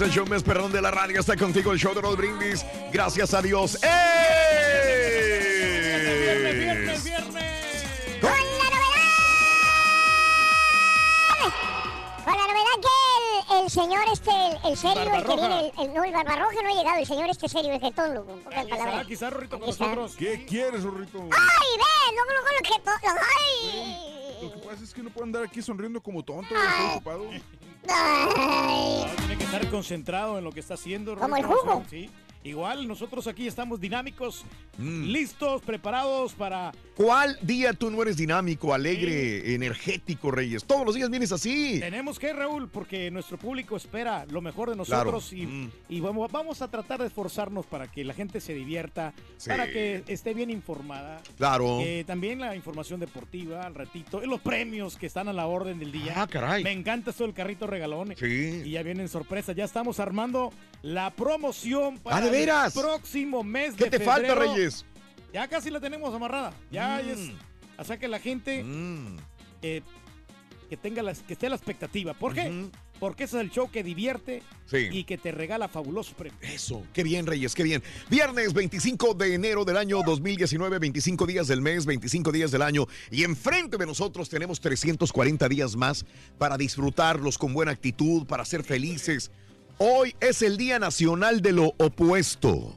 El show más perrón de la radio está contigo, el show de Raúl Brindis. Gracias a Dios. ¡Eh! Viernes, viernes. Con la novedad. Con la novedad que el, el señor este, el, el serio, el que viene, el, el- no, el barbarroja no ha llegado, el señor este serio, el jetón, loco, en pocas palabras. aquí está Rorrito con nosotros. ¿Qué quieres, Rorrito? ¡Ay, ve! Lo que... ¡Ay! Lo que pasa es que no puedo andar aquí sonriendo como tonto, estoy ocupado. ¡Ay! Tiene que estar concentrado en lo que está haciendo. Como el jugo. Sí. Igual nosotros aquí estamos dinámicos, Mm. listos, preparados para... ¿Cuál día tú no eres dinámico, alegre, energético, Reyes? Todos los días vienes así. Tenemos que, Raúl, porque nuestro público espera lo mejor de Claro. nosotros y, Mm. y vamos, vamos a tratar de esforzarnos para que la gente se divierta, Sí. para que esté bien informada. Claro. Eh, también la información deportiva al ratito, y los premios que están a la orden del día. Ah, caray. Me encanta eso del carrito regalón. Sí. Y ya vienen sorpresas. Ya estamos armando la promoción para Ah, ¿de veras? próximo mes ¿Qué de te falta. Reyes? Ya casi la tenemos amarrada. Ya Mm. es. O sea que la gente Mm. eh, que tenga las, que esté la expectativa. ¿Por qué? Porque ese es el show que divierte Sí. y que te regala fabulosos premios. Eso, qué bien, Reyes, qué bien. Viernes 25 de enero del año 2019, 25 días del mes, 25 días del año. Y enfrente de nosotros tenemos 340 días más para disfrutarlos con buena actitud, para ser felices. Hoy es el Día Nacional de lo Opuesto.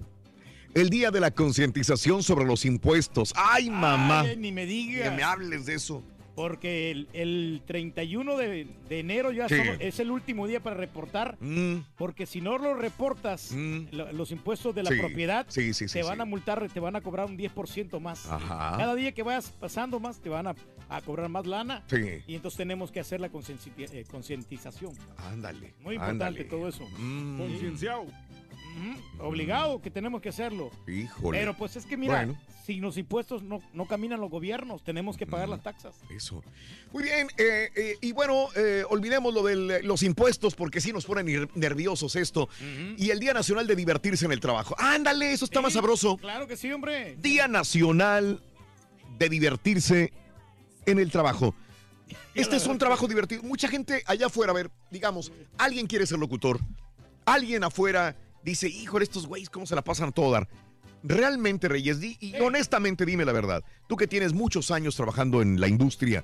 El Día de la Concientización sobre los Impuestos. ¡Ay, mamá! Ay, ni me Que digas. me hables de eso. Porque el, el 31 de, de enero ya Sí. somos- es el último día para reportar. Mm, Porque si no lo reportas, Mm. lo- los impuestos de la Sí, propiedad, sí, sí, sí, te van sí. a multar, te van a cobrar un 10% más. Ajá. Cada día que vayas pasando más, te van a, a cobrar más lana. Sí. Y entonces tenemos que hacer la eh, concientización. Ándale. Muy importante ándale. todo eso. Mm, Concienciado. Obligado que tenemos que hacerlo. híjole. Pero pues es que mira, Bueno. sin los impuestos no, no caminan los gobiernos, tenemos que pagar Mm. las taxas. Eso. Muy bien, eh, eh, y bueno, eh, olvidemos lo de los impuestos porque sí nos ponen nerviosos esto. Y el Día Nacional de Divertirse en el Trabajo. Ándale, eso está más sabroso. Claro que sí, hombre. Día Nacional de Divertirse en el Trabajo. Este es un trabajo divertido. Mucha gente allá afuera, a ver, digamos, alguien quiere ser locutor. Alguien afuera dice, híjole, estos güeyes, ¿cómo se la pasan a todo dar? Realmente, Reyes, di- y honestamente dime la verdad. Tú que tienes muchos años trabajando en la industria,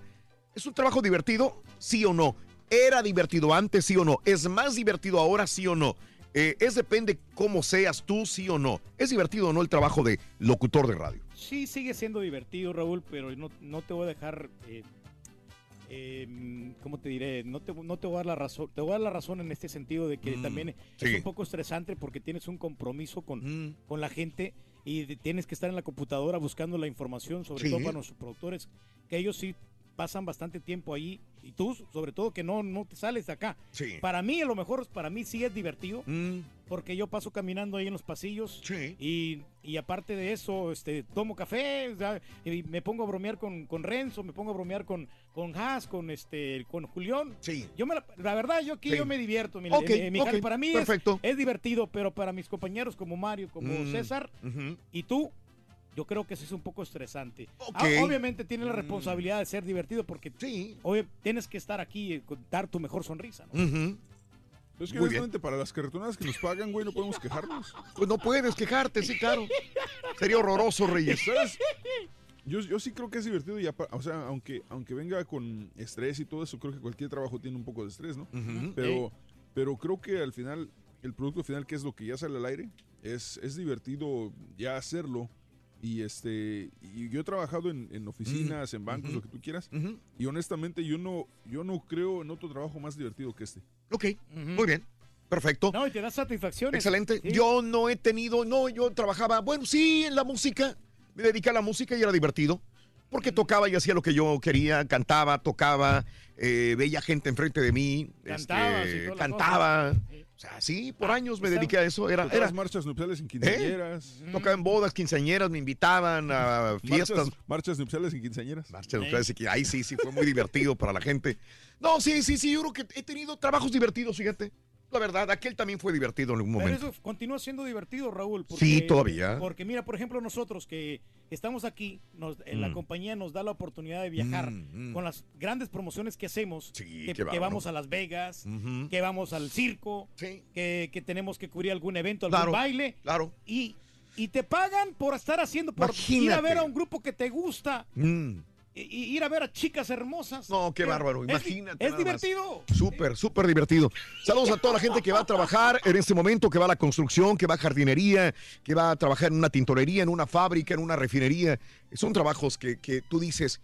¿es un trabajo divertido? ¿Sí o no? ¿Era divertido antes? ¿Sí o no? ¿Es más divertido ahora? ¿Sí o no? Eh, es depende cómo seas tú, sí o no. ¿Es divertido o no el trabajo de locutor de radio? Sí, sigue siendo divertido, Raúl, pero no, no te voy a dejar, eh, eh, ¿cómo te diré? No te, no te voy a dar la razón, te voy a dar la razón en este sentido de que Mm, también sí. es un poco estresante porque tienes un compromiso con, Mm. con la gente y de- tienes que estar en la computadora buscando la información, sobre Sí. todo para nuestros productores, que ellos sí pasan bastante tiempo ahí y tú, sobre todo, que no, no te sales de acá. Sí. Para mí, a lo mejor, para mí sí es divertido, Mm, porque yo paso caminando ahí en los pasillos sí. y, y aparte de eso, este, tomo café, o sea, y me pongo a bromear con, con Renzo, me pongo a bromear con, con Haas, con, este, con Julián. Sí. Yo me la, la verdad, yo aquí Sí. yo me divierto, mi, Ok, mi- mi para mí es, perfecto. es divertido, pero para mis compañeros como Mario, como Mm, César y tú, yo creo que eso es un poco estresante. Ok. Ah, obviamente tiene la Mm. responsabilidad de ser divertido porque Sí. obvio, tienes que estar aquí y dar tu mejor sonrisa. ¿no? Ujú. Es que Muy bien. honestamente, para las carretonadas que nos pagan, güey, no podemos quejarnos. Pues no puedes quejarte, sí, claro. Sería horroroso, Reyes. ¿Sabes? Yo, yo sí creo que es divertido, y o sea, aunque, aunque venga con estrés y todo eso, creo que cualquier trabajo tiene un poco de estrés, ¿no? Ujú. Pero, pero creo que al final, el producto final, que es lo que ya sale al aire, es, es divertido ya hacerlo. Y este y yo he trabajado en, en oficinas, en bancos, Ujú. lo que tú quieras. Ujú. Y honestamente, yo no, yo no creo en otro trabajo más divertido que este. Ok, muy bien. Perfecto. No, y te da satisfacción. Excelente. Sí. Yo no he tenido, no, yo trabajaba, bueno, sí, en la música. Me dediqué a la música y era divertido. Porque tocaba y hacía lo que yo quería, cantaba, tocaba, eh, veía gente enfrente de mí, Cantabas este, cantaba. O sea, sí, por años me dediqué a eso. Era, era, marchas nupciales en quinceañeras. tocaba en bodas, quinceañeras, me invitaban a fiestas. Marchas, marchas nupciales en quinceañeras. Marchas nupciales, y ahí sí, sí, fue muy divertido para la gente. No, sí, sí, sí, yo creo que he tenido trabajos divertidos, fíjate. La verdad, aquel también fue divertido en algún Pero momento. eso continúa siendo divertido, Raúl. Sí, todavía. Porque mira, por ejemplo, nosotros que estamos aquí, nos- en la Mm. compañía nos da la oportunidad de viajar Mm, mm. con las grandes promociones que hacemos. Sí, que, que vamos a Las Vegas, que vamos al circo, Sí. que, que tenemos que cubrir algún evento, algún Claro, baile. claro. Y, y te pagan por estar haciendo, por ir a ver a un grupo que te gusta, Mm. Y, ir a ver a chicas hermosas. No, qué bárbaro, imagínate Es, divertido. Súper, súper divertido. Saludos a toda la gente que va a trabajar en este momento, que va a la construcción, que va a jardinería, que va a trabajar en una tintorería, en una fábrica, en una refinería. Son trabajos que, que tú dices,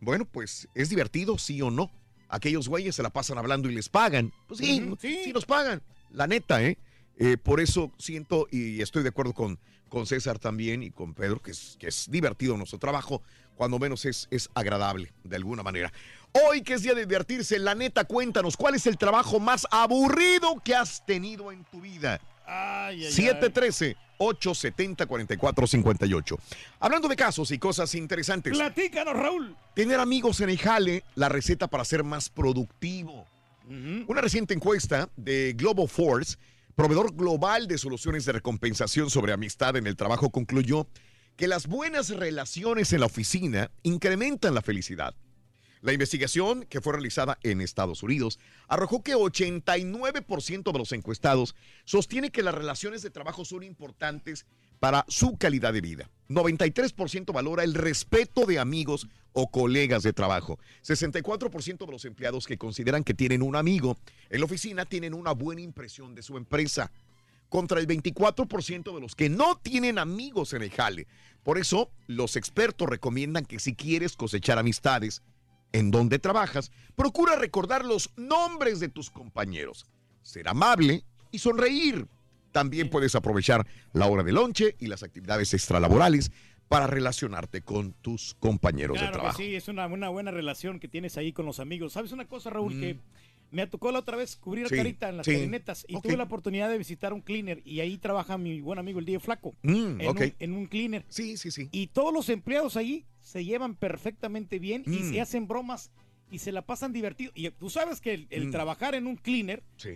bueno, pues es divertido, sí o no. Aquellos güeyes se la pasan hablando y les pagan. Pues sí, sí. sí, nos pagan. La neta, ¿eh? Eh, por eso siento y estoy de acuerdo con, con César también y con Pedro, que es, que es divertido nuestro trabajo, cuando menos es, es agradable de alguna manera. Hoy que es día de divertirse, la neta, cuéntanos, ¿cuál es el trabajo más aburrido que has tenido en tu vida? Ay, ay, ay. 713-870-4458. Hablando de casos y cosas interesantes, Platícanos, Raúl. tener amigos en el jale, la receta para ser más productivo. Una reciente encuesta de Global Force, proveedor global de soluciones de recompensación sobre amistad en el trabajo, concluyó que las buenas relaciones en la oficina incrementan la felicidad. La investigación, que fue realizada en Estados Unidos, arrojó que 89% de los encuestados sostiene que las relaciones de trabajo son importantes para su calidad de vida. 93% valora el respeto de amigos o colegas de trabajo. 64% de los empleados que consideran que tienen un amigo en la oficina tienen una buena impresión de su empresa contra el 24% de los que no tienen amigos en el jale. Por eso, los expertos recomiendan que si quieres cosechar amistades en donde trabajas, procura recordar los nombres de tus compañeros, ser amable y sonreír. También puedes aprovechar la hora de lonche y las actividades extralaborales para relacionarte con tus compañeros de Claro que trabajo. sí, es una, una buena relación que tienes ahí con los amigos. ¿Sabes una cosa, Raúl? Mm. Que me tocó la otra vez cubrir Sí, Carita en las sí. carinetas y tuve la oportunidad de visitar un cleaner y ahí trabaja mi buen amigo el Día Flaco. Mm, en, ok. un, en un cleaner. Sí, sí, sí. Y todos los empleados ahí se llevan perfectamente bien y Mm. se hacen bromas y se la pasan divertido. Y tú sabes que el, el Mm. trabajar en un cleaner Sí.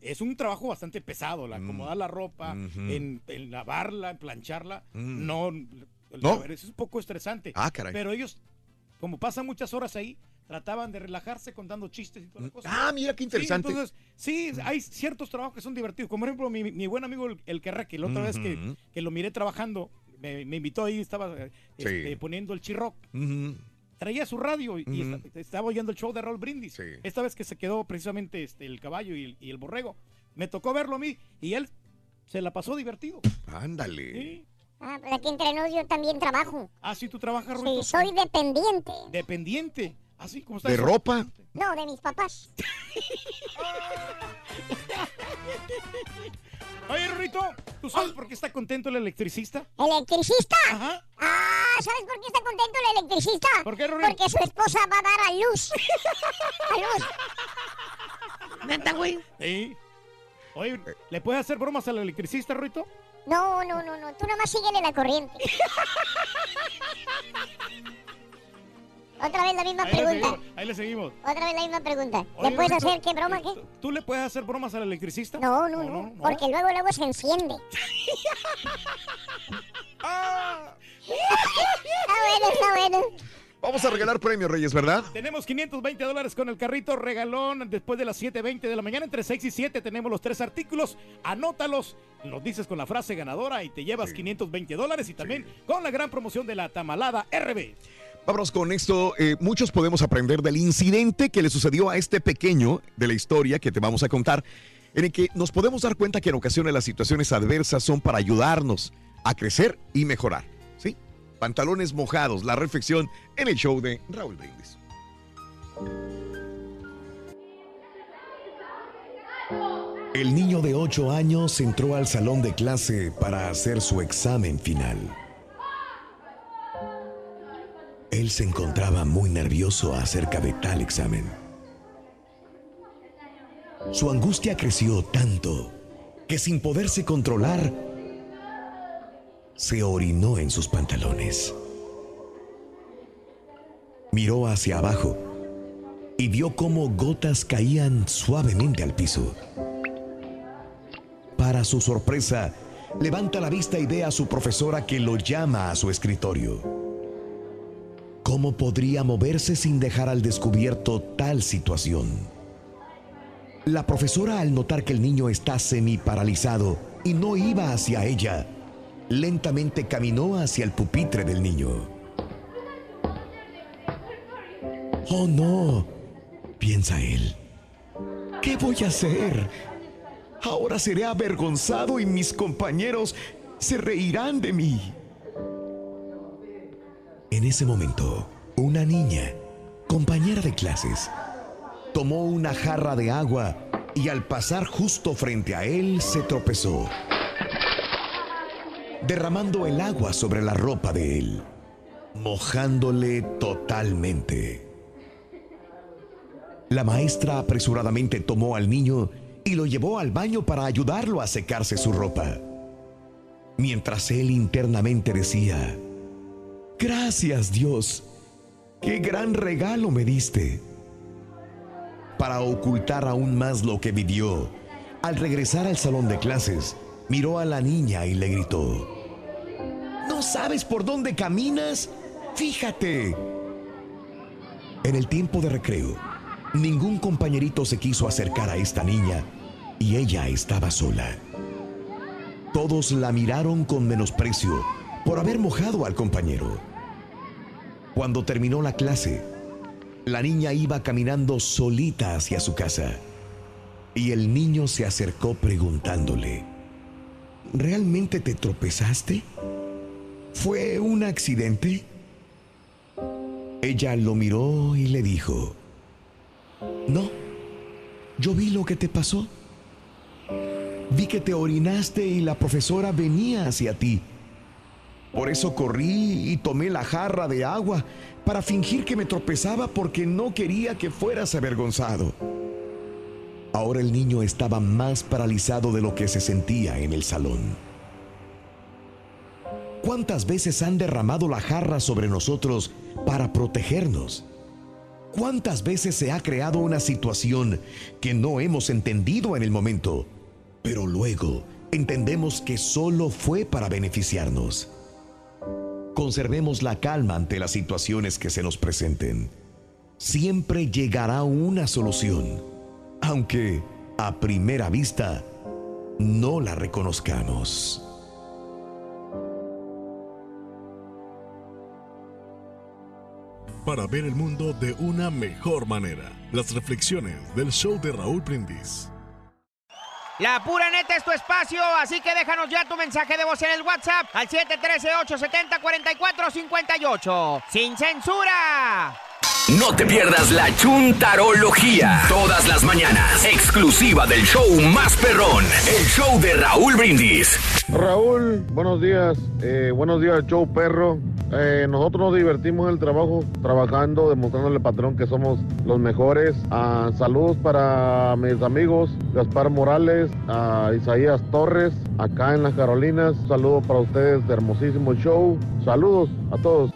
es un trabajo bastante pesado, la acomodar la ropa, en, en lavarla, en plancharla. No, ¿No? es un poco estresante. Ah, caray. Pero ellos, como pasan muchas horas ahí, trataban de relajarse contando chistes y todas las cosas. Ah, mira qué interesante. Sí, entonces, sí, hay ciertos trabajos que son divertidos. Como por ejemplo, mi, mi buen amigo el, el la otra vez que, que lo miré trabajando, me, me invitó ahí, estaba eh, Sí. este, poniendo el chirroc. Ujú. Traía su radio y, y Ujú. esta- estaba oyendo el show de Raúl Brindis. Sí. Esta vez que se quedó precisamente este, el caballo y el, y el borrego. Me tocó verlo a mí y él se la pasó divertido. Ándale. ¿sí? Ah, pues aquí entre nos yo también trabajo. Ah, sí, tú trabajas, Sí, Ruito? soy dependiente. Dependiente. Así como está ¿De eso? ropa? No, de mis papás. Oye, Rito, ¿tú sabes por qué está contento el electricista? ¿Electricista? Ajá. Ah, ¿sabes por qué está contento el electricista? ¿Por qué, Ruri? Porque su esposa va a dar a luz. a luz. ¿Neta, güey? Sí. Oye, ¿le puedes hacer bromas al electricista, Ruito? No, no, no, no. Tú nomás síguele la corriente. Otra vez la misma Ahí pregunta. Ahí le seguimos. Otra vez la misma pregunta. Oye, ¿Le puedes hacer qué broma qué? ¿Tú le puedes hacer bromas al electricista? No, no, no. Porque luego, luego se enciende. está bueno, está bueno. Vamos a regalar premios, Reyes, ¿verdad? Tenemos 520 dólares con el carrito regalón después de las 7.20 de la mañana. Entre 6 y 7 tenemos los tres artículos. Anótalos, los dices con la frase ganadora y te llevas 520 dólares. Y también con la gran promoción de la tamalada RB. Vámonos con esto. Eh, muchos podemos aprender del incidente que le sucedió a este pequeño de la historia que te vamos a contar, en el que nos podemos dar cuenta que en ocasiones las situaciones adversas son para ayudarnos a crecer y mejorar. ¿Sí? Pantalones mojados, la reflexión en el show de Raúl Brindis. El niño de 8 años entró al salón de clase para hacer su examen final. Él se encontraba muy nervioso acerca de tal examen. Su angustia creció tanto que sin poderse controlar, se orinó en sus pantalones. Miró hacia abajo y vio cómo gotas caían suavemente al piso. Para su sorpresa, levanta la vista y ve a su profesora que lo llama a su escritorio. ¿Cómo podría moverse sin dejar al descubierto tal situación? La profesora, al notar que el niño está semi paralizado y no iba hacia ella, lentamente caminó hacia el pupitre del niño. Oh no, piensa él. ¿Qué voy a hacer? Ahora seré avergonzado y mis compañeros se reirán de mí. En ese momento, una niña, compañera de clases, tomó una jarra de agua y al pasar justo frente a él se tropezó, derramando el agua sobre la ropa de él, mojándole totalmente. La maestra apresuradamente tomó al niño y lo llevó al baño para ayudarlo a secarse su ropa. Mientras él internamente decía, Gracias Dios, qué gran regalo me diste. Para ocultar aún más lo que vivió, al regresar al salón de clases, miró a la niña y le gritó, ¿No sabes por dónde caminas? Fíjate. En el tiempo de recreo, ningún compañerito se quiso acercar a esta niña y ella estaba sola. Todos la miraron con menosprecio por haber mojado al compañero. Cuando terminó la clase, la niña iba caminando solita hacia su casa y el niño se acercó preguntándole, ¿realmente te tropezaste? ¿Fue un accidente? Ella lo miró y le dijo, no, yo vi lo que te pasó. Vi que te orinaste y la profesora venía hacia ti. Por eso corrí y tomé la jarra de agua para fingir que me tropezaba porque no quería que fueras avergonzado. Ahora el niño estaba más paralizado de lo que se sentía en el salón. ¿Cuántas veces han derramado la jarra sobre nosotros para protegernos? ¿Cuántas veces se ha creado una situación que no hemos entendido en el momento, pero luego entendemos que solo fue para beneficiarnos? Conservemos la calma ante las situaciones que se nos presenten. Siempre llegará una solución, aunque a primera vista no la reconozcamos. Para ver el mundo de una mejor manera, las reflexiones del show de Raúl Brindis. La pura neta es tu espacio, así que déjanos ya tu mensaje de voz en el WhatsApp al 713-870-4458. ¡Sin censura! No te pierdas la chuntarología. Todas las mañanas. Exclusiva del show más perrón. El show de Raúl Brindis. Raúl, buenos días. Eh, buenos días, show perro. Eh, nosotros nos divertimos en el trabajo, trabajando, demostrándole al patrón que somos los mejores. Ah, saludos para mis amigos Gaspar Morales, a Isaías Torres, acá en las Carolinas. Un saludo para ustedes de hermosísimo show. Saludos a todos.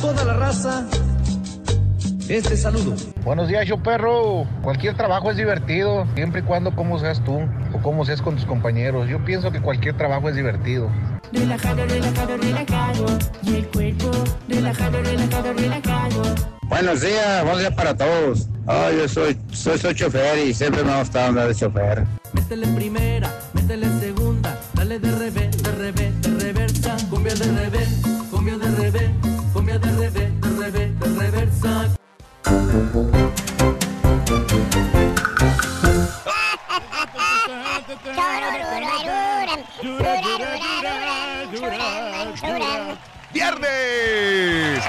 Toda la raza, este saludo. Buenos días, yo perro. Cualquier trabajo es divertido, siempre y cuando como seas tú o como seas con tus compañeros. Yo pienso que cualquier trabajo es divertido. Relajado, relajado, relajado. Y el cuerpo, relajado, relajado, relajado. Buenos días, buenos días para todos. Yo soy, soy, soy chofer y siempre me ha gustado andar de chofer. Métele en primera, métele ¡Viernes!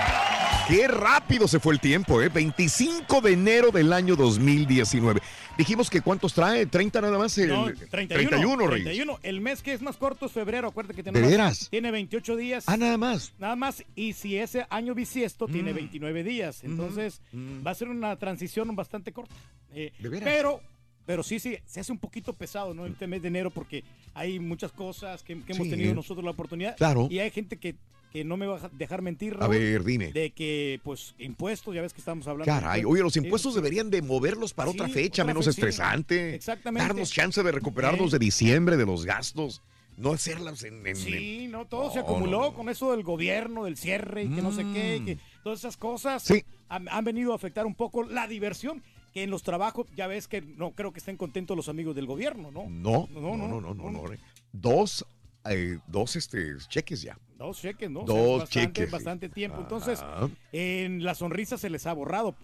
¡Qué rápido se fue el tiempo, eh! 25 de enero del año 2019. Dijimos que ¿cuántos trae? ¿30 nada más? El, No, 31. 31, Reyes. 31. El mes que es más corto es febrero. Acuérdate que ¿De tenemos- veras? tiene 28 días. Ah, nada más. Nada más. Y si ese año bisiesto tiene Mm. 29 días. Entonces va a ser una transición bastante corta. Eh, ¿De veras? Pero, pero sí, sí, se hace un poquito pesado, ¿no? Este mes de enero porque hay muchas cosas que, que hemos Sí. tenido nosotros la oportunidad. Claro. Y hay gente que, que no me va a dejar mentir. A ver, dime. De que, pues, impuestos, ya ves que estamos hablando. Caray, oye, los impuestos deberían de moverlos para otra fecha, otra menos fecha, sí. estresante. Exactamente. Darnos chance de recuperarnos de diciembre, de los gastos. No hacerlas en... en- Sí, en- no, todo se acumuló no, no. con eso del gobierno, del cierre y que no sé qué, Mm. que todas esas cosas Sí. han, han venido a afectar un poco la diversión que en los trabajos, ya ves que no creo que estén contentos los amigos del gobierno, ¿no? No, no, no, no, no, no, no, eh. Dos, eh, dos este, cheques ya. Dos cheques, ¿no? O Dos sea, bastante, cheques, bastante tiempo. Entonces, Ajá. en la sonrisa se les ha borrado.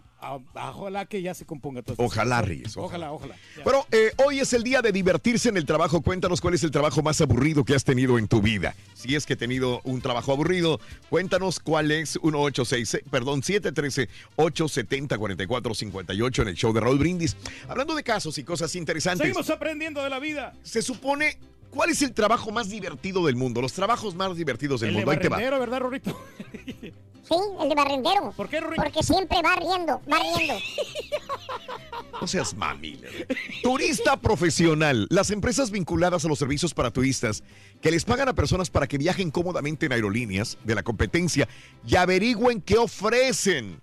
Ojalá que ya se componga todo esto. Ojalá, Reyes, Ojalá, ojalá. Ya. Bueno, eh, hoy es el día de divertirse en el trabajo. Cuéntanos cuál es el trabajo más aburrido que has tenido en tu vida. Si es que he tenido un trabajo aburrido, cuéntanos cuál es 1866, perdón, 713-870-4458 en el show de Raúl Brindis. Hablando de casos y cosas interesantes. Seguimos aprendiendo de la vida. Se supone, ¿cuál es el trabajo más divertido del mundo? Los trabajos más divertidos del El de mundo. Ahí te va. barrendero, ¿verdad, Rorito? Sí, el de barrendero. ¿Por qué, Porque siempre va riendo, va riendo. No seas mami. Turista profesional. Las empresas vinculadas a los servicios para turistas que les pagan a personas para que viajen cómodamente en aerolíneas de la competencia y averigüen qué ofrecen.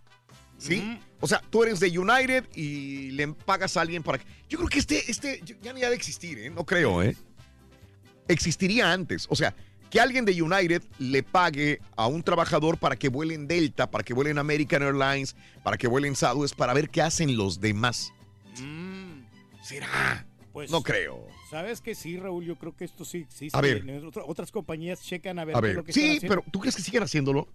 ¿Sí? O sea, tú eres de United y le pagas a alguien para que... Yo creo que este, este ya ni ha de existir, ¿eh? No creo, ¿eh? Existiría antes. O sea, que alguien de United le pague a un trabajador para que vuele en Delta, para que vuele en American Airlines, para que vuele en Southwest, para ver qué hacen los demás. ¿Será? Pues, no creo. ¿Sabes que sí, Raúl? Yo creo que esto sí existe. A ver. Otras compañías checan a ver, A qué es lo que sí, pero ¿tú crees que siguen haciéndolo?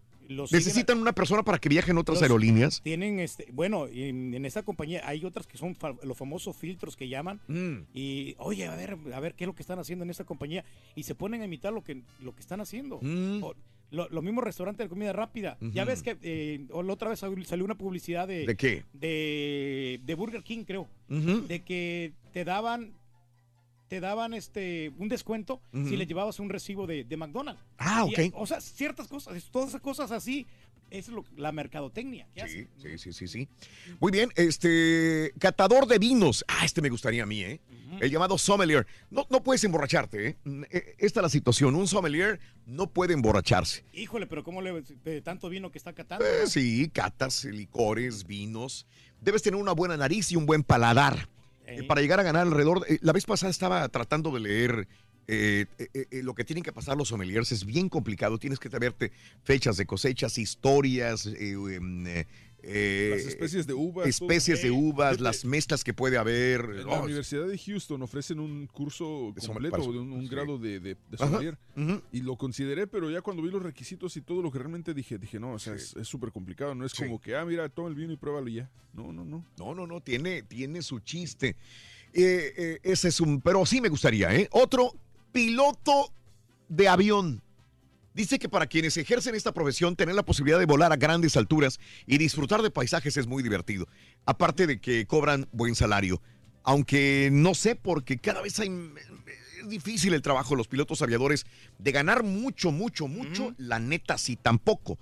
¿Necesitan una persona para que viaje en otras Los- aerolíneas? Tienen, este, bueno, en, en esta compañía hay otras que son fa- los famosos filtros que llaman. Mm. Y, oye, a ver, a ver qué es lo que están haciendo en esta compañía. Y se ponen a imitar lo que, lo que están haciendo. O- lo, lo mismo restaurante de comida rápida. Ya ves que eh, la otra vez salió una publicidad de... ¿De qué? De, de Burger King, creo. De que te daban... Te daban este un descuento si le llevabas un recibo de, de McDonald's. Ah, Y, ok. o sea, ciertas cosas, todas esas cosas así, es lo, la mercadotecnia. que Sí, sí, sí, sí, sí. Muy bien, este catador de vinos. Ah, este me gustaría a mí, ¿eh? El llamado sommelier. No, no puedes emborracharte, ¿eh? Mm, eh, Esta es la situación. Un sommelier no puede emborracharse. Híjole, pero ¿cómo le de tanto vino que está catando? Eh, sí, catas, licores, vinos. Debes tener una buena nariz y un buen paladar. Eh, para llegar a ganar alrededor. eh, la vez pasada estaba tratando de leer eh, lo que tienen que pasar los sommeliers. Es bien complicado. Tienes que saberte fechas de cosechas, historias. Eh, Las especies de uvas, Especies de uvas, las mezclas que puede haber. En la Universidad de Houston ofrecen un curso completo, de un, un sí. grado de, de. Y lo consideré, pero ya cuando vi los requisitos y todo lo que realmente dije, dije, no, o sea, es es súper complicado. No es Sí. como que, ah, mira, toma el vino y pruébalo y ya. No, no, no. No, no, no, tiene, tiene su chiste. Eh, eh, ese es un, pero sí me gustaría, ¿eh? Otro, piloto de avión. Dice que para quienes ejercen esta profesión, tener la posibilidad de volar a grandes alturas y disfrutar de paisajes es muy divertido. Aparte de que cobran buen salario. Aunque no sé, porque cada vez hay, es difícil el trabajo de los pilotos aviadores de ganar mucho, mucho, mucho. La neta, sí, tampoco.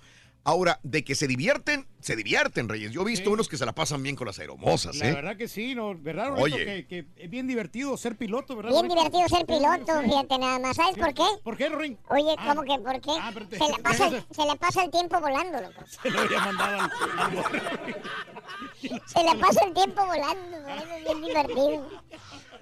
Ahora, de que se divierten, se divierten, Reyes. Yo he visto unos que se la pasan bien con las aeromosas, La ¿eh? verdad que sí, ¿no? ¿Verdad? Oye. Que, que es bien divertido ser piloto, ¿verdad? Bien divertido ser piloto, fíjate nada más. ¿Sabes por qué? ¿Por qué, Rorín? Oye, Ah. ¿cómo que por qué? Ah, pero te- se, le pasa el, se le pasa el tiempo volando, loco. Se lo había mandado al, al Se le pasa el tiempo volando, eso es bien divertido.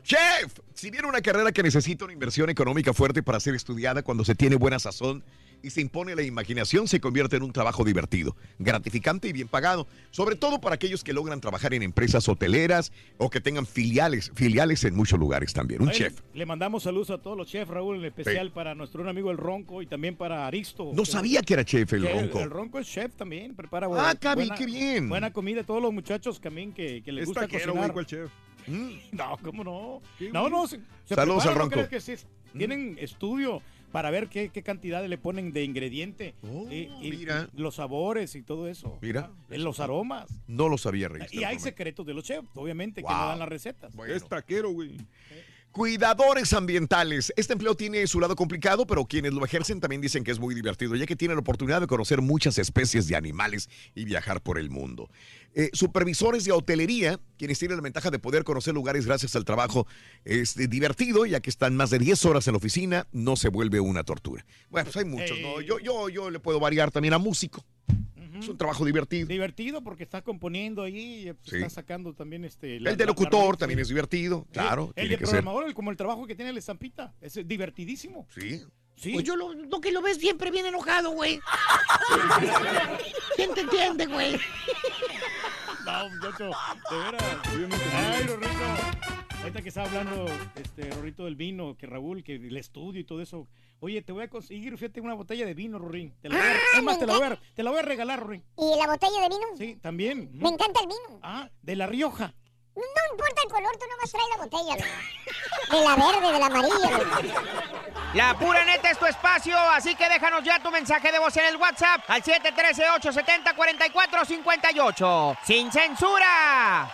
Chef, si viene una carrera que necesita una inversión económica fuerte para ser estudiada cuando se tiene buena sazón y se impone la imaginación, se convierte en un trabajo divertido, gratificante y bien pagado, sobre todo para aquellos que logran trabajar en empresas hoteleras o que tengan filiales, filiales en muchos lugares también. Un Oye, chef. Le mandamos saludos a todos los chefs, Raúl, en especial Sí. para nuestro un amigo el Ronco y también para Aristo. No sabía que era chef el Que Ronco. El, Ronco es chef también, prepara Ah, buena- Cabi, buena- qué bien. Buena comida, todos los muchachos también que, que les Es gusta cocinar. ¿cuál chef? No, ¿cómo no? Sí, No, no, se, se Saludos preparan, al ¿no Ronco. crees que sí? Tienen estudio para ver qué, qué cantidad le ponen de ingrediente y, y mira. los sabores y todo eso. Mira. Ah, los aromas. No lo sabía, Reyes. Y hay secretos de los chefs, obviamente, que no dan las recetas. Es taquero, güey. Cuidadores ambientales. Este empleo tiene su lado complicado, pero quienes lo ejercen también dicen que es muy divertido, ya que tienen la oportunidad de conocer muchas especies de animales y viajar por el mundo. Eh, supervisores de hotelería, quienes tienen la ventaja de poder conocer lugares gracias al trabajo, es eh, divertido, ya que están más de 10 horas en la oficina, no se vuelve una tortura. Bueno, pues hay muchos, ¿no? Yo, yo, yo le puedo variar también a músico. Es un trabajo divertido. Divertido porque estás componiendo ahí, Sí. estás sacando también este. El de locutor también es divertido, claro. El tiene de programador, el- como el trabajo que tiene la estampita, es divertidísimo. Sí. Sí. Pues yo lo, lo que lo ves siempre bien enojado, güey. ¿Quién te entiende, güey? No, muchacho, de veras. Ay, Rorrito. Ahorita que estaba hablando, este, Rorrito del vino, que Raúl, que el estudio y todo eso. Oye, te voy a conseguir, fíjate, una botella de vino, Rorín. Te la voy a, Ah, es más, me te la voy a, te la voy a regalar, Rorín. ¿Y la botella de vino? Sí, también. Me encanta el vino. Ah, de La Rioja. No importa el color, tú nomás traes la botella. De la verde, de la amarilla. La pura neta es tu espacio, así que déjanos ya tu mensaje de voz en el WhatsApp al 713-870-4458. ¡Sin censura!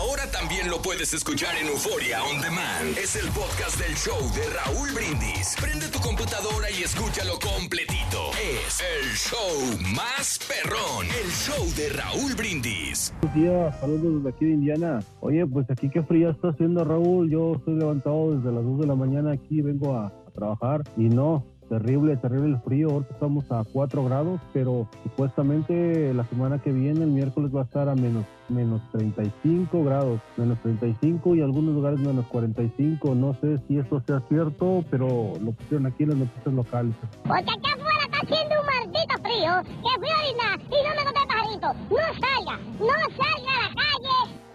Ahora también lo puedes escuchar en Euforia On Demand. Es el podcast del show de Raúl Brindis. Prende tu computadora y escúchalo completito. Es el show más perrón. El show de Raúl Brindis. Buenos días, saludos desde aquí de Indiana. Oye, pues aquí qué frío está haciendo Raúl. Yo estoy levantado desde las 2 de la mañana aquí, vengo a, a trabajar y no, terrible, terrible el frío. Ahorita estamos a 4 grados, pero supuestamente la semana que viene, el miércoles, va a estar a menos, menos 35 grados, menos 35 y algunos lugares menos 45. No sé si eso sea cierto, pero lo pusieron aquí en las noticias locales. Porque acá afuera está haciendo un maldito frío que fui a orinar y no me encontré pajarito. No salga, no salga a la calle.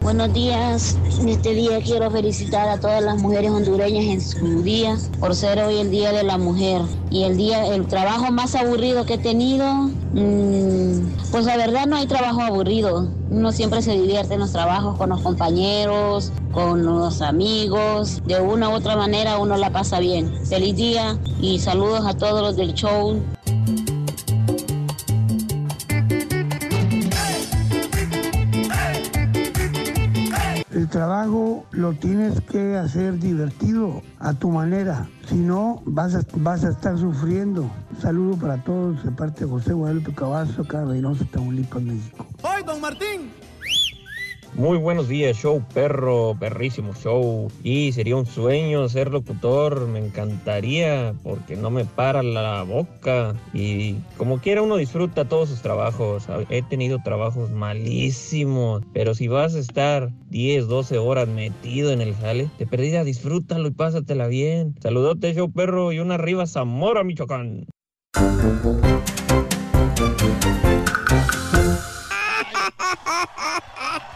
Buenos días. En este día quiero felicitar a todas las mujeres hondureñas en su día por ser hoy el Día de la Mujer. Y el día, el trabajo más aburrido que he tenido, mm, pues la verdad no hay trabajo aburrido. Uno siempre se divierte en los trabajos con los compañeros, con los amigos. De una u otra manera uno la pasa bien. Feliz día y saludos a todos los del show. Trabajo lo tienes que hacer divertido a tu manera. Si no, vas a, vas a estar sufriendo. Saludo para todos de parte de José Guadalupe Cavazo, acá de Reynosa, Tamaulipas, México. ¡Hoy, don Martín! Muy buenos días, show perro, perrísimo show. Y sería un sueño ser locutor, me encantaría porque no me para la boca. Y como quiera uno disfruta todos sus trabajos. He tenido trabajos malísimos, pero si vas a estar 10, 12 horas metido en el jale, de perdida disfrútalo y pásatela bien. Saludote, show perro, y una arriba Zamora, Michoacán.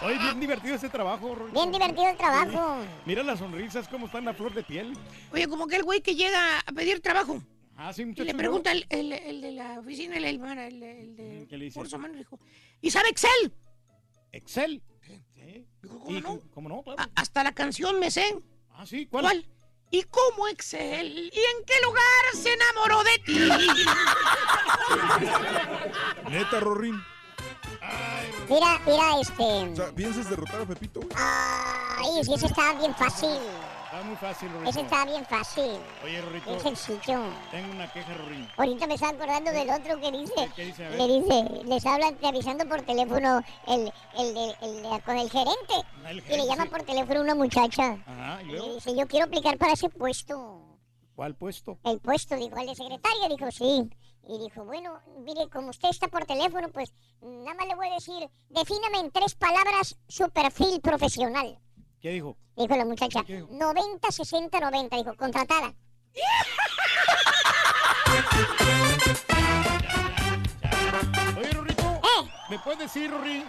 Oye, bien divertido ese trabajo, Rorín. Bien divertido el trabajo. Mira las sonrisas, cómo están a flor de piel. Oye, como que el güey que llega a pedir trabajo. Ah, sí, Y muchacho. le pregunta el, el- el de la oficina, el, el, el, el de ¿Qué le dice? dijo, ¿y sabe Excel? ¿Excel? Dijo, ¿cómo ¿Y no? ¿Cómo no? Claro. A- hasta la canción me sé. Ah, sí, ¿cuál? ¿Y cómo Excel? ¿Y en qué lugar se enamoró de ti? Neta, Rorín. Mira, mira, este. O sea, ¿piensas derrotar a Pepito? Ah, Ay, sí, ese estaba bien fácil. Está muy fácil, Rorrito. Ese estaba bien fácil. Oye, Rorrito. Bien sencillo. Tengo una queja, Rorrín. Ahorita me estaba acordando del otro que dice. ¿Qué dice? A ver. Le dice, les hablan te avisando por teléfono el, el, el- el- con el gerente. Ah, el Y le gerente, llama por teléfono una muchacha. Ajá, y Y le dice, yo quiero aplicar para ese puesto. ¿Cuál puesto? El puesto, dijo, el de secretaria, dijo, sí. Y dijo, bueno, mire, como usted está por teléfono, pues nada más le voy a decir, defíname en tres palabras su perfil profesional. ¿Qué dijo? Dijo la muchacha, 90, 60, 90, dijo, contratada. Oye, Rorrito. ¿Eh? ¿Me puedes decir, Rorín,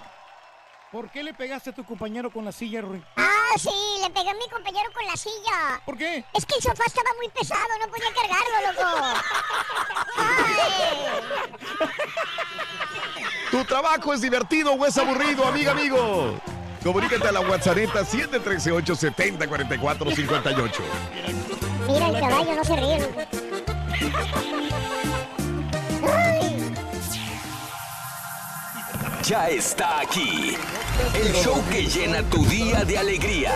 por qué le pegaste a tu compañero con la silla, Rorín? Ah, sí, le pegué a mi compañero con la silla. ¿Por qué? Es que el sofá estaba muy pesado, no podía cargarlo, loco. Ay. ¿Tu trabajo es divertido o es aburrido, amiga, amigo? Comunícate a la WhatsApp 713-870-4458. Mira, el caballo no se ríe, loco. Ya está aquí. El show que llena tu día de alegría.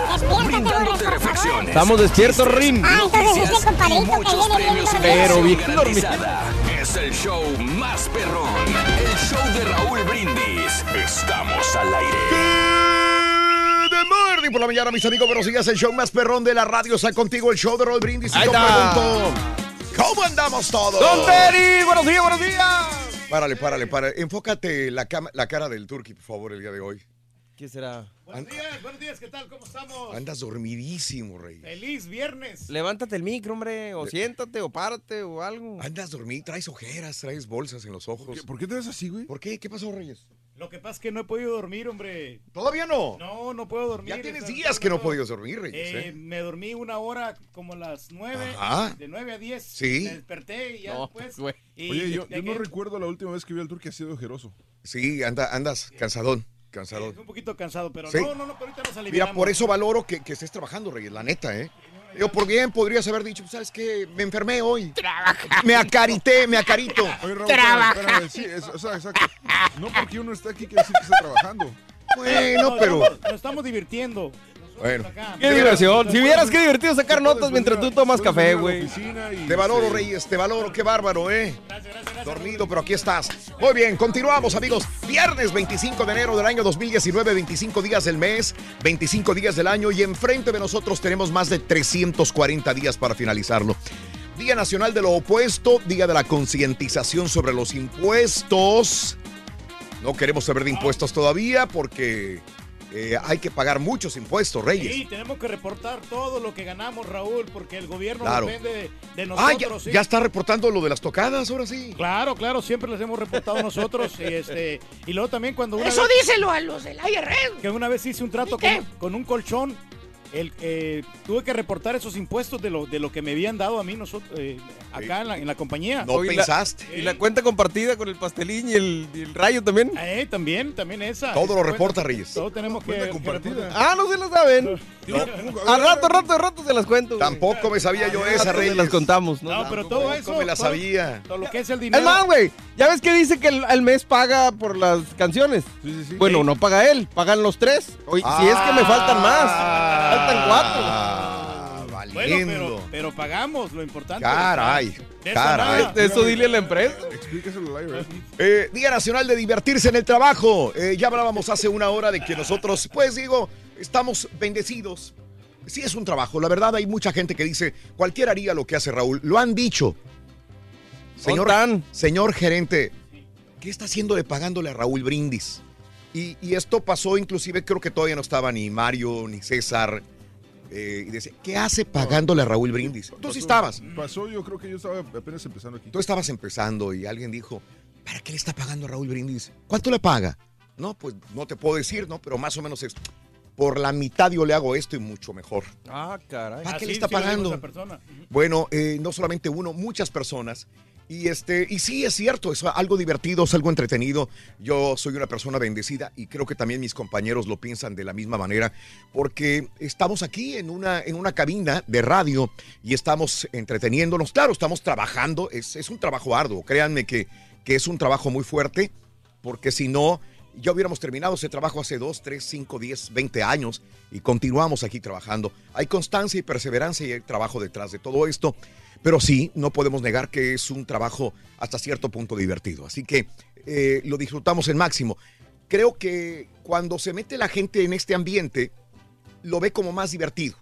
Brindándote reflexiones. Estamos despiertos, Rin. Ah, entonces noticias ese compadrito que muchos viene bien premios y dormido. Pero bien. Es el show más perrón. El show de Raúl Brindis. Estamos al aire. Good morning por la mañana, mis amigos. Buenos días, el show más perrón de la radio. Está contigo el show de Roll Brindis. Y Ahí yo está. pregunto, ¿cómo andamos todos? ¡Don Terry! ¡Buenos días, buenos días! Párale, párale, párale. Enfócate la, cama- la cara del turqui, por favor, el día de hoy. ¿Qué será? Buenos días, buenos días, ¿qué tal? ¿Cómo estamos? Andas dormidísimo, rey. Feliz viernes. Levántate el micro, hombre, o siéntate, o párate, o algo. Andas dormido, traes ojeras, traes bolsas en los ojos. ¿Por qué te ves así, güey? ¿Por qué? ¿Qué pasó, Reyes? Lo que pasa es que no he podido dormir, hombre. ¿Todavía no? No, no puedo dormir. Ya tienes días que no podías dormir, Reyes, Eh, ¿eh? Me dormí una hora como las nueve. Ajá. De nueve a diez. Sí. Me desperté y ya No, después. güey. y Oye, yo, yo no que- recuerdo la última vez que vi al Turque así de ojeroso. Sí, anda, andas cansadón, cansadón. Un poquito cansado, pero Sí. no, no, no, pero ahorita nos Mira, aliviamos. por eso valoro que, que estés trabajando, Reyes, la neta, ¿eh? Yo, por bien podrías haber dicho, ¿sabes qué? Me enfermé hoy. Me acarité, me acarito. Oye, Raúl, espérame, espérame, sí, es- o sea, exacto. No porque uno está aquí quiere decir que está trabajando. Bueno, pero... Nos estamos divirtiendo. Bueno. ¡Qué diversión! Si vieras qué divertido sacar notas mientras tú tomas café, güey. Te valoro, Reyes, te valoro, qué bárbaro, ¿eh? Dormido, pero aquí estás. Muy bien, continuamos, amigos. Viernes 25 de enero del año 2019, 25 días del mes, 25 días del año y enfrente de nosotros tenemos más de 340 días para finalizarlo. Día Nacional de lo Opuesto, Día de la Concientización sobre los Impuestos. No queremos saber de impuestos todavía porque eh, hay que pagar muchos impuestos, Reyes. Sí, tenemos que reportar todo lo que ganamos, Raúl, porque el gobierno Claro. depende de, de Ah, nosotros. ya, ¿sí? ya está reportando lo de las tocadas, ahora sí. Claro, claro, siempre les hemos reportado nosotros. y, este, y luego también cuando una Eso vez, díselo a los del IRS. que una vez hice un trato con un colchón, el, eh, tuve que reportar esos impuestos de lo, de lo que me habían dado a mí nosotros, eh, acá en la, en la compañía. No la- pensaste. Y la cuenta compartida con el pastelín y el, y el rayo también. Eh, también, también esa. Todo lo reporta, cuenta- Reyes. Todo tenemos que, Cuenta que compartida. Ah, no se lo saben. A rato, rato, rato se las cuento. Tampoco me sabía yo esa, se Reyes. las contamos. ¿no? No, pero todo Tampoco eso. me la todo- sabía. Todo lo que es el dinero. Es más, güey, ya ves que dice que el, el mes paga por las canciones. Sí, sí, sí. Bueno, no paga él, pagan los tres. Oye, si es que me faltan más, faltan cuatro. Ah, Bueno, valiendo. pero, pero pagamos, lo importante. Caray, De eso caray. nada. De eso dile a la empresa. Explícaselo al IRS. Eh, Día Nacional de Divertirse en el Trabajo. Eh, ya hablábamos hace una hora de que nosotros, pues digo, estamos bendecidos. Sí es un trabajo. La verdad hay mucha gente que dice, cualquiera haría lo que hace Raúl. Lo han dicho. Señor, señor gerente, ¿qué está haciéndole pagándole a Raúl Brindis? Y, y esto pasó inclusive, creo que todavía no estaba ni Mario ni César. Eh, y decía, ¿qué hace pagándole a Raúl Brindis? Tú sí estabas. Pasó, yo creo que yo estaba apenas empezando aquí. Tú estabas empezando y alguien dijo, ¿para qué le está pagando a Raúl Brindis? ¿Cuánto le paga? No, pues no te puedo decir, ¿no? Pero más o menos es, por la mitad yo le hago esto y mucho mejor. Ah, caray. ¿Para qué Así le está sí pagando? Bueno, eh, no solamente uno, muchas personas. Y este, y sí es cierto, es algo divertido, es algo entretenido. Yo soy una persona bendecida y creo que también mis compañeros lo piensan de la misma manera, porque estamos aquí en una, en una cabina de radio y estamos entreteniéndonos. Claro, estamos trabajando, es, es un trabajo arduo, créanme que, que es un trabajo muy fuerte, porque si no, Ya hubiéramos terminado ese trabajo hace 2, 3, 5, 10, 20 años y continuamos aquí trabajando. Hay constancia y perseverancia y hay trabajo detrás de todo esto. Pero sí, no podemos negar que es un trabajo hasta cierto punto divertido. Así que eh, lo disfrutamos en máximo. Creo que cuando se mete la gente en este ambiente, lo ve como más divertido.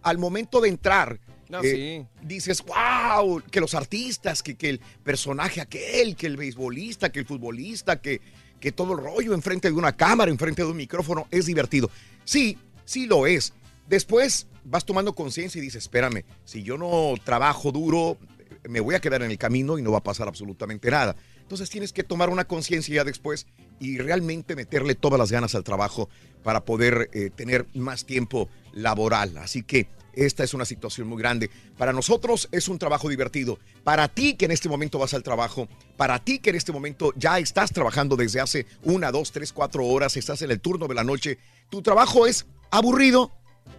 Al momento de entrar, No, eh, dices, wow, que los artistas, que, que el personaje aquel, que el beisbolista, que el futbolista, que, que todo el rollo enfrente de una cámara, enfrente de un micrófono, es divertido. Sí, sí lo es. Después vas tomando conciencia y dices, espérame, si yo no trabajo duro, me voy a quedar en el camino y no va a pasar absolutamente nada. Entonces tienes que tomar una conciencia ya después y realmente meterle todas las ganas al trabajo para poder eh, tener más tiempo laboral. Así que esta es una situación muy grande. Para nosotros es un trabajo divertido. Para ti que en este momento vas al trabajo, para ti que en este momento ya estás trabajando desde hace una, dos, tres, cuatro horas, estás en el turno de la noche, tu trabajo es aburrido.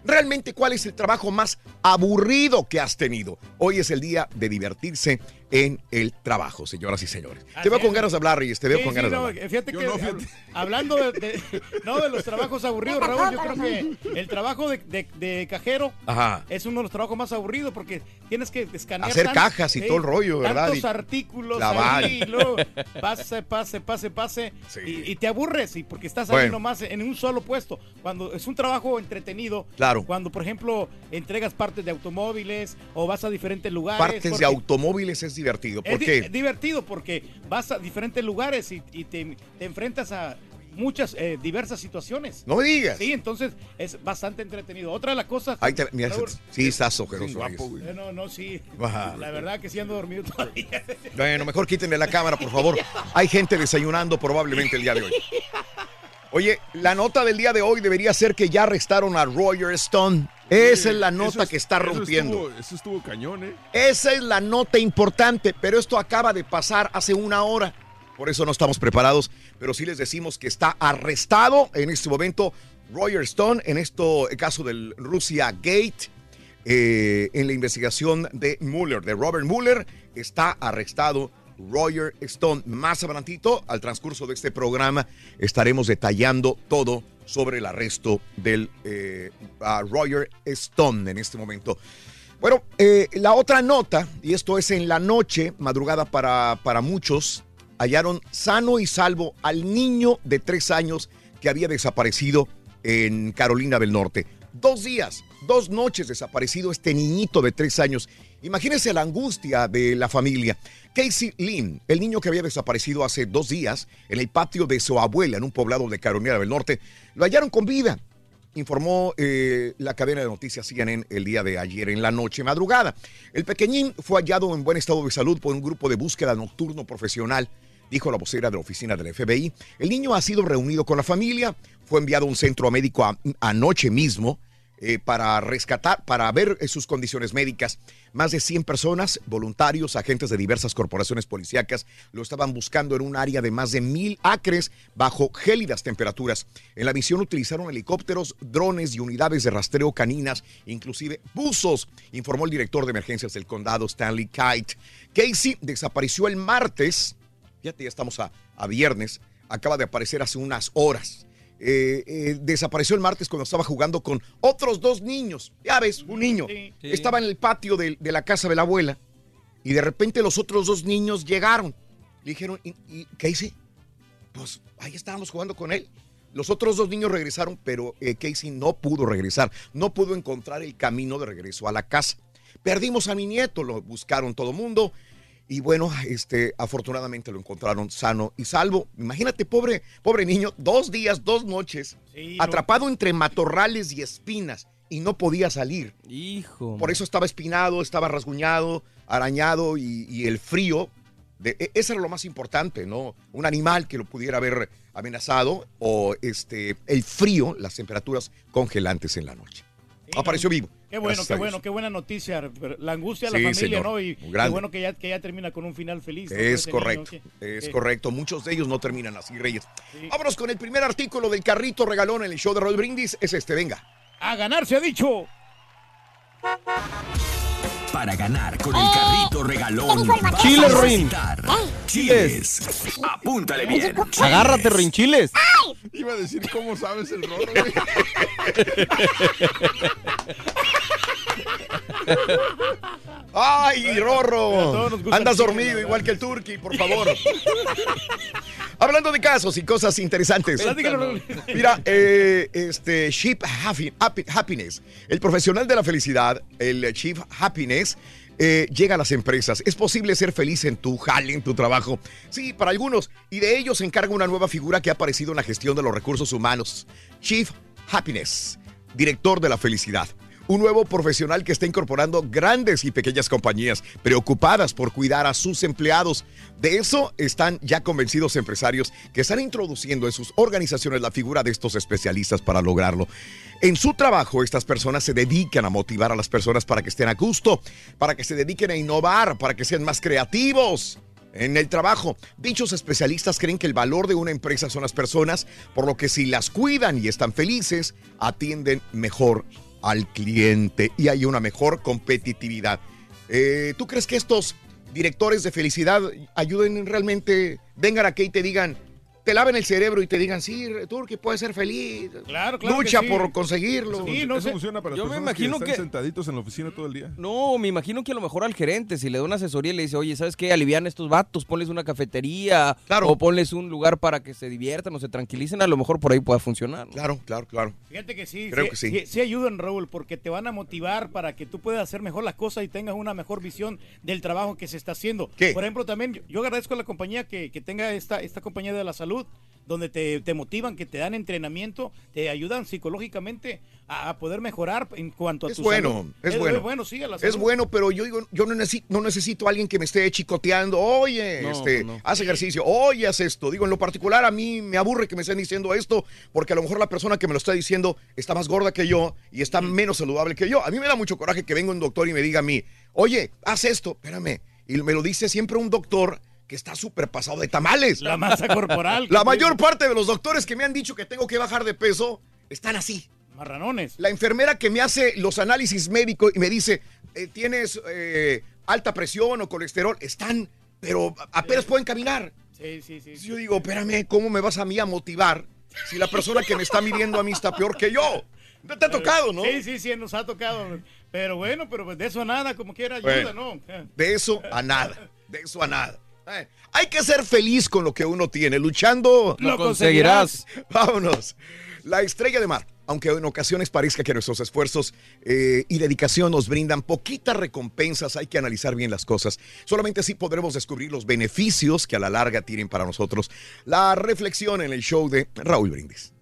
Realmente, ¿cuál es el trabajo más aburrido que has tenido? Hoy es el día de divertirse en el trabajo, señoras y señores. te veo con ganas de hablar, Reyes, te veo Sí, con sí, ganas no, de hablar. Fíjate que hab- hablando de, de- no, de los trabajos aburridos, Raúl, yo creo que el trabajo de, de- de cajero Ajá. es uno de los trabajos más aburridos porque tienes que escanear Hacer cajas y todo el rollo, ¿verdad? Tantos Y artículos lavar. ahí, y luego pase, pase, pase, pase y, y te aburres y porque estás ahí Bueno. nomás en un solo puesto. Cuando es un trabajo entretenido, Claro. cuando por ejemplo entregas partes de automóviles o vas a diferentes lugares. Partes de automóviles es divertido. es ¿Por qué? es divertido porque vas a diferentes lugares y, y te, te enfrentas a muchas eh, diversas situaciones. No me digas. Sí, entonces es bastante entretenido. Otra de las cosas. Ahí te- mira, Raúl, sí, estás Reyes. eh, no, no, sí. La verdad que sí ando dormido todavía. Bueno, mejor quítenle la cámara, por favor. Hay gente desayunando probablemente el día de hoy. Oye, la nota del día de hoy debería ser que ya arrestaron a Roger Stone. Esa es la nota es- que está eso rompiendo. estuvo- Eso estuvo cañón, ¿eh? Esa es la nota importante, pero esto acaba de pasar hace una hora. Por eso no estamos preparados, pero sí les decimos que está arrestado en este momento Roger Stone en esto el caso del Rusia Gate. eh, en la investigación de Mueller, de Robert Mueller, está arrestado Roger Stone. Más adelantito, al transcurso de este programa, estaremos detallando todo sobre el arresto del eh, Roger Stone en este momento. Bueno, eh, la otra nota, y esto es en la noche, madrugada para, para muchos, hallaron sano y salvo al niño de tres años que había desaparecido en Carolina del Norte. Dos días, dos noches desaparecido este niñito de tres años. Imagínense la angustia de la familia. Casey Lynn, el niño que había desaparecido hace dos días en el patio de su abuela en un poblado de Carolina del Norte, lo hallaron con vida informó eh, la cadena de noticias CNN el día de ayer en la noche madrugada. El pequeñín fue hallado en buen estado de salud por un grupo de búsqueda nocturno profesional, dijo la vocera de la oficina del FBI. El niño ha sido reunido con la familia, fue enviado a un centro médico anoche mismo eh, para rescatar, para ver eh, sus condiciones médicas. Más de 100 personas, voluntarios, agentes de diversas corporaciones policíacas, lo estaban buscando en un área de más de mil acres bajo gélidas temperaturas. En la misión utilizaron helicópteros, drones y unidades de rastreo caninas, inclusive buzos, informó el director de emergencias del condado, Stanley Kite. Casey desapareció el martes, fíjate, ya estamos a, a viernes, acaba de aparecer hace unas horas. Eh, eh, desapareció el martes cuando estaba jugando con otros dos niños. Ya ves, un niño. Estaba en el patio de, de la casa de la abuela y de repente los otros dos niños llegaron. Le dijeron, ¿y? Pues ahí estábamos jugando con él. Los otros dos niños regresaron, pero eh, Casey no pudo regresar. No pudo encontrar el camino de regreso a la casa. Perdimos a mi nieto, lo buscaron todo mundo. Y bueno, este, afortunadamente lo encontraron sano y salvo. Imagínate, pobre, pobre niño, dos días, dos noches, Sí, no. atrapado entre matorrales y espinas y no podía salir. Hijo. Por eso estaba espinado, estaba rasguñado, arañado y, y el frío. De, e- eso era lo más importante, ¿no? Un animal que lo pudiera haber amenazado o este, el frío, las temperaturas congelantes en la noche. Apareció vivo. Qué bueno, Gracias qué bueno, qué buena noticia. La angustia de Sí, la familia, señor. ¿no? Y qué bueno que ya, que ya termina con un final feliz. Es correcto, niño que- es correcto. Muchos de ellos no terminan así, Reyes. Vámonos con el primer artículo del carrito regalón en el show de Roll Brindis. Es este, venga. A ganar se ha dicho. Para ganar con el carrito regalón. vas Chiles, a Rin. Chiles. Apúntale bien. Agárrate, Rinchiles. Iba a decir cómo sabes el rorro, güey. ¡Ay, Rorro! Andas chile, dormido igual que el turqui, por favor. Hablando de casos y cosas interesantes. Mira, eh, este Chief Happiness, el profesional de la felicidad, el Chief Happiness, eh, llega a las empresas. Es posible ser feliz en tu jale, en tu trabajo. Sí, para algunos. Y de ellos se encarga una nueva figura que ha aparecido en la gestión de los recursos humanos. Chief Happiness, director de la felicidad. Un nuevo profesional que está incorporando grandes y pequeñas compañías preocupadas por cuidar a sus empleados. De eso están ya convencidos empresarios que están introduciendo en sus organizaciones la figura de estos especialistas para lograrlo. En su trabajo, estas personas se dedican a motivar a las personas para que estén a gusto, para que se dediquen a innovar, para que sean más creativos. En el trabajo, dichos especialistas creen que el valor de una empresa son las personas, por lo que si las cuidan y están felices, atienden mejor al cliente y hay una mejor competitividad. Eh, ¿Tú crees que estos directores de felicidad ayuden realmente, vengan aquí y te digan, te laven el cerebro y te digan, sí, Turki puede ser feliz. Claro, claro Lucha que sí. por conseguirlo. Sí, no Eso sé. funciona para las Yo me personas imagino que que- están sentaditos en la oficina todo el día. No, me imagino que a lo mejor al gerente, si le da una asesoría y le dice, oye, ¿sabes qué? Alivian estos vatos, ponles una cafetería o ponles un lugar para que se diviertan o se tranquilicen, a lo mejor por ahí pueda funcionar. ¿no? Claro, claro, claro. Fíjate que sí, Creo sí, que sí. sí, sí ayudan, Raúl, porque te van a motivar para que tú puedas hacer mejor las cosas y tengas una mejor visión del trabajo que se está haciendo. ¿Qué? Por ejemplo, también yo, yo agradezco a la compañía que, que tenga esta, esta compañía de la salud, donde te, te motivan, que te dan entrenamiento, te ayudan psicológicamente a, a poder mejorar en cuanto a Es tu bueno, salud. es bueno. Es bueno, sí, a la Es bueno, pero yo digo, yo no necesito, no necesito a alguien que me esté chicoteando, oye, No, este, no. haz ejercicio, oye, haz esto. Digo, en lo particular a mí me aburre que me estén diciendo esto, porque a lo mejor la persona que me lo está diciendo está más gorda que yo y está menos saludable que yo. A mí me da mucho coraje que venga un doctor y me diga a mí, oye, haz esto, espérame. Y me lo dice siempre un doctor que está súper pasado de tamales. La masa corporal. La mayor parte de los doctores que me han dicho que tengo que bajar de peso están así. Marranones. La enfermera que me hace los análisis médicos y me dice, eh, tienes eh, alta presión o colesterol, están, pero apenas pueden caminar. Sí, sí, sí. Yo digo, espérame, ¿cómo me vas a mí a motivar si la persona que me está midiendo a mí está peor que yo? Te ha tocado, ¿no? Sí, sí, sí, nos ha tocado. Pero bueno, pero pues de eso a nada, como quiera, ayuda, Bueno. ¿no? De eso a nada, de eso a nada. Eh, Hay que ser feliz con lo que uno tiene, luchando. Lo conseguirás. Vámonos. La estrella de mar. Aunque en ocasiones parezca que nuestros esfuerzos eh, y dedicación nos brindan poquitas recompensas, hay que analizar bien las cosas. Solamente así podremos descubrir los beneficios que a la larga tienen para nosotros. La reflexión en el show de Raúl Brindis.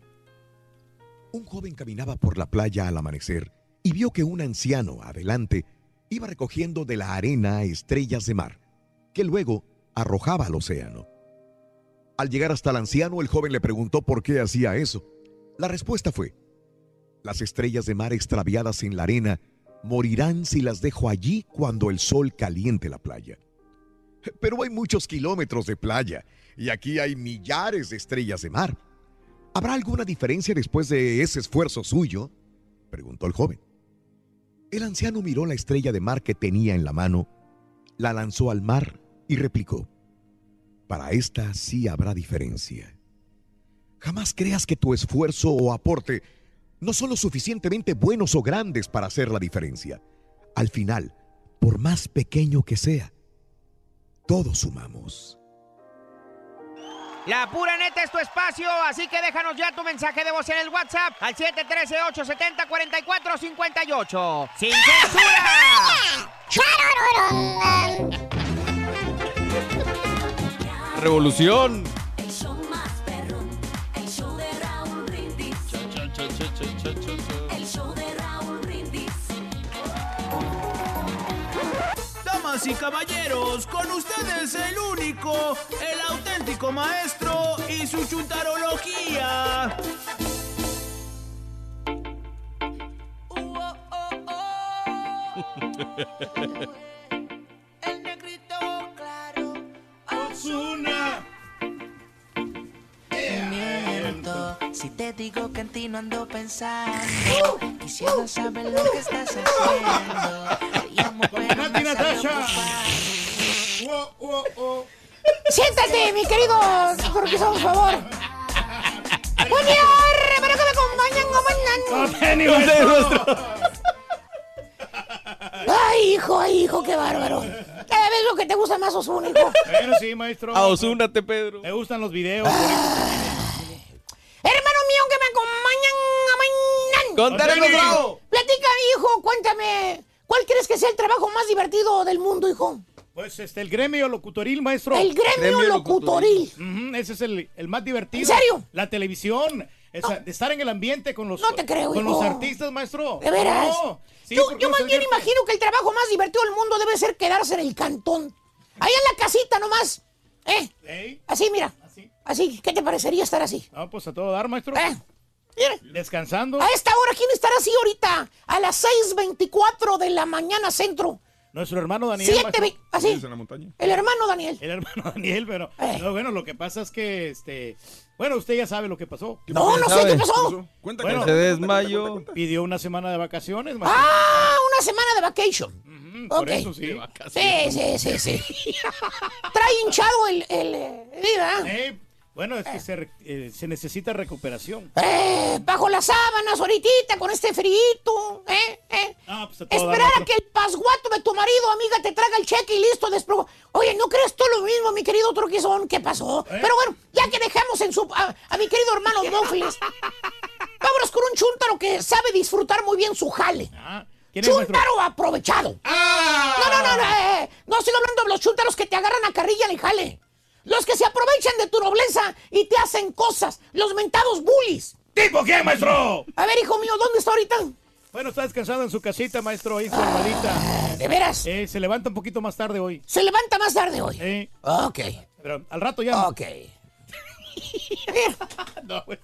Un joven caminaba por la playa al amanecer y vio que un anciano adelante iba recogiendo de la arena estrellas de mar, que luego arrojaba al océano. Al llegar hasta el anciano, el joven le preguntó por qué hacía eso. La respuesta fue, las estrellas de mar extraviadas en la arena morirán si las dejo allí cuando el sol caliente la playa. Pero hay muchos kilómetros de playa y aquí hay millares de estrellas de mar. ¿Habrá alguna diferencia después de ese esfuerzo suyo? preguntó el joven. El anciano miró la estrella de mar que tenía en la mano, la lanzó al mar y replicó, para esta sí habrá diferencia. Jamás creas que tu esfuerzo o aporte no son lo suficientemente buenos o grandes para hacer la diferencia. Al final, por más pequeño que sea, todos sumamos. La pura neta es tu espacio, así que déjanos ya tu mensaje de voz en el WhatsApp al 713-870-4458. ¡Sin censura! Revolución. El show más perrón, el show de Raúl Brindis. El show de Raúl Brindis. Damas y caballeros, con ustedes el único, el auténtico maestro y su chuntarología. Osuna. Yeah. Miento, si te digo que en ti no ando pensando, quisiera saber lo que estás haciendo. Te llamo, pero no. Siéntate, mi querido corquizón, por favor. ¡Junior! ¡Pero que me acompañen acompañan! ¡Acompañan! Ay, hijo, ay, hijo, qué bárbaro. Cada vez lo que te gusta más Ozuna, hijo. Bueno, sí, maestro. A Osúnate, Pedro. Me gustan los videos. eso. Hermano mío, que me acompañan, amañan. Con tenis, bravo. Platica, hijo, cuéntame. ¿Cuál crees que sea el trabajo más divertido del mundo, hijo? Pues este, el gremio locutoril, maestro. El gremio locutoril. Ese es el, el más divertido. ¿En serio? La televisión. Esa- de estar en el ambiente con los, No te creo, con hijo. los artistas, maestro. ¿De veras? No. Sí, yo yo más bien imagino que el trabajo más divertido del mundo debe ser quedarse en el cantón. Ahí en la casita nomás. ¿Eh? Ey, Así, mira. Así. ¿qué te parecería estar así? No, pues a todo dar, maestro. Eh, mira. Descansando. A esta hora, ¿quién estará así ahorita? A las 6.24 de la mañana centro. Nuestro hermano Daniel. Siete así. ¿Vives en la montaña? El hermano Daniel. El hermano Daniel, pero. Eh. No, bueno, lo que pasa es que, este. Bueno, usted ya sabe lo que pasó. No, no sé qué pasó. Cuenta, Bueno, Se desmayó. pidió una semana de vacaciones, maestro. Ah, una semana de vacation. Mm, por ok. eso sí. Sí, sí, sí, sí. Trae hinchado el... el, mira. Eh, bueno, es que se, re- eh, se necesita recuperación. Eh, bajo las sábanas, ahorita, con este frito, ¿eh? ¿eh? No, pues a Esperar a que el pasguato de tu marido, amiga, te traga el cheque y listo, despro... Oye, ¿no crees tú lo mismo, mi querido Troquizón? ¿Qué pasó? ¿Eh? Pero bueno, ya que dejamos en su... A, a mi querido hermano Mofles, vámonos con un chúntaro que sabe disfrutar muy bien su jale. Ah. Chúntaro aprovechado. ¡Ah! No, no, no, no, eh, no estoy hablando de los chúntaros que te agarran a carrilla el jale. Los que se aprovechan de tu nobleza y te hacen cosas. Los mentados bullies. ¿Tipo qué, maestro? A ver, hijo mío, ¿dónde está ahorita? Bueno, está descansando en su casita, maestro, ahí su hermanita. ¿De veras? Eh, se levanta un poquito más tarde hoy. Se levanta más tarde hoy. Eh, Ok, pero al rato ya. ok. No, pues,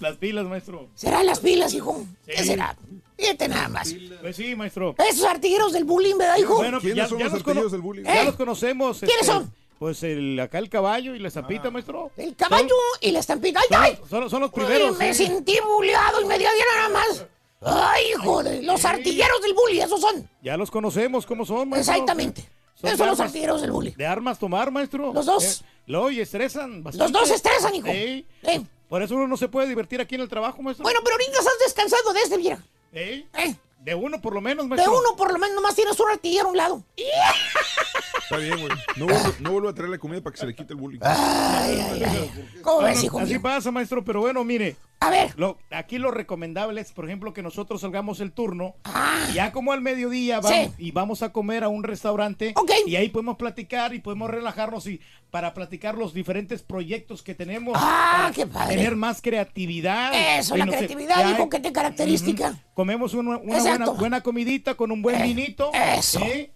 las pilas, maestro. ¿Serán las pilas, hijo? ¿Qué será? Fíjate nada más. Pues sí, maestro. Esos artilleros del bullying, ¿verdad, hijo? Bueno, ¿Quiénes ya, son ya los artilleros del bullying? Ya ¿Eh? los conocemos. ¿Quiénes este, son? Pues el, acá el caballo y la estampita, maestro. El caballo y la estampita. ¡Ay, Son, ay! son- son los Uy, primeros. me sí. sentí bulleado y me dio nada más. ¡Ay, hijo de los artilleros del bullying! Esos son. Ya los conocemos, ¿cómo son, maestro? Exactamente. Son Esos son los artilleros del bullying. De armas tomar, maestro. Los dos. Eh, lo y estresan bastante. Los dos se estresan, hijo. Sí. Eh, Por eso uno no se puede divertir aquí en el trabajo, maestro. Bueno, pero ahorita estás descansando de este, vieja. ¿Eh? Eh, De uno por lo menos, de maestro. uno por lo menos nomás tienes un artillero a un lado. Está bien, güey. No vuelvo, no vuelvo a traerle comida para que se le quite el bullying. Ay, ay, ay. ¿Cómo ves, hijo así mío? pasa, maestro, pero bueno, mire. A ver. Lo, aquí lo recomendable es, por ejemplo, que nosotros salgamos el turno. Ah. Ya como al mediodía vamos, y vamos a comer a un restaurante. Ok. Y ahí podemos platicar y podemos relajarnos y para platicar los diferentes proyectos que tenemos. Ah, qué padre. Tener más creatividad. Eso, Y la no sé, creatividad, ya, hijo, que te característica. Comemos una, una. Buena, buena comidita con un buen Eh, vinito. eso. ¿eh?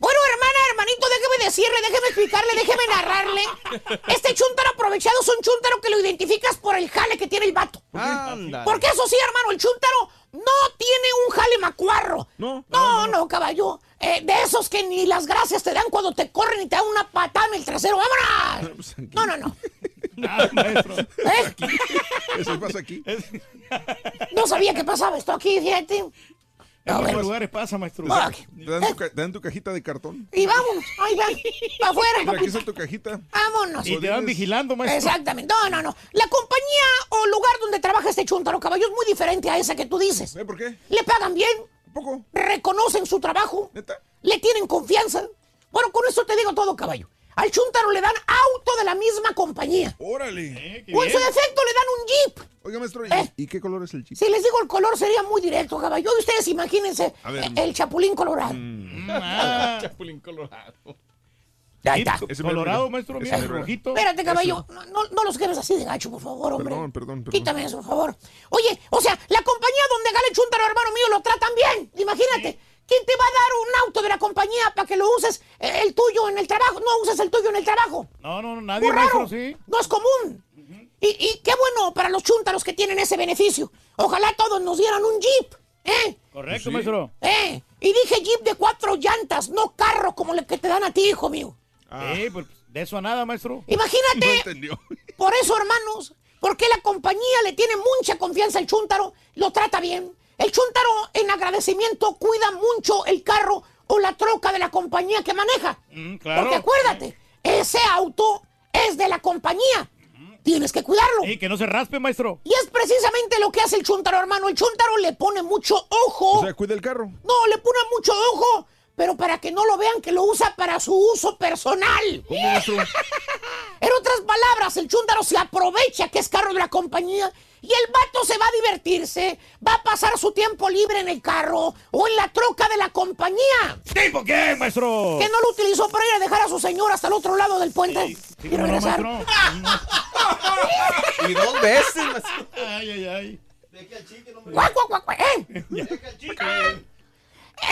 Bueno, hermana, hermanito, déjeme decirle, déjeme explicarle, déjeme narrarle. Este chúntaro aprovechado es un chúntaro que lo identificas por el jale que tiene el vato. Porque eso sí, hermano, el chúntaro no tiene un jale macuarro. No. No, no, caballo. Eh, de esos que ni las gracias te dan cuando te corren y te dan una patada en el trasero. ¡Vámonos! No, no, no. Ah, maestro. ¿Eh? Eso pasa aquí. No sabía que pasaba esto aquí, fíjate. En A ver. muchos lugares pasa, maestro. Ah, Te dan, tu, ca- te dan tu cajita de cartón. Y vámonos. Ahí va. Para afuera, Mira, aquí está tu cajita. Vámonos. Y te van vigilando, maestro. Exactamente. No, no, no. La compañía o lugar donde trabaja este chuntaro caballo es muy diferente a esa que tú dices. ¿Eh? ¿Por qué? Le pagan bien, ¿Poco? reconocen su trabajo, ¿Neta? le tienen confianza. Bueno, con eso te digo todo, caballo. Al chuntaro le dan auto de la misma compañía. Órale. Eh, O en su defecto le dan un jeep. Oiga, maestro, ¿y, ¿Eh? ¿y qué color es el chip? Si les digo el color sería muy directo, caballo. Ustedes imagínense ver. eh, el chapulín colorado. Ah, Chapulín colorado. Ahí está. Mero, Colorado, maestro, mira, mero. rojito. Espérate, caballo. No, no, no los quemes así de gacho, por favor, hombre. Perdón, perdón, perdón. Quítame eso, por favor. Oye, o sea, la compañía donde gana el chúntaro, hermano mío, lo tratan bien. Imagínate. ¿Quién te va a dar un auto de la compañía para que lo uses eh, el tuyo en el trabajo? No uses el tuyo en el trabajo. No, no, no, nadie, raro. maestro, sí. No es común. y, y qué bueno para los chúntaros que tienen ese beneficio. Ojalá todos nos dieran un jeep. ¿Eh? Correcto, maestro. ¿Eh? Y dije jeep de cuatro llantas, no carro como el que te dan a ti, hijo mío. Eh, pues, de eso a nada, maestro. Imagínate. No entendió. Por eso, hermanos, porque la compañía le tiene mucha confianza al chúntaro, lo trata bien. El chúntaro, en agradecimiento, cuida mucho el carro o la troca de la compañía que maneja. Mm, claro. Porque acuérdate, ese auto es de la compañía. Tienes que cuidarlo. Y que no se raspe, maestro. Y es precisamente lo que hace el chuntaro, hermano. El chuntaro le pone mucho ojo. O sea, cuida el carro. No, le pone mucho ojo, pero para que no lo vean que lo usa para su uso personal. ¿Cómo, otras palabras, el chúndaro se aprovecha que es carro de la compañía y el vato se va a divertirse, va a pasar su tiempo libre en el carro o en la troca de la compañía. ¿Tipo qué, maestro? Que no lo utilizó para ir a dejar a su señor hasta el otro lado del puente y ¿cómo no, regresar. Y dos veces, maestro. Ay, ay, ay. Guau, guau, guau, guau, ¿eh?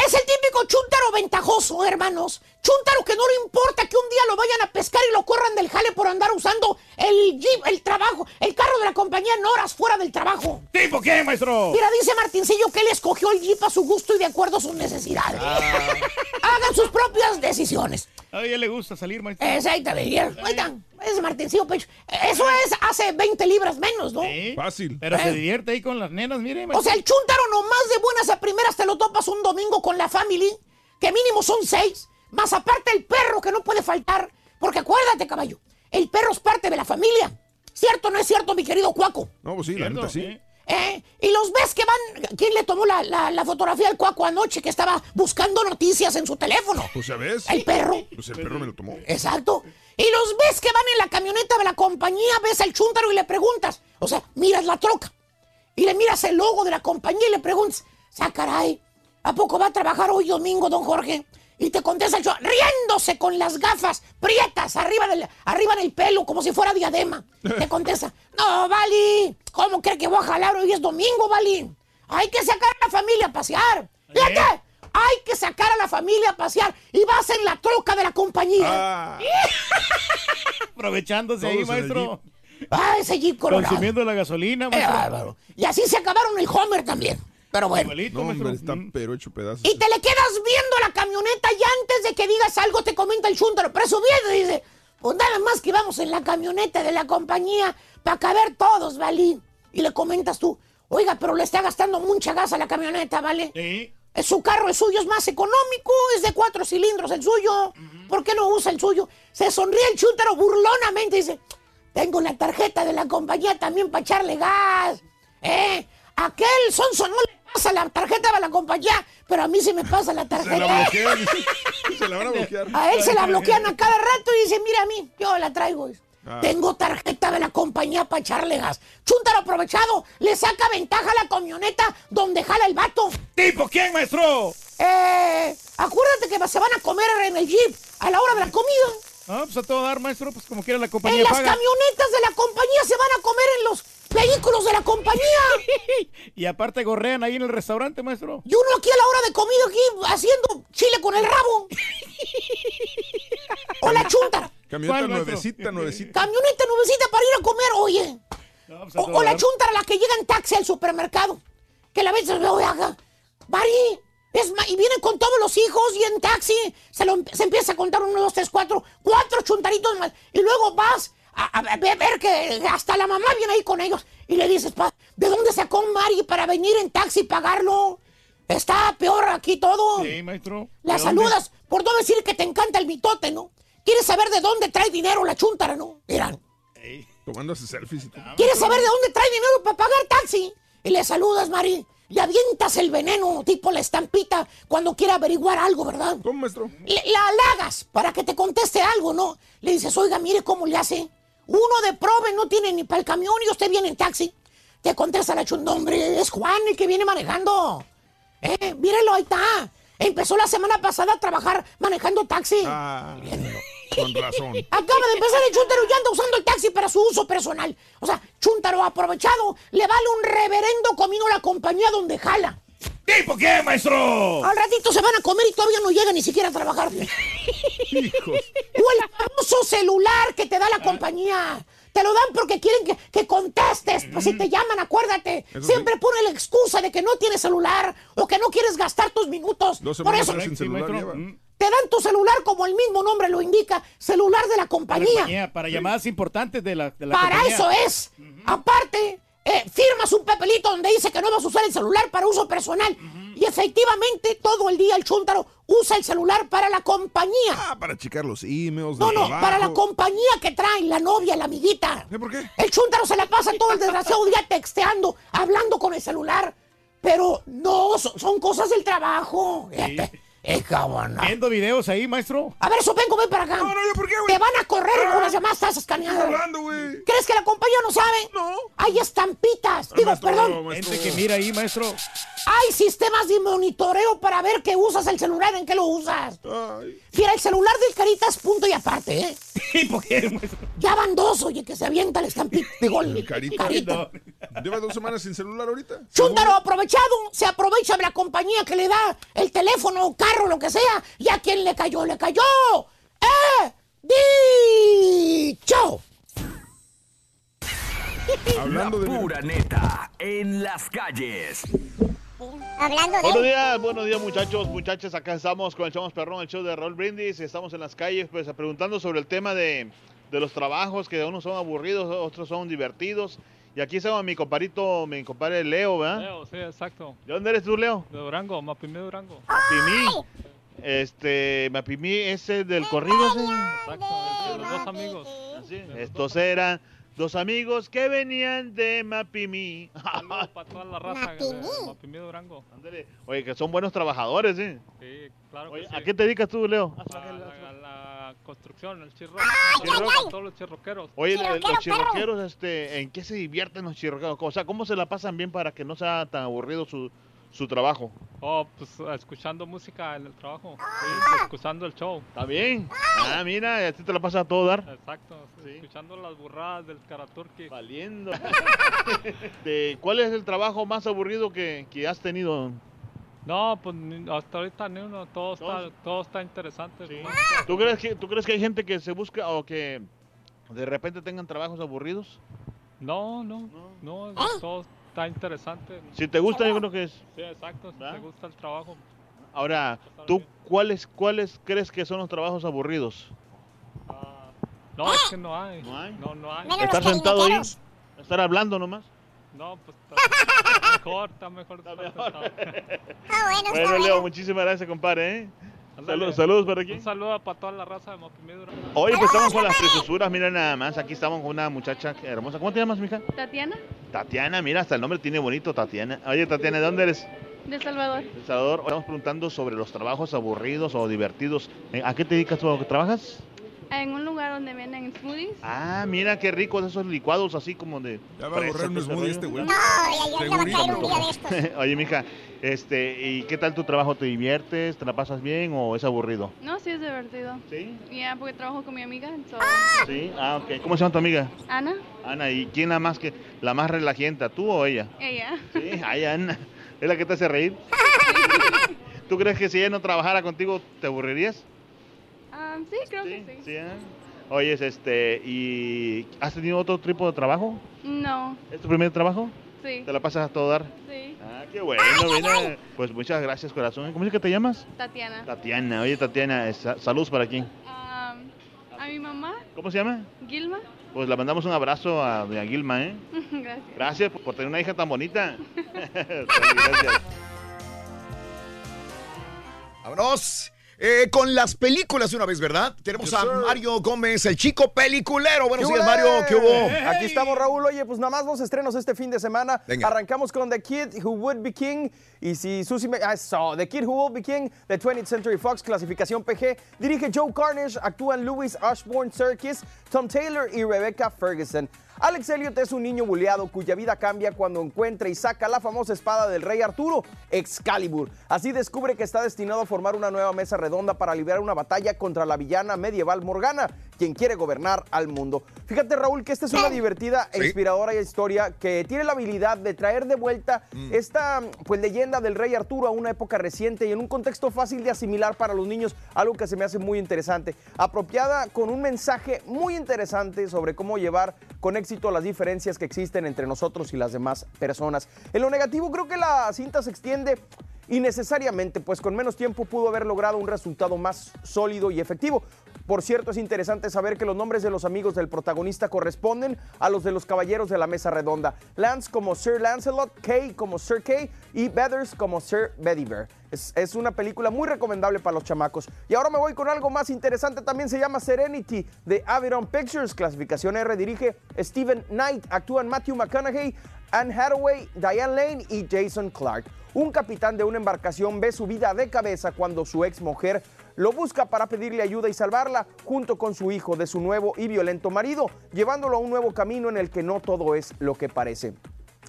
Es el típico chúntaro ventajoso, hermanos. Chúntaro que no le importa que un día lo vayan a pescar y lo corran del jale por andar usando el jeep, el trabajo, el carro de la compañía en horas fuera del trabajo. ¿Tipo qué, maestro? Mira, dice Martincillo que él escogió el jeep a su gusto y de acuerdo a sus necesidades. Hagan sus propias decisiones. A ella le gusta salir, maestro. Exactamente. Ahí está. Ese Martincillo Pecho. Eso es hace 20 libras menos, ¿no? Sí. Fácil. Pero Eh. se divierte ahí con las nenas, mire. O sea, el chúntaro nomás de buenas a primeras te lo topas un domingo con la family, que mínimo son seis, más aparte el perro que no puede faltar, porque acuérdate, caballo, el perro es parte de la familia. ¿Cierto o no es cierto, mi querido Cuaco? No, pues sí, la neta sí. ¿Eh? Y los ves que van... ¿Quién le tomó la, la- la fotografía al Cuaco anoche que estaba buscando noticias en su teléfono? Pues ya ves. El perro. Pues el perro me lo tomó. Exacto. Y los ves que van en la camioneta de la compañía, ves al chúntaro y le preguntas. O sea, miras la troca. Y le miras el logo de la compañía y le preguntas, ¡ah, caray! ¿A poco va a trabajar hoy domingo, don Jorge? Y te contesta el riéndose con las gafas prietas arriba del, arriba del pelo, como si fuera diadema. Te contesta, no, Vali, ¿cómo cree que voy a jalar hoy es domingo, Vali? Hay que sacar a la familia a pasear. Fíjate, hay que sacar a la familia a pasear y vas en la troca de la compañía. Ah. Aprovechándose ahí, Todos maestro. Ah, ese Jeep Colorado. Consumiendo la gasolina, Eh, maestro. Y así se acabaron el Homer también. Pero bueno. No, hombre, está pero hecho pedazos. Y te le quedas viendo la camioneta y antes de que digas algo te comenta el chúntaro presumiendo y dice, pues nada más que vamos en la camioneta de la compañía para caber todos, ¿vale? Y le comentas tú, oiga, pero le está gastando mucha gas a la camioneta, ¿vale? Sí. Es Su carro, el suyo es más económico, es de cuatro cilindros el suyo. ¿Por qué no usa el suyo? Se sonríe el chúntaro burlonamente y dice, tengo la tarjeta de la compañía también para echarle gas. ¿Eh? Aquel sonso no le pasa la tarjeta de la compañía, pero a mí sí me pasa la Se tarjeta. la bloquean. dice. Se la van a bloquear. A él se la bloquean a cada rato y dice, mira a mí, yo la traigo. Ah. Tengo tarjeta de la compañía para echarle gas. Chúntaro aprovechado, le saca ventaja a la camioneta donde jala el vato. ¿Tipo quién, maestro? Eh, acuérdate que se van a comer en el jeep a la hora de la comida. Ah, pues a todo dar, maestro, pues como quiera la En compañía las paga. camionetas de la compañía se van a comer en los vehículos de la compañía. Y aparte gorrean ahí en el restaurante, maestro. Y uno aquí a la hora de comida aquí haciendo chile con el rabo. o la chúntara. Camioneta nuevecita, nuevecita. Camioneta nuevecita para ir a comer, oye. No, pues a O, la dar. chúntara, la que llega en taxi al supermercado. Que la ves, oye, haga. Mari, es y vienen con todos los hijos y en taxi se, lo, se empieza a contar uno, dos, tres, cuatro, cuatro chuntaritos más. Y luego vas a, a ver que hasta la mamá viene ahí con ellos. Y le dices, pa, ¿de dónde sacó Mari para venir en taxi y pagarlo? Está peor aquí todo. Sí, maestro. La saludas, por no decir que te encanta el mitote, ¿no? Quieres saber de dónde trae dinero la chúntara, ¿no? Miran. Tomándose selfies y todo. ¿Quieres saber de dónde trae dinero para pagar taxi? Y le saludas, Mari. Le avientas el veneno, tipo la estampita, cuando quiere averiguar algo, ¿verdad? ¿Cómo, maestro? Le- la halagas para que te conteste algo, ¿no? Le dices, oiga, mire cómo le hace. Uno de prove no tiene ni para el camión y usted viene en taxi. Te contesta la chunda, hombre, es Juan el que viene manejando. Eh, mírelo, ahí está. Empezó la semana pasada a trabajar manejando taxi. Ah, con razón. Acaba de empezar el Chuntaro y anda usando el taxi para su uso personal. O sea, Chuntaro aprovechado, le vale un reverendo comino a la compañía donde jala. ¿Tipo qué, maestro? Al ratito se van a comer y todavía no llega ni siquiera a trabajar. Hijos. O el famoso celular que te da la compañía. Te lo dan porque quieren que, que contestes. Pues si te llaman, acuérdate. Eso Siempre sí. pone la excusa de que no tienes celular o que no quieres gastar tus minutos. Dos Por eso sin celular lleva. Mm. te dan tu celular como el mismo nombre lo indica. Celular de la compañía. compañía, para llamadas importantes de la, de la Para compañía. eso es. Aparte, eh, firmas un papelito donde dice que no vas a usar el celular para uso personal. Y efectivamente, todo el día el chúntaro usa el celular para la compañía. Ah, para checar los emails. No, no, trabajo. para la compañía que trae, la novia, la amiguita. ¿Por qué? El chúntaro se la pasa todo el desgraciado día texteando, hablando con el celular. Pero no, son, son cosas del trabajo. Es cabrón. Viendo videos ahí, maestro. A ver, Sopenco, ven para acá. No, no, yo por qué, güey. Te van a correr con las llamadas estás escaneadas. Estoy hablando, güey. ¿Crees que la compañía no sabe? No. Hay estampitas. Digo, perdón. Gente que mira ahí, maestro. Hay sistemas de monitoreo para ver que usas el celular, en qué lo usas. Mira, el celular del Caritas, punto y aparte, ¿eh? Ya van dos, oye, que se avienta el estampita de gol. Carita. Carita. ¿Lleva dos semanas sin celular ahorita? Chúntaro aprovechado, se aprovecha de la compañía que le da el teléfono, carro, lo que sea, y a quien le cayó, le cayó. ¡Eh! ¡Dicho! Hablando de pura neta en las calles. Hablando Buenos días, buenos días muchachos, muchachas, acá estamos con el Chamos Perrón, el show de Raúl Brindis, estamos en las calles pues preguntando sobre el tema de, de los trabajos, que unos son aburridos, otros son divertidos. Y aquí estamos mi comparito, mi compadre Leo, ¿verdad? Leo, sí, exacto. ¿De dónde eres tú, Leo? De Durango, Mapimí Durango. Mapimí. Este, Mapimí, ese del corrido, ¿sí? Exacto, de los dos amigos. Estos eran dos amigos que venían de Mapimí. Saludos para toda la raza de Mapimí Durango. Ándale. Oye, que son buenos trabajadores, ¿sí? Sí, claro Oye, que sí. ¿A qué te dedicas tú, Leo? A a la construcción, el chirro. Chirro. Todos los chirroqueros. Oye, los, los chirroqueros, este, ¿en qué se divierten los chirroqueros? O sea, ¿cómo se la pasan bien para que no sea tan aburrido su, su trabajo? Oh, pues escuchando música en el trabajo. Sí, escuchando el show. ¿Está bien? Ah, mira, así te la pasas a todo dar. Exacto, escuchando las burradas del Karaturki. Valiendo. De, ¿Cuál es el trabajo más aburrido que, que has tenido? No, pues ni- hasta ahorita ni uno, todo está, todo está interesante. ¿Tú crees, que, ¿Tú crees que hay gente que se busca o que de repente tengan trabajos aburridos? No, no, no, todo está interesante. Si te gusta, yo creo que es. Sí, exacto, si te gusta el trabajo. Ahora, ¿tú cuáles, cuáles crees que son los trabajos aburridos? No, es que no hay. No hay. No, no hay. ¿Estar sentado ahí? ¿Estar hablando nomás? No, pues está mejor, está mejor. Está mejor. Bueno, Leo, muchísimas gracias, compadre. ¿eh? Saludos, saludos para aquí. Un saludo para toda la raza de Mapimí Durango. Oye, pues estamos con las preciosura, mira nada más. Aquí estamos con una muchacha hermosa. ¿Cómo te llamas, mija? Tatiana, Tatiana, mira, hasta el nombre tiene bonito, Tatiana. Oye, Tatiana, ¿de dónde eres? de El Salvador. El Salvador. Estamos preguntando sobre los trabajos aburridos o divertidos. Eh, ¿A qué te dedicas tú? ¿A qué trabajas? En un lugar donde venden smoothies. Ah, mira qué ricos esos licuados así como de. Ya va a borrar un smoothie este güey. No, ya, ya, ya va a caer un día de estos. Oye, mija, este, ¿y qué tal tu trabajo? ¿Te diviertes? ¿Te la pasas bien o es aburrido? No, sí es divertido. ¿Sí? Ya, porque trabajo con mi amiga. so- Sí, ah, ok. ¿Cómo se llama tu amiga? Ana, Ana, ¿y quién la más que la más relajienta, tú o ella? ella. Sí, ay, Ana. ¿Es la que te hace reír? ¿Tú crees que si ella no trabajara contigo te aburrirías? Sí, creo que sí. Sí, ¿eh? Oyes, este, ¿y has tenido otro tipo de trabajo? No, ¿Es tu primer trabajo? sí. ¿Te la pasas a todo dar? Sí. Ah, qué bueno, mira. Pues muchas gracias, corazón. ¿Cómo es que te llamas? Tatiana. Tatiana. Oye, Tatiana, sa- saludos para aquí. Ah, a mi mamá, ¿Cómo se llama? Gilma. Pues le mandamos un abrazo a doña Gilma, ¿eh? Gracias. Gracias por, por tener una hija tan bonita. Gracias. Vámonos. Eh, con las películas de una vez, ¿verdad? Tenemos a Mario Gómez, el chico peliculero. Buenos días, Mario. ¿Qué hubo? Aquí estamos, Raúl. Oye, pues nada más los estrenos este fin de semana. Venga. Arrancamos con The Kid Who Would Be King. Y si Susie me... ah, so, The Kid Who Will Be King, de 20th Century Fox, clasificación PG. Dirige Joe Carnage, actúan Louis Ashbourne Serkis, Tom Taylor y Rebecca Ferguson. Alex Elliot es un niño buleado cuya vida cambia cuando encuentra y saca la famosa espada del rey Arturo, Excalibur. Así descubre que está destinado a formar una nueva mesa redonda para librar una batalla contra la villana medieval Morgana, quien quiere gobernar al mundo. Fíjate, Raúl, que esta es una divertida e Sí. inspiradora historia que tiene la habilidad de traer de vuelta esta pues, leyenda del rey Arturo a una época reciente y en un contexto fácil de asimilar para los niños, algo que se me hace muy interesante. Apropiada con un mensaje muy interesante sobre cómo llevar con éxito las diferencias que existen entre nosotros y las demás personas. En lo negativo, creo que la cinta se extiende innecesariamente, pues con menos tiempo pudo haber logrado un resultado más sólido y efectivo. Por cierto, es interesante saber que los nombres de los amigos del protagonista corresponden a los de los caballeros de la mesa redonda. Lance como Sir Lancelot, Kay como Sir Kay y Beathers como Sir Bedivere. Es, es una película muy recomendable para los chamacos. Y ahora me voy con algo más interesante. También se llama Serenity de Aviron Pictures. Clasificación R. Dirige Steven Knight. Actúan Matthew McConaughey, Anne Hathaway, Diane Lane y Jason Clark. Un capitán de una embarcación ve su vida de cabeza cuando su ex mujer lo busca para pedirle ayuda y salvarla junto con su hijo de su nuevo y violento marido, llevándolo a un nuevo camino en el que no todo es lo que parece.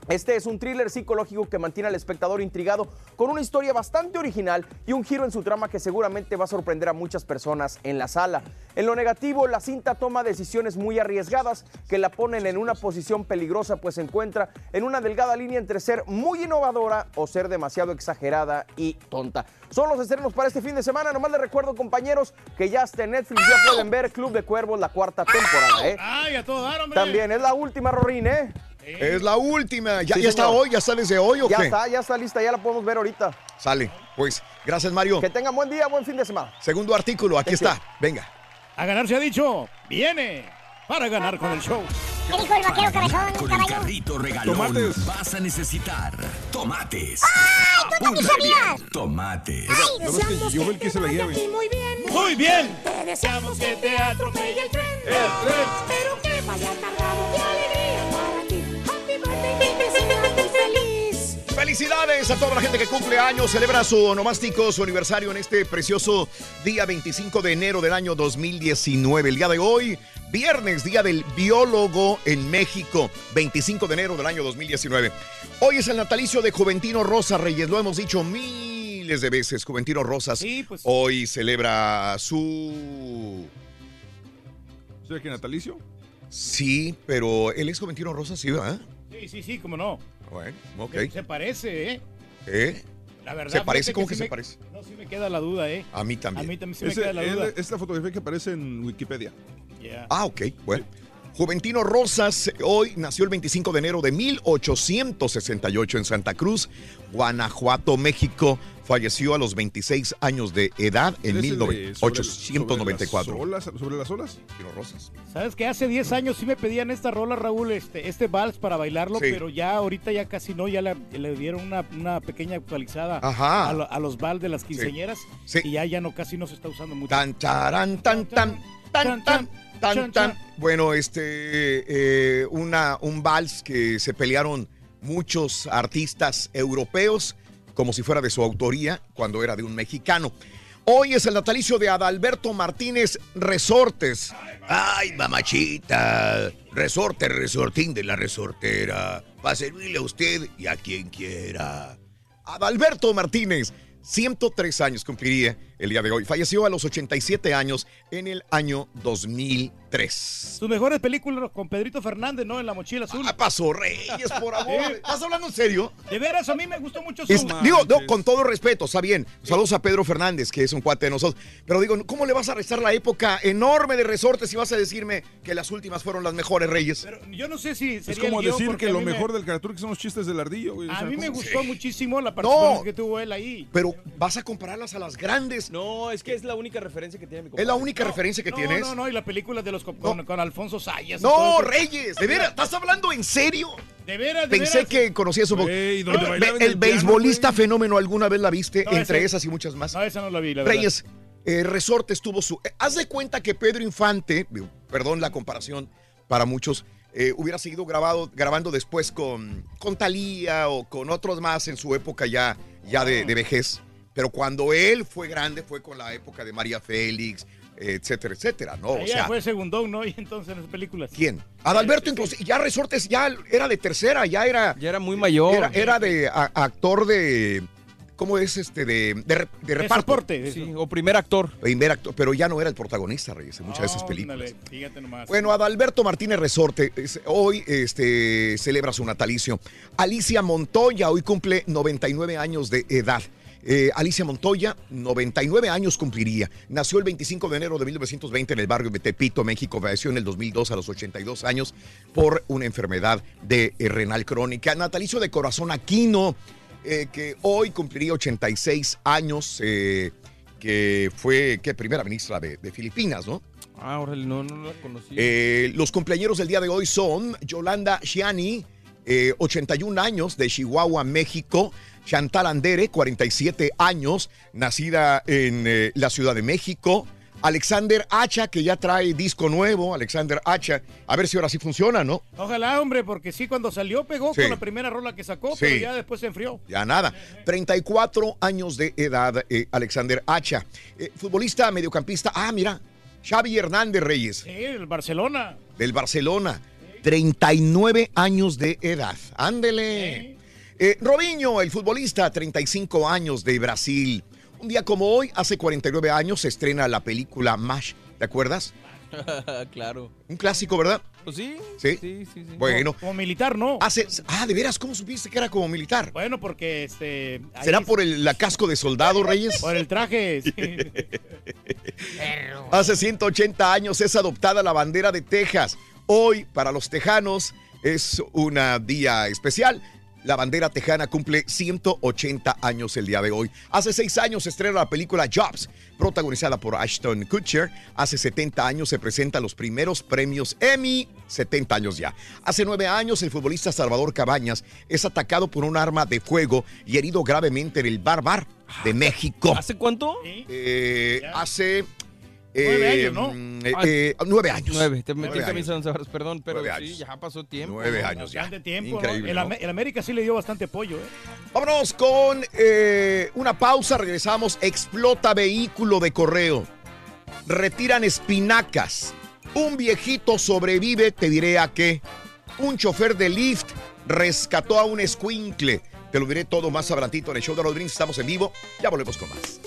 Este es un thriller psicológico que mantiene al espectador intrigado con una historia bastante original y un giro en su trama que seguramente va a sorprender a muchas personas en la sala. En lo negativo, la cinta toma decisiones muy arriesgadas que la ponen en una posición peligrosa pues se encuentra en una delgada línea entre ser muy innovadora o ser demasiado exagerada y tonta. Son los estrenos para este fin de semana. Nomás les recuerdo, compañeros, que ya está en Netflix, ya pueden ver Club de Cuervos la cuarta temporada. ¿eh? Ay, a todo dar, hombre. También es la última, Rorín, ¿eh? Es la última. ¿Ya, Sí, ya está hoy? ¿Ya está desde hoy o Ya qué? está, ya está lista, ya la podemos ver ahorita. Sale. Pues, gracias, Mario. Que tengan buen día, buen fin de semana. Segundo artículo, aquí está. Venga. A ganar se ha dicho. Viene para ganar con el show. ¿Qué dijo el vaquero cabezón, Con el carrito regalón Tomates. vas a necesitar tomates. ¡Ay, tú también sabías! Tomates. Ay, No, es que yo fui el que se la lleve. Muy bien. Muy bien. Te deseamos que te atropelle el tren. Pero que vaya cargado de alegría Felicidades a toda la gente que cumple años, celebra su onomástico, su aniversario en este precioso día 25 de enero del año 2019. El día de hoy, viernes, día del biólogo en México, 25 de enero del año 2019. Hoy es el natalicio de Juventino Rosa Reyes, lo hemos dicho miles de veces, Juventino Rosas. pues. Hoy celebra su... ¿Será que natalicio? Sí, pero él es Juventino Rosas, sí, ¿verdad? Sí, sí, sí, cómo no. Bueno, ok. Se parece, ¿eh? ¿Eh? La verdad. ¿Se parece? ¿Cómo que sí se me- parece? No, sí me queda la duda, ¿eh? A mí también. A mí también sí me queda la duda. es la fotografía que aparece en Wikipedia. Ah, ok, bueno. Juventino Rosas hoy nació el 25 de enero de 1868 en Santa Cruz, Guanajuato, México. Falleció a los 26 años de edad en ¿Él es el de sobre- 1894. ¿Sobre las olas? ¿Sobre las olas? Juventino Rosas. ¿Sabes que Hace 10 años sí me pedían esta rola, Raúl, este, este vals para bailarlo, Sí. pero ya ahorita ya casi no, ya le, le dieron una, una pequeña actualizada Ajá. A, lo- a los vals de las quinceañeras Sí. y ya, ya no casi no se está usando mucho. Tan, tarán, tan, tan, tan, tan, tan, tan. Bueno, este, eh, una, un vals que se pelearon muchos artistas europeos como si fuera de su autoría cuando era de un mexicano. Hoy es el natalicio de Adalberto Martínez Resortes. Ay, mamachita. Resorte, resortín de la resortera. Para servirle a usted y a quien quiera. Adalberto Martínez, 103 años cumpliría el día de hoy. Falleció a los 87 años en el año 2003. Sus mejores películas con Pedrito Fernández, ¿no? En la mochila azul. Ah, pasó Reyes, por amor. ¿Estás hablando en serio? De veras, a mí me gustó mucho su... Es- digo, no, con todo respeto, está bien. Saludos a Pedro Fernández, que es un cuate de nosotros. Pero digo, ¿cómo le vas a restar la época enorme de resortes si vas a decirme que las últimas fueron las mejores, Reyes? Yo no sé si Es como el decir que lo me- mejor del caricatura son los chistes del ardillo. güey. O A sea, mí me gustó muchísimo la participación que tuvo él ahí. Pero vas a compararlas a las grandes. No, es que es la única referencia que tiene mi Es compadre. la única referencia que no, tienes. No, no, y la película de los con, con- con Alfonso Sayas. No. Reyes, de veras, ¿estás hablando en serio? De veras, de Pensé veras. que conocía bailaba en el, el beisbolista fenómeno, ¿alguna vez la viste? No, Entre ese- esas y muchas más. No, esa no la vi, la. Reyes, eh, Resortes tuvo su. eh, haz de cuenta que Pedro Infante, perdón la comparación para muchos, eh, hubiera seguido grabado, grabando después con, con Talía o con otros más en su época ya, ya de, de vejez. Pero cuando él fue grande fue con la época de María Félix, etcétera, etcétera, ¿no? O Ella sea, fue segundón, ¿no? Y entonces en las películas. ¿quién? Adalberto, incluso, ya Resortes ya era de tercera, ya era. Ya era muy mayor. Era, era de a- actor de. ¿Cómo es este? De, de, de reparto. soporte, Sí, o primer actor. Primer actor, pero ya no era el protagonista, Reyes, en muchas de esas películas. Fíjate nomás. Bueno, Adalberto Martínez Resorte es- hoy este, celebra su natalicio. Alicia Montoya hoy cumple 99 años de edad. Eh, Alicia Montoya, 99 años cumpliría. Nació el 25 de enero de 1920 en el barrio de Tepito, México. Falleció en el 2002 a los 82 años por una enfermedad de eh, renal crónica. Natalicio de Corazón Aquino, eh, que hoy cumpliría 86 años, que fue ¿qué? primera ministra de, de Filipinas, ¿no? Ah, órale, no, no la conocí. Los cumpleaños del día de hoy son Yolanda Shiani, eh, 81 años de Chihuahua, México. Chantal Andere, 47 años, nacida en eh, la Ciudad de México. Alexander Hacha, que ya trae disco nuevo, Alexander Hacha. A ver si ahora sí funciona, ¿no? Ojalá, hombre, porque sí, cuando salió pegó Sí. con la primera rola que sacó, Sí. pero ya después se enfrió. Ya nada. 34 años de edad, eh, Alexander Hacha. Eh, futbolista, mediocampista. Ah, mira, Xavi Hernández Reyes, Sí, el Barcelona. del Barcelona. 39 años de edad. Ándele. Eh, Robinho, el futbolista, 35 años de Brasil. Un día como hoy, hace 49 años, se estrena la película MASH. ¿Te acuerdas? claro. Un clásico, ¿verdad? Pues sí. Sí. Sí, sí, sí. Bueno. Como militar, ¿no? Hace, ah, ¿de veras? ¿Cómo supiste que era como militar? Bueno, porque este. ¿Será por el la casco de soldado, Reyes? Por el traje. sí. Hace 180 años es adoptada la bandera de Texas. Hoy, para los tejanos, es un día especial. La bandera tejana cumple 180 años el día de hoy. Hace seis años se estrena la película Jobs, protagonizada por Ashton Kutcher. Hace 70 años se presentan los primeros premios Emmy, 70 años ya. Hace nueve años el futbolista Salvador Cabañas es atacado por un arma de fuego y herido gravemente en el Bar Bar de México. ¿Hace cuánto? Eh, hace... Nueve eh, años, ¿no? eh, eh, nueve años. Nueve. Te metí camisa de once varas, perdón, pero Nueve sí, años. ya pasó tiempo. Nueve ¿no? años ya. Bastante tiempo, ¿no? Increíble, El, ¿no? Am- el América sí le dio bastante apoyo, ¿eh? Vámonos con eh, una pausa, regresamos. Explota vehículo de correo. Retiran espinacas. Un viejito sobrevive, te diré a qué. Un chofer de Lyft rescató a un escuincle. Te lo diré todo más adelantito en el show de los drinks. Estamos en vivo. Ya volvemos con más.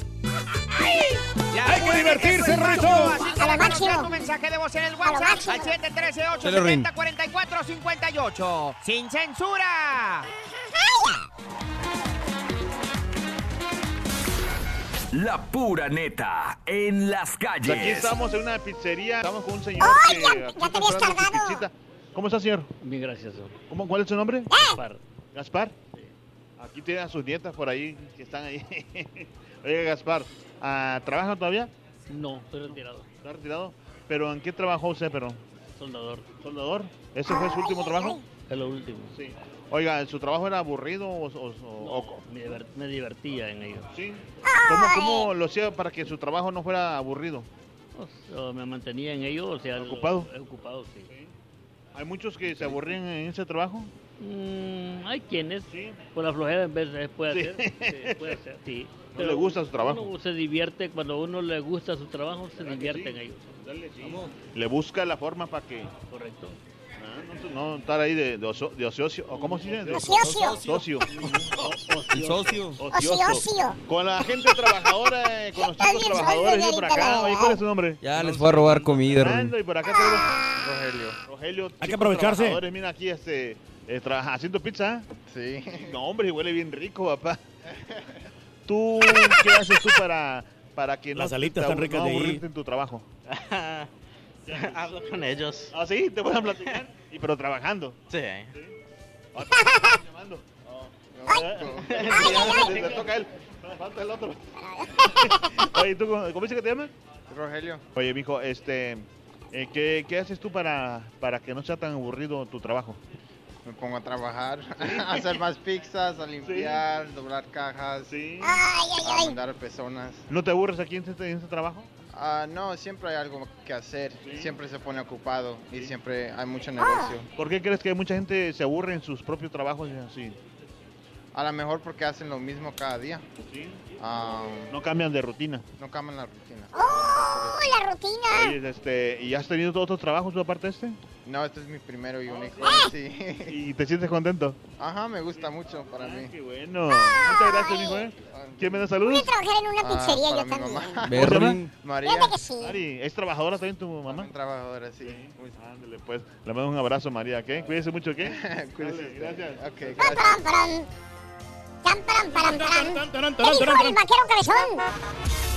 ¡Hay que divertirse! Así que déjanos ya tu mensaje de voz en el WhatsApp máximo. al 713 Dale, Rin. 870 4458 ¡Sin censura! La pura neta en las calles. Aquí estamos en una pizzería. Estamos con un señor ¡Ay, que ya- ya te habías tardado! pizzita. ¿Cómo está, señor? Bien, gracias. señor. ¿Cómo, ¿Cuál es su nombre? Gaspar. Gaspar. Aquí tiene a sus nietas por ahí que están ahí. Oiga, Gaspar, ah, ¿trabaja todavía? No, estoy retirado. ¿Está retirado? ¿Pero en qué trabajó usted, pero? Soldador. ¿Soldador? ¿Ese fue su último trabajo? Es lo último. Sí. Oiga, ¿su trabajo era aburrido o...? o- Me, diver- me divertía en ello. ¿Sí? ¿Cómo, ¿Cómo lo hacía para que su trabajo no fuera aburrido? O sea, me mantenía en ello, o sea... ¿Ocupado? lo- Ocupado, sí. ¿Hay muchos que se aburrían en ese trabajo? Mm, hay quienes, por la flojera en vez de puede Sí. hacer, sí, puede ser, sí. No le gusta su trabajo. Uno se divierte, cuando uno le gusta su trabajo, se ¿Verdad que divierte sí? en ello. Le busca la forma para que... Correcto. Ah, no, no estar ahí de, de, ocio- de ocioso, ¿o cómo se dice? De Ocioso. Socio. El socio. Ocioso. Con la gente trabajadora, eh, con los chicos trabajadores, y por acá. Oye, ¿cuál es su nombre? Ya les fue a robar comida. Fernando, y por acá tenemos Rogelio. Rogelio, Hay que aprovecharse. Mira aquí, este, eh, trabaja- haciendo pizza. Sí. No, hombre, y huele bien rico, papá. ¿Tú qué haces tú para, para que no Las alitas te están ricas no de ahí. en tu trabajo? Hablo con ellos. ¿Ah, sí? ¿Te pueden platicar? Y pero trabajando. Sí. Ah, te están llamando. Oh. Le toca a él. Falta el otro. Oye, ¿tú cómo dice que te llamas? Rogelio. Oye, mijo, este, eh, ¿qué, ¿qué haces tú para, para que no sea tan aburrido tu trabajo? Me pongo a trabajar, a hacer más pizzas, a limpiar, doblar cajas, a mandar a personas. ¿No te aburres aquí en este, en este trabajo? Ah, no, siempre hay algo que hacer, siempre se pone ocupado y siempre hay mucho negocio. ¿Por qué crees que mucha gente se aburre en sus propios trabajos y así? A lo mejor porque hacen lo mismo cada día. Ah, No cambian de rutina. no cambian la rutina. ¡Oh, la rutina! Oye, este, ¿y has tenido todos otros trabajos aparte de este? No, este es mi primero y único. Sí. ¿Y te sientes contento? Ajá, me gusta mucho para mí. Qué bueno. Muchas gracias, mijo. ¿eh? ¿Quién me da Voy saludos? a trabajar en una Ah, pizzería para yo mi también. mamá. ¿Cómo se llama? María. Que sí. Mari, ¿es trabajadora también tu mamá? También trabajadora, sí. Ándale, pues. Le mando un abrazo, María, ¿qué? Cuídese mucho, ¿qué? Cuídese. Dale, gracias. Ok, gracias. Pam, pam. Cham, pam, pam, pam. Taran, taran, ¿Qué taran, dijo taran. el vaquero cabezón?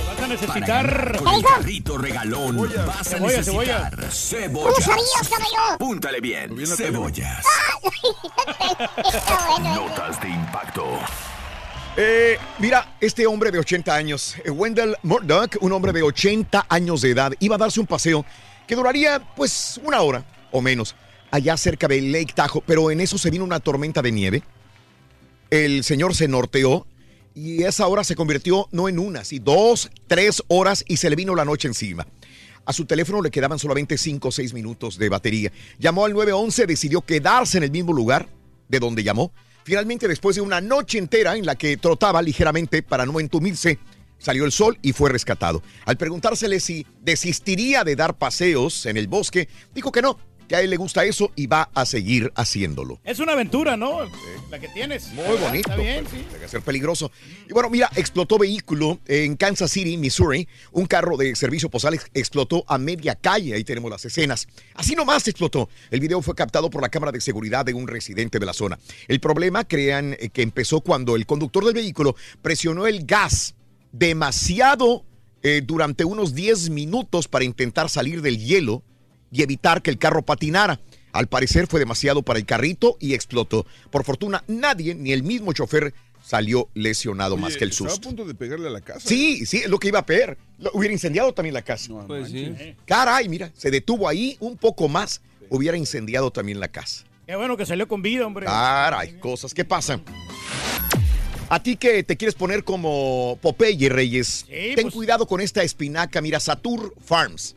Vas a necesitar. el carrito regalón vas a Cebolla, necesitar ¿Cómo cebollas. sabías, caballo? Apúntale bien, cebollas. Notas de impacto. Eh, mira, este hombre de 80 años, eh, Wendell Murdoch, un hombre de 80 años de edad, iba a darse un paseo que duraría pues una hora o menos allá cerca de Lake Tahoe, pero en eso se vino una tormenta de nieve. El señor se norteó y esa hora se convirtió no en una, sino dos, tres horas y se le vino la noche encima. A su teléfono le quedaban solamente 5 o 6 minutos de batería. Llamó al 911, decidió quedarse en el mismo lugar de donde llamó. Finalmente, después de una noche entera en la que trotaba ligeramente para no entumirse, salió el sol y fue rescatado. Al preguntársele si desistiría de dar paseos en el bosque, dijo que no, que a él le gusta eso y va a seguir haciéndolo. Es una aventura, ¿no? La que tienes. Muy bonito. Está bien, sí. Debe ser peligroso. Y bueno, mira, explotó vehículo en Kansas City, Missouri. Un carro de servicio postal ex- explotó a media calle. Ahí tenemos las escenas. Así nomás explotó. El video fue captado por la cámara de seguridad de un residente de la zona. El problema, crean eh, que empezó cuando el conductor del vehículo presionó el gas demasiado eh, durante unos 10 minutos para intentar salir del hielo y evitar que el carro patinara. Al parecer fue demasiado para el carrito y explotó. Por fortuna, nadie, ni el mismo chofer, salió lesionado más que el estaba susto. a punto de pegarle a la casa. Sí, sí, es lo que iba a pegar. Lo- hubiera incendiado también la casa. Pues sí. Caray, mira, se detuvo ahí un poco más, hubiera incendiado también la casa. Qué bueno que salió con vida, hombre. Caray, cosas que pasan. A ti que te quieres poner como Popeye Reyes, ten pues. cuidado con esta espinaca. Mira, Satur Farms.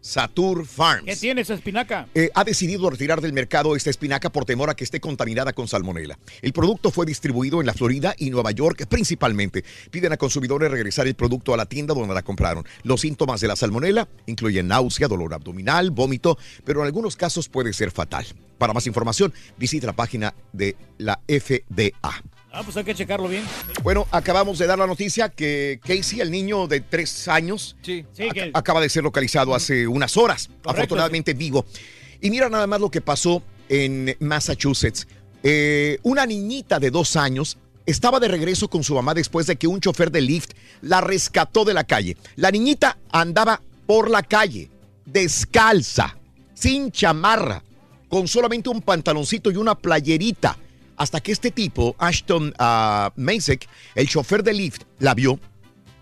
Satur Farms. ¿Qué tiene esa espinaca? Eh, ha decidido retirar del mercado esta espinaca por temor a que esté contaminada con salmonela. El producto fue distribuido en la Florida y Nueva York principalmente. Piden a consumidores regresar el producto a la tienda donde la compraron. Los síntomas de la salmonela incluyen náusea, dolor abdominal, vómito, pero en algunos casos puede ser fatal. Para más información, visita la página de la FDA. Ah, pues hay que checarlo bien. Bueno, acabamos de dar la noticia que Casey, el niño de tres años, Sí, ac- que- acaba de ser localizado hace unas horas, afortunadamente vivo. Y mira nada más lo que pasó en Massachusetts. Eh, una niñita de dos años estaba de regreso con su mamá después de que un chofer de Lyft la rescató de la calle. La niñita andaba por la calle, descalza, sin chamarra, con solamente un pantaloncito y una playerita. Hasta que este tipo, Ashton Masek, el chofer de Lyft, la vio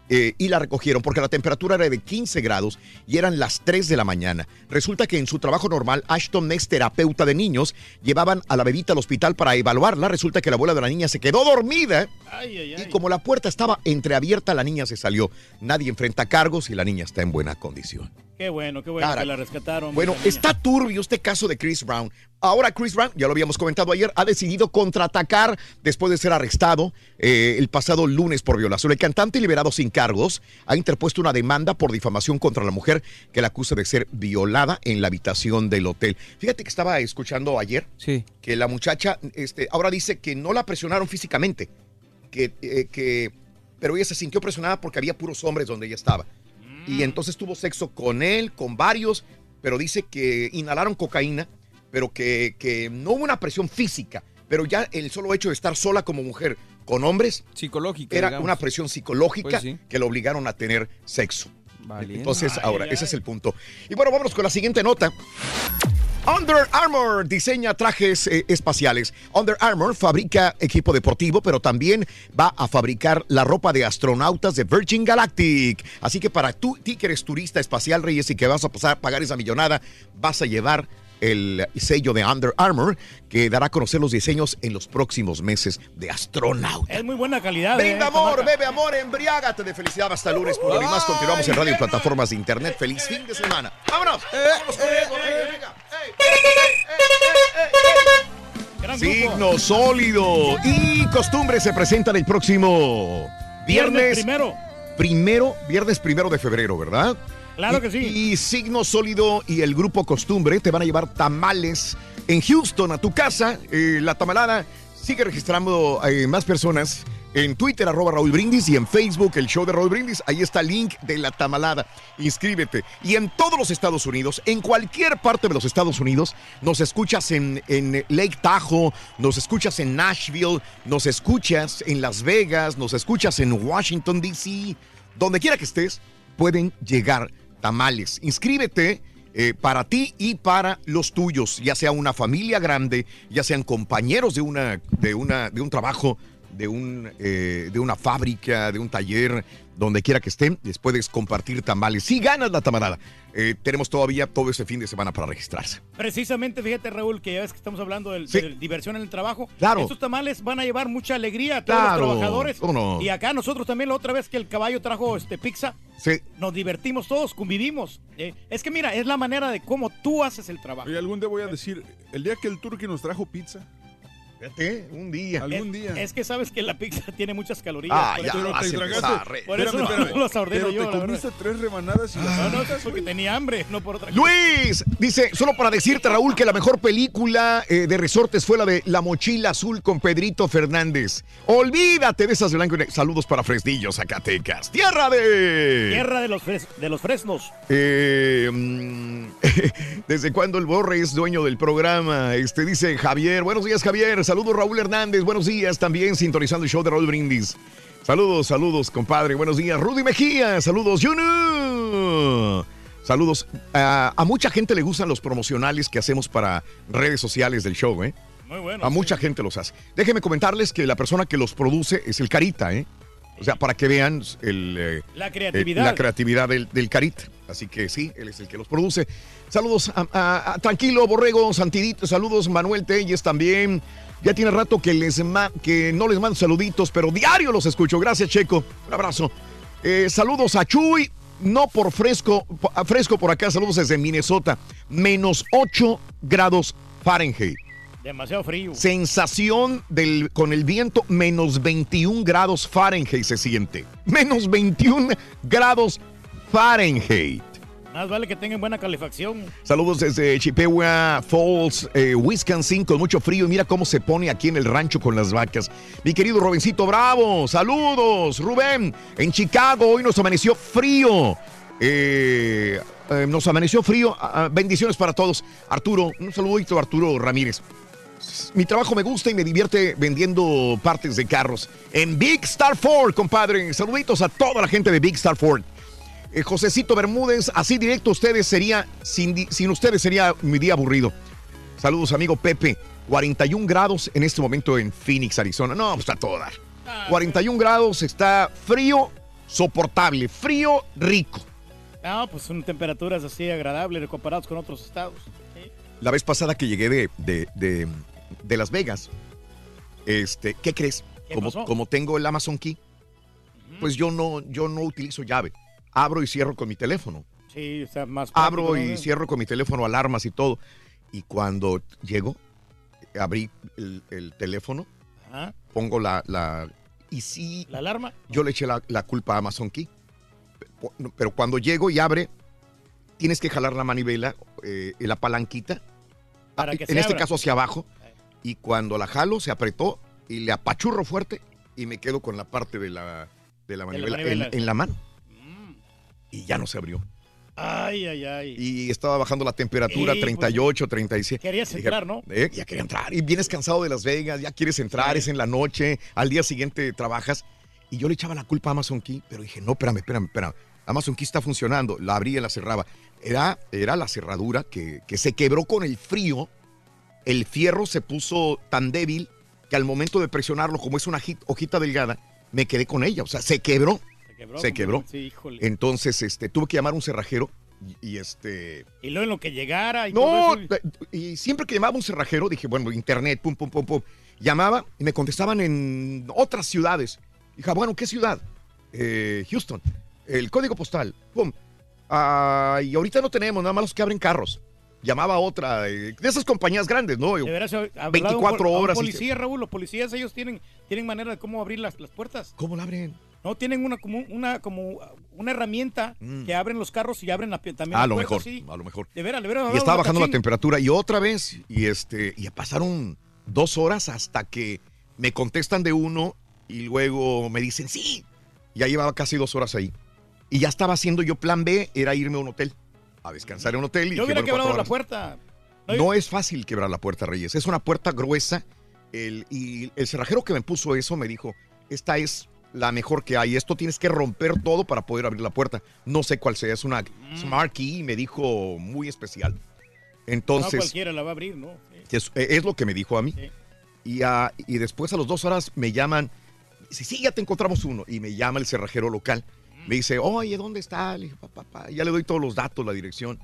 eh, y la recogieron porque la temperatura era de 15 grados y eran las 3 de la mañana. Resulta que en su trabajo normal, Ashton es terapeuta de niños, llevaban a la bebita al hospital para evaluarla. Resulta que la abuela de la niña se quedó dormida y como la puerta estaba entreabierta, la niña se salió. Nadie enfrenta cargos y la niña está en buena condición. Qué bueno, qué bueno que la rescataron. Bueno, está turbio este caso de Chris Brown. Ahora Chris Brown, ya lo habíamos comentado ayer, ha decidido contraatacar después de ser arrestado eh, el pasado lunes por violación. El cantante liberado sin cargos ha interpuesto una demanda por difamación contra la mujer que la acusa de ser violada en la habitación del hotel. Fíjate que estaba escuchando ayer que la muchacha este, ahora dice que no la presionaron físicamente, que, eh, que, pero ella se sintió presionada porque había puros hombres donde ella estaba. Y entonces tuvo sexo con él, con varios, pero dice que inhalaron cocaína, pero que, que no hubo una presión física. Pero ya el solo hecho de estar sola como mujer con hombres Psicológica. era digamos. una presión psicológica Pues sí. que lo obligaron a tener sexo. Valiente. Entonces, ahora, ay. ese es el punto. Y bueno, vámonos con la siguiente nota. Under Armour diseña trajes eh, espaciales. Under Armour fabrica equipo deportivo, pero también va a fabricar la ropa de astronautas de Virgin Galactic. Así que para tú, ti que eres turista espacial, Reyes, y que vas a pasar, pagar esa millonada, vas a llevar el sello de Under Armour que dará a conocer los diseños en los próximos meses de astronauta. Es muy buena calidad. eh, Brinda esta amor, bebe amor, embriágate de felicidad hasta lunes. Por lo demás, continuamos en radio y plataformas de internet. Feliz fin de semana. ¡Vámonos! ¡Vámonos corriendo! ¡Ey, venga! Gran grupo. Signo sólido y costumbre se presentan el próximo viernes, Viernes primero. primero, viernes primero de febrero, ¿verdad? Claro que sí. Y Signo Sólido y el grupo Costumbre te van a llevar tamales en Houston a tu casa. Eh, la tamalada sigue registrando eh, más personas en Twitter, arroba Raúl Brindis, y en Facebook, el show de Raúl Brindis. Ahí está el link de la tamalada. Inscríbete. Y en todos los Estados Unidos, en cualquier parte de los Estados Unidos, nos escuchas en, en Lake Tahoe, nos escuchas en Nashville, nos escuchas en Las Vegas, nos escuchas en Washington, D.C., donde quiera que estés, pueden llegar tamales. Inscríbete eh, para ti y para los tuyos, ya sea una familia grande, ya sean compañeros de, una, de, una, de un trabajo, de, un, eh, de una fábrica, de un taller, donde quiera que estén, les puedes compartir tamales. Si ganas la tamalada, eh, tenemos todavía todo ese fin de semana para registrarse. Precisamente, fíjate, Raúl, que ya ves que estamos hablando del- Sí. de diversión en el trabajo. Claro. Estos tamales van a llevar mucha alegría a todos Claro, los trabajadores. ¿cómo no? Y acá nosotros también, la otra vez que el caballo trajo este pizza, Sí. nos divertimos todos, convivimos. Eh, es que mira, es la manera de cómo tú haces el trabajo. Oye, algún día voy a decir, el día que el turqui nos trajo pizza. Fíjate, un día. Algún es, día. Es que sabes que la pizza tiene muchas calorías. Ah, por ya eso- vas te tragaste. Por eso Espérame, no- espérame. no los ordeno Pero yo, te la comiste tres remanadas y las No, no, sacaste. porque tenía hambre, no por otra cosa. Luis dice, solo para decirte, Raúl, que la mejor película eh, de resortes fue la de La Mochila Azul con Pedrito Fernández. Olvídate de esas de blanco y. Saludos para Fresnillo, Zacatecas. Tierra de... Tierra de los, fres- de los fresnos. Eh, mm, ¿Desde cuándo el Borre es dueño del programa? Este dice Javier. Buenos días, Javier. Saludos, Raúl Hernández. Buenos días, también sintonizando el show de Raúl Brindis. Saludos, saludos, compadre. Buenos días. Rudy Mejía. Saludos, Juno. Saludos. A, a mucha gente le gustan los promocionales que hacemos para redes sociales del show, ¿eh? Muy bueno. A mucha gente los hace. Déjenme comentarles que la persona que los produce es el Carita, ¿eh? O sea, para que vean el, eh, La eh, creatividad. la creatividad del, del Carita. Así que sí, él es el que los produce. Saludos a, a- a- Tranquilo, Borrego, Santidito. Saludos, Manuel Telles también. Ya tiene rato que, les que no les mando saluditos, pero diario los escucho. Gracias, Checo. Un abrazo. Eh, saludos a Chuy. No por fresco, fresco por acá. Saludos desde Minnesota. Menos 8 grados Fahrenheit. Demasiado frío. Sensación del, con el viento, menos 21 grados Fahrenheit se siente. Menos 21 grados Fahrenheit. Más vale que tengan buena calefacción. Saludos desde Chippewa Falls, eh, Wisconsin, con mucho frío. Y mira cómo se pone aquí en el rancho con las vacas. Mi querido Robencito Bravo, saludos. Rubén, en Chicago hoy nos amaneció frío. Eh, eh, nos amaneció frío. Ah, ah, bendiciones para todos. Arturo, un saludito a Arturo Ramírez. Mi trabajo me gusta y me divierte vendiendo partes de carros. En Big Star Ford, compadre. Saluditos a toda la gente de Big Star Ford. Eh, Josecito Bermúdez, así directo ustedes sería, sin, ustedes sería mi día aburrido. Saludos, amigo Pepe. 41 grados en este momento en Phoenix, Arizona. No, pues está todo dar. 41 grados, está frío, soportable, frío, rico. No, pues son temperaturas así agradables comparados con otros estados. Sí. La vez pasada que llegué de, de, de- de Las Vegas, este, ¿qué crees? ¿Qué como, pasó? como tengo el Amazon Key, pues yo no, yo no utilizo llave. Abro y cierro con mi teléfono. Sí, o sea, más Abro y ¿no? cierro con mi teléfono alarmas y todo. Y cuando llego, abrí el, el teléfono, Ajá. pongo la, la... Y sí, ¿La alarma? yo le eché la, la culpa a Amazon Key. Pero- cuando llego y abre, tienes que jalar la manivela, eh, la palanquita, Para que en se este abra. caso hacia abajo. Y cuando la jalo, se apretó y le apachurro fuerte y me quedo con la parte de la, de la manivela. En, la mano. Y ya no se abrió. Ay, ay, ay. Y estaba bajando la temperatura, pues, 38, 37. Querías Dije, entrar, ¿no? eh, ya quería entrar. Y vienes cansado de Las Vegas, ya quieres entrar, es en la noche, al día siguiente trabajas. Y yo le echaba la culpa a Amazon Key, pero dije, no, espérame, espérame, espérame. Amazon Key está funcionando. La abría y la cerraba. Era, era la cerradura que, que se quebró con el frío. El fierro se puso tan débil que al momento de presionarlo, como es una hojita- hojita delgada, me quedé con ella. O sea, se quebró. Se quebró. Se quebró. Sí, híjole. Entonces, este, tuve que llamar a un cerrajero y, y, este. Y luego en lo que llegara y No, todo eso. y siempre que llamaba un cerrajero, dije, bueno, internet, pum, pum, pum, pum. Llamaba y me contestaban en otras ciudades. Dije, "Ah, bueno, ¿qué ciudad? "Eh, Houston. El código postal, pum. Ah, y ahorita no tenemos, nada más los que abren carros. Llamaba a otra, eh, de esas compañías grandes, ¿no? De veras, hablado 24 a un horas. y- policía, Raúl, los policías ellos tienen, tienen manera de cómo abrir las, las puertas. ¿Cómo la abren? No, tienen una como una como una herramienta Mm. que abren los carros y abren la, también a la lo puerta, mejor, sí. a lo mejor. De veras, de veras. Y estaba bajando la temperatura y otra vez, y este, y pasaron dos horas hasta que me contestan de uno y luego me dicen sí. Ya llevaba casi dos horas ahí. Y ya estaba haciendo yo plan B, era irme a un hotel, a descansar en un hotel. Y Yo hubiera quebrado la puerta. No es fácil quebrar la puerta, Reyes. Es una puerta gruesa. El, y el cerrajero que me puso eso me dijo, esta es la mejor que hay. Esto tienes que romper todo para poder abrir la puerta. No sé cuál sea, es una Smart Key, me dijo muy especial. no Entonces, cualquiera la va a abrir, ¿no? Sí. es, es lo que me dijo a mí. Y, ah, y después a las dos horas me llaman Dice, sí, ya te encontramos uno. Y me llama el cerrajero local. Me dice, oye, ¿dónde está? Le dije, papá, papá. Ya le doy todos los datos, la dirección.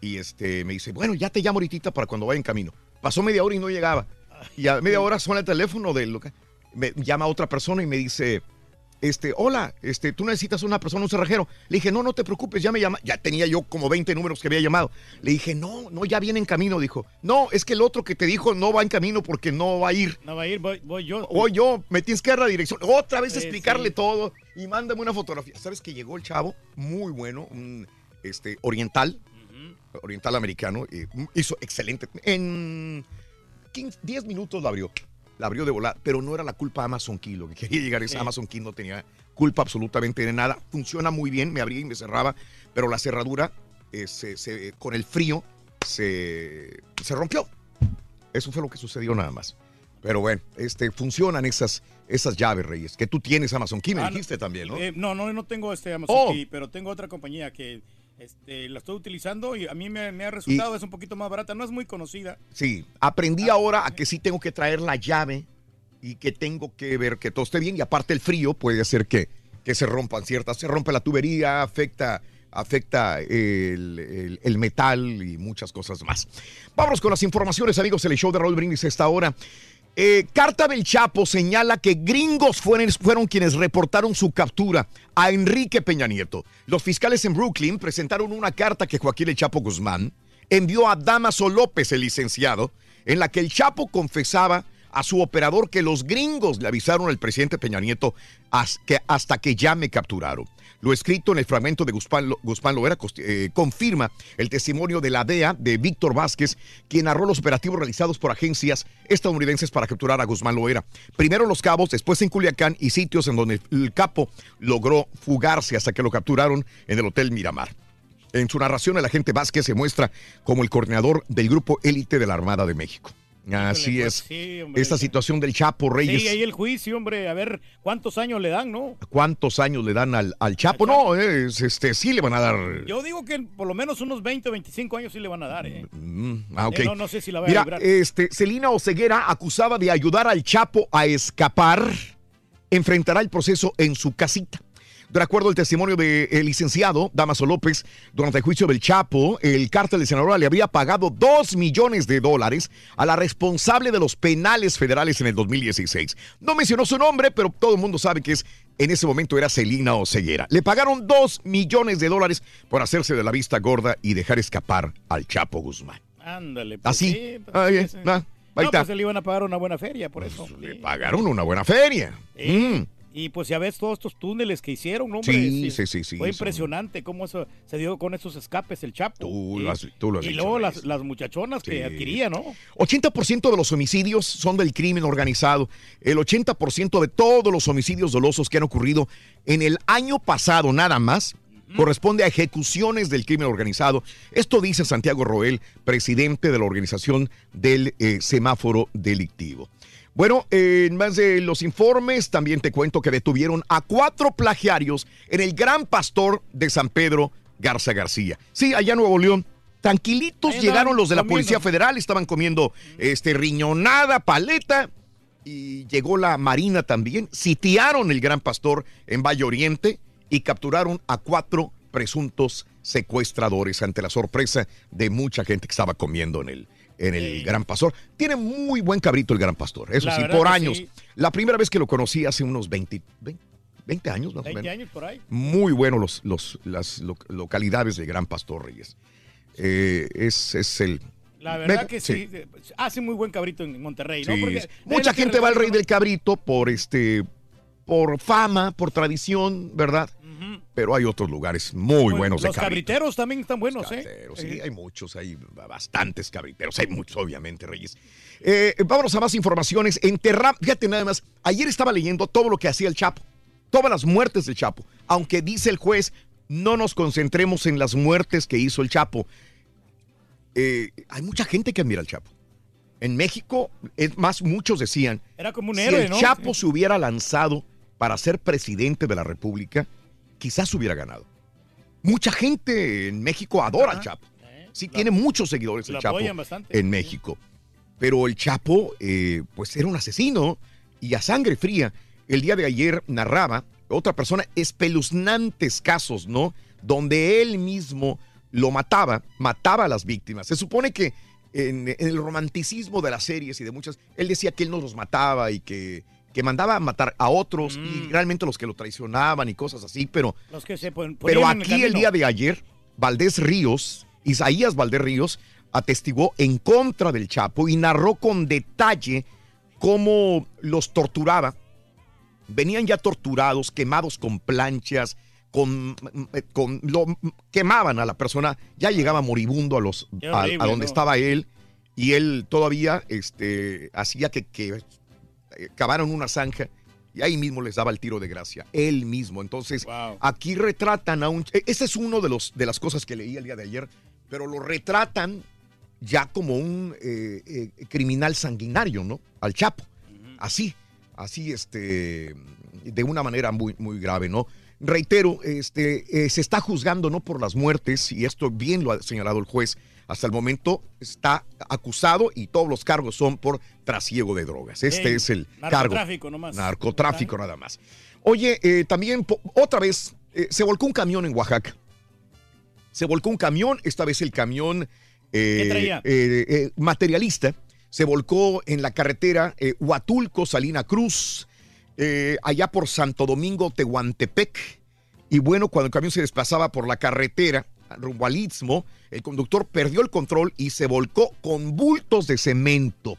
Y este, me dice, bueno, ya te llamo ahorita para cuando vaya en camino. Pasó media hora y no llegaba. Y a media hora suena el teléfono del local. Me llama otra persona y me dice, este, hola, este, tú necesitas una persona, un cerrajero. Le dije, no, no te preocupes, ya me llama. Ya tenía yo como 20 números que había llamado. Le dije, no, no, ya viene en camino. Dijo, no, es que el otro que te dijo no va en camino porque no va a ir. No va a ir, voy, voy yo. Voy yo, me tienes que dar la dirección. Otra vez explicarle sí. todo y mándame una fotografía. ¿Sabes que llegó el chavo? Muy bueno, un este, oriental, oriental americano. y hizo excelente. En 15, 10 minutos la abrió. La abrió de volar, pero no era la culpa de Amazon Key. Lo que quería llegar es Sí. Amazon Key no tenía culpa absolutamente de nada. Funciona muy bien, me abría y me cerraba, pero la cerradura eh, se- se- con el frío se, se rompió. Eso fue lo que sucedió nada más. Pero bueno, este, funcionan esas, esas llaves, Reyes. Que tú tienes Amazon Key, me Ah, no, dijiste también, ¿no? Eh, no, no, no tengo este Amazon Oh. Key, pero tengo otra compañía que este, la estoy utilizando y a mí me, me ha resultado, es un poquito más barata, no es muy conocida. Sí, aprendí ahora a que sí tengo que traer la llave y que tengo que ver que todo esté bien. Y aparte el frío puede hacer que, que se rompan ciertas. Se rompe la tubería, afecta, afecta el, el- el metal y muchas cosas más. Vámonos con las informaciones, amigos. El show de Raúl Brindis a esta hora. Eh, Carta del Chapo señala que gringos fueron, quienes reportaron su captura a Enrique Peña Nieto. Los fiscales en Brooklyn presentaron una carta que Joaquín El Chapo Guzmán envió a Damaso López, el licenciado, en la que el Chapo confesaba a su operador que los gringos le avisaron al presidente Peña Nieto que hasta que ya me capturaron. Lo escrito en el fragmento de Guzmán, Lo- Guzmán Loera eh, confirma el testimonio de la DEA de Víctor Vázquez, quien narró los operativos realizados por agencias estadounidenses para capturar a Guzmán Loera. Primero en Los Cabos, después en Culiacán y sitios en donde el capo logró fugarse hasta que lo capturaron en el Hotel Miramar. En su narración, el agente Vázquez se muestra como el coordinador del grupo élite de la Armada de México. Así pues, es. sí. Esta situación del Chapo Reyes. Sí, ahí el juicio, hombre, a ver cuántos años le dan, ¿no? ¿Cuántos años le dan al, al Chapo? No, es, este, sí le van a dar. Yo digo que por lo menos unos 20 o 25 años sí le van a dar, ¿eh? Mm, ah, ok. Eh, no- no sé si la va a Mira, este, Celina Oceguera, acusada de ayudar al Chapo a escapar, enfrentará el proceso en su casita. De acuerdo al testimonio del licenciado Damaso López, durante el juicio del Chapo, el cártel de Sinaloa le había pagado 2 millones de dólares a la responsable de los penales federales en el 2016. No mencionó su nombre, pero todo el mundo sabe que es en ese momento era Celina Oceguera. Le pagaron 2 millones de dólares por hacerse de la vista gorda y dejar escapar al Chapo Guzmán. Ándale. pues Así. sí, pues, Ah, ah, ahí no, está. pues le iban a pagar una buena feria por eso. Le pagaron una buena feria. Mm. Y pues ya ves todos estos túneles que hicieron, ¿no, hombre. Sí, sí, sí, sí, Fue impresionante cómo eso se dio con esos escapes el Chapo. Tú y, lo has- tú lo has y dicho, luego las muchachonas que adquiría, ¿no? 80% de los homicidios son del crimen organizado. El 80% de todos los homicidios dolosos que han ocurrido en el año pasado nada más corresponde a ejecuciones del crimen organizado. Esto dice Santiago Roel, presidente de la organización del eh, semáforo delictivo. Bueno, en más de los informes, también te cuento que detuvieron a cuatro plagiarios en el Gran Pastor de San Pedro Garza García. Sí, allá en Nuevo León. Tranquilitos llegaron los de la. Policía Federal, estaban comiendo este riñonada, paleta, y llegó la Marina también. Sitiaron el Gran Pastor en Valle Oriente y capturaron a cuatro presuntos secuestradores ante la sorpresa de mucha gente que estaba comiendo en el, en el Gran Pastor. Tiene muy buen cabrito el Gran Pastor, eso La sí, por años. sí. La primera vez que lo conocí hace unos 20, 20, 20 años más 20 o menos. años por ahí. Muy buenos los, los, las lo- localidades de Gran Pastor Reyes. Eh, es, es el... La verdad Me- que sí. Hace muy buen cabrito en Monterrey, ¿no? Porque mucha gente va al Rey del Cabrito por este por fama, por tradición, ¿verdad? Pero hay otros lugares muy buenos de Los cabriteros también están buenos, ¿eh? Pero sí, hay muchos, hay bastantes cabriteros, hay muchos, obviamente, Reyes. Eh, vámonos a más informaciones. Enterra, fíjate nada más, ayer estaba leyendo todo lo que hacía el Chapo, todas las muertes del Chapo, aunque dice el juez, no nos concentremos en las muertes que hizo el Chapo. Eh, hay mucha gente que admira al Chapo. En México, es más, muchos decían, Era como un si héroe, el ¿no? Chapo se hubiera lanzado para ser presidente de la República, quizás hubiera ganado. Mucha gente en México adora al Chapo. Sí, tiene muchos seguidores el Chapo bastante, en México. Pero el Chapo, eh, pues era un asesino y a sangre fría. el día de ayer narraba otra persona espeluznantes casos, ¿no? Donde él mismo lo mataba, mataba a las víctimas. Se supone que en, en el romanticismo de las series y de muchas, él decía que él no los mataba y que, que mandaba a matar a otros y realmente los que lo traicionaban y cosas así, pero, Los que se pero en aquí el día de ayer, Valdés Ríos, Isaías Valdés Ríos, atestiguó en contra del Chapo y narró con detalle cómo los torturaba. Venían ya torturados, quemados con planchas, con, con lo quemaban a la persona, ya llegaba moribundo a los a, horrible, a donde ¿no? estaba él y él todavía este hacía que, que eh, cavaron una zanja y ahí mismo les daba el tiro de gracia, él mismo. Entonces, aquí retratan a un... e- Ese es uno de, los, de las cosas que leí el día de ayer, pero lo retratan ya como un eh, eh, criminal sanguinario, ¿no? Al Chapo. Así, así, este, de una manera muy, muy grave, ¿no? Reitero, este, eh, se está juzgando no por las muertes, y esto bien lo ha señalado el juez, hasta el momento está acusado y todos los cargos son por trasiego de drogas. Este Ey, es el cargo. narcotráfico nomás. Narcotráfico nada más. Oye, eh, también otra vez eh, se volcó un camión en Oaxaca. Se volcó un camión, esta vez el camión eh, materialista. Se volcó en la carretera Huatulco, Salina Cruz, allá por Santo Domingo, Tehuantepec. Y bueno, cuando el camión se desplazaba por la carretera rumbo al Istmo, el conductor perdió el control y se volcó con bultos de cemento.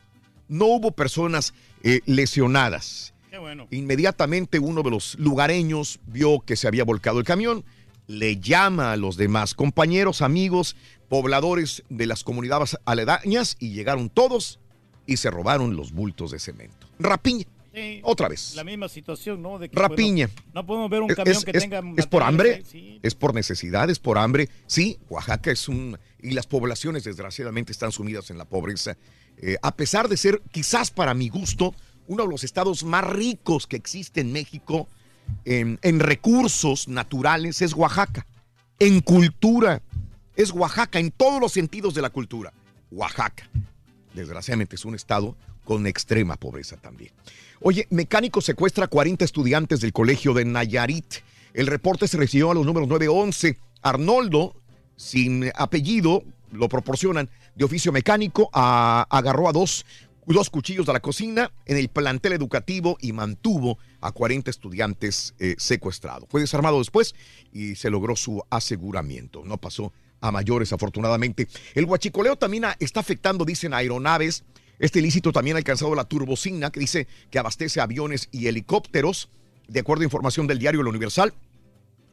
No hubo personas eh, lesionadas. Qué bueno. Inmediatamente uno de los lugareños vio que se había volcado el camión, le llama a los demás compañeros, amigos, pobladores de las comunidades aledañas y llegaron todos y se robaron los bultos de cemento. Rapiña. Sí, Otra vez. La misma situación, ¿no? De que, Rapiña. bueno, no podemos ver un camión es, que es- tenga. es por hambre, sí. es por necesidad, es por hambre. Sí, Oaxaca es un... Y las poblaciones desgraciadamente están sumidas en la pobreza. Eh, a pesar de ser, quizás para mi gusto, uno de los estados más ricos que existe en México en, en recursos naturales es Oaxaca. En cultura es Oaxaca, en todos los sentidos de la cultura. Oaxaca. Desgraciadamente es un estado con extrema pobreza también. Oye, mecánico secuestra a 40 estudiantes del colegio de Nayarit. El reporte se recibió a los números 911. Arnoldo, sin apellido, lo proporcionan de oficio mecánico, a- agarró a dos, dos cuchillos de la cocina en el plantel educativo y mantuvo a 40 estudiantes eh, secuestrados. Fue desarmado después y se logró su aseguramiento. No pasó a mayores, afortunadamente. El huachicoleo también está afectando, dicen, aeronaves. Este ilícito también ha alcanzado la turbocina, que dice que abastece aviones y helicópteros. De acuerdo a información del diario La Universal,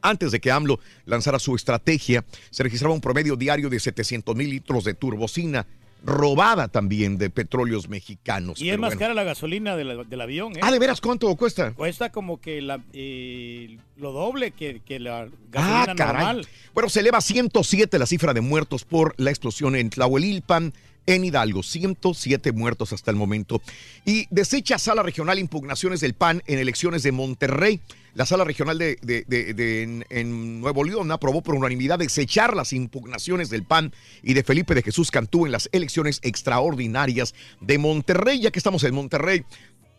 antes de que AMLO lanzara su estrategia, se registraba un promedio diario de 700 mil litros de turbocina, robada también de petróleos mexicanos. Y es más bueno. cara la gasolina de la- del avión, ¿eh? Ah, ¿de veras cuánto cuesta? Cuesta como que la, eh, lo doble que, que la Ah, gasolina caray. normal. Bueno, se eleva a 107 la cifra de muertos por la explosión en Tlahuelilpan, en Hidalgo. 107 muertos hasta el momento. Y desecha Sala Regional impugnaciones del PAN en elecciones de Monterrey. La Sala Regional de, en Nuevo León aprobó por unanimidad desechar las impugnaciones del PAN y de Felipe de Jesús Cantú en las elecciones extraordinarias de Monterrey. Ya que estamos en Monterrey,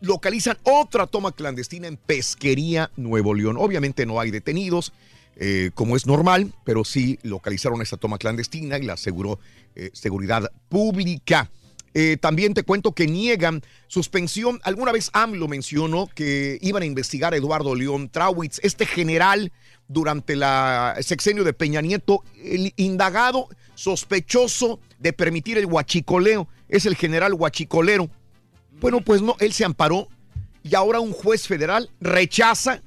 localizan otra toma clandestina en Pesquería, Nuevo León. Obviamente no hay detenidos, eh, como es normal, pero sí localizaron esta toma clandestina y la aseguró eh, Seguridad Pública. Eh, también te cuento que niegan suspensión. Alguna vez AMLO mencionó que iban a investigar a Eduardo León Trauitz, este general durante la sexenio de Peña Nieto, el indagado sospechoso de permitir el huachicoleo. Es el general huachicolero. Bueno, pues no, él se amparó y ahora un juez federal rechaza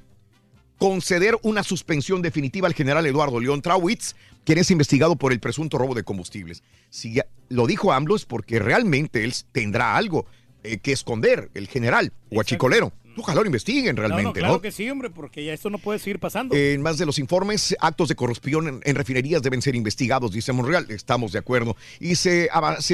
conceder una suspensión definitiva al general Eduardo León Trauitz, quien es investigado por el presunto robo de combustibles. Si ya- lo dijo AMLO es porque realmente él tendrá algo eh, que esconder, el general huachicolero. Ojalá lo investiguen No, no, realmente, claro ¿no? que sí, hombre, porque ya esto no puede seguir pasando. En más de los informes, actos de corrupción en, en refinerías deben ser investigados, dice Monreal. Estamos de acuerdo. Y se,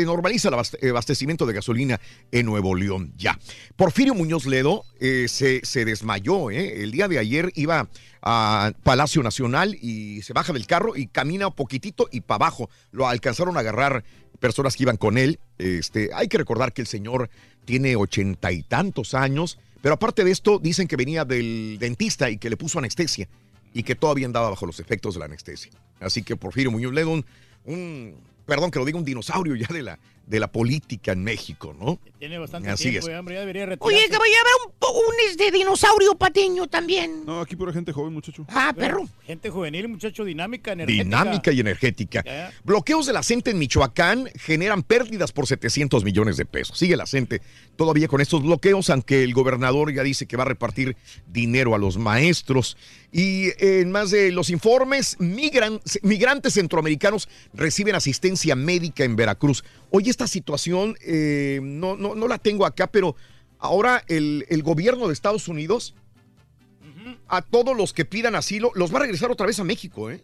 normaliza el abaste- abastecimiento de gasolina en Nuevo León ya. Porfirio Muñoz Ledo eh, se, se desmayó. ¿eh? El día de ayer iba a Palacio Nacional y se baja del carro y camina un poquitito y para abajo. Lo alcanzaron a agarrar personas que iban con él. Este, hay que recordar que el señor tiene ochenta y tantos años Pero aparte de esto, dicen que venía del dentista y que le puso anestesia y que todavía andaba bajo los efectos de la anestesia. Así que Porfirio Muñoz Ledo, un, un- perdón que lo diga, un dinosaurio ya de la, de la política en México, ¿no? Tiene bastante Así tiempo, es. ya, hombre, ya debería retirarse. Oye, caballero, habrá un, un este dinosaurio pateño también. No, aquí pura gente joven, muchacho. Ah, perro. Gente juvenil, muchacho, dinámica, energética. Dinámica y energética. Ya. Bloqueos de la CENTE en Michoacán generan pérdidas por 700 millones de pesos. Sigue la CENTE todavía con estos bloqueos, aunque el gobernador ya dice que va a repartir dinero a los maestros. Y en más de los informes, migran- migrantes centroamericanos reciben asistencia médica en Veracruz. Hoy esta situación eh, no, no, no la tengo acá, pero ahora el, el gobierno de Estados Unidos a todos los que pidan asilo los va a regresar otra vez a México, ¿eh?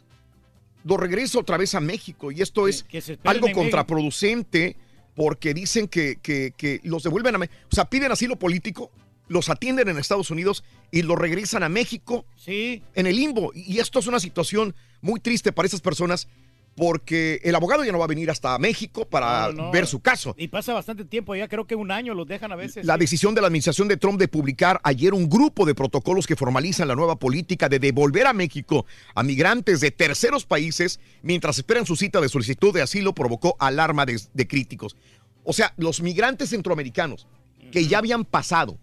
Los regresa otra vez a México y esto es que algo contraproducente porque dicen que, que- que los devuelven a México. O sea, piden asilo político, los atienden en Estados Unidos y los regresan a México sí. en el limbo. Y esto es una situación muy triste para esas personas porque el abogado ya no va a venir hasta México para No, no. ver su caso. Y pasa bastante tiempo, ya creo que un año los dejan a veces. La sí. decisión de la administración de Trump de publicar ayer un grupo de protocolos que formalizan la nueva política de devolver a México a migrantes de terceros países mientras esperan su cita de solicitud de asilo provocó alarma de, de críticos. O sea, los migrantes centroamericanos que ya habían pasado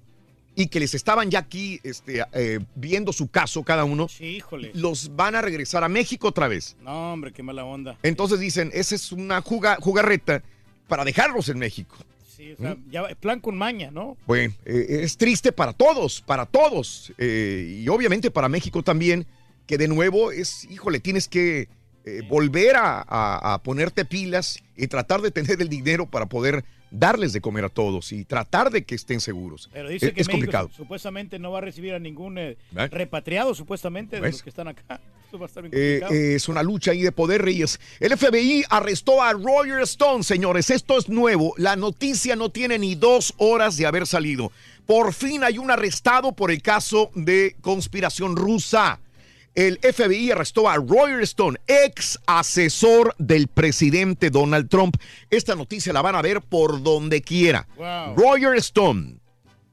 y que les estaban ya aquí este, eh, viendo su caso cada uno, Sí, híjole. los van a regresar a México otra vez. No, hombre, qué mala onda. Entonces dicen, esa es una juga- jugarreta para dejarlos en México. Sí, o sea, ¿Mm? ya plan con maña, ¿no? Bueno, eh, es triste para todos, para todos. eh, y obviamente para México también, que de nuevo es, híjole, tienes que eh, volver a, a- a ponerte pilas y tratar de tener el dinero para poder darles de comer a todos y tratar de que estén seguros. Pero dice es, que es México complicado. su- supuestamente no va a recibir a ningún eh, ¿Ves? repatriado, supuestamente, de los que están acá. Eso va a estar bien Eh, eh, es una lucha ahí de poder, Reyes. El FBI arrestó a Roger Stone, señores. Esto es nuevo. La noticia no tiene ni dos horas de haber salido. Por fin hay un arrestado por el caso de conspiración rusa. El FBI arrestó a Roger Stone, ex asesor del presidente Donald Trump. Esta noticia la van a ver por donde quiera. Wow. Roger Stone,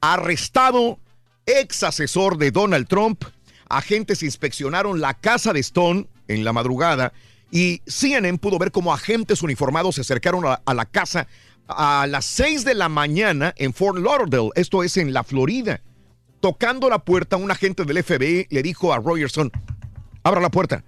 arrestado, ex asesor de Donald Trump. Agentes inspeccionaron la casa de Stone en la madrugada y CNN pudo ver cómo agentes uniformados se acercaron a, a la casa a las 6 de la mañana en Fort Lauderdale, esto es en la Florida. Tocando la puerta, un agente del FBI le dijo a Roger Stone, abra la puerta.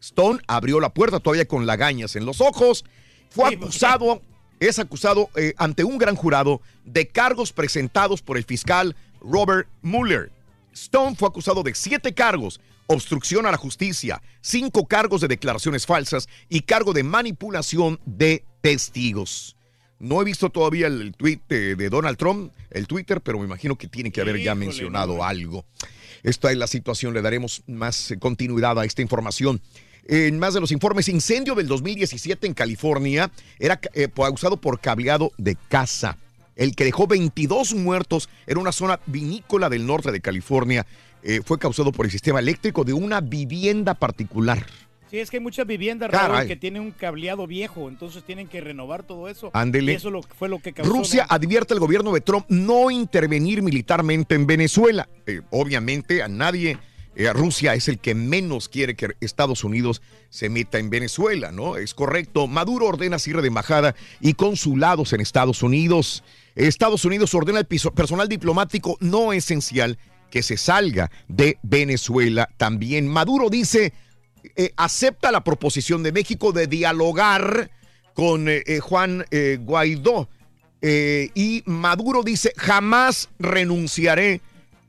Stone abrió la puerta todavía con lagañas en los ojos. Fue acusado, es acusado eh, ante un gran jurado de cargos presentados por el fiscal Robert Mueller. Stone fue acusado de siete cargos, obstrucción a la justicia, cinco cargos de declaraciones falsas y cargo de manipulación de testigos. No he visto todavía el tweet de, de Donald Trump, el Twitter, pero me imagino que tiene que haber ya mencionado algo. Esta es la situación, le daremos más eh, continuidad a esta información. En más de los informes, incendio del 2017 en California era eh, causado por cableado de casa. El que dejó 22 muertos en una zona vinícola del norte de California eh, fue causado por el sistema eléctrico de una vivienda particular. Sí, es que hay muchas viviendas. Raúl, que tienen un cableado viejo, entonces tienen que renovar todo eso. Ándele. Y eso lo, fue lo que causó. Rusia advierte al gobierno de Trump no intervenir militarmente en Venezuela. Eh, obviamente a nadie, eh, Rusia es el que menos quiere que Estados Unidos se meta en Venezuela, ¿no? Es correcto. Maduro ordena cierre de embajada y consulados en Estados Unidos. Estados Unidos ordena al piso- personal diplomático no esencial que se salga de Venezuela también. Maduro dice, eh, acepta la proposición de México de dialogar con eh, eh, Juan Guaidó. Y Maduro dice, jamás renunciaré,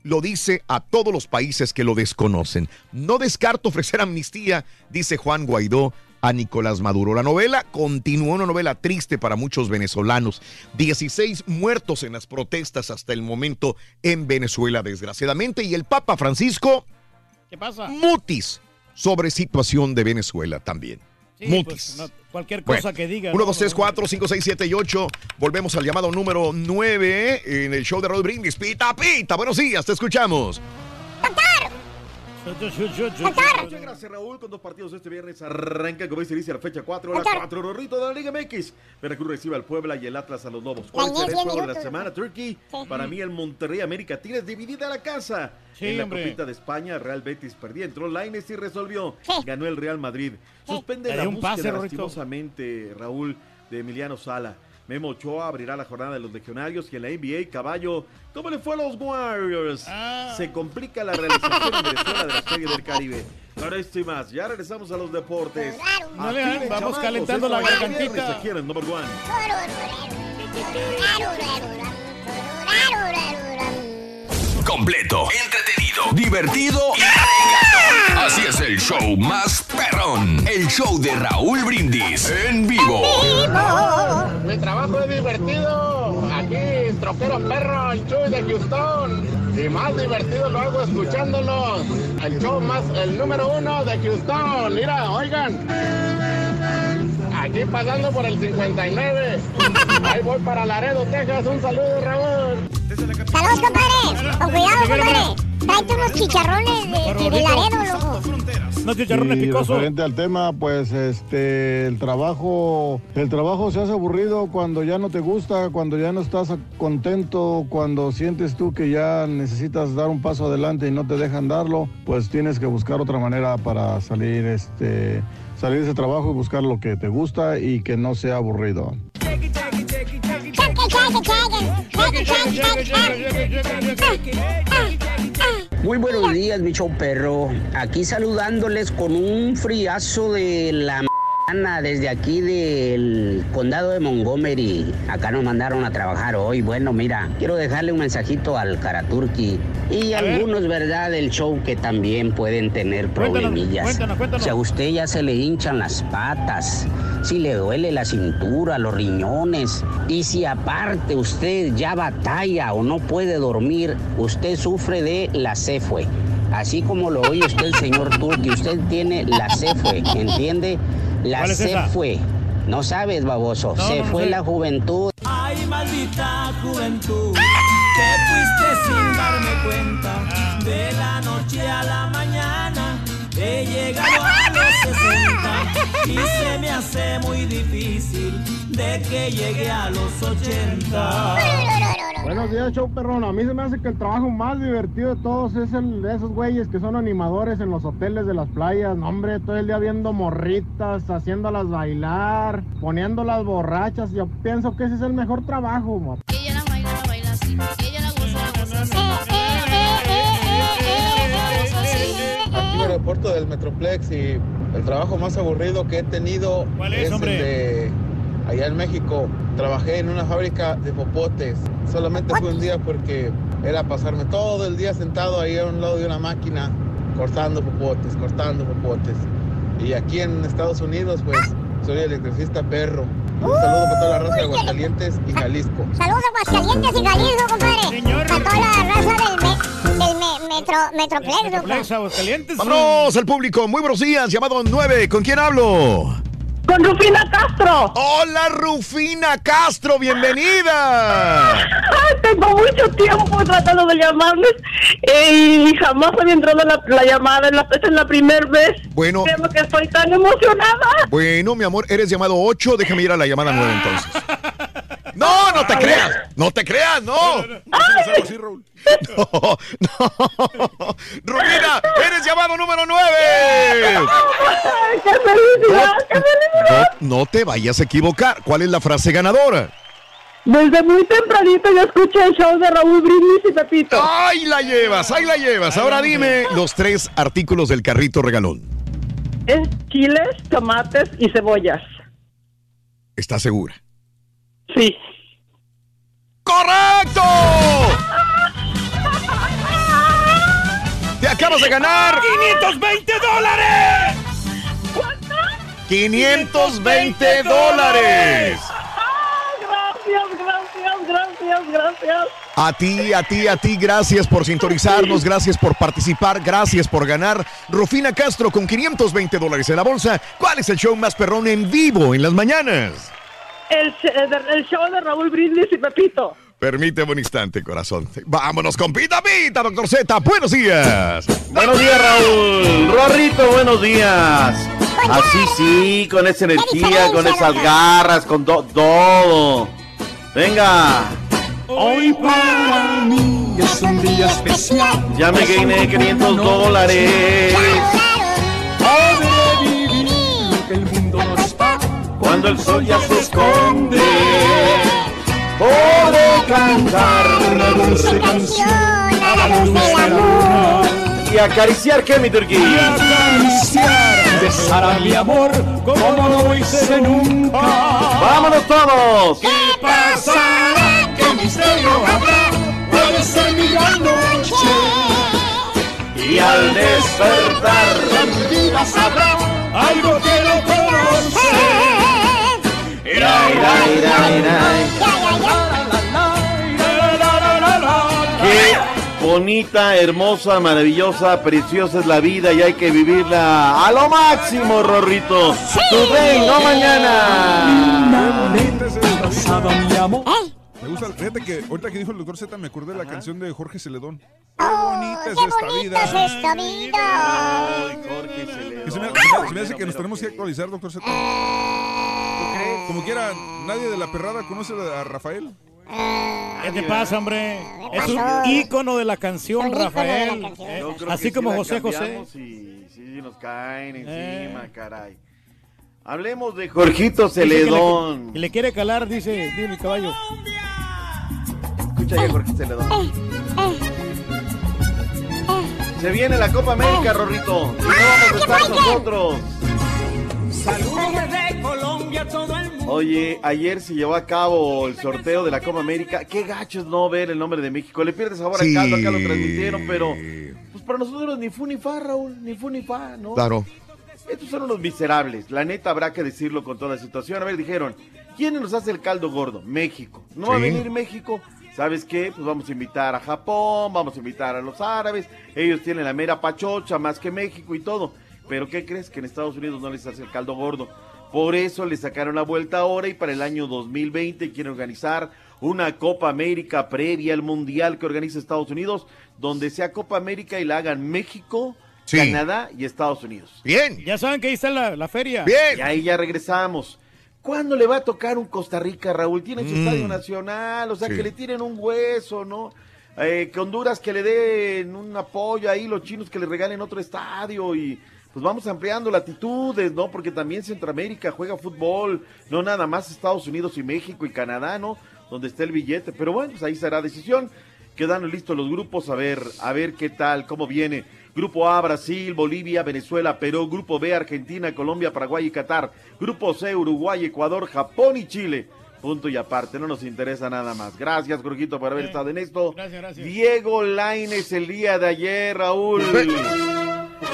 lo dice a todos los países que lo desconocen. No descarto ofrecer amnistía, dice Juan Guaidó a Nicolás Maduro. La novela continúa, una novela triste para muchos venezolanos. 16 muertos en las protestas hasta el momento en Venezuela, desgraciadamente. Y el Papa Francisco, ¿Qué pasa? mutis sobre situación de Venezuela también. Sí, mutis. pues, no, cualquier Bueno, cosa que diga. 1, ¿no? 2, 3, 4, 5, 6, 7 y 8. Volvemos al llamado número 9 en el show de Rod Brindis. Pita, pita. Buenos días, te escuchamos. Muchas gracias, Raúl. Con dos partidos este viernes arranca, como dice, dice la fecha 4, la 4, Rorrito de la Liga MX. Veracruz recibe al Puebla y el Atlas a los Lobos. ¿Cuál Gané será el 10 juego de la semana, Turkey? Para mí, el Monterrey América Tigres dividida la casa. Sí, en la hombre. Copita de España, Real Betis perdió. Entró Laines y resolvió. Ganó el Real Madrid. Suspende la un búsqueda, pase, Rorrito. lastimosamente, Raúl, de Emiliano Sala. Memo Ochoa abrirá la jornada de los legionarios y en la NBA, Caballo, ¿cómo le fue a los Warriors? Ah. Se complica la realización en Venezuela de la Serie del Caribe. Ahora esto y más, ya regresamos a los deportes. Dale, Aquí, dale, vamos chamacos, calentando la gargantita. viernes Aquí en el number one. Completo, entretenido, divertido y. Así es el show más perrón. El show de Raúl Brindis en vivo. Mi trabajo es divertido. Aquí, troquero perro, el show de Houston. Y más divertido lo hago escuchándolos. El show más, el número uno de Houston. Mira, oigan. Aquí pasando por el 59. Ahí voy para Laredo, Texas. Un saludo, Raúl. Saludos, compadre. Con cuidado, compadre. Tráete unos chicharrones de, de, de Laredo, loco. Chicharrones Y picosos. referente al tema, pues este el trabajo, el trabajo se hace aburrido cuando ya no te gusta, cuando ya no estás contento, cuando sientes tú que ya necesitas dar un paso adelante y no te dejan darlo, pues tienes que buscar otra manera para salir este salir de ese trabajo y buscar lo que te gusta y que no sea aburrido. Muy buenos días, mi show perro. Aquí saludándoles con un friazo de la mañana desde aquí del condado de Montgomery. Acá nos mandaron a trabajar hoy. Bueno, mira, quiero dejarle un mensajito al Karaturki y A ver. algunos, ¿verdad?, del show que también pueden tener problemillas. cuéntanos, cuéntanos. Si a usted ya se le hinchan las patas, si le duele la cintura, los riñones, y si aparte usted ya batalla o no puede dormir, usted sufre de la cefue. Así como lo oye usted, señor Turki, usted tiene la cefue, ¿entiende? La ¿Cuál es esa? cefue. No sabes, baboso. No, se no, no fue sé. la juventud. Ay, maldita juventud, que fuiste sin darme cuenta. De la noche a la mañana he llegado a los 60 y se me hace muy difícil de que llegue a los 80. Buenos días, show perrón. A mí se me hace que el trabajo más divertido de todos es el de esos güeyes que son animadores en los hoteles de las playas. No, hombre, todo el día viendo morritas, haciéndolas bailar, poniéndolas borrachas. Yo pienso que ese es el mejor trabajo, mo. Aquí en el aeropuerto del Metroplex y el trabajo más aburrido que he tenido es, el hombre? de allá en México. Trabajé en una fábrica de popotes. Solamente fue un día porque era pasarme todo el día sentado ahí a un lado de una máquina cortando popotes, cortando popotes. Y aquí en Estados Unidos, pues, soy electricista perro. Un saludo para toda la raza de Aguascalientes y Jalisco. Saludos a Aguascalientes y Jalisco, compadre. Para toda la raza del, me- del me- metro, Metroplex, loco. Vámonos al público. Muy buenos días. Llamado 9. ¿Con quién hablo? Con Rufina Castro. Hola, Rufina Castro. Bienvenida. Tengo mucho tiempo tratando de llamarles eh, y jamás había entrado la, la llamada. La, esta es la primera vez. Bueno. Creo que estoy tan emocionada. Bueno, mi amor, eres llamado 8. Déjame ir a la llamada 9 entonces. No, no te creas. No te creas, no. No, no. Rufina, eres llamado número 9. Ay, ¡Qué felicidad! ¡Qué felicidad! No, no te vayas a equivocar. ¿Cuál es la frase ganadora? Desde muy tempranito yo escuché el show de Raúl Brindis y Pepito. Ahí la llevas, ahí la llevas. Ahora dime los tres artículos del carrito regalón. Es chiles, tomates y cebollas. ¿Estás segura? Sí. ¡Correcto! Te acabas de ganar 520 dólares. 520 dólares. Gracias, gracias, gracias, gracias. A ti, a ti, a ti, gracias por sintonizarnos, gracias por participar, gracias por ganar. Rufina Castro con 520 dólares en la bolsa. ¿Cuál es el show más perrón en vivo en las mañanas? El, sh- el show de Raúl Brindis y Pepito. Permíteme un instante, corazón. Vámonos con Pita Pita, doctor Z. Buenos días. Buenos días, Raúl. Rorrito, buenos días. Así sí, con esa energía, con esas garras, con to- todo. Venga. Hoy para mí es un día especial. Ya me gané 500 dólares. Cuando el sol ya se esconde. Podré cantar una dulce canción a la luz de la luna. Y acariciar, ¿qué, mi turquía? Y acariciar, besar a mi amor como no lo hice nunca. ¡Vámonos todos! ¿Qué pasará? ¿Qué misterio habrá? Puede ser mi gran noche. Y al despertar, la vida sabrá algo que no conoce. Qué bonita, hermosa, maravillosa, preciosa es la vida y hay que vivirla a lo máximo, Rorrito. Today, no mañana. Me gusta, fíjate que ahorita que dijo el doctor Z me acordé de la canción de Jorge Celedón. ¡Qué bonita es esta vida. es esta vida! Que se, me, se me- se me hace que nos tenemos que actualizar, doctor Z. Como quiera, nadie de la perrada conoce a Rafael. ¿Qué te pasa, hombre? Es un ícono de la canción, de la Rafael. Eh, creo Así como sí José José. Y sí, nos caen encima, Eh. caray. Hablemos de Jorgito Dice que le- Celedón. que le quiere calar, dice, dice el caballo. Escucha ya, Jorge Celedón. Se viene la Copa América, Rorrito. Y no vamos a estar nosotros. Saludos desde Colombia, todo el mundo. Oye, ayer se llevó a cabo el sorteo de la Copa América. Qué gacho es no ver el nombre de México. Le pierde sabor Sí. al caldo, acá lo transmitieron, pero pues para nosotros ni fu ni fa, Raúl, ni fu ni fa, ¿no? Claro. Estos son unos miserables. La neta habrá que decirlo con toda situación. A ver, dijeron, ¿quién nos hace el caldo gordo? México. ¿No va a venir México? ¿Sabes qué? Pues vamos a invitar a Japón, vamos a invitar a los árabes. Ellos tienen la mera pachocha más que México y todo. Pero ¿qué crees? Que en Estados Unidos no les hace el caldo gordo. Por eso le sacaron la vuelta ahora y para el año 2020 quieren organizar una Copa América previa al Mundial que organiza Estados Unidos, donde sea Copa América y la hagan México, Sí. Canadá y Estados Unidos. Bien. Ya saben que ahí está la, la feria. Y ahí ya regresamos. ¿Cuándo le va a tocar un Costa Rica, Raúl? Tiene su Mm. estadio nacional, o sea, Sí. que le tiren un hueso, ¿no? Eh, que Honduras que le den un apoyo ahí, los chinos que le regalen otro estadio y pues vamos ampliando latitudes, ¿no? Porque también Centroamérica juega fútbol, no nada más Estados Unidos y México y Canadá, ¿no? Donde está el billete, pero bueno, pues ahí será decisión. Quedan listos los grupos, a ver, a ver qué tal, cómo viene. Grupo A, Brasil, Bolivia, Venezuela, Perú. Grupo B, Argentina, Colombia, Paraguay y Qatar. Grupo C, Uruguay, Ecuador, Japón y Chile. Punto y aparte, no nos interesa nada más. Gracias, Jorgito, por haber estado en esto. Gracias, gracias. Diego Laines el día de ayer, Raúl.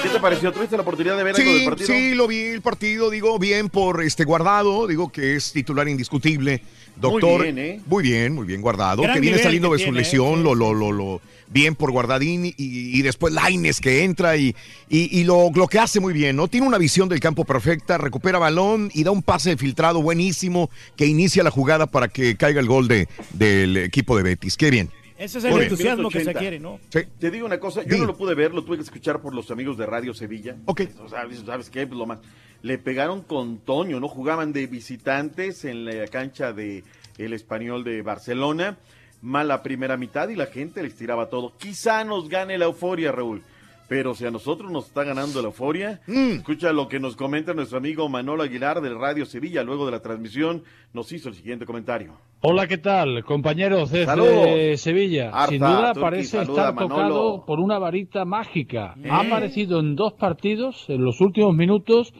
¿Qué te pareció? ¿Tuviste la oportunidad de ver algo del Sí, partido? sí, lo vi el partido, digo, bien por este guardado, digo que es titular indiscutible. Doctor, bien, ¿eh? muy bien, muy bien guardado, Gran que viene saliendo que de su tiene, lesión, ¿eh? lo, lo, lo, lo, bien por guardadín y, y después Laines que entra y, y, y lo, lo que hace muy bien, ¿no? Tiene una visión del campo perfecta, recupera balón y da un pase filtrado buenísimo que inicia la jugada para que caiga el gol de, del equipo de Betis. Qué bien. Ese es el entusiasmo que se 80. quiere, ¿no? Sí. Te digo una cosa, yo no lo pude ver, lo tuve que escuchar por los amigos de Radio Sevilla. Ok. O sea, ¿sabes qué? Pues lo más. Le pegaron con Toño, ¿no? Jugaban de visitantes en la cancha de el español de Barcelona. Mala primera mitad y la gente les tiraba todo. Quizá nos gane la euforia, Raúl. Pero si a nosotros nos está ganando la euforia, escucha lo que nos comenta nuestro amigo Manolo Aguilar del Radio Sevilla. Luego de la transmisión, nos hizo el siguiente comentario. Hola, ¿qué tal, compañeros desde Saludos. Sevilla? Arta, Sin duda Turki, parece estar Manolo. tocado por una varita mágica. ¿Eh? Ha aparecido en dos partidos en los últimos minutos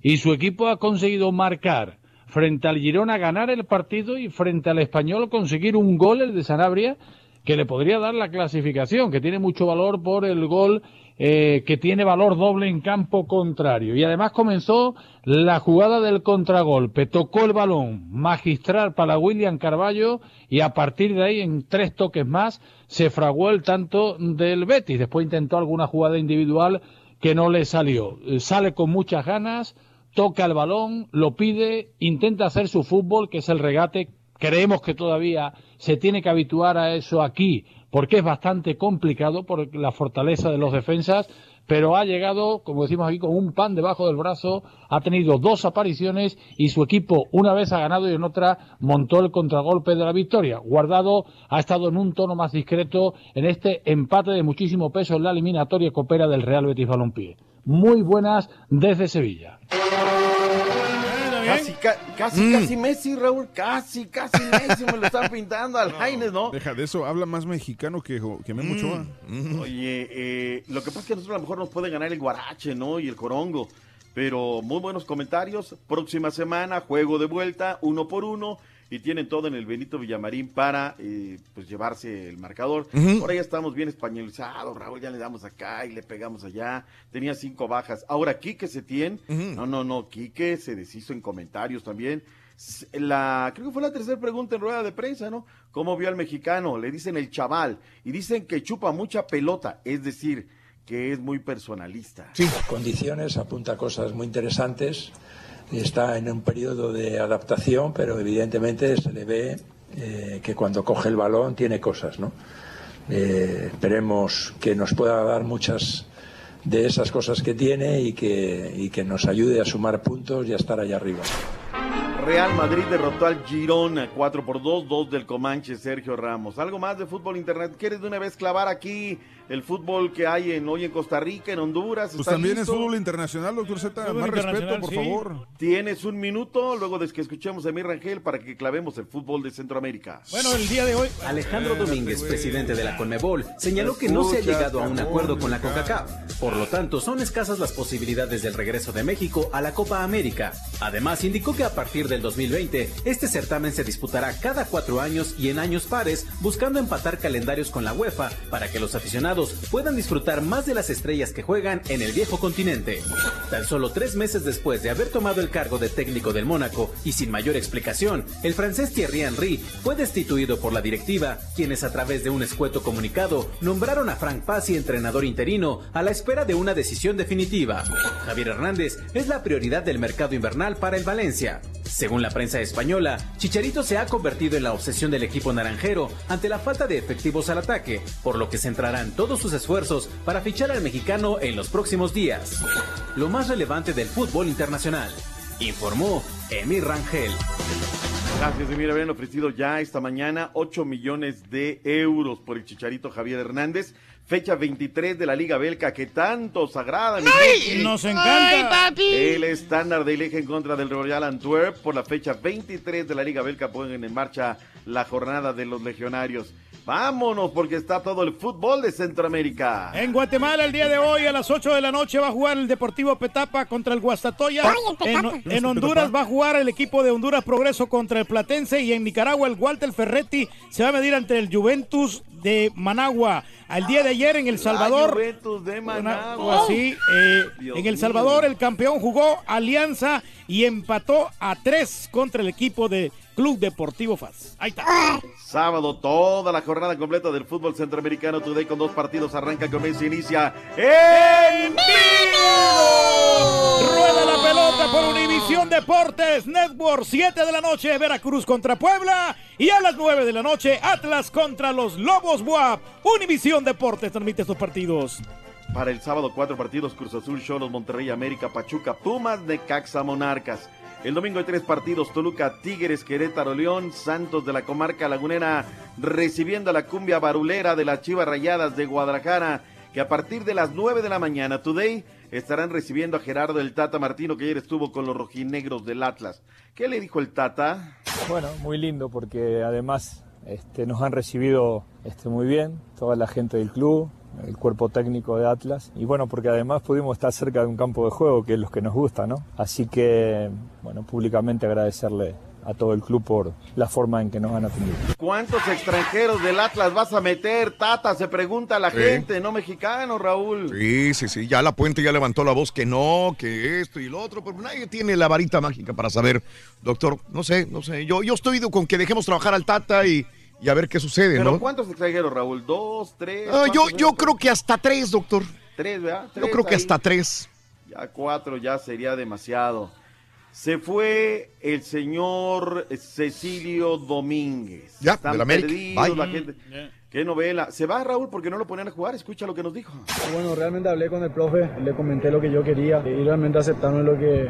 y su equipo ha conseguido marcar frente al Girona ganar el partido y frente al Español conseguir un gol el de Sanabria que le podría dar la clasificación, que tiene mucho valor por el gol eh, que tiene valor doble en campo contrario. Y además comenzó la jugada del contragolpe, tocó el balón magistral para William Carballo y a partir de ahí en tres toques más se fraguó el tanto del Betis. Después intentó alguna jugada individual que no le salió. Eh, Sale con muchas ganas, toca el balón, lo pide, intenta hacer su fútbol, que es el regate creemos que todavía se tiene que habituar a eso aquí, porque es bastante complicado por la fortaleza de los defensas, pero ha llegado, como decimos aquí, con un pan debajo del brazo, ha tenido dos apariciones y su equipo una vez ha ganado y en otra montó el contragolpe de la victoria. Guardado ha estado en un tono más discreto en este empate de muchísimo peso en la eliminatoria coopera del Real Betis Balompié. Muy buenas desde Sevilla. Casi, ca- casi, Mm. casi Messi, Raúl. Casi, casi Messi me lo están pintando al Jaines, ¿no? Deja de eso, habla más mexicano que, que Memo Ochoa. Oye, eh, lo que pasa es que a nosotros a lo mejor nos puede ganar el guarache, ¿no? Y el corongo. Pero muy buenos comentarios. Próxima semana, juego de vuelta, uno por uno. Y tienen todo en el Benito Villamarín para eh, pues llevarse el marcador. Ujú. Ahora ya estamos bien españolizados, Raúl. Ya le damos acá y le pegamos allá. Tenía cinco bajas. Ahora Quique Setién. No, no, no. Quique se deshizo en comentarios también. La, creo que fue la tercera pregunta en rueda de prensa, ¿no? ¿Cómo vio al mexicano? Le dicen el chaval. Y dicen que chupa mucha pelota. Es decir, que es muy personalista. condiciones, apunta cosas muy interesantes. Está en un periodo de adaptación, pero evidentemente se le ve eh, que cuando coge el balón tiene cosas, ¿no? Eh, esperemos que nos pueda dar muchas de esas cosas que tiene y que, y que nos ayude a sumar puntos y a estar allá arriba. Real Madrid derrotó al Girona 4 por 2, 2 del Comanche, Sergio Ramos. Algo más de fútbol internet. ¿Quieres de una vez clavar aquí el fútbol que hay en, hoy en Costa Rica, en Honduras? Pues ¿Está también listo? es fútbol internacional, doctor Z. Más respeto, por favor. Tienes un minuto luego de que escuchemos a Emir Rangel para que clavemos el fútbol de Centroamérica. Bueno, el día de hoy. Alejandro Domínguez, presidente de la Conmebol, señaló que no se ha llegado a un acuerdo con la CONCACAF. Por lo tanto, son escasas las posibilidades del regreso de México a la Copa América. Además, indicó que a partir del 2020, este certamen se disputará cada cuatro años y en años pares, buscando empatar calendarios con la UEFA para que los aficionados puedan disfrutar más de las estrellas que juegan en el viejo continente. Tan solo tres meses después de haber tomado el cargo de técnico del Mónaco y sin mayor explicación, el francés Thierry Henry fue destituido por la directiva, quienes a través de un escueto comunicado nombraron a Frank Pazzi entrenador interino a la espera de una decisión definitiva. Javier Hernández es la prioridad del mercado invernal para el Valencia. Según la prensa española, Chicharito se ha convertido en la obsesión del equipo naranjero ante la falta de efectivos al ataque, por lo que centrarán todos sus esfuerzos para fichar al mexicano en los próximos días. Lo más relevante del fútbol internacional, informó Emir Rangel. Gracias, Emir. Habían ofrecido ya esta mañana 8 millones de euros por el Chicharito Javier Hernández. Fecha 23 de la Liga Belga que tanto os agrada. mi ¡Ay! Nos encanta. ¡Ay, papi! El estándar de Leje en contra del Royal Antwerp por la fecha 23 de la Liga Belga ponen en marcha la jornada de los legionarios. Vámonos porque está todo el fútbol de Centroamérica. En Guatemala, el día de hoy, a las 8 de la noche, va a jugar el Deportivo Petapa contra el Guastatoya. En, en Honduras va a jugar el equipo de Honduras Progreso contra el Platense. Y en Nicaragua, el Walter Ferretti se va a medir ante el Juventus de Managua. Al día de ayer en El Salvador. Juventus de Managua, sí. eh, en El mío. Salvador, el campeón jugó Alianza y empató a tres contra el equipo de Club Deportivo FAS. Ahí está. Sábado, toda la jornada completa del fútbol centroamericano Today con dos partidos. Arranca, comienza, inicia en Rueda la pelota por Univisión Deportes Network. 7 de la noche, Veracruz contra Puebla. Y a las 9 de la noche, Atlas contra los Lobos Univisión Deportes transmite estos partidos. Para el sábado, cuatro partidos: Cruz Azul, Cholos, Monterrey, América, Pachuca, Pumas, Necaxa, Monarcas. El domingo hay tres partidos: Toluca, Tigres, Querétaro, León, Santos de la comarca lagunera, recibiendo a la cumbia barulera de las Chivas Rayadas de Guadalajara, que a partir de las 9 de la mañana, Today, estarán recibiendo a Gerardo el Tata Martino, que ayer estuvo con los rojinegros del Atlas. ¿Qué le dijo el Tata? Bueno, muy lindo porque además este, nos han recibido este, muy bien toda la gente del club, el cuerpo técnico de Atlas y bueno, porque además pudimos estar cerca de un campo de juego que es lo que nos gusta, ¿no? Así que, bueno, públicamente agradecerle a todo el club por la forma en que nos han atendido. ¿Cuántos extranjeros del Atlas vas a meter, Tata? Se pregunta la Sí. gente, no mexicano, Raúl. Sí, sí, sí. Ya la puente ya levantó la voz que no, que esto y lo otro, pero nadie tiene la varita mágica para saber, doctor. No sé, no sé. Yo, yo estoy con que dejemos trabajar al Tata y, y a ver qué sucede, ¿Pero ¿no? cuántos extranjeros, Raúl? ¿Dos, tres? Ah, yo, ¿Cuántos yo creo que hasta tres, doctor. Tres, ¿verdad? Yo creo que ahí. hasta tres. Ya cuatro ya sería demasiado. Se fue el señor Cecilio Domínguez. Ya, Están del América. perdidos, la gente. Qué novela. Se va Raúl porque no lo ponían a jugar. Escucha lo que nos dijo. Bueno, realmente hablé con el profe, le comenté lo que yo quería y realmente aceptaron lo que,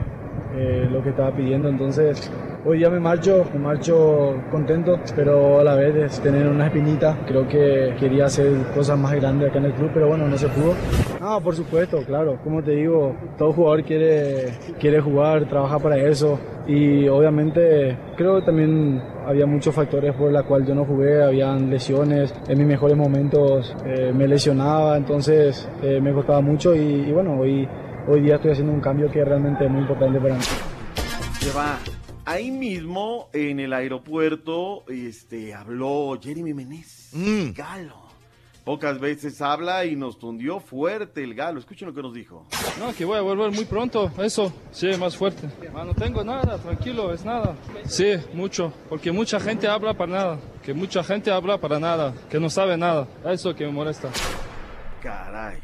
eh, lo que estaba pidiendo. Entonces, hoy día me marcho, me marcho contento, pero a la vez es tener una espinita. Creo que quería hacer cosas más grandes acá en el club, pero bueno, no se pudo. Ah, por supuesto, claro. Como te digo, todo jugador quiere, quiere jugar, trabaja para eso. Y obviamente creo que también había muchos factores por los cuales yo no jugué, habían lesiones, en mis mejores momentos eh, me lesionaba, entonces eh, me costaba mucho y, y bueno, hoy, hoy día estoy haciendo un cambio que realmente es muy importante para mí. Se va. Ahí mismo, en el aeropuerto, este, habló Jeremy Menez, Mm. Galo. Pocas veces habla y nos tundió fuerte el Galo. Escuchen lo que nos dijo. No, que voy a volver muy pronto, eso, sí, más fuerte. Ah, no tengo nada, tranquilo, es nada. Sí, mucho, porque mucha gente habla para nada, que mucha gente habla para nada, que no sabe nada, eso que me molesta. Caray.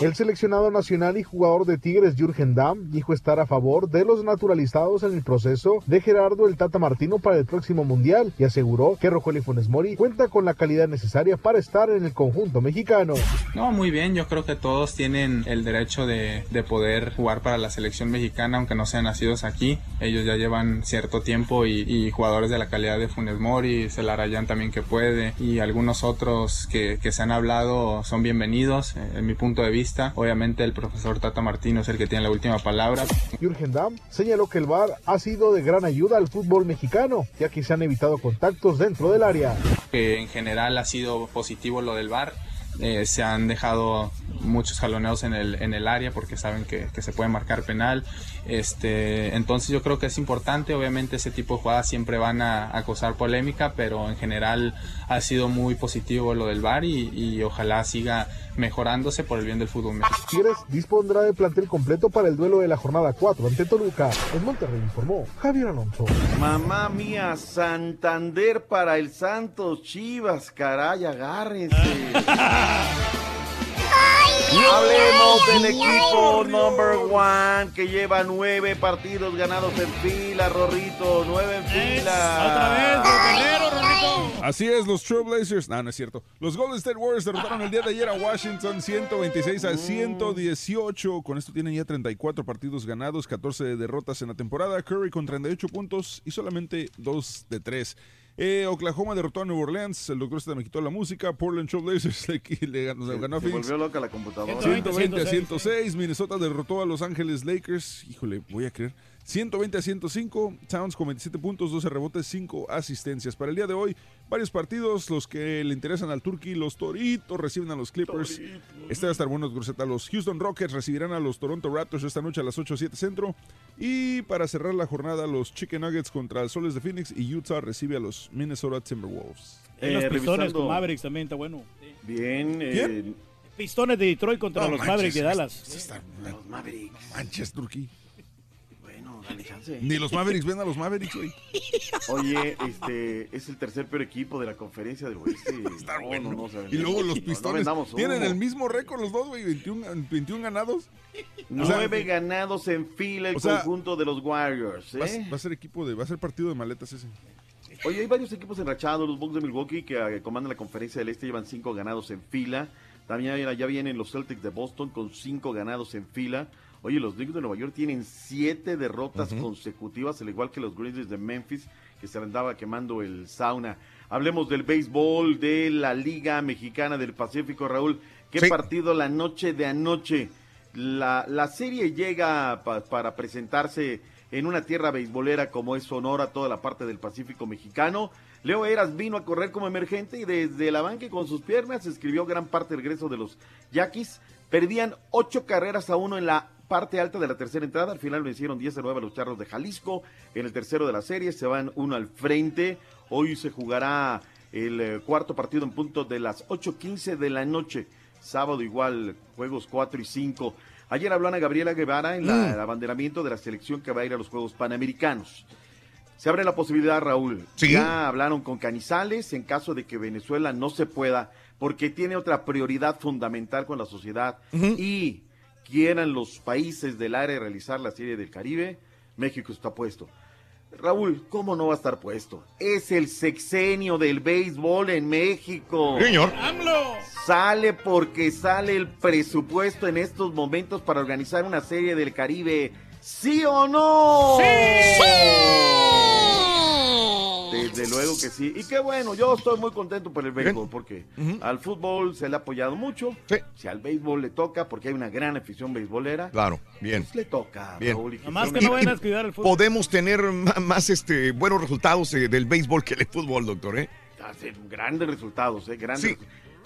El seleccionado nacional y jugador de Tigres Jürgen Damm dijo estar a favor de los naturalizados en el proceso de Gerardo el Tata Martino para el próximo Mundial y aseguró que Rogelio Funes Mori cuenta con la calidad necesaria para estar en el conjunto mexicano. No, muy bien, yo creo que todos tienen el derecho de, de poder jugar para la selección mexicana, aunque no sean nacidos aquí. Ellos ya llevan cierto tiempo y, y jugadores de la calidad de Funes Mori, Celarayán también que puede, y algunos otros que, que se han hablado son bienvenidos, eh, en mi punto de vista. Obviamente el profesor Tata Martino es el que tiene la última palabra. Jürgen Damm señaló que el VAR ha sido de gran ayuda al fútbol mexicano, ya que se han evitado contactos dentro del área. que en general ha sido positivo lo del VAR. Eh, se han dejado muchos jaloneos en el, en el área porque saben que, que se puede marcar penal. Este, entonces yo creo que es importante, obviamente ese tipo de jugadas siempre van a, a causar polémica, pero en general ha sido muy positivo lo del VAR y, y ojalá siga mejorándose por el bien del fútbol mexicano. Tigres dispondrá de plantel completo para el duelo de la jornada 4 ante Toluca. En Monterrey informó Javier Alonso. Mamá mía, Santander para el Santos Chivas, caray, agárrense. Hablemos del equipo number one que lleva nueve partidos ganados en fila, Rorrito, nueve en fila. Así es, los Trailblazers. No, no es cierto. Los Golden State Warriors derrotaron el día de ayer a Washington 126 a 118. Con esto tienen ya 34 partidos ganados, 14 derrotas en la temporada. Curry con 38 puntos y solamente 2 de 3. Eh, Oklahoma derrotó a New Orleans. El doctor este me quitó la música. Portland Trailblazers le, le ganó, le ganó a Se Phoenix. volvió loca la computadora. 120 a 106. Minnesota derrotó a Los Ángeles Lakers. Híjole, voy a creer. 120 a 105. Towns con 27 puntos, 12 rebotes, 5 asistencias. Para el día de hoy, varios partidos. Los que le interesan al Turkey, los Toritos reciben a los Clippers. Este va a estar bueno, Groseta. Los Houston Rockets recibirán a los Toronto Raptors esta noche a las 8 7 centro. Y para cerrar la jornada, los Chicken Nuggets contra los Soles de Phoenix y Utah recibe a los Minnesota Timberwolves. En los Eh, pistones con Mavericks también está bueno. Bien. eh, Pistones de Detroit contra No los manches, Mavericks de este- Dallas. este está- Los Mavericks. Manches, Turkey. Ni los Mavericks ven a los Mavericks, güey. Oye, este es el tercer peor equipo de la conferencia del oeste. Está bueno. No, no, Y luego los no, no pistones tienen el mismo récord los dos, güey, 21, 21 ganados. O sea, Nueve ganados en fila el o sea, conjunto de los Warriors. va, ¿eh? a- va a ser equipo de, va a ser partido de maletas ese. Oye, hay varios equipos enrachados. Los Bucks de Milwaukee que eh, comandan la conferencia del este llevan cinco ganados en fila. También ya vienen los Celtics de Boston con cinco ganados en fila. Oye, los Knicks de Nueva York tienen siete derrotas consecutivas, al igual que los Grizzlies de Memphis, que se andaba quemando el sauna. Hablemos del béisbol de la Liga Mexicana del Pacífico, Raúl. ¿Qué Sí. partido la noche de anoche? La, la serie llega pa- para presentarse en una tierra beisbolera como es Sonora, toda la parte del Pacífico mexicano. Leo Eras vino a correr como emergente y desde la banca y con sus piernas escribió gran parte del regreso de los Yaquis. Perdían ocho carreras a uno en la parte alta de la tercera entrada. Al final vencieron 10 a 9 a los Charros de Jalisco. En el tercero de la serie se van uno al frente. Hoy se jugará el eh, cuarto partido en punto de las 8.15 de la noche. Sábado igual, juegos 4 y 5. Ayer habló Ana Gabriela Guevara en la- Mm. el abanderamiento de la selección que va a ir a los Juegos Panamericanos. Se abre la posibilidad, Raúl. Sí. Ya hablaron con Canizales en caso de que Venezuela no se pueda, porque tiene otra prioridad fundamental con la sociedad y quieran los países del área realizar la Serie del Caribe, México está puesto. Raúl, ¿cómo no va a estar puesto? Es el sexenio del béisbol en México. Señor. Sale porque sale el presupuesto en estos momentos para organizar una serie del Caribe. ¿Sí o no? Desde luego que sí. Y qué bueno, yo estoy muy contento por el béisbol porque al fútbol se le ha apoyado mucho. Si al béisbol le toca, porque hay una gran afición beisbolera, Claro, bien. pues le toca. Bien. Raúl, que no vayan a descuidar el fútbol. Podemos tener más este, buenos resultados eh, del béisbol que del fútbol, doctor, ¿eh? hace grandes resultados, ¿eh? Grandes.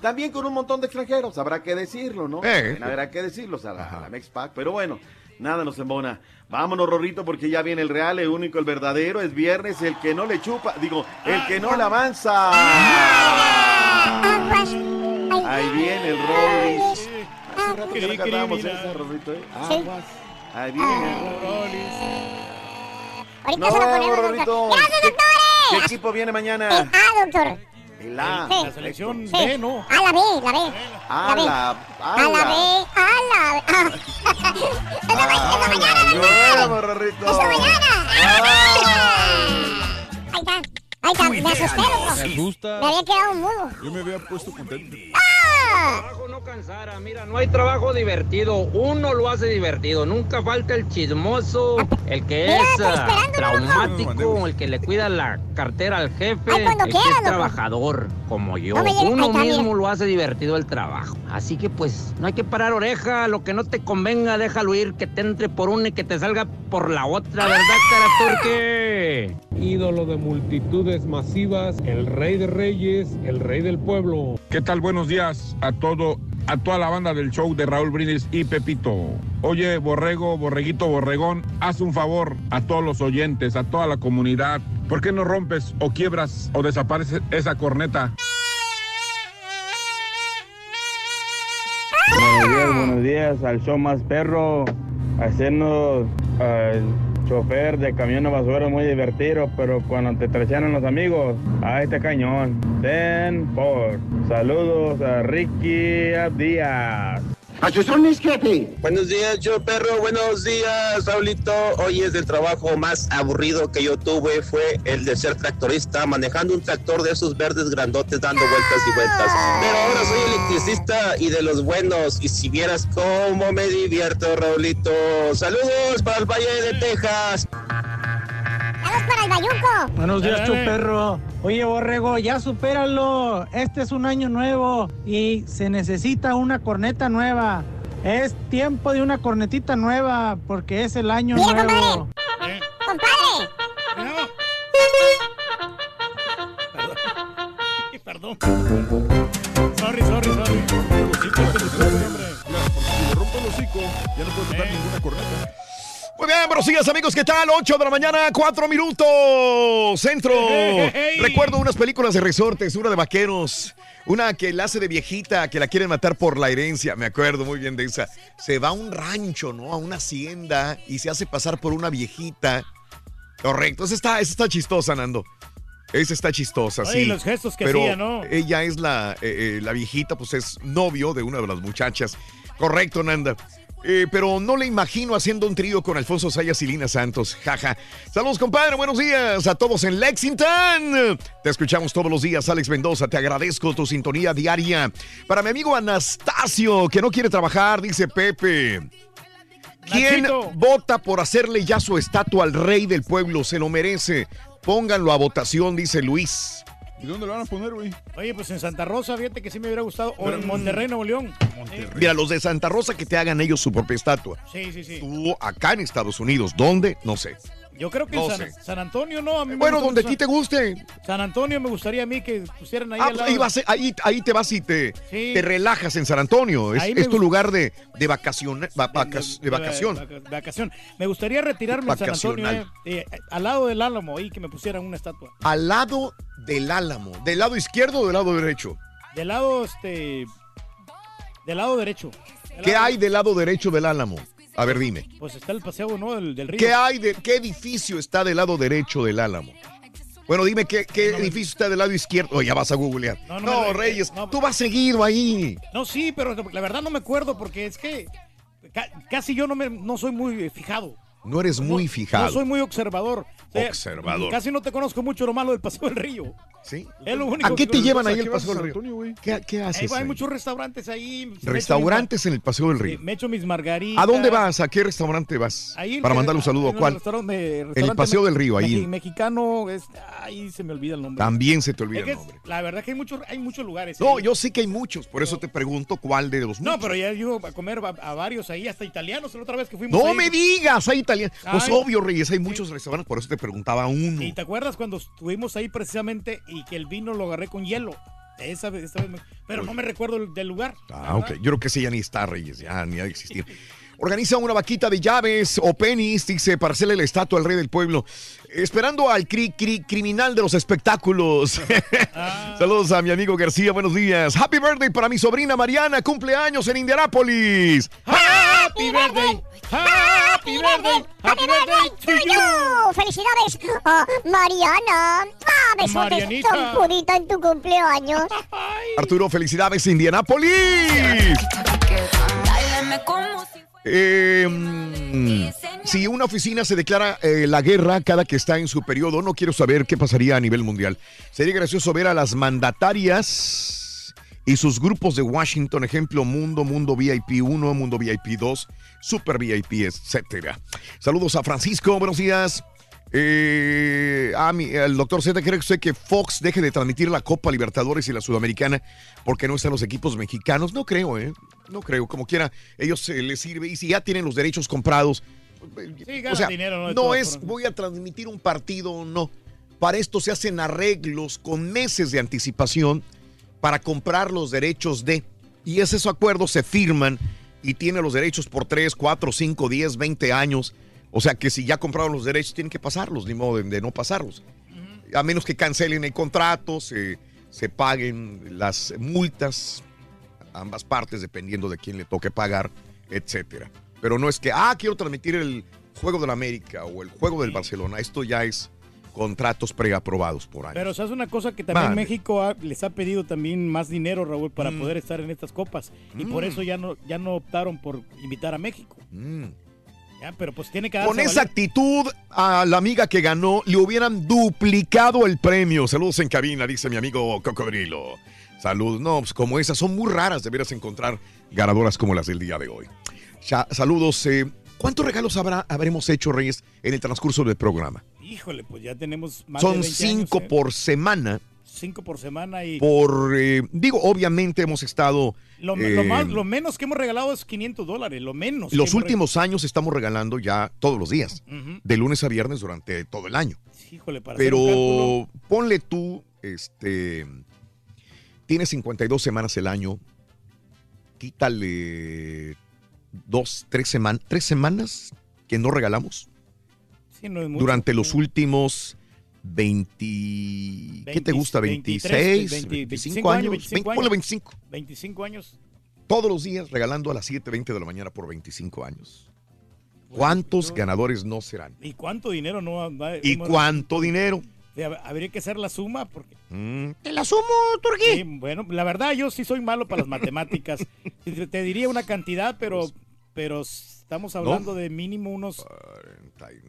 También con un montón de extranjeros, habrá que decirlo, ¿no? Eh. Habrá que decirlo, o sea, la, la Mexpac, pero bueno, nada nos embona. Vámonos, Rorrito, porque ya viene el real, el único, el verdadero, es viernes, el que no le chupa, digo, el que no le avanza. Ahí viene el Rollis. Hace rato que no cantamos esa, Rorrito, ¿eh? Aguas. Ahí viene el Rollis. Ahorita se lo ponemos, doctor. Rorrito. ¡Gracias, ¿Qué, doctores! qué equipo viene mañana? Ah, doctor. El A. Sí. La selección Sí. B, ¿no? A la B, la B. A B. la, A la B, a la B. Ah. Esa mañana, Rorrito. Esa mañana. Ahí está. Ahí está. Me asusté. Me asusta. Me había quedado mudo. Yo me había puesto contento. ¡Ah! no cansara, mira, no hay trabajo divertido, uno lo hace divertido, nunca falta el chismoso, el que Mira, es ah, traumático, el que le cuida la cartera al jefe, Ay, el que es loco. trabajador, como yo. No Uno mismo lo hace divertido el trabajo. Así que pues, no hay que parar oreja, lo que no te convenga, déjalo ir, que te entre por una y que te salga por la otra, ¿verdad, Caraturque? Ídolo de multitudes masivas, el rey de reyes, el rey del pueblo. ¿Qué tal? Buenos días a todo, a toda la banda del show de Raúl Brindis y Pepito. Oye, Borrego, Borreguito, Borregón, haz un favor a todos los oyentes, a toda la comunidad. ¿Por qué no rompes o quiebras o desapareces esa corneta? Buenos días, buenos días al show más perro, hacernos chofer de camión de basura muy divertido, pero cuando te traicionan los amigos, a este cañón. Ten por. Saludos a Ricky Díaz. ¡A sus órdenes, jefe! Buenos días, yo perro. Buenos días, Raulito. Hoy es el trabajo más aburrido que yo tuve. Fue el de ser tractorista, manejando un tractor de esos verdes grandotes, dando vueltas y vueltas. Pero ahora soy electricista y de los buenos. Y si vieras cómo me divierto, Raulito. Saludos para el Valle de Texas. Vamos para el Bayuco. Buenos días, Dale, chuperro. Oye, Borrego, ya supéralo. Este es un año nuevo y se necesita una corneta nueva. Es tiempo de una cornetita nueva porque es el año Mira, nuevo. ¡Compadre! Perdón. Sorry, sorry, sorry. Si le rompo el hocico, ya no puedo tocar ninguna corneta. Muy bien, buenos días amigos, ¿qué tal? 8 de la mañana, 4 minutos, centro. Hey, hey, hey. Recuerdo unas películas de resortes, una de vaqueros, una que la hace de viejita, que la quieren matar por la herencia, me acuerdo muy bien de esa. Se va a un rancho, ¿no? A una hacienda y se hace pasar por una viejita. Correcto, esa está, esa está chistosa, Nando. Esa está chistosa, Oye, sí. los gestos que Pero hacía, ¿no? Ella es la, eh, eh, la viejita, pues es novio de una de las muchachas. Correcto, Nanda. Eh, pero no le imagino haciendo un trío con Alfonso Sayas y Lina Santos. Jaja. Saludos, compadre. Buenos días a todos en Lexington. Te escuchamos todos los días, Alex Mendoza. Te agradezco tu sintonía diaria. Para mi amigo Anastasio, que no quiere trabajar, dice Pepe. ¿Quién Nachito. vota por hacerle ya su estatua al rey del pueblo? Se lo merece. Pónganlo a votación, dice Luis. ¿Y dónde lo van a poner, güey? Oye, pues en Santa Rosa, fíjate que sí me hubiera gustado. O en Monterrey, Nuevo León. Mira, los de Santa Rosa que te hagan ellos su propia estatua. Sí, sí, sí. Tú acá en Estados Unidos, ¿dónde? No sé. Yo creo que No San. San Antonio, ¿no? A mí Bueno, donde a ti te guste. San Antonio me gustaría a mí que pusieran ahí Ah, al pues lado. ahí, vas, ahí, ahí te vas y te, Sí. te relajas en San Antonio. Es, es tu lugar de, de, vacacion- va- vacas- de vacación. vaca- vacación. Me gustaría retirarme en San Antonio, eh, eh, al lado del Álamo, ahí que me pusieran una estatua. Al lado del álamo. ¿Del lado izquierdo o del lado derecho? Del lado, este. Del lado derecho. Del ¿Qué lado- hay del lado derecho del álamo? A ver, dime. Pues está el paseo, ¿no? Del, del río. ¿Qué hay de qué edificio está del lado derecho del álamo? Bueno, dime qué, qué edificio está del lado izquierdo. Oh, ya vas a googlear. No, No, no me- Reyes, tú vas seguido ahí. No, sí, pero la verdad no me acuerdo porque es que ca- casi yo no, me, no soy muy eh, fijado. No eres muy fijado. No soy muy observador. O sea, Observador. Casi no te conozco mucho lo malo del Paseo del Río. ¿Sí? Es lo único ¿A qué que te llevan ahí ¿A el Paseo del Río? Antonio, ¿Qué, qué Ahí haces? hay muchos restaurantes ahí. Restaurantes en el Paseo del Río. me echo mis margaritas. ¿A dónde vas? ¿A qué restaurante vas? Ahí Para mandarle un saludo. ¿A cuál? restaurante- En el Paseo del Río, ahí. mexi- Mexicano, es- ahí se me olvida el nombre. También se te olvida Es el es- nombre. la verdad que hay muchos, hay muchos lugares. No, ahí. yo sé que hay muchos, por eso te pregunto cuál de los No, muchos. pero ya ido a comer a, varios ahí, hasta italianos, la otra vez que fuimos. No me digas, hay italianos. Pues Ay. obvio, Reyes, hay muchos restaurantes, por eso te preguntaba uno. ¿Y te acuerdas cuando estuvimos ahí precisamente y que el vino lo agarré con hielo? Esa vez, esta vez me- pero no me recuerdo el- del lugar. Ah, ok. Yo creo que ese ya ni está, Reyes, ya ni ha de existir. Organiza una vaquita de llaves o pennies, dice, para hacerle la estatua al rey del pueblo. Esperando al cri, cri- criminal de los espectáculos. Saludos a mi amigo García, buenos días. Happy birthday para mi sobrina Mariana, cumpleaños en Indianápolis. Happy birthday, happy birthday, happy birthday to you. ¡Felicidades, a Mariana! ¡Ah, besotes purita en tu cumpleaños! Arturo, felicidades, Indianápolis. Eh, si una oficina se declara eh, la guerra cada que está en su periodo, no quiero saber qué pasaría a nivel mundial. Sería gracioso ver a las mandatarias y sus grupos de Washington, ejemplo, Mundo, Mundo VIP 1, Mundo VIP 2, Super VIP, etcétera. Saludos a Francisco, buenos días. Eh, a mi- el doctor Z, ¿cree usted que Fox deje de transmitir la Copa Libertadores y la Sudamericana porque no están los equipos mexicanos? No creo, ¿eh? No creo. Como quiera, ellos eh, les sirve. Y si ya tienen los derechos comprados, Sí, ganan o sea, dinero, ¿no? Es voy a transmitir un partido o no. Para esto se hacen arreglos con meses de anticipación para comprar los derechos de. Y esos acuerdos se firman y tiene los derechos por 3, 4, 5, 10, 20 años. O sea que si ya compraron los derechos, tienen que pasarlos, ni modo de, de no pasarlos. A menos que cancelen el contrato, se, se paguen las multas, ambas partes, dependiendo de quién le toque pagar, etcétera. Pero no es que, ah, quiero transmitir el juego del América o el juego del Barcelona. Esto ya es contratos preaprobados por años. Pero sabes una cosa que también. México ha- les ha pedido también más dinero, Raúl, para Mm. poder estar en estas copas. Y por Mm. eso ya no, ya no optaron por invitar a México. Ya, pero pues tiene que darse Con a esa valer. actitud, a la amiga que ganó le hubieran duplicado el premio. Saludos en cabina, dice mi amigo Cocodrilo. Salud. No, pues como esas son muy raras, deberás encontrar ganadoras como las del día de hoy. Ya, saludos. eh, ¿Cuántos regalos habrá, habremos hecho, Reyes, en el transcurso del programa? Híjole, pues ya tenemos más de Son 20 cinco años, ¿eh? por semana. Cinco por semana y... Por, eh, digo, obviamente hemos estado... Lo, eh, lo más, lo menos que hemos regalado es 500 dólares, lo menos. los últimos años estamos regalando ya todos los días, de lunes a viernes durante todo el año. Híjole, para hacer un Pero ponle tú, este, tienes 52 semanas el año, quítale dos, tres semanas, tres semanas que no regalamos sí, no mucho. durante los últimos 20, ¿qué te 20, gusta? 23, 26, 20, 25 años, 25 20, ponle 25. 25 años. Todos los días regalando a las 7.20 de la mañana por 25 años. ¿Cuántos ganadores no serán? ¿Y cuánto dinero no va- ¿Y cuánto dinero? Sí, hab- Habría que hacer la suma porque... Mm, ¿Te la sumo, Turquí? bueno, la verdad yo sí soy malo para las matemáticas. te, te diría una cantidad, pero, pero estamos hablando de mínimo unos,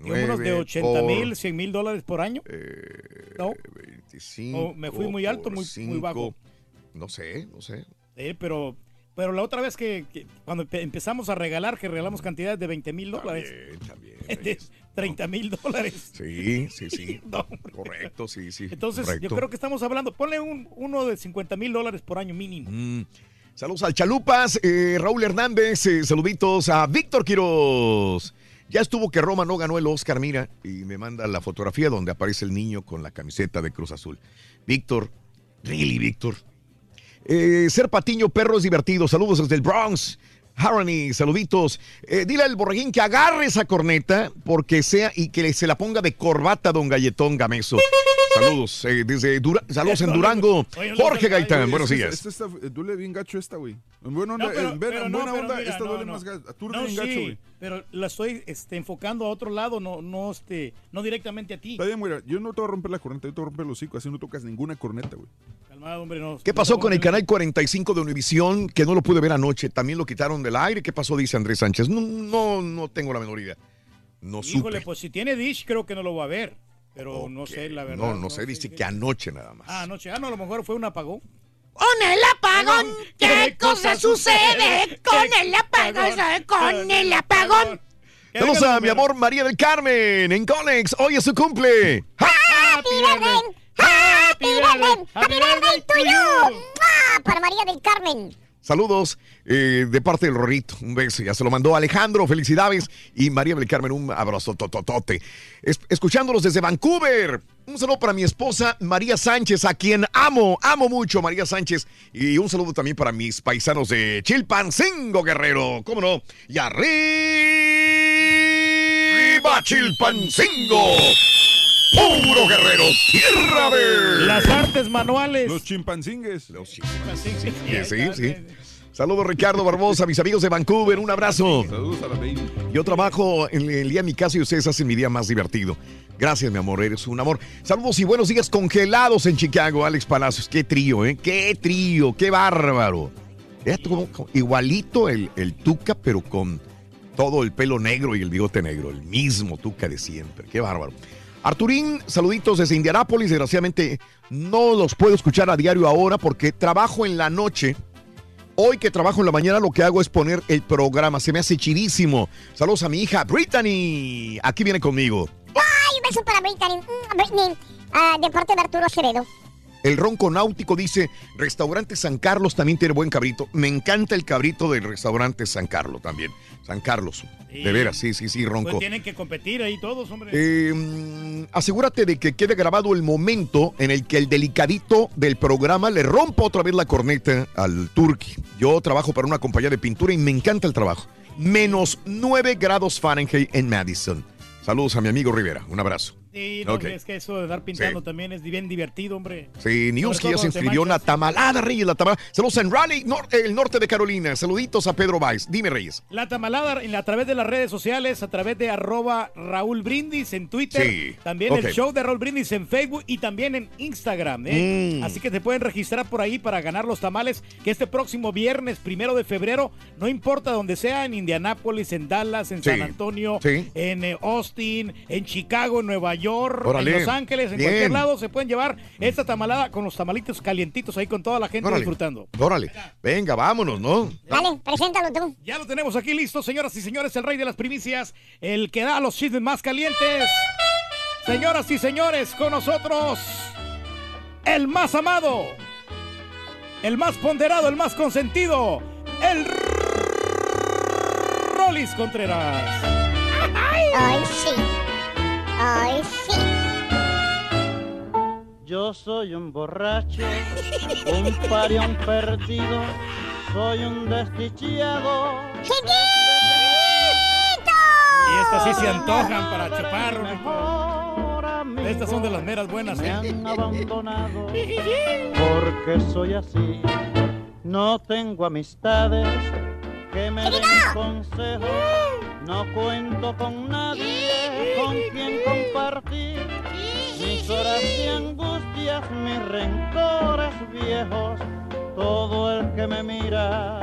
unos de 80 mil, 100 mil dólares por año. ¿No? 25 O me fui muy alto, muy, muy bajo. No sé, no sé. Eh, pero, pero la otra vez que, que cuando empe- empezamos a regalar, que regalamos cantidades de 20 mil dólares. de 30 mil dólares. Sí, sí, sí. No. Correcto, sí, sí. Entonces, correcto. yo creo que estamos hablando, ponle un, uno de 50 mil dólares por año mínimo. Mm. Saludos al Chalupas, eh, Raúl Hernández, eh, saluditos a Víctor Quiroz. Ya estuvo que Roma no ganó el Oscar, mira, y me manda la fotografía donde aparece el niño con la camiseta de Cruz Azul. Víctor, really, Víctor. Eh, ser patiño perro es divertido. Saludos desde el Bronx. Harony, saluditos. Eh, dile al borreguín que agarre esa corneta porque sea y que se la ponga de corbata don Galletón Gameso. Saludos eh, desde Dura- saludos en Durango. Jorge Gaitán, buenos Esta- días. Esta, está- eh, duele bien gacho esta, güey. En buena onda, No, pero- en pero en no, buena pero onda mira, esta no, duele no. más gacho. Tú No, bien gacho, sí, güey. pero la estoy este, enfocando a otro lado, no, no, este, no directamente a ti. Está bien, güey. Yo no te voy a romper la corneta, yo te voy a romper el hocico. Así no tocas ninguna corneta, güey. Calmado, hombre, no. ¿Qué pasó con el canal 45 de Univisión que no lo pude ver anoche? También lo quitaron del aire. ¿Qué pasó? Dice Andrés Sánchez. No, no, no tengo la menor idea. No Híjole, supe. pues si tiene Dish, creo que no lo va a ver. Pero no sé, la verdad. No, no sé, dice que anoche nada más. Ah, anoche. Ah, no, a lo mejor fue un apagón. Con el apagón, ¿qué cosa sucede? Con el apagón, con el apagón. Saludos a mi amor María del Carmen en Conex. Hoy es su cumple. Happy birthday, happy birthday, happy birthday to you. Para María del Carmen. Saludos eh, de parte del Rorrito. Un beso. Ya se lo mandó Alejandro. Felicidades. Y María del Carmen, un abrazo tototote. Es- escuchándolos desde Vancouver. Un saludo para mi esposa María Sánchez, a quien amo, amo mucho, María Sánchez. Y un saludo también para mis paisanos de Chilpancingo, Guerrero. ¿Cómo no? Y arriba Chilpancingo. Puro guerrero, tierra de... Las artes manuales. Los chimpancingues. Los Sí, sí, sí. Saludos Ricardo Barbosa, mis amigos de Vancouver, un abrazo. Saludos a la baby. Yo trabajo en el día de mi casa y ustedes hacen mi día más divertido. Gracias, mi amor, eres un amor. Saludos y buenos días congelados en Chicago, Alex Palacios. Qué trío, ¿eh? Qué trío, qué bárbaro. Igualito el, el Tuca, pero con todo el pelo negro y el bigote negro. El mismo Tuca de siempre. Qué bárbaro. Arturín, saluditos desde Indianápolis. Desgraciadamente no los puedo escuchar a diario ahora porque trabajo en la noche. Hoy que trabajo en la mañana lo que hago es poner el programa. Se me hace chidísimo. Saludos a mi hija Brittany. Aquí viene conmigo. Ay, un beso para Britney, mm, Britney, ah, de parte de Arturo Acevedo. El Ronco Náutico dice, restaurante San Carlos también tiene buen cabrito. Me encanta el cabrito del restaurante San Carlos también. San Carlos. De veras, sí, sí, sí, Ronco. Pues tienen que competir ahí todos, hombre. Eh, mm, asegúrate de que quede grabado el momento en el que el delicadito del programa le rompa otra vez la corneta al turqui. Yo trabajo para una compañía de pintura y me encanta el trabajo. Menos 9 grados Fahrenheit en Madison. Saludos a mi amigo Rivera. Un abrazo. Sí, no, Ok. hombre, es que eso de dar pintando Sí. también es bien divertido, hombre. Sí, Sobre ya se inscribió en la manchas. tamalada, Reyes, la tamalada. Saludos en Raleigh, nor- el norte de Carolina. Saluditos a Pedro Valls. Dime, Reyes. La tamalada a través de las redes sociales, a través de arroba Raúl Brindis en Twitter, Sí, también ok. el show de Raúl Brindis en Facebook y también en Instagram. ¿eh? Mm. Así que te pueden registrar por ahí para ganar los tamales que este próximo viernes, primero de febrero, no importa donde sea, en Indianápolis, en Dallas, en San Antonio, en eh, Austin, en Chicago, en Nueva York, Órale. en Los Ángeles, en Bien. cualquier lado se pueden llevar esta tamalada con los tamalitos calientitos ahí con toda la gente Órale. disfrutando. Órale. Venga, vámonos, ¿no? Dale, preséntalo tú. Ya lo tenemos aquí listo, señoras y señores, el rey de las primicias, el que da los chismes más calientes. Señoras y señores, con nosotros, el más amado, el más ponderado, el más consentido, el Rolis Contreras. Ay, sí. Ay, sí. Yo soy un borracho, un parión perdido, soy un desdichado. Y estas sí se antojan para chupar. Estas son de las meras buenas. Me ¿eh? han abandonado porque soy así. No tengo amistades que me den consejos. No cuento con nadie con quien compartir. Mis horas de angustias, mis rencores viejos. Todo el que me mira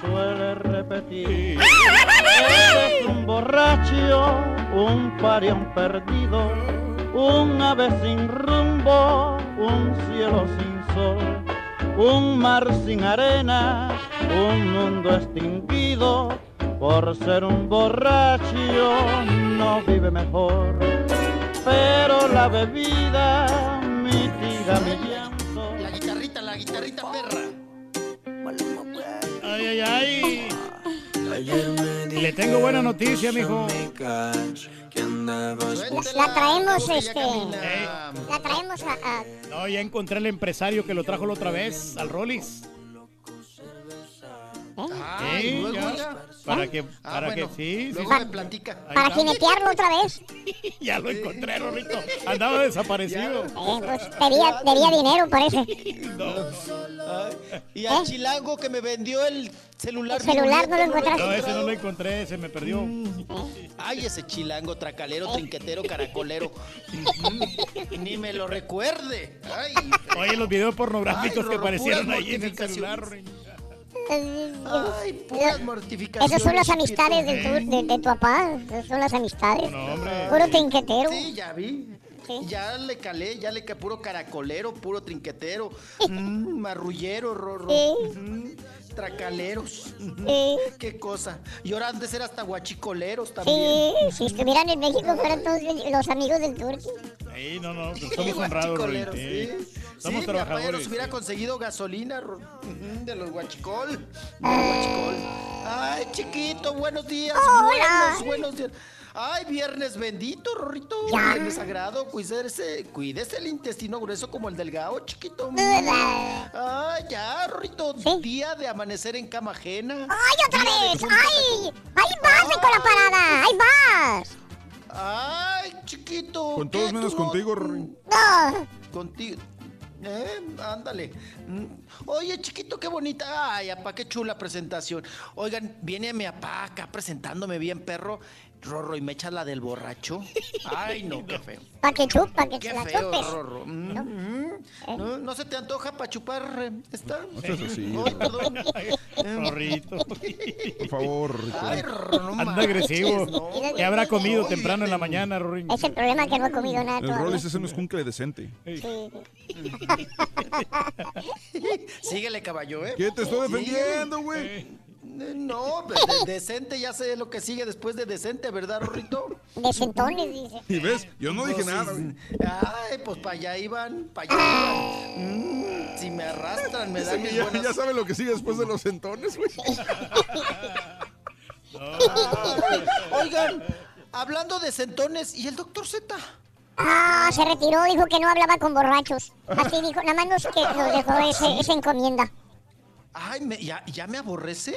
suele repetir. Eres un borracho, un parión perdido, un ave sin rumbo, un cielo sin sol, un mar sin arena, un mundo extinguido. Por ser un borracho no vive mejor, pero la bebida mitiga mi llanto. La guitarrita, la guitarrita perra. Ay, ay, ay. Le tengo buena noticia, mijo. La traemos, este. La traemos a. a- No, ya encontré el empresario que lo trajo la otra vez, al Rollis. ¿Eh? Sí, luego ya. Para que, Ah, para bueno, que, sí, sí. luego sí. me platica. Para jinetearlo otra vez. Ya lo encontré, Rorrito. Andaba desaparecido. Eh, pues debía, debía dinero, parece. Ay, y al chilango que me vendió el celular. El celular no lo encontraste. No, ese no lo encontré, se me perdió. Ay, ese chilango, tracalero, trinquetero, caracolero. Ni me lo recuerde. Ay, Oye, los videos pornográficos Ay, que aparecieron ahí en el celular. Ay, puras mortificaciones. Esas son las amistades del tu- de, de tu papá. Esas son las amistades. Puro trinquetero. Sí, ya vi. Ya le calé, ya le calé puro caracolero, puro trinquetero, mm, marrullero, rorro. ujú, Tracaleros. Qué cosa. Y ahora han de ser hasta guachicoleros Sí, también. si estuvieran en México fueran todos los amigos del Turqui. Sí, no, no, pues Sí, somos honrados, guachicoleros, Rorrito. sí. Somos Sí, mi papá ya trabajadores. nos hubiera conseguido gasolina de los guachicol. de los guachicol. Ay, chiquito, buenos días. Hola. Buenos, buenos días. Ay, viernes bendito, Rorrito. Ya. Viernes sagrado. Cuídese, cuídese el intestino grueso como el delgado, chiquito. Ay, ya, Rorrito. Día de amanecer en cama ajena. ¡Ay, otra vez! ¡Ay! ¡Ahí vas, con la parada! ¡Ahí vas! Ay, chiquito. Con todos ¿qué menos contigo, Rory. No. Contigo. Eh, ándale. Mm. Oye, chiquito, qué bonita. Ay, apá, qué chula presentación. Oigan, viene mi apá acá presentándome bien, perro. Rorro, y me echas la del borracho. Ay, no, qué feo. Pa' que chup, pa' que Qué la feo, chupes. Rorro. Mm, mm. ¿No, no se te antoja para chupar eh, esta? No seas así, Ay, perdón. Rorrito. Por favor, Rorrito. Ay, Rorro, no Anda agresivo. no. ¿Qué habrá comido temprano en la mañana, Rorrito? Es el problema que no he comido nada El. Rollis es un escuincle decente. Sí. Síguele, caballo, ¿eh? ¿Qué te estoy defendiendo, güey? Eh, No, pues, de- decente ya sé lo que sigue después de decente, ¿verdad, Rorrito? Decentones, dice. Y ves, yo no dije sí, nada. Ay, pues para allá iban, para allá iban. Mm, si me arrastran, me Dice dan mis ya, buenas... ya sabe lo que sigue después de los centones, güey. Oigan, hablando de centones, ¿y el doctor Z? Ah, se retiró, dijo que no hablaba con borrachos. Así dijo, nada más nos, que nos dejó ese- esa encomienda. Ay, me- ya, ¿ya me aborrece?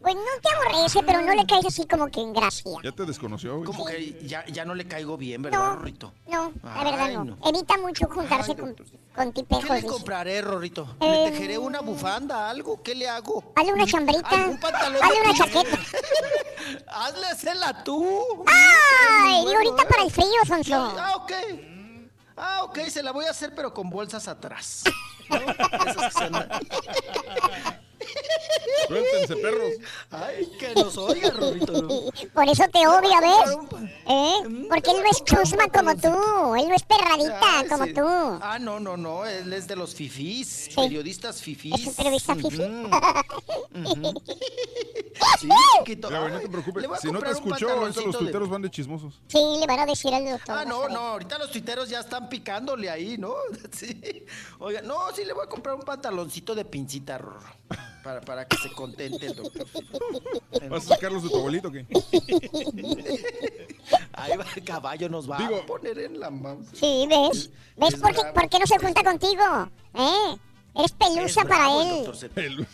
Pues no te aborrece, pero no le caes así como que en gracia. Ya te desconoció, güey. Como que ya, ya no le caigo bien, ¿verdad, No. Rorrito? No, la verdad Ay, no. no. Evita mucho juntarse Ay, con, con tipejos. ¿Qué le dice. compraré, Rorrito? Eh, ¿Le tejeré una bufanda, algo? ¿Qué le hago? Hazle una chambrita. ¿Algún pantalón Hazle una chaqueta. Hazle hacerla tú. ¡Ay! Y ahorita ¿eh? para el frío, Sonso. Ah, ok. Ah, ok, se la voy a hacer, pero con bolsas atrás. ¿no? Esas que son- Suéltense, perros. Ay, que nos oiga, Rorrito. Por eso te odia, ¿ves? ¿Eh? Porque él no es chusma como tú. Él no es perradita Ay, como sí. tú. Ah, no, no, no, él es de los fifís, periodistas fifís. Es un periodista fifí. Sí, chiquito. Ya, güey, no te preocupes. le voy a Si no te comprar un escuchó, ahorita los de- tuiteros van de chismosos. Sí, le van a decir al doctor. Ah, no, no, ahorita los tuiteros ya están picándole ahí, ¿no? Sí. Oiga, no, sí le voy a comprar un pantaloncito de pincita, Rorro, para, para que se contente el doctor. ¿Vas a sacarlos de tu abuelito o qué? Ahí va el caballo, nos va Digo- a poner en la mano. Sí, ¿ves? ¿Ves Es por qué, por qué no se junta contigo? ¿Eh? Eres pelusa Es para bravo él. doctor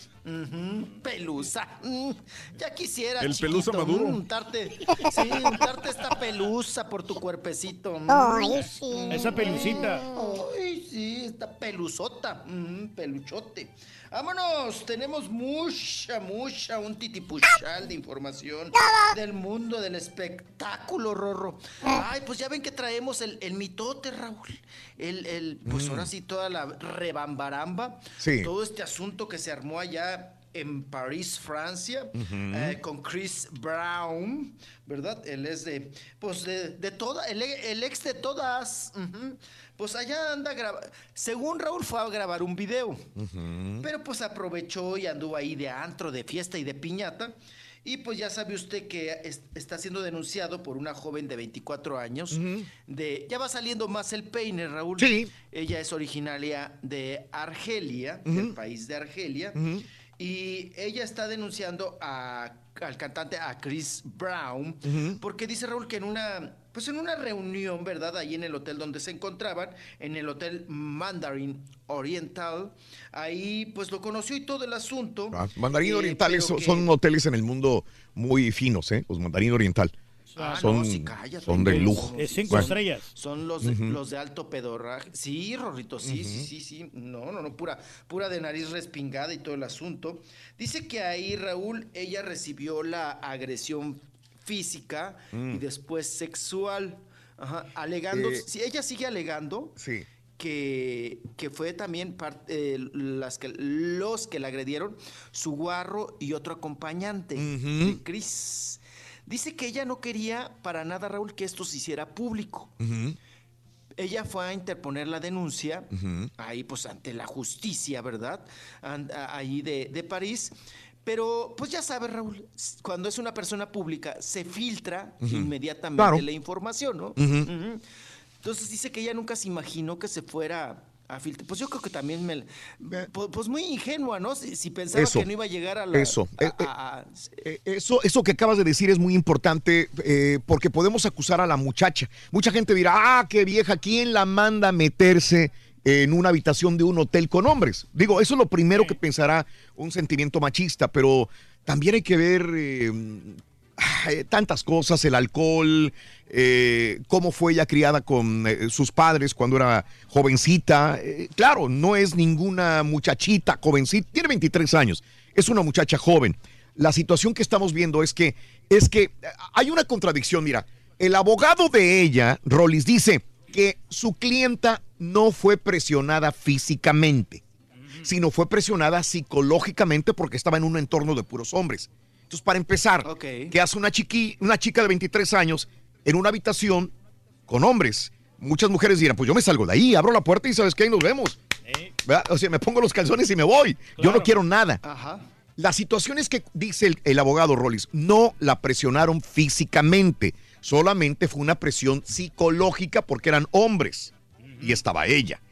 Pelusa. Mm, Ya quisiera. El chiquito, pelusa maduro. mm, untarte, sí, untarte esta pelusa por tu cuerpecito. mm. Ay, sí. Esa pelucita. Ay, sí, esta peluzota. peluchote. Vámonos, tenemos mucha, mucha, un titipuchal de información del mundo del espectáculo, Rorro. Ay, pues ya ven que traemos el, el mitote, Raúl. El, el, pues ahora sí, toda la rebambaramba. Sí. Todo este asunto que se armó allá en París, Francia, eh, con Chris Brown, ¿verdad? Él es de, pues de, de toda, el, el ex de todas. Pues allá anda grabando. Según Raúl fue a grabar un video. Pero pues aprovechó y anduvo ahí de antro, de fiesta y de piñata. Y pues ya sabe usted que es- está siendo denunciado por una joven de 24 años. de, ya va saliendo más el peine, Raúl. Sí. Ella es originaria de Argelia, Ujú. del país de Argelia. Ujú. Y ella está denunciando a- al cantante, a Chris Brown, porque dice Raúl que en una pues en una reunión, ¿verdad? Ahí en el hotel donde se encontraban, en el hotel Mandarin Oriental, ahí pues lo conoció y todo el asunto. Ah, Mandarín Eh, Oriental son, que- son hoteles en el mundo muy finos, ¿eh? Los Mandarín Oriental. Ah, son no, sí, cállate. son de lujo. Bueno. Son los de, Ujú. los de alto pedorraje. Sí, Rorrito, sí, sí, sí, sí. No, no, no, pura, pura de nariz respingada y todo el asunto. Dice que ahí, Raúl, ella recibió la agresión física Mm. y después sexual. Ajá, alegando, Eh, si ella sigue alegando Sí. que, que fue también parte, eh, las que, los que la agredieron, su guarro y otro acompañante, de Chris. Dice que ella no quería para nada, Raúl, que esto se hiciera público. Ella fue a interponer la denuncia, ahí pues ante la justicia, ¿verdad? A- Ahí de, de París. Pero pues ya sabes, Raúl, cuando es una persona pública, se filtra inmediatamente Claro. la información, ¿no? Entonces dice que ella nunca se imaginó que se fuera a filtrar. Pues yo creo que también me... Pues, pues muy ingenua, ¿no? Si, si pensaba Eso, que no iba a llegar a la... eso. a- Eh, eh, a- a- Eh, Eso, eso que acabas de decir es muy importante eh, porque podemos acusar a la muchacha. Mucha gente dirá, ah, qué vieja, ¿quién la manda a meterse en una habitación de un hotel con hombres? Digo, eso es lo primero que pensará un sentimiento machista, pero también hay que ver eh, tantas cosas, el alcohol, eh, cómo fue ella criada con eh, sus padres cuando era jovencita. Eh, claro, no es ninguna muchachita jovencita, tiene 23 años, es una muchacha joven. La situación que estamos viendo es que, es que hay una contradicción, mira, el abogado de ella, Rollis, dice que su clienta no fue presionada físicamente, sino fue presionada psicológicamente porque estaba en un entorno de puros hombres. Entonces, para empezar, ¿qué hace una, chiqui, una chica de 23 años en una habitación con hombres? Muchas mujeres dirán, pues yo me salgo de ahí, abro la puerta y sabes qué, ahí nos vemos. O sea, me pongo los calzones y me voy. Yo no quiero nada. Ajá. La situación es que, dice el, el abogado Rollis, no la presionaron físicamente, solamente fue una presión psicológica porque eran hombres y estaba ella.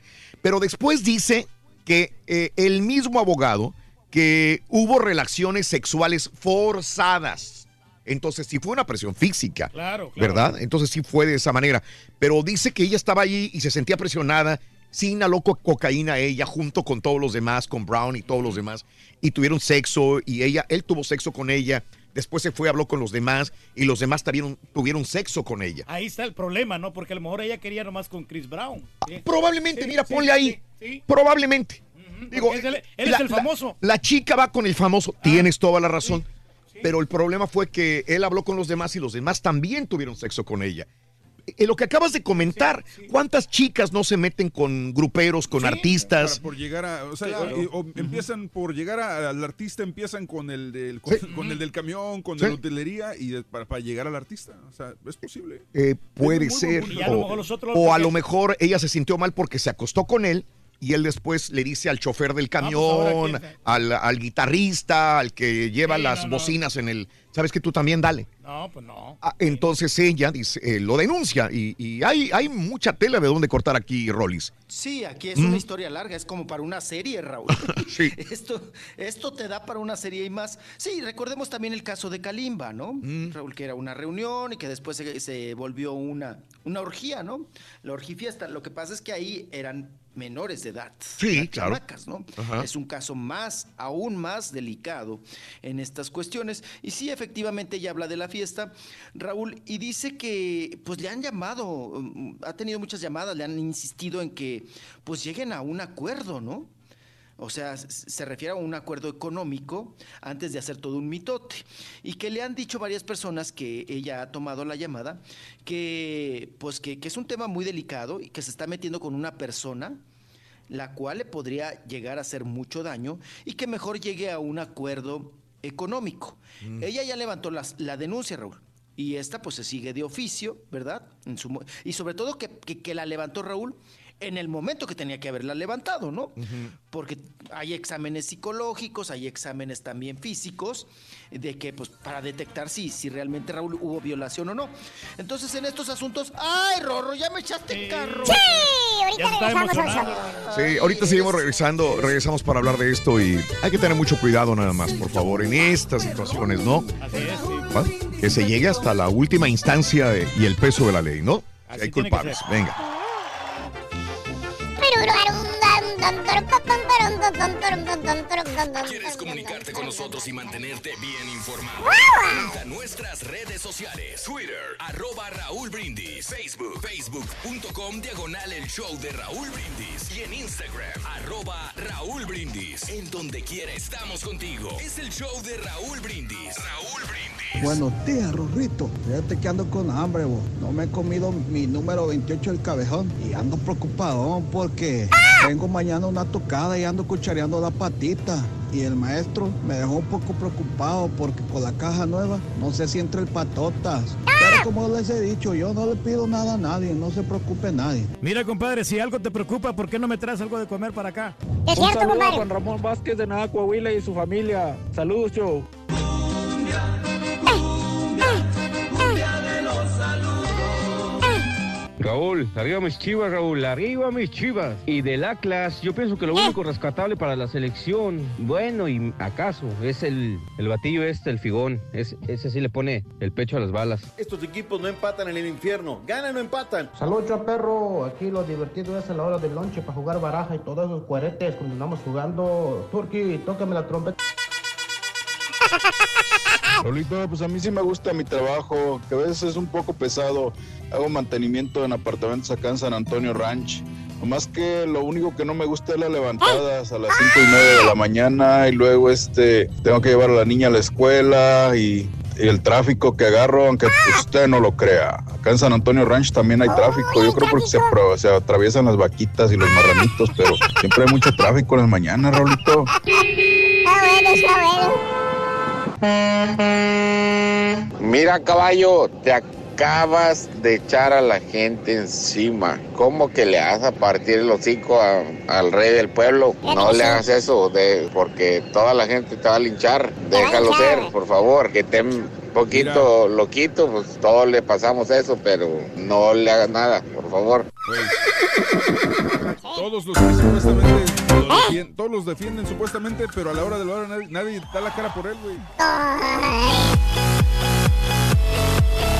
Pero después dice que eh, el mismo abogado que hubo relaciones sexuales forzadas. Entonces sí fue una presión física. Claro, claro. ¿Verdad? Entonces sí fue de esa manera. Pero dice que ella estaba allí y se sentía presionada. Sí inhaló co- cocaína ella junto con todos los demás, con Brown y todos los demás. Y tuvieron sexo y ella, él tuvo sexo con ella. Después se fue, habló con los demás y los demás tuvieron, tuvieron sexo con ella. Ahí está el problema, ¿no? Porque a lo mejor ella quería nomás con Chris Brown. Probablemente, Sí, mira, sí, ponle ahí. sí. Probablemente. Digo, él la- es el famoso. La, chica va con el famoso, tienes toda la razón. Pero el problema fue que él habló con los demás y los demás también tuvieron sexo con ella. Eh, lo que acabas de comentar, ¿cuántas chicas no se meten con gruperos, con artistas? Para- por llegar a, o sea, Claro. o- o empiezan por llegar a- al artista, empiezan con el del, con, el del camión, con la hotelería y de- para, para llegar al artista. O sea, es posible. Eh, puede Es muy ser. O, a lo mejor ella se sintió mal porque se acostó con él y él después le dice al chofer del Ah, pues camión, al, al guitarrista, al que lleva Sí, las no, no. bocinas en el... ¿Sabes que tú también dale? No, pues no. Ah, entonces ella dice, eh, lo denuncia y, y hay, hay mucha tela de dónde cortar aquí, Rollis. Sí, aquí es Mm. una historia larga, es como para una serie, Raúl. Sí. Esto, esto te da para una serie y más. Sí, recordemos también el caso de Kalimba, ¿no? Mm. Raúl, que era una reunión y que después se, se volvió una, una orgía, ¿no? La orgifiesta. Lo que pasa es que ahí eran menores de edad. Sí, claro. chamacas, ¿no? Ajá. Es un caso más, aún más delicado en estas cuestiones. Y sí, efectivamente, ella habla de la fiesta, Raúl, y dice que pues le han llamado, um, ha tenido muchas llamadas, le han insistido en que pues lleguen a un acuerdo, ¿no? O sea, se refiere a un acuerdo económico antes de hacer todo un mitote. Y que le han dicho varias personas que ella ha tomado la llamada, que pues que, que es un tema muy delicado y que se está metiendo con una persona la cual le podría llegar a hacer mucho daño y que mejor llegue a un acuerdo económico. Ella ya levantó las- la denuncia, Raúl. Y esta pues se sigue de oficio, ¿verdad? En su mo- y sobre todo que, que- que la levantó Raúl en el momento que tenía que haberla levantado, ¿no? Porque hay exámenes psicológicos, hay exámenes también físicos, de que, pues, para detectar si, si realmente Raúl hubo violación o no. Entonces, en estos asuntos, ¡ay, Rorro, ya me echaste carro! Sí, ahorita regresamos al. Sí, ahorita seguimos regresando, regresamos para hablar de esto y hay que tener mucho cuidado nada más, por favor, en estas situaciones, ¿no? Así es, sí. Que se llegue hasta la última instancia de- y el peso de la ley, ¿no? Hay tiene que culpables. ser. Venga. ¿Quieres comunicarte con nosotros y mantenerte bien informado? Entra a nuestras redes sociales. Twitter, arroba Raúl Brindis. Facebook, facebook.com, diagonal el show de Raúl Brindis. Y en Instagram, arroba Raúl Brindis. En donde quiera estamos contigo. Es el show de Raúl Brindis. Raúl Brindis. Buenos días, Rorrito. Fíjate que ando con hambre, bo. No me he comido mi número 28 del cabezón. Y ando preocupado porque tengo mañana una tocada y ando cuchareando la patita. Y el maestro me dejó un poco preocupado porque con la caja nueva no sé si entra el patotas. Pero como les he dicho, yo no le pido nada a nadie, no se preocupe nadie. Mira, compadre, si algo te preocupa, ¿por qué no me traes algo de comer para acá? Es Un cierto, compadre. Juan Ramón Vázquez de Nada Coahuila y su familia. Saludos, show. Raúl, arriba mis chivas, Raúl, arriba mis chivas. Y del Atlas, yo pienso que lo único rescatable para la selección, bueno, y acaso, es el, el batillo este, el figón. Es, ese sí le pone el pecho a las balas. Estos equipos no empatan en el infierno. Ganan o empatan. Saludos, yo perro. Aquí lo divertido es a la hora del lonche para jugar baraja y todos esos cuaretes cuando andamos jugando. Turkey, tócame la trompeta. Rolito, pues a mí sí me gusta mi trabajo, que a veces es un poco pesado. Hago mantenimiento en apartamentos acá en San Antonio Ranch. Nomás que lo único que no me gusta es las levantadas a las cinco y media de la mañana y luego este tengo que llevar a la niña a la escuela y, y el tráfico que agarro, aunque usted no lo crea. Acá en San Antonio Ranch también hay tráfico. Yo creo porque se atraviesan las vaquitas y los marranitos, pero siempre hay mucho tráfico en las mañanas, Rolito. Está bueno, está bueno. Mira, caballo, te acabas de echar a la gente encima. ¿Cómo que le vas a partir el hocico a- al rey del pueblo? No le hagas eso, de, porque toda la gente te va a linchar. Déjalo ser, por favor, que esté un poquito loquito, pues todos le pasamos eso, pero no le hagas nada, por favor. Todos los que supuestamente defien- todos los defienden supuestamente, pero a la hora de la hora nadie, nadie da la cara por él, güey.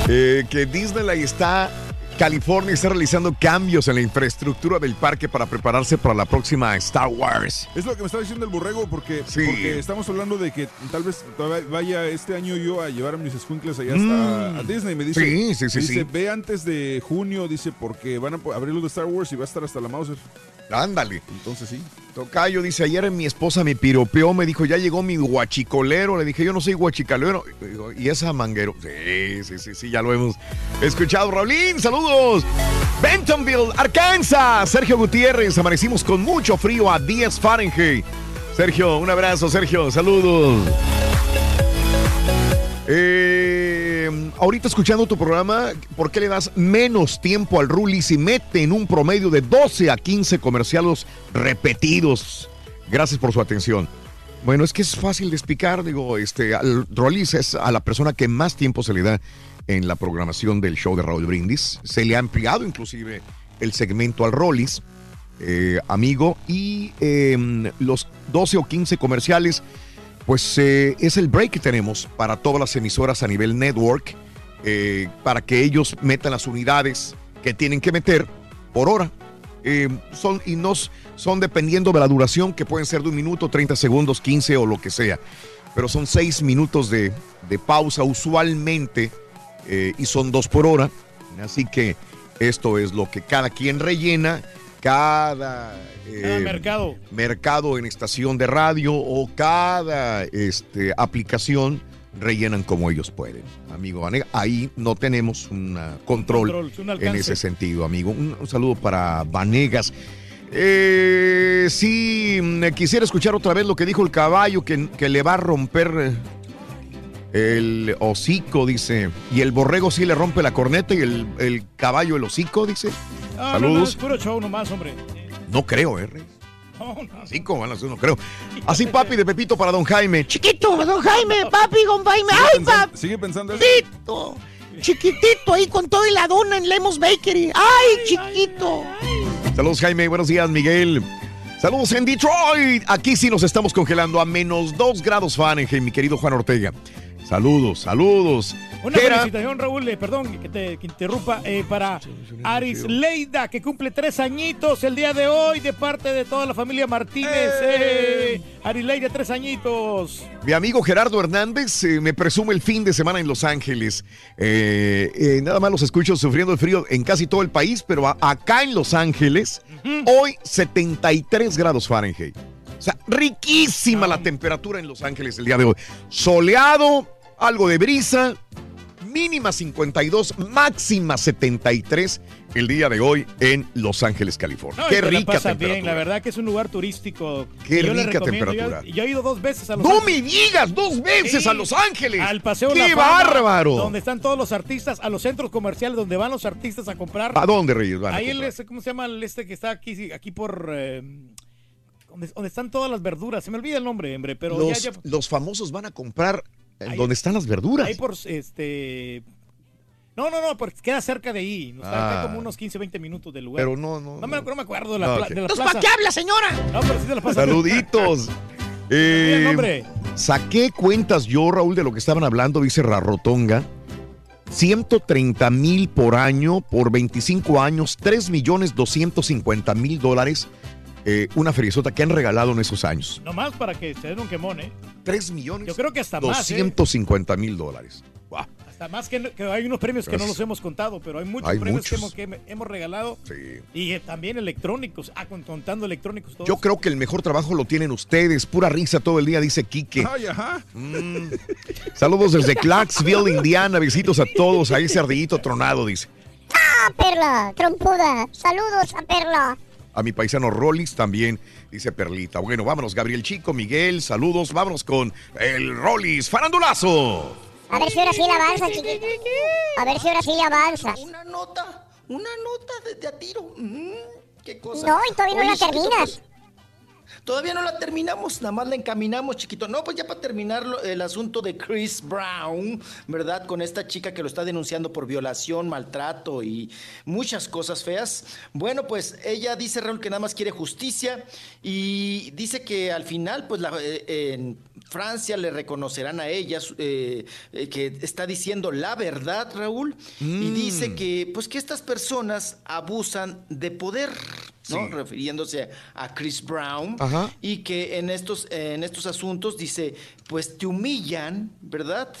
Eh, que Disneyland está, California está realizando cambios en la infraestructura del parque para prepararse para la próxima Star Wars. Es lo que me estaba diciendo el borrego, porque, Sí. porque estamos hablando de que tal vez vaya este año yo a llevar a mis squinkles allá hasta Mm. a Disney. Me dice, Sí, sí, sí, me dice, sí. ve antes de junio, dice, porque van a abrir los de Star Wars y va a estar hasta la Mauser. Ándale. Entonces sí. Tocayo dice, ayer mi esposa me piropeó, me dijo, ya llegó mi guachicolero. Le dije, yo no soy digo, ¿Y esa manguero? Sí, sí, sí, sí, ya lo hemos escuchado. Raulín, saludos. Bentonville, Arkansas. Sergio Gutiérrez, amanecimos con mucho frío a 10 Fahrenheit. Sergio, un abrazo, Sergio, saludos. Eh, ahorita escuchando tu programa, ¿por qué le das menos tiempo al Ruli si mete en un promedio de 12 a 15 comerciales repetidos? Gracias por su atención. Bueno, es que es fácil de explicar, digo, este, al Rollis es a la persona que más tiempo se le da en la programación del show de Raúl Brindis. Se le ha ampliado inclusive el segmento al Rollis, eh, amigo, y eh, los 12 o 15 comerciales pues eh, es el break que tenemos para todas las emisoras a nivel network, eh, para que ellos metan las unidades que tienen que meter por hora. Eh, son, y nos, son dependiendo de la duración, que pueden ser de un minuto, 30 segundos, 15 o lo que sea. Pero son seis minutos de, de pausa usualmente y son dos por hora. Así que esto es lo que cada quien rellena, cada, eh, Cada mercado. mercado en estación de radio o cada este, aplicación rellenan como ellos pueden. Amigo Vanega, ahí no tenemos un control, Control, un en ese sentido, amigo. Un, un saludo para Vanegas. Eh, sí, mm, quisiera escuchar otra vez lo que dijo el caballo, que, que le va a romper eh, el hocico, dice. Y el borrego sí le rompe la corneta y el, el caballo el hocico, dice. Ah, no, no, Saludos. es puro show nomás, hombre. No creo, ¿eh? No, no. Así como van a hacer, no creo. Así, papi, de Pepito para don Jaime. Chiquito, don Jaime, papi, don Jaime. ¡Ay, pensando- Sigue pensando eso. papito! Chiquitito ahí con todo y la dona en Lemos Bakery. ¡Ay, chiquito! Saludos, Jaime. Buenos días, Miguel. Saludos en Detroit. Aquí sí nos estamos congelando a menos 2 grados Fahrenheit, mi querido Juan Ortega. Saludos, saludos. Una Jera, felicitación, Raúl, eh, perdón que te que interrumpa, eh, para Aris Leida, que cumple tres añitos el día de hoy de parte de toda la familia Martínez. Eh. Aris Leida, tres añitos. Mi amigo Gerardo Hernández eh, me presume el fin de semana en Los Ángeles. Eh, eh, nada más los escucho sufriendo el frío en casi todo el país, pero a- acá en Los Ángeles, hoy 73 grados Fahrenheit. O sea, riquísima la temperatura en Los Ángeles el día de hoy. Soleado, algo de brisa, mínima 52, máxima 73 el día de hoy en Los Ángeles, California. No, Qué la rica pasa temperatura. bien, la verdad que es un lugar turístico. Qué yo rica temperatura. Yo, yo he ido dos veces a Los ¡No Ángeles. me digas! ¡Dos veces a Los Ángeles! Al Paseo ¡Qué La bárbaro! Donde están todos los artistas, a los centros comerciales donde van los artistas a comprar. ¿A dónde, Reyes? van Ahí el, este, ¿cómo se llama el este que está aquí, aquí por... eh, donde, donde están todas las verduras. Se me olvida el nombre, hombre, pero los, ya- los famosos van a comprar Ahí- donde están las verduras. Ahí por este... No, no, no, porque queda cerca de ahí. Nos está Ah. como unos 15, 20 minutos del lugar. Pero no, no. No me, no me acuerdo de la, No, pla- ok. de la plaza. ¿para qué habla, señora? No, pero sí se la pasa. Saluditos. Eh, nombre. saqué cuentas yo, Raúl, de lo que estaban hablando, dice Rarrotonga. 130 mil por año, por 25 años, 3 millones 250 mil dólares. Eh, una feriezota que han regalado en esos años. Nomás para que se den un quemón, ¿eh? 3 millones Yo creo que hasta más, ¿eh? 250 mil dólares. Hasta más que, que hay unos premios que no los hemos contado, pero hay muchos Hay premios que hemos, que hemos regalado. Y eh, también electrónicos. Ah, con- contando electrónicos todos. Yo creo que el mejor trabajo lo tienen ustedes. Pura risa todo el día, dice Quique. Ay, ajá. Mm. Saludos desde Clarksville, Indiana. Besitos a todos. A ese ardillito tronado, dice. ¡Ah, Perla! ¡Trompuda! ¡Saludos a Perla! A mi paisano Rollis también, dice Perlita. Bueno, vámonos, Gabriel Chico, Miguel, saludos. Vámonos con el Rollis. ¡Farandulazo! A ver si ahora sí le avanza, chiquito. A ver si ahora sí le avanza. Una nota, una nota de, de a tiro. Mm, qué cosa. No, y todavía no la chiquito, terminas. pues, Todavía no la terminamos, nada más la encaminamos, chiquito. No, pues ya para terminar el asunto de Chris Brown, ¿verdad? Con esta chica que lo está denunciando por violación, maltrato y muchas cosas feas. Bueno, pues ella dice, Raúl, que nada más quiere justicia y dice que al final, pues la- eh, en Francia le reconocerán a ella eh, eh, que está diciendo la verdad, Raúl, y Mm. dice que, pues que estas personas abusan de poder. ¿No? Refiriéndose a Chris Brown. Ajá. Y que en estos, en estos asuntos dice, pues te humillan, ¿verdad?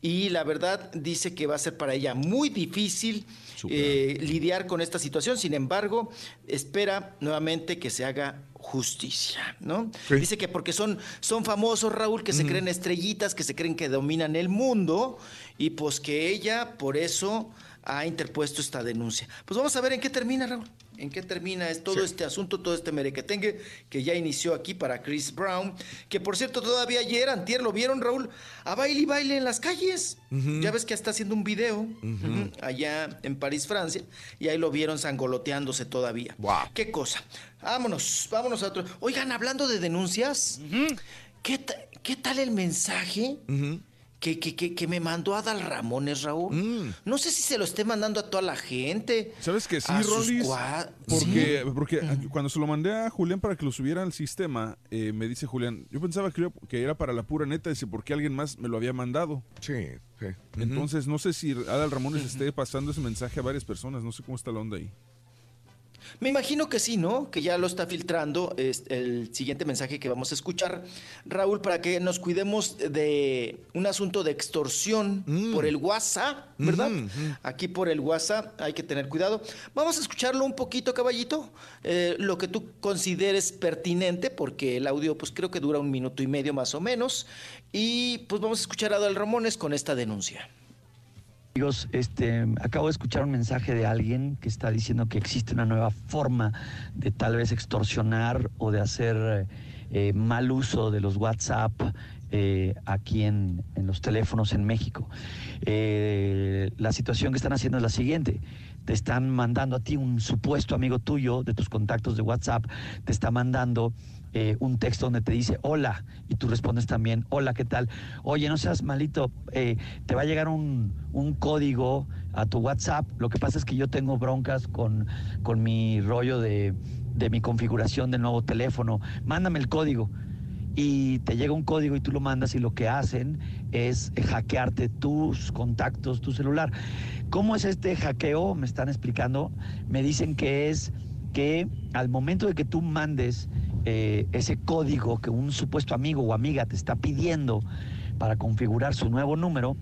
Y la verdad dice que va a ser para ella muy difícil eh, lidiar con esta situación. Sin embargo, espera nuevamente que se haga justicia, ¿no? Sí. Dice que porque son, son famosos, Raúl, que se Ujú. creen estrellitas, que se creen que dominan el mundo, y pues que ella por eso ha interpuesto esta denuncia. Pues vamos a ver en qué termina, Raúl. En qué termina es todo este asunto, todo este merequetengue que ya inició aquí para Chris Brown, que por cierto todavía ayer, antier, lo vieron, Raúl, a baile y baile en las calles. Ya ves que está haciendo un video allá en París, Francia, y ahí lo vieron sangoloteándose todavía. Qué cosa. Vámonos, vámonos a otro. Oigan, hablando de denuncias, ¿qué, ta- qué tal el mensaje que, que, que, que me mandó Adal Ramones, Raúl? Mm. No sé si se lo esté mandando a toda la gente. ¿Sabes que sí, Rolis? cua- Porque, Sí. porque cuando se lo mandé a Julián para que lo subiera al sistema, eh, me dice Julián, yo pensaba que, era- que era para la pura neta, dice, porque alguien más me lo había mandado. Sí, sí. Entonces, no sé si Adal Ramones esté pasando ese mensaje a varias personas, no sé cómo está la onda ahí. Me imagino que sí, ¿no? Que ya lo está filtrando es el siguiente mensaje que vamos a escuchar, Raúl, para que nos cuidemos de un asunto de extorsión por el WhatsApp, ¿verdad? Mm. Ujú. Aquí por el WhatsApp hay que tener cuidado. Vamos a escucharlo un poquito, caballito, eh, lo que tú consideres pertinente, porque el audio pues creo que dura un minuto y medio más o menos. Y pues vamos a escuchar a Adal Ramones con esta denuncia. Amigos, este, acabo de escuchar un mensaje de alguien que está diciendo que existe una nueva forma de tal vez extorsionar o de hacer eh, mal uso de los WhatsApp eh, aquí en, en los teléfonos en México. Eh, la situación que están haciendo es la siguiente. Te están mandando a ti un supuesto amigo tuyo de tus contactos de WhatsApp, te está mandando eh, un texto donde te dice hola y tú respondes también hola, ¿qué tal? Oye, no seas malito, eh, te va a llegar un, un código a tu WhatsApp. Lo que pasa es que yo tengo broncas con, con mi rollo de, de mi configuración del nuevo teléfono. Mándame el código. y te llega un código y tú lo mandas y lo que hacen es hackearte tus contactos, tu celular. ¿Cómo es este hackeo? Me están explicando. Me dicen que es que al momento de que tú mandes eh, ese código que un supuesto amigo o amiga te está pidiendo para configurar su nuevo número,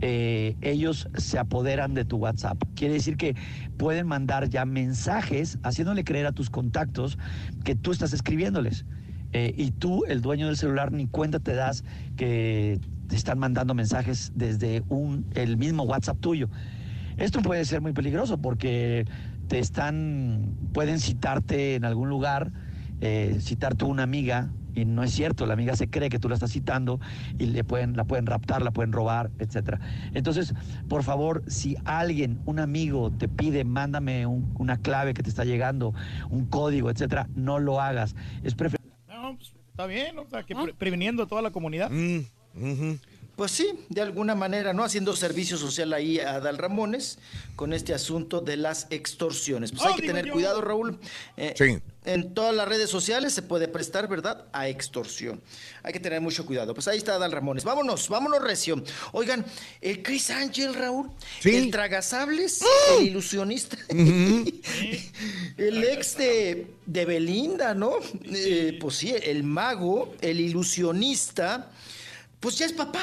eh, ellos se apoderan de tu WhatsApp. Quiere decir que pueden mandar ya mensajes haciéndole creer a tus contactos que tú estás escribiéndoles. Eh, y tú, el dueño del celular, ni cuenta te das que te están mandando mensajes desde un, el mismo WhatsApp tuyo. Esto puede ser muy peligroso porque te están, pueden citarte en algún lugar, eh, citarte una amiga y no es cierto, la amiga se cree que tú la estás citando y le pueden, la pueden raptar, la pueden robar, etcétera. Entonces, por favor, si alguien, un amigo te pide, mándame un- una clave que te está llegando, un código, etcétera, no lo hagas. Es preferible. No, pues, está bien, o sea, que pre- previniendo a toda la comunidad. Pues sí, de alguna manera, ¿no? Haciendo servicio social ahí a Adal Ramones con este asunto de las extorsiones. Pues Oh, hay que digo tener yo. cuidado, Raúl. Eh, Sí. En todas las redes sociales se puede prestar, ¿verdad? A extorsión. Hay que tener mucho cuidado. Pues ahí está Adal Ramones. Vámonos, vámonos, Recio. Oigan, el Chris Ángel, Raúl. El tragasables, el ilusionista. el ex de, de Belinda, ¿no? Eh, pues sí, el mago, el ilusionista. Pues ya es papá.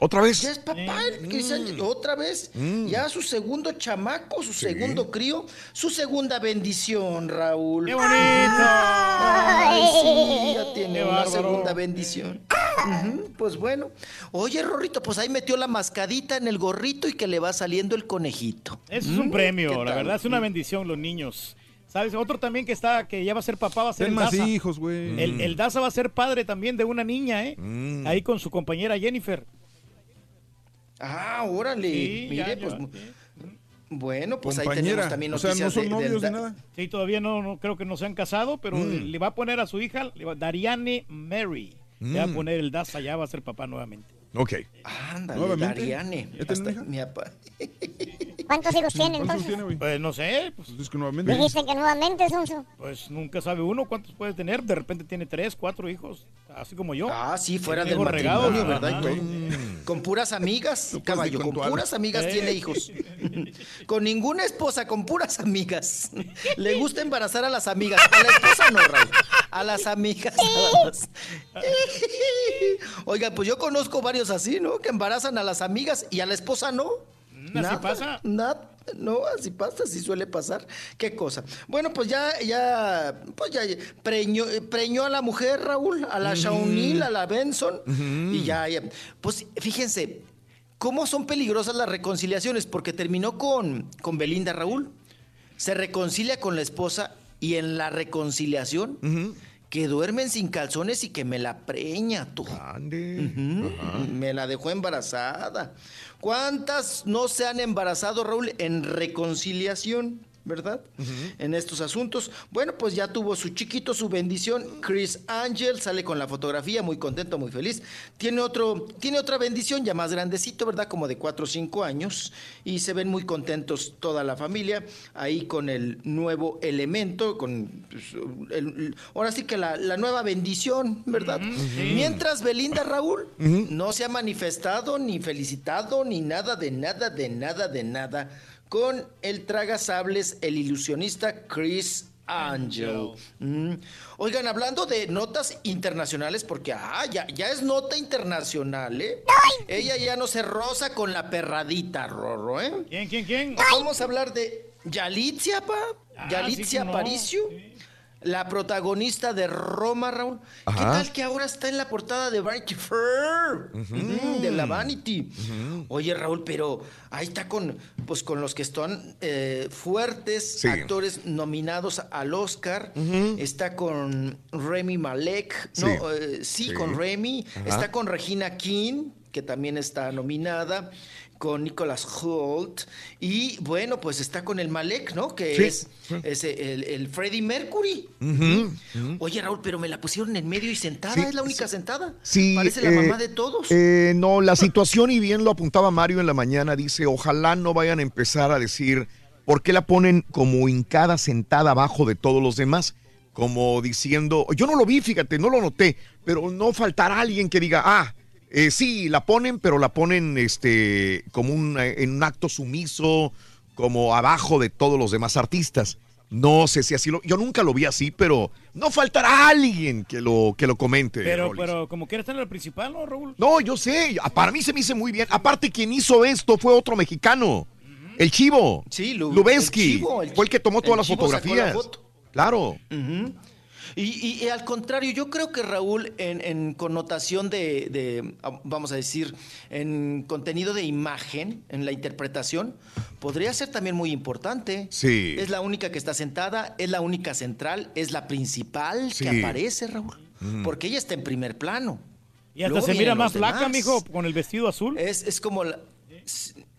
¿Otra vez? Ya es papá, Chris Ángel, otra vez. Ya su segundo chamaco, su segundo crío, su segunda bendición, Raúl. ¡Qué bonito! Ay, sí, ya tiene Qué una bárbaro. segunda bendición. Pues bueno. Oye, Rorrito, pues ahí metió la mascadita en el gorrito y que le va saliendo el conejito. Eso es un Mm, premio, ¿qué la verdad es una bendición los niños. ¿Sabes? Otro también que está, que ya va a ser papá, va a ser Ten el más Daza. hijos, güey. El, el Daza va a ser padre también de una niña, ¿eh? Mm. Ahí con su compañera Jennifer. Ah, órale. Sí, Mire, ya, pues. ya, Bueno, pues ahí Compañera. tenemos también O sea, noticias ¿no son de- del novios ni da- nada? Sí, todavía no, no creo que no se han casado, pero Mm. le va a poner a su hija, le va- Dariane Mary. Le va a Mm. poner el Daza, ya va a ser papá nuevamente. Ok. Ándale, Nuevamente. Dariane. Mi papá. ¿Cuántos hijos tiene entonces? Pues no sé. Pues, es que nuevamente. Dijiste que nuevamente, Sonso. Pues nunca sabe uno cuántos puede tener. De repente tiene tres, cuatro hijos, así como yo. Ah, sí, fuera del matrimonio, ¿verdad? Y todo. Con puras amigas, caballo, con puras amigas Eh. tiene hijos. Con ninguna esposa, con puras amigas. Le gusta embarazar a las amigas. A la esposa no, Raúl. A las amigas más. Oiga, pues yo conozco varios así, ¿no? Que embarazan a las amigas y a la esposa no. Mm, así pasa. Nada, no, así pasa, así suele pasar. Qué cosa. Bueno, pues ya, ya, pues ya preñó, eh, preñó a la mujer, Raúl, a la. Shaunil, a la Benson, y ya, ya. Pues fíjense, cómo son peligrosas las reconciliaciones, porque terminó con, con Belinda, Raúl. Se reconcilia con la esposa y en la reconciliación que duermen sin calzones y que me la preña tú. Ujú, Me la dejó embarazada. ¿Cuántas no se han embarazado, Raúl, en reconciliación? ¿Verdad? En estos asuntos. Bueno, pues ya tuvo su chiquito, su bendición. Chris Angel sale con la fotografía, muy contento, muy feliz. Tiene, otro, tiene otra bendición ya más grandecito, ¿verdad? Como de 4 o 5 años. Y se ven muy contentos toda la familia ahí con el nuevo elemento, con pues, el- el- ahora sí que la, la nueva bendición, ¿verdad? Mientras Belinda Raúl no se ha manifestado, ni felicitado, ni nada de nada, de nada, de nada, con el tragasables, el ilusionista Chris Angel. Mm. Oigan, hablando de notas internacionales, porque ah, ya, ya es nota internacional, ¿eh? Ella ya no se roza con la perradita, Rorro, ¿eh? ¿Quién, quién, quién? Vamos a hablar de Yalitza, pa. Ah, Yalitza sí, no. Aparicio. La protagonista de Roma, Raúl. ¿Qué tal que ahora está en la portada de Vanity Fair? Mm, de la Vanity. Oye, Raúl, pero ahí está con, pues, con los que están eh, fuertes Sí. actores nominados al Oscar. Está con Remy Malek. Sí. No, eh, sí, Sí. con Remy. Ajá. Está con Regina King, que también está nominada. Con Nicholas Holt. Y bueno, pues está con el Malek, ¿no? Que Sí. es, es el, el Freddie Mercury. Oye, Raúl, pero me la pusieron en medio y sentada. Sí, es la única sentada. Sí, Parece la eh, mamá de todos. eh, no, la situación, y bien lo apuntaba Mario en la mañana, dice, ojalá no vayan a empezar a decir por qué la ponen como hincada sentada abajo de todos los demás. como diciendo, yo no lo vi, fíjate, no lo noté, pero no faltará alguien que diga, ah, eh, sí, la ponen, pero la ponen este, como un, eh, en un acto sumiso, como abajo de todos los demás artistas. No sé si así lo, yo nunca lo vi así, pero no faltará alguien que lo, que lo comente. Pero, Rolis. pero como quiera estar en el principal, ¿no, Raúl? No, yo sé, para mí se me hizo muy bien. Aparte, quien hizo esto fue otro mexicano, el Chivo. Sí, Lu- Lubensky. el Chivo, el- fue el que tomó todas las Chivo la fotografías. foto. Claro. Y, y- y al contrario, yo creo que Raúl, en, en connotación de, de, ah, vamos a decir, en contenido de imagen, en la interpretación, podría ser también muy importante. Sí. Es la única que está sentada, es la única central, es la principal Sí. que aparece, Raúl. Mm. Porque ella está en primer plano. Y hasta Luego se mira más flaca, demás. mijo, con el vestido azul. Es, es como la-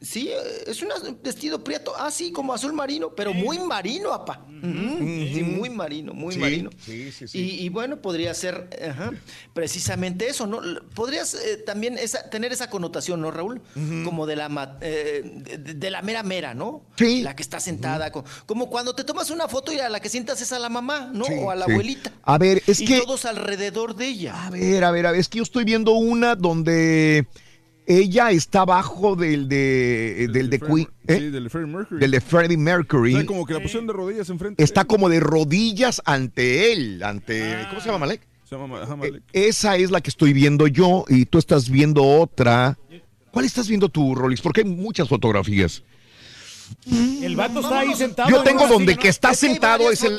Sí, es un vestido prieto, ah, sí, como azul marino, pero muy marino, apa. Ujú, Sí, muy marino, muy Sí, marino. sí, sí, sí. Y, y bueno, podría ser ajá, precisamente eso, ¿no? Podrías eh, también esa- tener esa connotación, ¿no, Raúl? Como de la, eh, de, de la mera mera, ¿no? Sí. La que está sentada, co- como cuando te tomas una foto y a la que sientas es a la mamá, ¿no? O a la abuelita. A ver, es y que- todos alrededor de ella. A ver, a ver, a ver, es que yo estoy viendo una donde ella está abajo del de, del de Queen, ¿eh? Sí, del Freddie Mercury. del de Freddie Mercury. Sea, como que la pusieron de rodillas enfrente. Está como de rodillas ante él, ante, ¿cómo se llama Malek? Se llama ajá, Malek. Esa es la que estoy viendo yo y tú estás viendo otra. ¿Cuál estás viendo tú, Rolis? Porque hay muchas fotografías. El vato está ahí sentado. Yo en tengo donde que está Es sentado es el.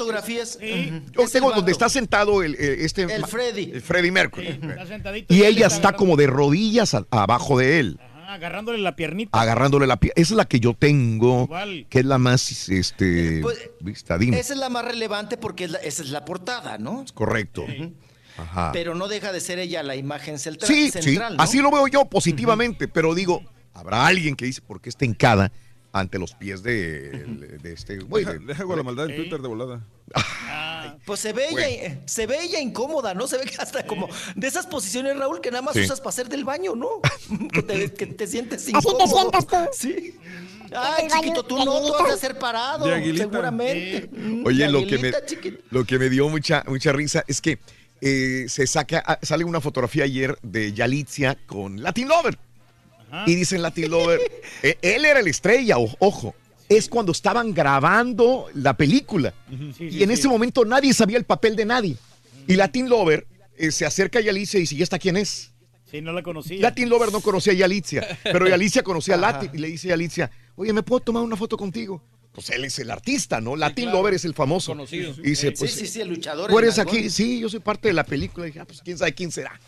Yo Es tengo donde está sentado el, eh, este. El Freddy. el Freddie Mercury. Está sentadito Y ella está como de rodillas a- abajo de él, Ajá, agarrándole la piernita. agarrándole la piel. Esa es la que yo tengo, Igual. que es la más este, Pues, vista. Dime. Esa es la más relevante porque es la- esa es la portada, ¿no? Correcto. Ajá. Pero no deja de ser ella la imagen celtra- Sí, central, sí, ¿no? así lo veo yo positivamente, pero digo, habrá alguien que dice, ¿por qué está hincada ante los pies de, de este güey? Deja, de- deja con la maldad en Twitter de volada. Pues se ve, ella, se ve ella incómoda, ¿no? Se ve que hasta como de esas posiciones, Raúl, que nada más Sí. usas para hacer del baño, ¿no? que, te, que te sientes Así incómodo. te sientas tú. Sí. Ay, chiquito, tú no, tú has de ser parado, seguramente. Mm, Oye, lo que, me, lo que me dio mucha, mucha risa es que eh, se saca, ah, sale una fotografía ayer de Yalitzia con Latin Lover. Y dicen Latin Lover, eh, él era la estrella, o- ojo, es cuando estaban grabando la película. Sí, y sí, en sí. ese momento nadie sabía el papel de nadie. Y Latin Lover eh, se acerca a Yalitzia y dice, ¿y esta quién es? Sí, no la conocía. Latin Lover no conocía a Yalitzia, pero Yalitzia conocía a Latin y le dice a Yalitzia, oye, ¿me puedo tomar una foto contigo? Pues él es el artista, ¿no? Latin claro. Lover es el famoso. Conocido. Y dice, Sí, pues, sí, sí, el luchador. ¿tú eres aquí? Sí, yo soy parte de la película. Y dije, ah, pues quién sabe quién será.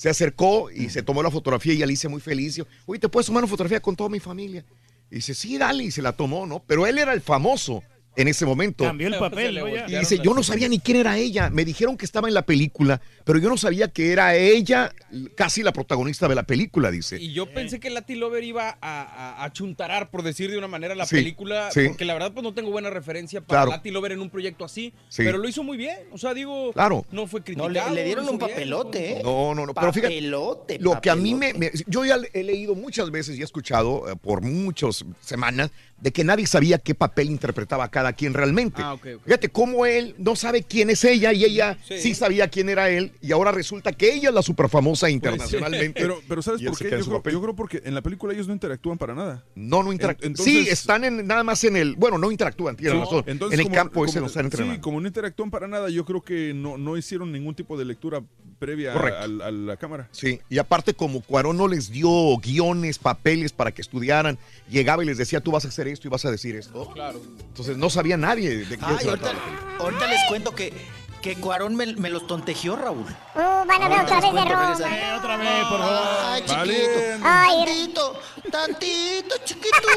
Se acercó y se tomó la fotografía y Alicia muy feliz. Dijo, Oye, ¿te puedes tomar una fotografía con toda mi familia? Y dice, sí, dale. Y se la tomó, ¿no? Pero él era el famoso en ese momento. Cambió el papel, ¿no? Ya. Y dice, yo no sabía ni quién era ella. Me dijeron que estaba en la película, pero yo no sabía que era ella casi la protagonista de la película, dice. Y yo pensé que Latin Lover iba a, a, a chuntarar, por decir de una manera, la Sí, película, sí. porque la verdad pues no tengo buena referencia para Claro. Latin Lover en un proyecto así, Sí. pero lo hizo muy bien, o sea, digo, Claro. no fue No, criticado. le, le dieron un bien. papelote, ¿eh? No, no, no. Pero fíjate, Papelote, lo que a mí me- Yo ya he leído muchas veces y he escuchado eh, por muchas semanas de que nadie sabía qué papel interpretaba cada quien realmente. Ah, ok, ok. Fíjate cómo él no sabe quién es ella y ella sí. Sí. sabía quién era él y ahora resulta que ella es la superfamosa internacionalmente. Pero, pero ¿sabes por qué? Yo creo, yo creo porque en la película ellos no interactúan para nada. No, no interactúan. Sí, están en, nada más en el. Bueno, no interactúan, tienes Sí, razón. entonces, en el como- campo ese como- no están entrenando. Sí, como no interactúan para nada, yo creo que no, no hicieron ningún tipo de lectura previa al- a, la cámara. Sí, y aparte como Cuarón no les dio guiones, papeles para que estudiaran, llegaba y les decía, tú vas a hacer esto y vas a decir esto. Claro. Entonces no sabía nadie de qué Ay, ahorita, ahorita les cuento que, que Cuarón me, me los tontejeó, Raúl. Uh, van a ver otra vez de Roma. Eh, otra vez, por favor. Ay, chiquito. Ay, Tantito, tantito, chiquito.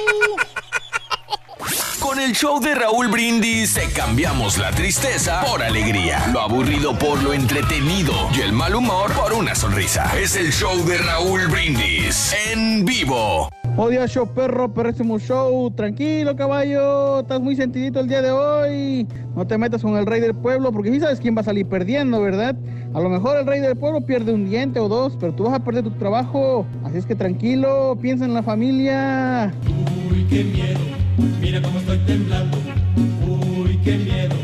Con el show de Raúl Brindis te cambiamos la tristeza por alegría, lo aburrido por lo entretenido y el mal humor por una sonrisa. Es el show de Raúl Brindis en vivo. Odio show perro, perrísimo show. Tranquilo, caballo. Estás muy sentidito el día de hoy. No te metas con el rey del pueblo porque sí sabes quién va a salir perdiendo, ¿verdad? A lo mejor el rey del pueblo pierde un diente o dos, pero tú vas a perder tu trabajo. Así es que tranquilo, piensa en la familia. Uy, qué miedo, mira cómo estoy temblando. Uy, qué miedo,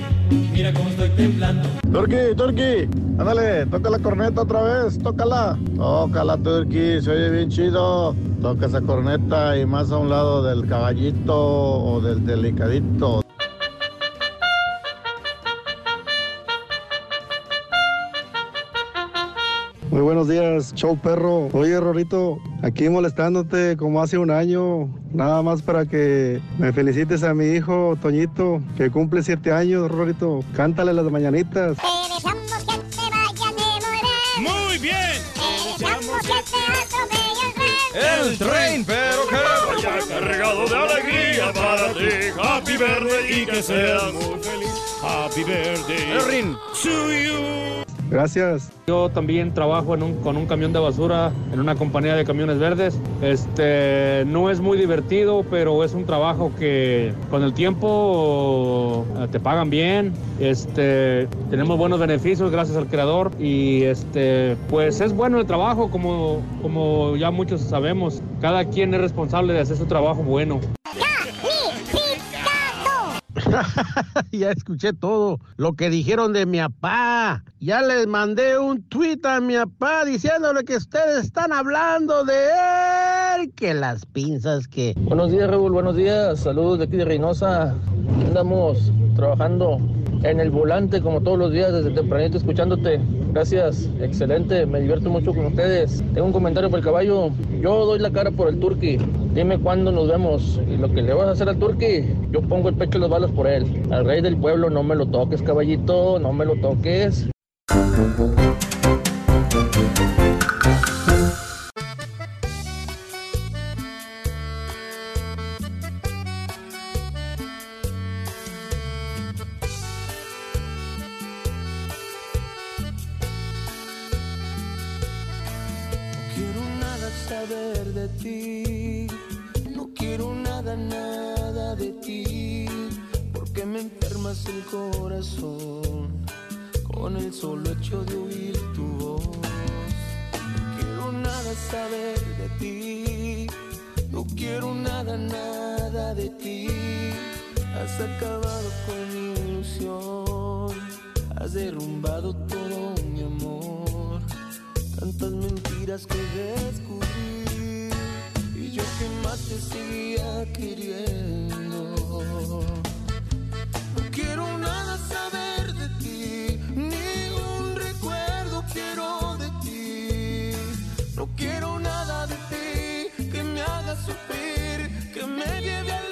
mira cómo estoy temblando. Turki, Turki, ándale, toca la corneta otra vez, tócala. Tócala, Turki, se oye bien chido. Toca esa corneta y más a un lado del caballito o del delicadito. Muy buenos días, show perro. Oye, Rorito, aquí molestándote como hace un año, nada más para que me felicites a mi hijo Toñito, que cumple siete años, Rorito. Cántale las mañanitas. Muy bien. El tren, pero que vaya cargado de alegría para ti. Happy birthday y que seas muy feliz. Happy birthday. Errin. To you. Gracias. Yo también trabajo en un- con un camión de basura en una compañía de camiones verdes. Este no es muy divertido, pero es un trabajo que con el tiempo eh, te pagan bien. Este tenemos buenos beneficios gracias al creador y este pues es bueno el trabajo como como ya muchos sabemos. Cada quien es responsable de hacer su trabajo bueno. ya escuché todo lo que dijeron de mi papá. Ya les mandé un tweet a mi papá diciéndole que ustedes están hablando de él, que las pinzas que... Buenos días, Raúl. Buenos días. Saludos de aquí de Reynosa. Andamos trabajando en el volante como todos los días desde tempranito escuchándote. Gracias. Excelente. Me divierto mucho con ustedes. Tengo un comentario por el caballo. Yo doy la cara por el turqui. Dime cuándo nos vemos. Y lo que le vas a hacer al turqui, yo pongo el pecho y las balas por él. Al rey del pueblo no me lo toques, caballito. No me lo toques. Saber de ti, el corazón con el solo hecho de oír tu voz. Quiero nada saber de ti, no quiero nada, nada de ti, has acabado con mi ilusión, has derrumbado todo mi amor tantas mentiras que descubrí y yo que más te seguía queriendo. No quiero nada saber de ti, ni un recuerdo quiero de ti. No quiero nada de ti que me haga sufrir, que me lleve al mismo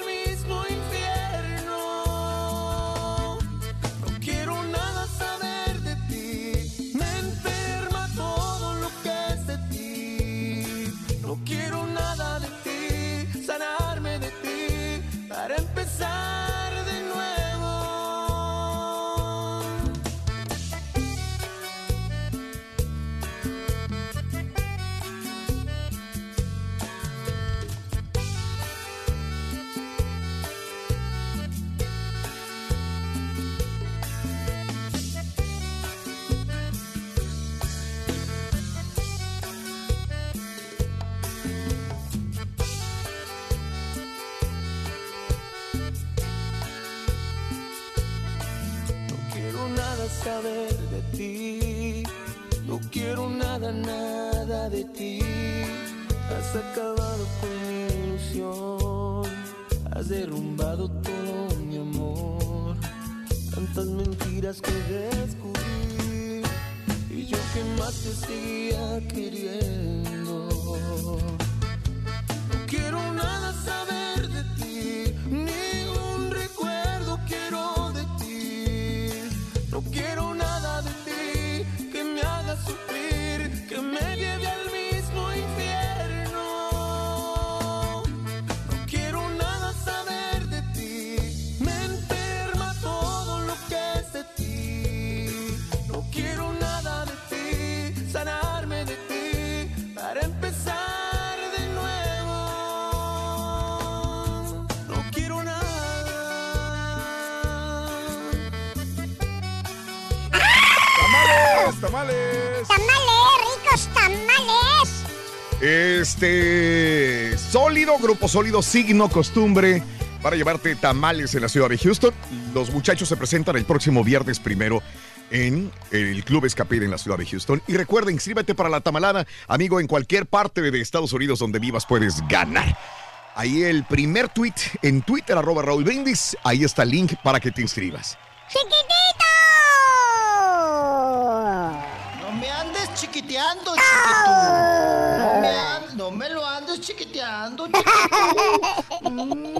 nada de ti. Has acabado con mi ilusión. Has derrumbado todo mi amor. Tantas mentiras que descubrí. Y yo que más te seguía queriendo. No quiero nada saber de ti, ni Este. Sólido, grupo sólido, signo, costumbre. para llevarte tamales en la ciudad de Houston. Los muchachos se presentan el próximo viernes primero en el Club Escapir en la ciudad de Houston. Y recuerda, inscríbete para la tamalada. Amigo, en cualquier parte de Estados Unidos donde vivas puedes ganar. Ahí el primer tweet en Twitter, arroba Raúl Brindis. Ahí está el link para que te inscribas. No me andes chiquiteando, chiquito. Andes chiquiteando, chiquito. Mm.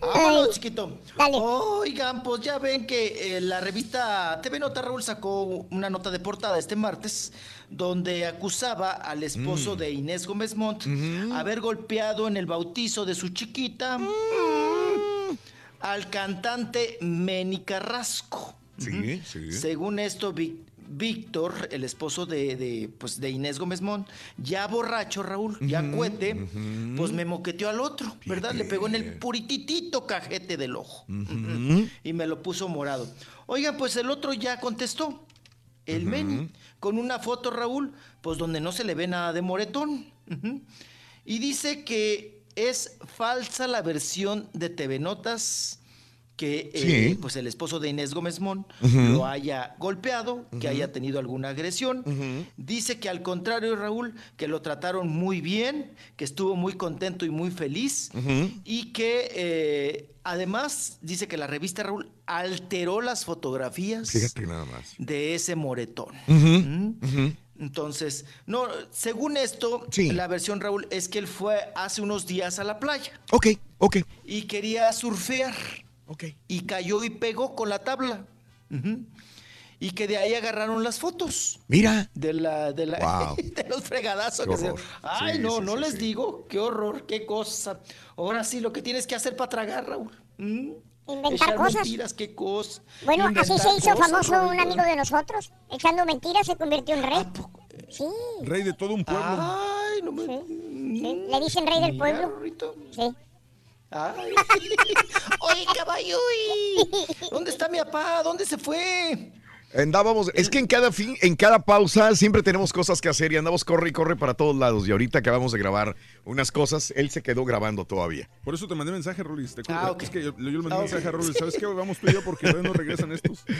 Vámonos, chiquito. Oigan, pues ya ven que eh, la revista TV Nota Raúl sacó una nota de portada este martes donde acusaba al esposo Mm. de Inés Gómez Montt haber golpeado en el bautizo de su chiquita Mm. al cantante Meni Carrasco. Sí, sí. Según esto, Vic- Víctor, el esposo de, de, pues, de Inés Gómez Mont, ya borracho, Raúl, ya Ujú, cuete, pues me moqueteó al otro, ¿verdad? Le pegó en el purititito cajete del ojo y me lo puso morado. Oigan, pues el otro ya contestó, el Meni, con una foto, Raúl, pues donde no se le ve nada de moretón. Y dice que es falsa la versión de TV Notas que eh, Sí. pues el esposo de Inés Gómez Mon Ujú. lo haya golpeado, que haya tenido alguna agresión. Dice que al contrario, Raúl, que lo trataron muy bien, que estuvo muy contento y muy feliz y que eh, además dice que la revista Raúl alteró las fotografías Fíjate nada más. de ese moretón. ¿Mm? Entonces, no, según esto, la versión Raúl es que él fue hace unos días a la playa Ok, ok. y quería surfear. Ok. Y cayó y pegó con la tabla. Y que de ahí agarraron las fotos. Mira. De la, de la, Wow. de los fregadazos. Que se-. Ay, Sí, no, sí, no sí, les sí. digo. Qué horror, qué cosa. Ahora sí, lo que tienes que hacer para tragar, Raúl. ¿Mm? Inventar Echar cosas. mentiras, qué cosa. Bueno, así se hizo cosas, famoso un amigo de nosotros. Echando mentiras se convirtió en rey. Sí. Rey de todo un pueblo. Ay, no me... sí. Le dicen rey del Mira, pueblo. Sí. Ay. Oye, caballo. ¿dónde está mi papá? ¿Dónde se fue? Andábamos, es que en cada fin, en cada pausa siempre tenemos cosas que hacer y andamos corre y corre para todos lados. Y ahorita acabamos de grabar unas cosas, él se quedó grabando todavía. Por eso te mandé mensaje, Rolis. ¿te? Ah, ok. Es que yo, yo le mandé Ah, mensaje a Rolis. ¿Sabes qué? Vamos tú y yo porque todavía no regresan estos.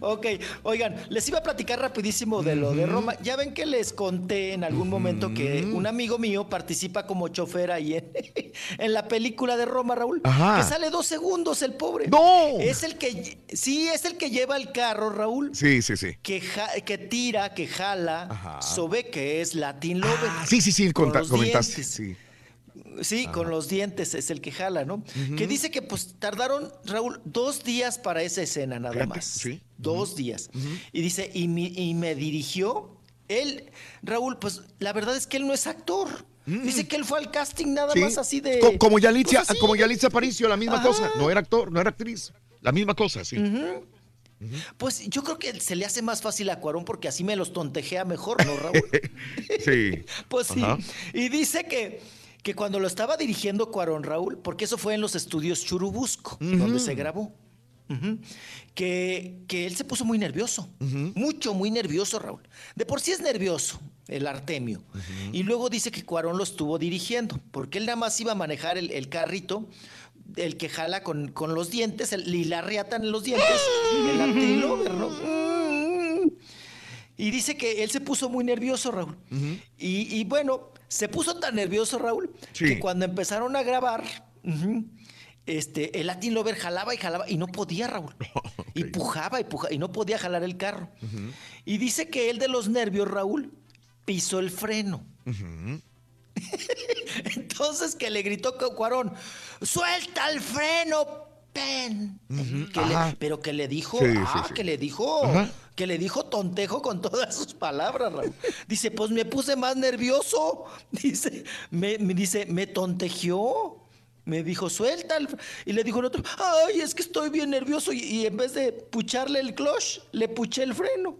Ok, oigan, les iba a platicar rapidísimo de lo de Roma. Ya ven que les conté en algún momento que un amigo mío participa como chofer ahí en, en la película de Roma, Raúl. Ajá. Que sale dos segundos el pobre. ¡No! Es el que, sí, es el que lleva el carro, Raúl. Sí, sí, sí. Que, ja- que tira, que jala, Sobe, que es Latin Lover. Ah, sí, sí, sí, Con comentaste. dientes. Sí. Sí, con los dientes es el que jala, ¿no? Que dice que pues tardaron, Raúl, dos días para esa escena nada Fíjate, más. sí. Dos días. Y dice, y, mi- y me dirigió. Él, Raúl, pues la verdad es que él no es actor. Dice que él fue al casting nada Sí. más así de. Co- como Yalitza, pues, como Yalitza Aparicio, la misma Ajá. cosa. No era actor, no era actriz. La misma cosa, sí. Pues yo creo que se le hace más fácil a Cuarón porque así me los tontejea mejor, ¿no, Raúl? Sí. Pues sí. Y dice que, que cuando lo estaba dirigiendo Cuarón Raúl, porque eso fue en los estudios Churubusco, donde se grabó, que, que él se puso muy nervioso. Mucho, muy nervioso, Raúl. De por sí es nervioso el Artemio. Y luego dice que Cuarón lo estuvo dirigiendo, porque él nada más iba a manejar el, el carrito. El que jala con, con los dientes, el, y la en los dientes, el Latin Lover, ¿no? Mm. Y dice que él se puso muy nervioso, Raúl. y, y bueno, se puso tan nervioso, Raúl, que cuando empezaron a grabar, este, el Latin Lover jalaba y jalaba y no podía, Raúl. Y pujaba y pujaba y no podía jalar el carro. Y dice que él de los nervios, Raúl, pisó el freno. Entonces que le gritó Cu- Cuarón, suelta el freno, pen. Que le- Ajá. pero que le dijo, Sí, ah, sí. que le dijo, Ajá. que le dijo tontejo con todas sus palabras, Raúl. Dice, pues me puse más nervioso. Dice, me, me dice, me tontejeó. Me dijo, suelta. el fr-". Y le dijo el otro, ay, es que estoy bien nervioso. Y, y en vez de pucharle el clutch, le puché el freno.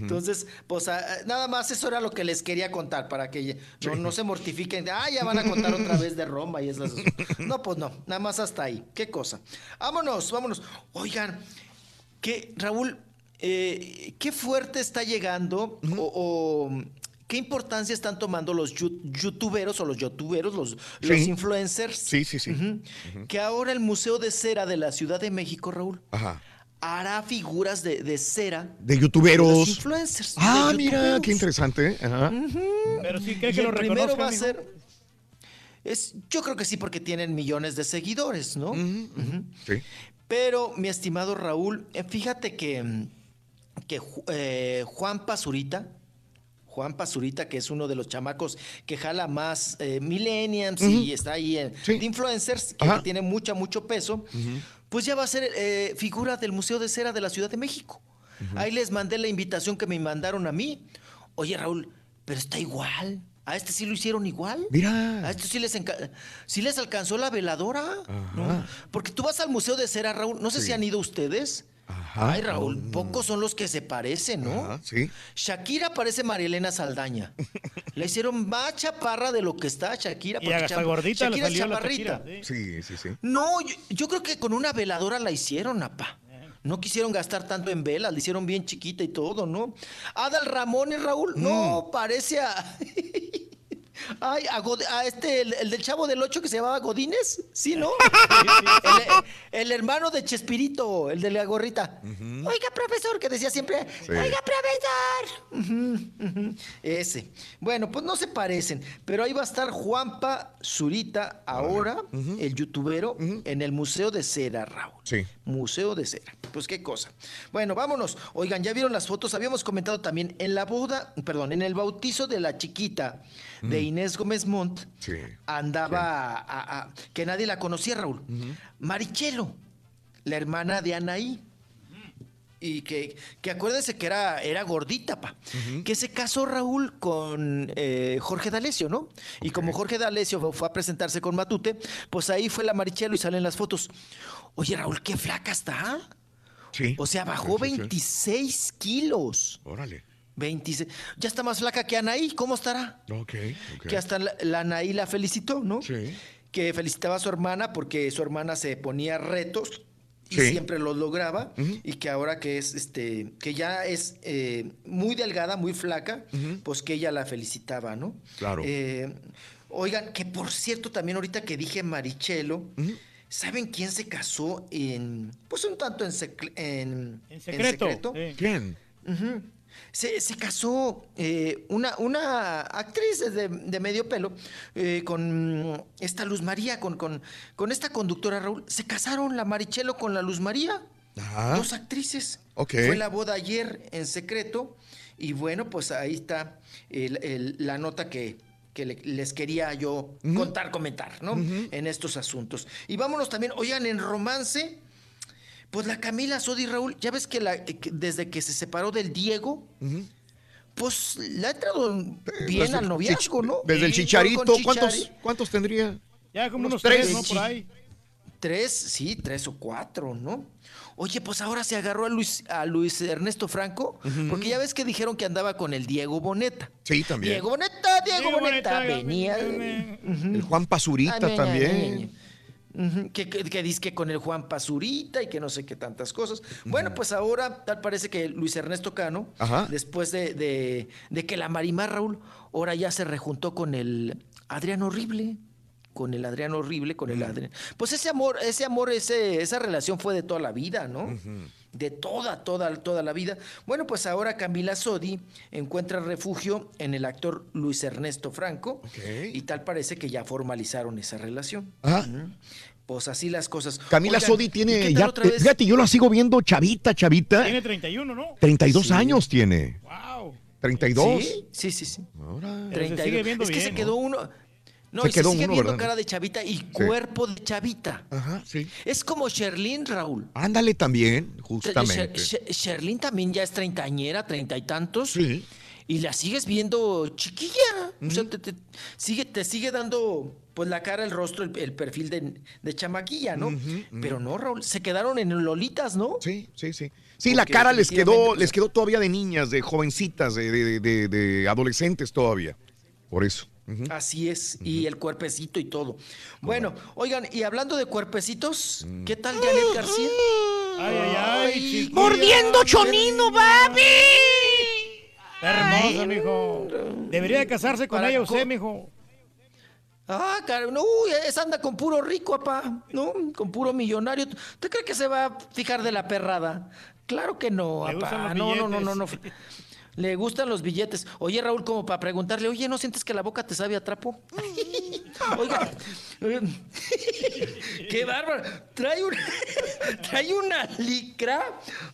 Entonces, pues ah, ah, nada más eso era lo que les quería contar para que no, no se mortifiquen. Ah, ya van a contar otra vez de Roma y esas. No, pues no, nada más hasta ahí. Qué cosa. Vámonos, vámonos. Oigan, que Raúl, eh, qué fuerte está llegando o, o ¿Qué importancia están tomando los youtuberos o los youtuberos, los, influencers? Sí, sí, sí. Que ahora el Museo de Cera de la Ciudad de México, Raúl, Ajá. Hará figuras de, de cera De de youtuberos. los influencers. Ah, de mira, youtuberos. qué interesante. Ajá. Pero sí Y que, que lo el primero va a ser. Es, yo creo que sí, porque tienen millones de seguidores, ¿no? Sí. Pero, mi estimado Raúl, eh, fíjate que, mm, que eh, Juan Pazurita, Juan Pazurita, que es uno de los chamacos que jala más eh, millennials y está ahí en de influencers, que, tiene mucha, mucho peso, pues ya va a ser eh, figura del Museo de Cera de la Ciudad de México. Ahí les mandé la invitación que me mandaron a mí. Oye, Raúl, pero está igual. A este sí lo hicieron igual. Mira. A estos sí les, enca- sí les alcanzó la veladora. ¿no? Porque tú vas al Museo de Cera, Raúl. No sé Sí. si han ido ustedes. Ajá. Ay, Raúl, pocos son los que se parecen, ¿no? Ajá, sí. Shakira parece Marielena Saldaña. Le hicieron más chaparra de lo que está Shakira. Y hasta gordita le Shakira es salió la chaparrita. Shakira, Sí, sí, sí. No, yo, yo creo que con una veladora la hicieron, apa. No quisieron gastar tanto en velas, la hicieron bien chiquita y todo, ¿no? Adal Ramones, Raúl, no, parece a... Ay, a, God- a este, el, el del chavo del 8 que se llamaba Godínez, ¿sí, no? el, el hermano de Chespirito, el de la gorrita. Oiga, profesor, que decía siempre, Sí. oiga, profesor. Ese. Bueno, pues no se parecen, pero ahí va a estar Juanpa Zurita ahora, el youtubero, en el Museo de Cera, Raúl. Sí. Museo de Cera. Pues qué cosa. Bueno, vámonos. Oigan, ya vieron las fotos. Habíamos comentado también en la boda, perdón, en el bautizo de la chiquita de Inés Gómez Montt, Sí. andaba a- a- a- que nadie la conocía, Raúl. Marichelo, la hermana de Anaí. Y que, que acuérdense que era, era gordita, pa. Que se casó Raúl con eh, Jorge D'Alessio, ¿no? Y como Jorge D'Alessio fue, fue a presentarse con Matute, pues ahí fue la Marichelo y salen las fotos. Oye, Raúl, qué flaca está. Sí. O sea, bajó Sí, sí, sí. 26 kilos. Órale. 26. Ya está más flaca que Anaí. ¿Cómo estará? Ok, ok. Que hasta la, la Anaí la felicitó, ¿no? Sí. Que felicitaba a su hermana porque su hermana se ponía retos y Sí. siempre los lograba. Y que ahora que es, este, que ya es eh, muy delgada, muy flaca, pues que ella la felicitaba, ¿no? Claro. Eh, oigan, que por cierto, también ahorita que dije Marichelo, ¿saben quién se casó en, pues un tanto en, secre- en, En secreto. secreto? sí. ¿Quién? Se, se casó eh, una, una actriz de, de medio pelo eh, con esta Luz María, con, con, con esta conductora Raúl. Se casaron la Marichelo con la Luz María. Ajá. Dos actrices. Fue la boda ayer en secreto. Y bueno, pues ahí está el- el- la nota que, que le- les quería yo contar, comentar, ¿no? En estos asuntos. Y vámonos también, oigan, en romance. Pues la Camila Sodi Raúl, ya ves que, la, que desde que se separó del Diego, pues le ha entrado bien Desde- al noviazgo, ¿no? Desde el chicharito, ¿cuántos. ¿cuántos tendría? Ya como unos, Unos tres, tres. ¿no? Por ahí. Tres, sí, tres o cuatro, ¿no? Oye, pues ahora se agarró a Luis, a Luis Ernesto Franco, porque ya ves que dijeron que andaba con el Diego Boneta. Sí, también. Diego Boneta, Diego, Diego Boneta, Boneta, venía. El Juan ña, ña, también. Que, que, que dice que con el Juan Pazurita y que no sé qué tantas cosas. Bueno, pues ahora tal parece que Luis Ernesto Cano, Ajá. después de, de- de que la Marimar Raúl, ahora ya se rejuntó con el Adrián Horrible. Con el Adrián Horrible, con el Adrián. Pues ese amor, ese amor, ese, esa relación fue de toda la vida, ¿no? De toda, toda, toda la vida. Bueno, pues ahora Camila Sodi encuentra refugio en el actor Luis Ernesto Franco. Y tal parece que ya formalizaron esa relación. Ajá. Pues así las cosas. Camila Oigan, Sodi ¿y tiene ya, otra vez? fíjate, yo la sigo viendo chavita, chavita. Tiene 31, ¿no? 32 Sí. años tiene. Wow. 32. Sí, sí, sí. sí. Ahora. Pero se 32. sigue viendo es que bien, se ¿no? quedó uno. No, Se y quedó se sigue uno, viendo ¿verdad? cara de chavita y cuerpo de chavita. Ajá, sí. Es como Sherlyn, Raúl. Ándale también, justamente. Sher- Sherlyn también ya es treintañera, treinta y tantos. Sí. Y la sigues viendo chiquilla. O sea, te, te- sigue, te sigue dando pues la cara, el rostro, el, el perfil de, de chamaquilla, ¿no? Pero no, Raúl, se quedaron en Lolitas, ¿no? Sí, sí, sí. Sí, la cara les quedó, pues, les quedó todavía de niñas, de jovencitas, de, de- de- de adolescentes todavía. Por eso. Así es, y el cuerpecito y todo. Bueno, oigan, y hablando de cuerpecitos, Mm. ¿qué tal Janet García? Ay, ay, ay. chiquilla. ¡Mordiendo chonino, papi! Hermosa, mijo. Debería de casarse con ella co- usted, mijo. Ah, carajo, no, uy, esa anda con puro rico, papá, ¿no? Con puro millonario. ¿Usted cree que se va a fijar de la perrada? Claro que no, papá. No, no, no, no, no. Le gustan los billetes. Oye, Raúl, como para preguntarle, oye, ¿no sientes que la boca te sabe a trapo? Oiga, eh, qué bárbaro. Trae una, trae una licra.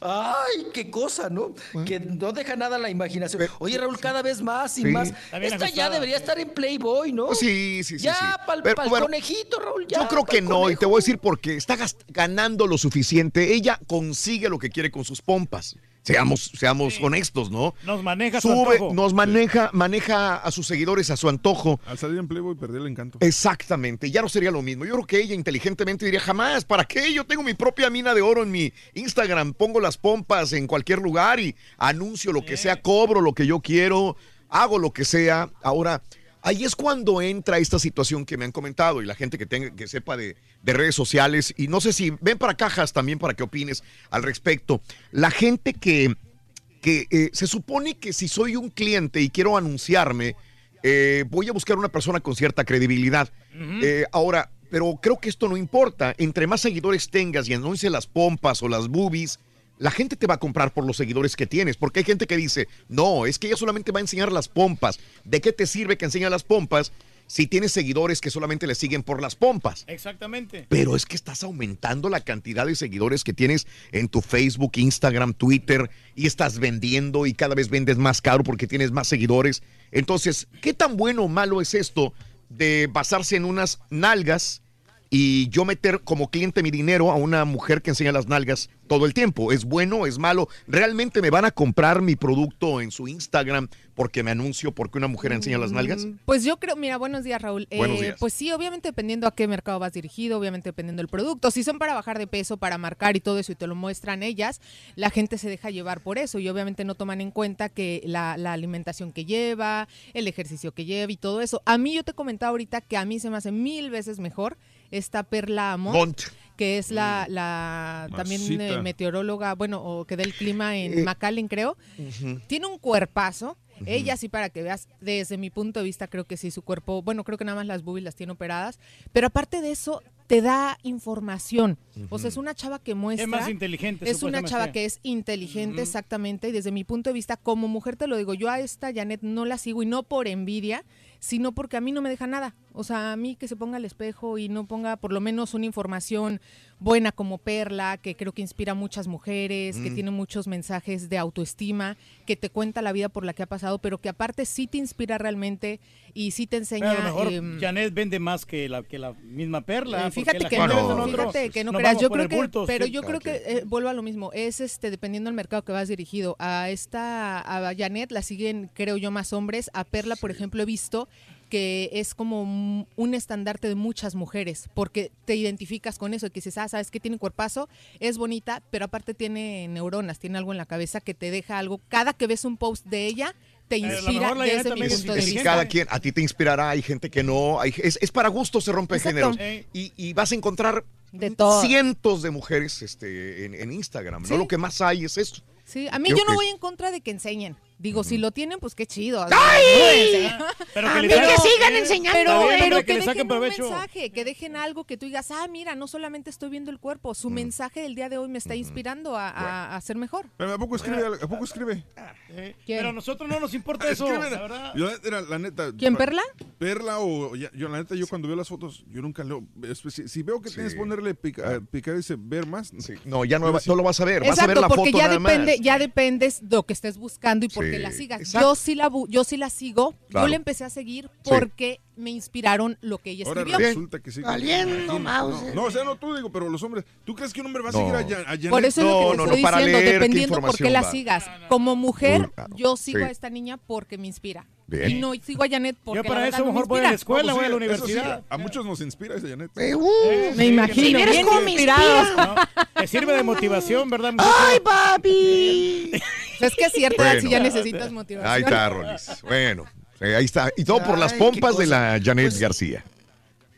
Ay, qué cosa, ¿no? Que no deja nada a la imaginación. Oye, Raúl, cada vez más y Sí. más. Esta ya debería estar en Playboy, ¿no? Sí, sí, sí. Ya, sí. pa'l bueno, conejito, Raúl. Ya, Yo creo que no, y te voy a decir por qué. Está ganando lo suficiente. Ella consigue lo que quiere con sus pompas. Seamos, seamos honestos, ¿no? Nos maneja su Sube, antojo. nos maneja, maneja a sus seguidores a su antojo. Al salir en Playboy perdí el encanto. Exactamente, ya no sería lo mismo. Yo creo que ella inteligentemente diría, jamás, ¿para qué? Yo tengo mi propia mina de oro en mi Instagram, pongo las pompas en cualquier lugar y anuncio lo que sea, cobro lo que yo quiero, hago lo que sea. Ahora, ahí es cuando entra esta situación que me han comentado y la gente que, tenga, que sepa de, de redes sociales, y no sé si ven para cajas también para que opines al respecto. La gente que, que eh, se supone que si soy un cliente y quiero anunciarme, eh, voy a buscar una persona con cierta credibilidad. Eh, ahora, pero creo que esto no importa. Entre más seguidores tengas y anuncie las pompas o las boobies, la gente te va a comprar por los seguidores que tienes. Porque hay gente que dice, no, es que ella solamente va a enseñar las pompas. ¿De qué te sirve que enseñe las pompas si tienes seguidores que solamente le siguen por las pompas? Exactamente. Pero es que estás aumentando la cantidad de seguidores que tienes en tu Facebook, Instagram, Twitter y estás vendiendo y cada vez vendes más caro porque tienes más seguidores. Entonces, ¿qué tan bueno o malo es esto de basarse en unas nalgas y yo meter como cliente mi dinero a una mujer que enseña las nalgas todo el tiempo? ¿Es bueno? ¿Es malo? ¿Realmente me van a comprar mi producto en su Instagram porque me anuncio porque una mujer enseña las nalgas? Pues yo creo, mira, buenos días Raúl. Buenos Eh, días. Pues sí, obviamente dependiendo a qué mercado vas dirigido, obviamente dependiendo del producto. Si son para bajar de peso, para marcar y todo eso y te lo muestran ellas, la gente se deja llevar por eso y obviamente no toman en cuenta que la, la alimentación que lleva, el ejercicio que lleva y todo eso. A mí yo te comentaba ahorita que a mí se me hace mil veces mejor esta Perla Amont. Mont. que es la, la también eh, meteoróloga, bueno, o que da el clima en Eh, McAllen, creo. Tiene un cuerpazo. Ella sí, para que veas, desde mi punto de vista, creo que sí, su cuerpo, bueno, creo que nada más las boobies las tiene operadas, pero aparte de eso, te da información. O sea, es una chava que muestra... Es más inteligente, Es una chava que es inteligente, exactamente, y desde mi punto de vista, como mujer te lo digo, yo a esta Janet no la sigo y no por envidia, sino porque a mí no me deja nada. O sea, a mí que se ponga al espejo y no ponga por lo menos una información buena como Perla, que creo que inspira a muchas mujeres, que Mm. tiene muchos mensajes de autoestima, que te cuenta la vida por la que ha pasado, pero que aparte sí te inspira realmente y sí te Pero enseña... a lo mejor em, Janet vende más que la, que la misma perla. eh, fíjate la que no, fíjate que no creas. Yo creo que, pero sí. yo creo que eh, vuelvo a lo mismo. Es este dependiendo del mercado que vas dirigido. A esta, a Janet la siguen, creo yo, más hombres. A Perla, por ejemplo, he visto que es como un- estandarte de muchas mujeres, porque te identificas con eso, que dices, ah, sabes que tiene cuerpazo, es bonita, pero aparte tiene neuronas, tiene algo en la cabeza que te deja algo. Cada que ves un post de ella, te inspira la es punto de Es vista. cada quien, a ti te inspirará, hay gente que no, hay, es, es para gusto se rompe Exacto. géneros. Y, y vas a encontrar De todo. cientos de mujeres este, en, en Instagram, Sí. ¿no? Lo que más hay es esto. Sí, a mí Creo yo no que- voy en contra de que enseñen. Digo, si lo tienen, pues qué chido. ¡Ay! Pero A que le mí saquen- sigan enseñando, Pero, eh. pero Que que, le dejen saquen un provecho. mensaje, que dejen algo que tú digas, ah, mira, no solamente estoy viendo el cuerpo, su mensaje del día de hoy me está inspirando a, a- a ser mejor. Pero ¿A poco escribe? ¿A poco escribe? Eh, Pero a nosotros no nos importa eso. Escribe, la verdad. Yo, era la neta. ¿Quién, Perla? Perla o ya- yo la neta yo cuando veo las fotos yo nunca leo si, si veo que tienes que ponerle pica, picar dice ver más no ya no, va- no lo vas a ver vas a Exacto, ver la porque foto ya nada depende, más ya dependes de lo que estés buscando y por qué Sí, la sigas. exacto. Yo sí la bu- yo sí la sigo, Claro. yo la empecé a seguir Sí. porque me inspiraron lo que ella Ahora escribió. resulta que sí. Valiendo. No, no, o sea, no tú digo, pero los hombres, ¿tú crees que un hombre va a No. seguir a, Jan- a Janet? Por eso es lo que te estoy diciendo, dependiendo por qué la va. sigas. Como mujer, yo sigo Sí. a esta niña porque me inspira. Bien. Y no sigo a Janet porque Yo para la eso no me mejor voy a la escuela, No, voy a la pues sí, sí, universidad. a muchos nos inspira esa Janet. Eh, uh, Me imagino. Si vieras bien cómo me inspirados. inspira. Te sirve de motivación, ¿verdad? ¡Ay, papi! Es que es cierto, Bueno. si ya necesitas motivación. ahí está Rolis bueno eh, ahí está y todo por las Ay, pompas de la Janet Pues- García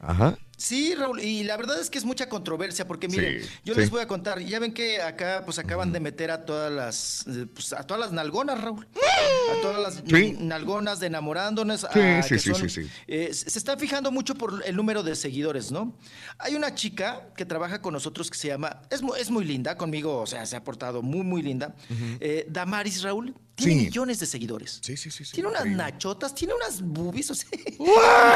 ajá Sí, Raúl, y la verdad es que es mucha controversia, porque miren, Sí, yo sí. les voy a contar, ya ven que acá pues acaban de meter a todas las eh, pues, a todas las nalgonas, Raúl. A todas las Sí. nalgonas de enamorándonos. A- sí, que sí, son, eh, se está fijando mucho por el número de seguidores, ¿no? Hay una chica que trabaja con nosotros que se llama, es, es muy linda, conmigo, o sea, se ha portado muy, muy linda. Eh, Damaris Raúl, tiene Sí. millones de seguidores. Sí, sí, sí. sí, Tiene unas increíble. nachotas, tiene unas boobies, o sea,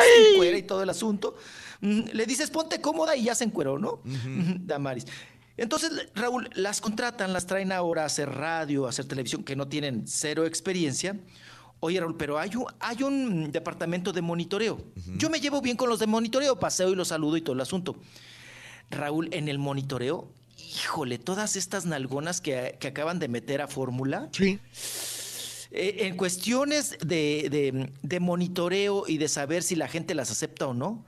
se encuera y todo el asunto. Le dices, ponte cómoda y ya se encueró, ¿no? Damaris. Entonces, Raúl, las contratan, las traen ahora a hacer radio, a hacer televisión, que no tienen cero experiencia. Oye, Raúl, pero hay un, hay un departamento de monitoreo. Yo me llevo bien con los de monitoreo, paseo y los saludo y todo el asunto. Raúl, en el monitoreo, híjole, todas estas nalgonas que, que acaban de meter a fórmula. Sí. Eh, en cuestiones de, de- de monitoreo y de saber si la gente las acepta o no,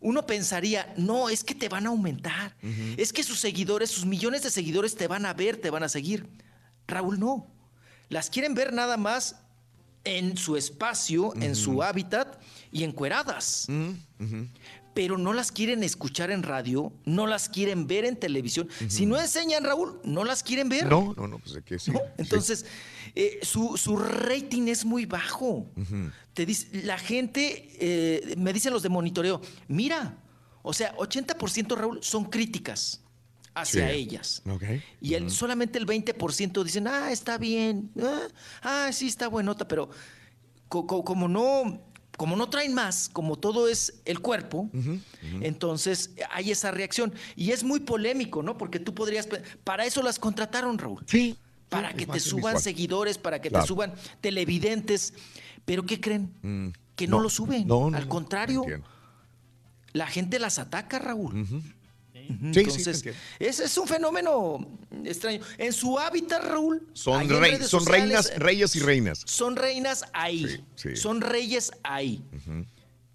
uno pensaría, no, es que te van a aumentar, es que sus seguidores, sus millones de seguidores te van a ver, te van a seguir. Raúl, no. Las quieren ver nada más en su espacio, en su hábitat y encueradas. Pero no las quieren escuchar en radio, no las quieren ver en televisión. Si no enseñan, Raúl, no las quieren ver. No, no, no, pues de qué sí. Entonces, eh, su, su rating es muy bajo. La gente, eh, me dicen los de monitoreo, mira, o sea, 80% Raúl son críticas hacia Sí. ellas. Y el, solamente el 20% dicen, ah, está bien, ah, ah, sí, está buenota, pero co- co- como no... Como no traen más, como todo es el cuerpo, entonces hay esa reacción. Y es muy polémico, ¿no? Porque tú podrías... Para eso las contrataron, Raúl. Sí. Para Sí, que te suban visual. seguidores, para que Claro. te suban televidentes. Pero ¿qué creen? Mm. Que no, lo suben. No, no, Al contrario, la gente las ataca, Raúl. Sí, Entonces, es un fenómeno extraño. En su hábitat, Raúl. Son, rey- son sociales, reinas, reyes y reinas. Son reinas ahí. Sí, sí. Son reyes ahí.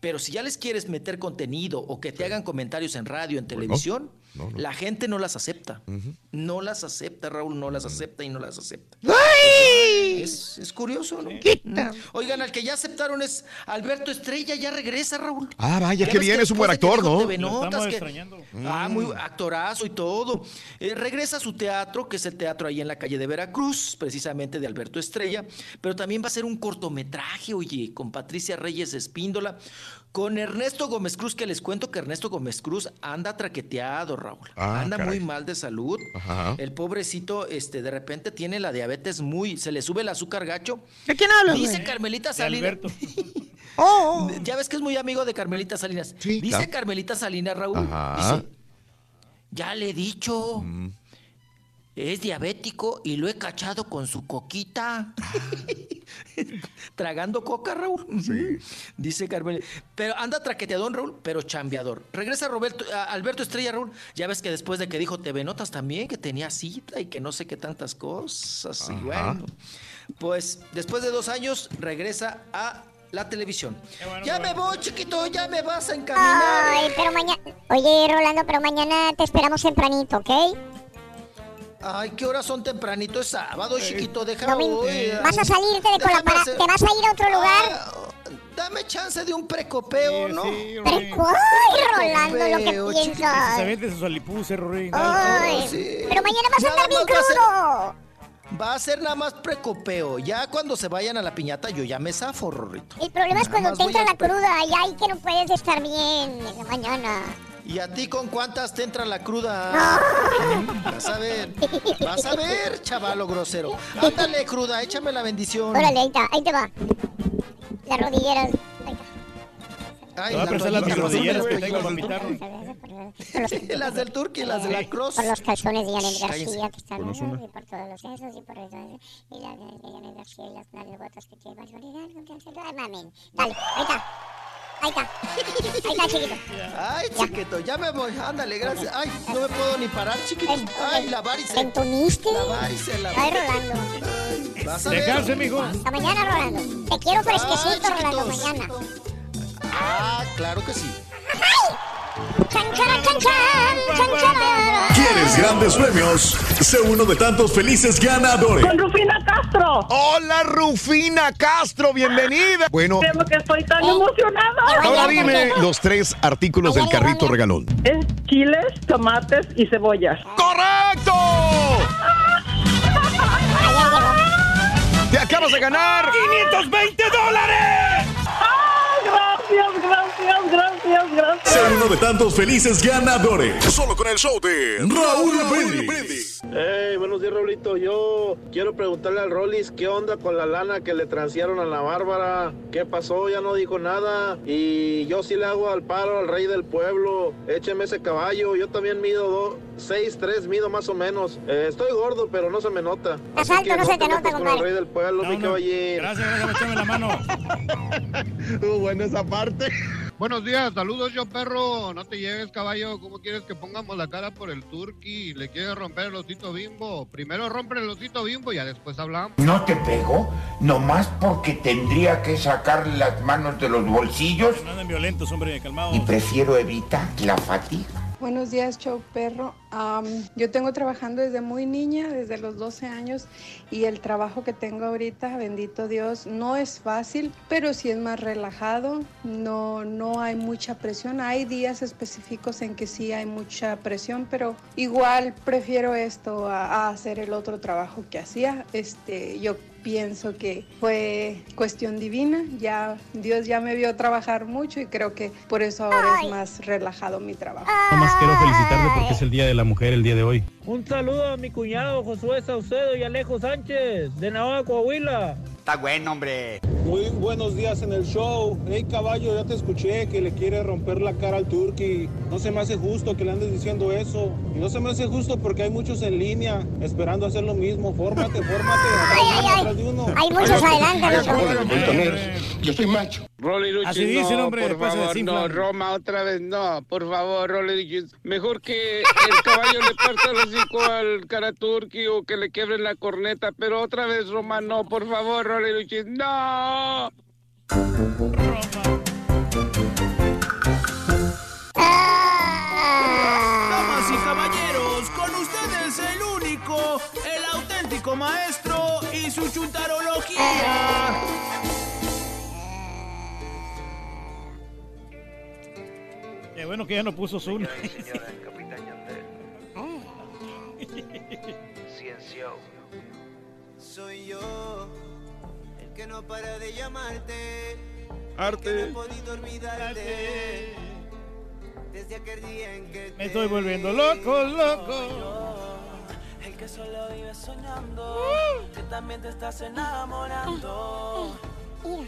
Pero si ya les quieres meter contenido o que te hagan comentarios en radio, en televisión, no, no. la gente no las acepta. No las acepta, Raúl, no las acepta y no las acepta. Es, es curioso, ¿no? Mm. Oigan, al que ya aceptaron es Alberto Estrella, ya regresa, Raúl. Ah, vaya, ves bien, que es un buen que actor, ¿no? Que- extrañando. Ah, muy actorazo y todo. Eh, regresa a su teatro, que es el teatro ahí en la calle de Veracruz, precisamente de Alberto Estrella, pero también va a ser un cortometraje, oye, con Patricia Reyes Espíndola, con Ernesto Gómez Cruz, que les cuento que Ernesto Gómez Cruz anda traqueteado, Raúl. Ah, anda caray. muy mal de salud. Ajá. El pobrecito, este, de repente tiene la diabetes muy, se le sube el azúcar gacho. ¿De quién hablas, Dice güey? Carmelita De Salinas. Alberto. Oh, Ya ves que es muy amigo de Carmelita Salinas. Sí, Dice claro. Carmelita Salinas, Raúl. Ajá. Dice, ya le he dicho. Mm. Es diabético y lo he cachado con su coquita. Tragando coca, Raúl. Dice Carmen. Pero anda traqueteadón, Raúl, pero chambeador. Regresa Roberto, a- Alberto Estrella, Raúl. Ya ves que después de que dijo TV Notas también, que tenía cita y que no sé qué tantas cosas. Y bueno, pues después de dos años regresa a la televisión. ya me voy, chiquito, ya me vas a encaminar. Ay, pero mañana. Oye, Rolando, pero mañana te esperamos tempranito, ¿ok? Ay, ¿qué horas son tempranito? Es sábado, chiquito, deja No me- voy. Vas a salirte de con la Déjame para- hacer- ¿Te vas a ir a otro lugar? Ah, dame chance de un precopeo, ¿no? Pero, ay, Rolando, lo que chiquito. Se piensas. vende su salipuse, Rory. Ay, sí. pero mañana vas a andar bien más va a ser- crudo. Va a ser nada más precopeo. Ya cuando se vayan a la piñata, yo ya me zafo, Rorrito. El problema es cuando te entra a la cruda y ahí que no puedes estar bien en la mañana. ¿Y a ti con cuántas te entra la cruda? Vas a ver. Vas a ver, chavalo grosero. Ándale, cruda, échame la bendición. Órale, ahí está, ahí te va. Las rodilleras. Ahí Ay, a las prestar las rodillas, rodilleras que tengo para está. Las del Turqui y las de la Cross. Por los calzones de Cállense. García que están ¿no? y por todos los esos y por eso y las de Janet García y las nalgotas que tiene ay, mamen. Dale, ahí está. Ahí está. Ahí está, chiquito. Ay, chiquito, ya me voy. Ándale, gracias. Ay, no me puedo ni parar, chiquito. Ay, la ¿Te varice. entumiste? La varice, la Ay, varice. Rolando. Vas a ver. Descanse, mijo. Hasta mañana, Rolando. Te quiero fresquecito, Ay, Rolando, mañana. Ah, claro que sí. ¡Ay! ¿Quieres grandes premios? Sé uno de tantos felices ganadores. Con Rufina Castro. Hola Rufina Castro, bienvenida. Bueno, Creo que estoy tan emocionada. ahora dime los tres artículos del carrito regalón. Es chiles, tomates y cebollas. ¡Correcto! Te acabas de ganar 520 dólares. Gracias, gracias, gracias, gracias. Sé uno de tantos felices ganadores. Solo con el show de Raúl Brindis. Hey, buenos días, Raulito. Yo quiero preguntarle al Rollis qué onda con la lana que le transearon a la Bárbara. ¿Qué pasó? Ya no dijo nada. Y yo sí le hago al paro al rey del pueblo. Écheme ese caballo. Yo también mido 6'3", mido más o menos. Eh, estoy gordo, pero no se me nota. Así que no se te nota, con el compadre. rey del pueblo, mi caballín. Gracias, gracias, échame la mano. Buena esa parte. Buenos días, saludos yo perro, no te lleves caballo, ¿cómo quieres que pongamos la cara por el turqui? ¿Le quieres romper el osito bimbo? Primero rompe el osito bimbo y ya después hablamos. No te pegó, nomás porque tendría que sacar las manos de los bolsillos No anden violentos, hombre, calmado. y prefiero evitar la fatiga. Buenos días, show perro. Am, yo tengo trabajando desde muy niña, desde los 12 años, y el trabajo que tengo ahorita, bendito Dios, no es fácil, pero sí es más relajado, no, no hay mucha presión. Hay días específicos en que sí hay mucha presión, pero igual prefiero esto a, a hacer el otro trabajo que hacía. Este, yo pienso que fue cuestión divina, ya Dios ya me vio trabajar mucho y creo que por eso ahora es más relajado mi trabajo. Nomás quiero felicitarte porque es el Día de la Mujer el día de hoy. Un saludo a mi cuñado Josué Saucedo y Alejo Sánchez, de Navaja, Coahuila. Está bueno, hombre. Muy buenos días en el show. Hey caballo, ya te escuché que le quiere romper la cara al turqui. No se me hace justo que le andes diciendo eso. Y no se me hace justo porque hay muchos en línea esperando hacer lo mismo. Fórmate, fórmate. Atrás de uno. Hay muchos adelante. Yo soy macho. Rolly Luchis, Así dice, no, hombre, por favor, no, Roma, otra vez, no, por favor, Rolly Luchis. Mejor que el caballo le parta el hocico al Karaturki o que le quebren la corneta, pero otra vez, Roma, no, por favor, Rolly Luchis, no. Damas y caballeros, con ustedes el único, el auténtico maestro y su chuntarología. Qué bueno que ya no puso Zoom. Ciencio. Soy yo, el que no para de llamarte. Arte. Que no he podido olvidarte. Desde aquel día en que Me estoy volviendo loco, loco. El que solo vive soñando, que también te estás enamorando de mí.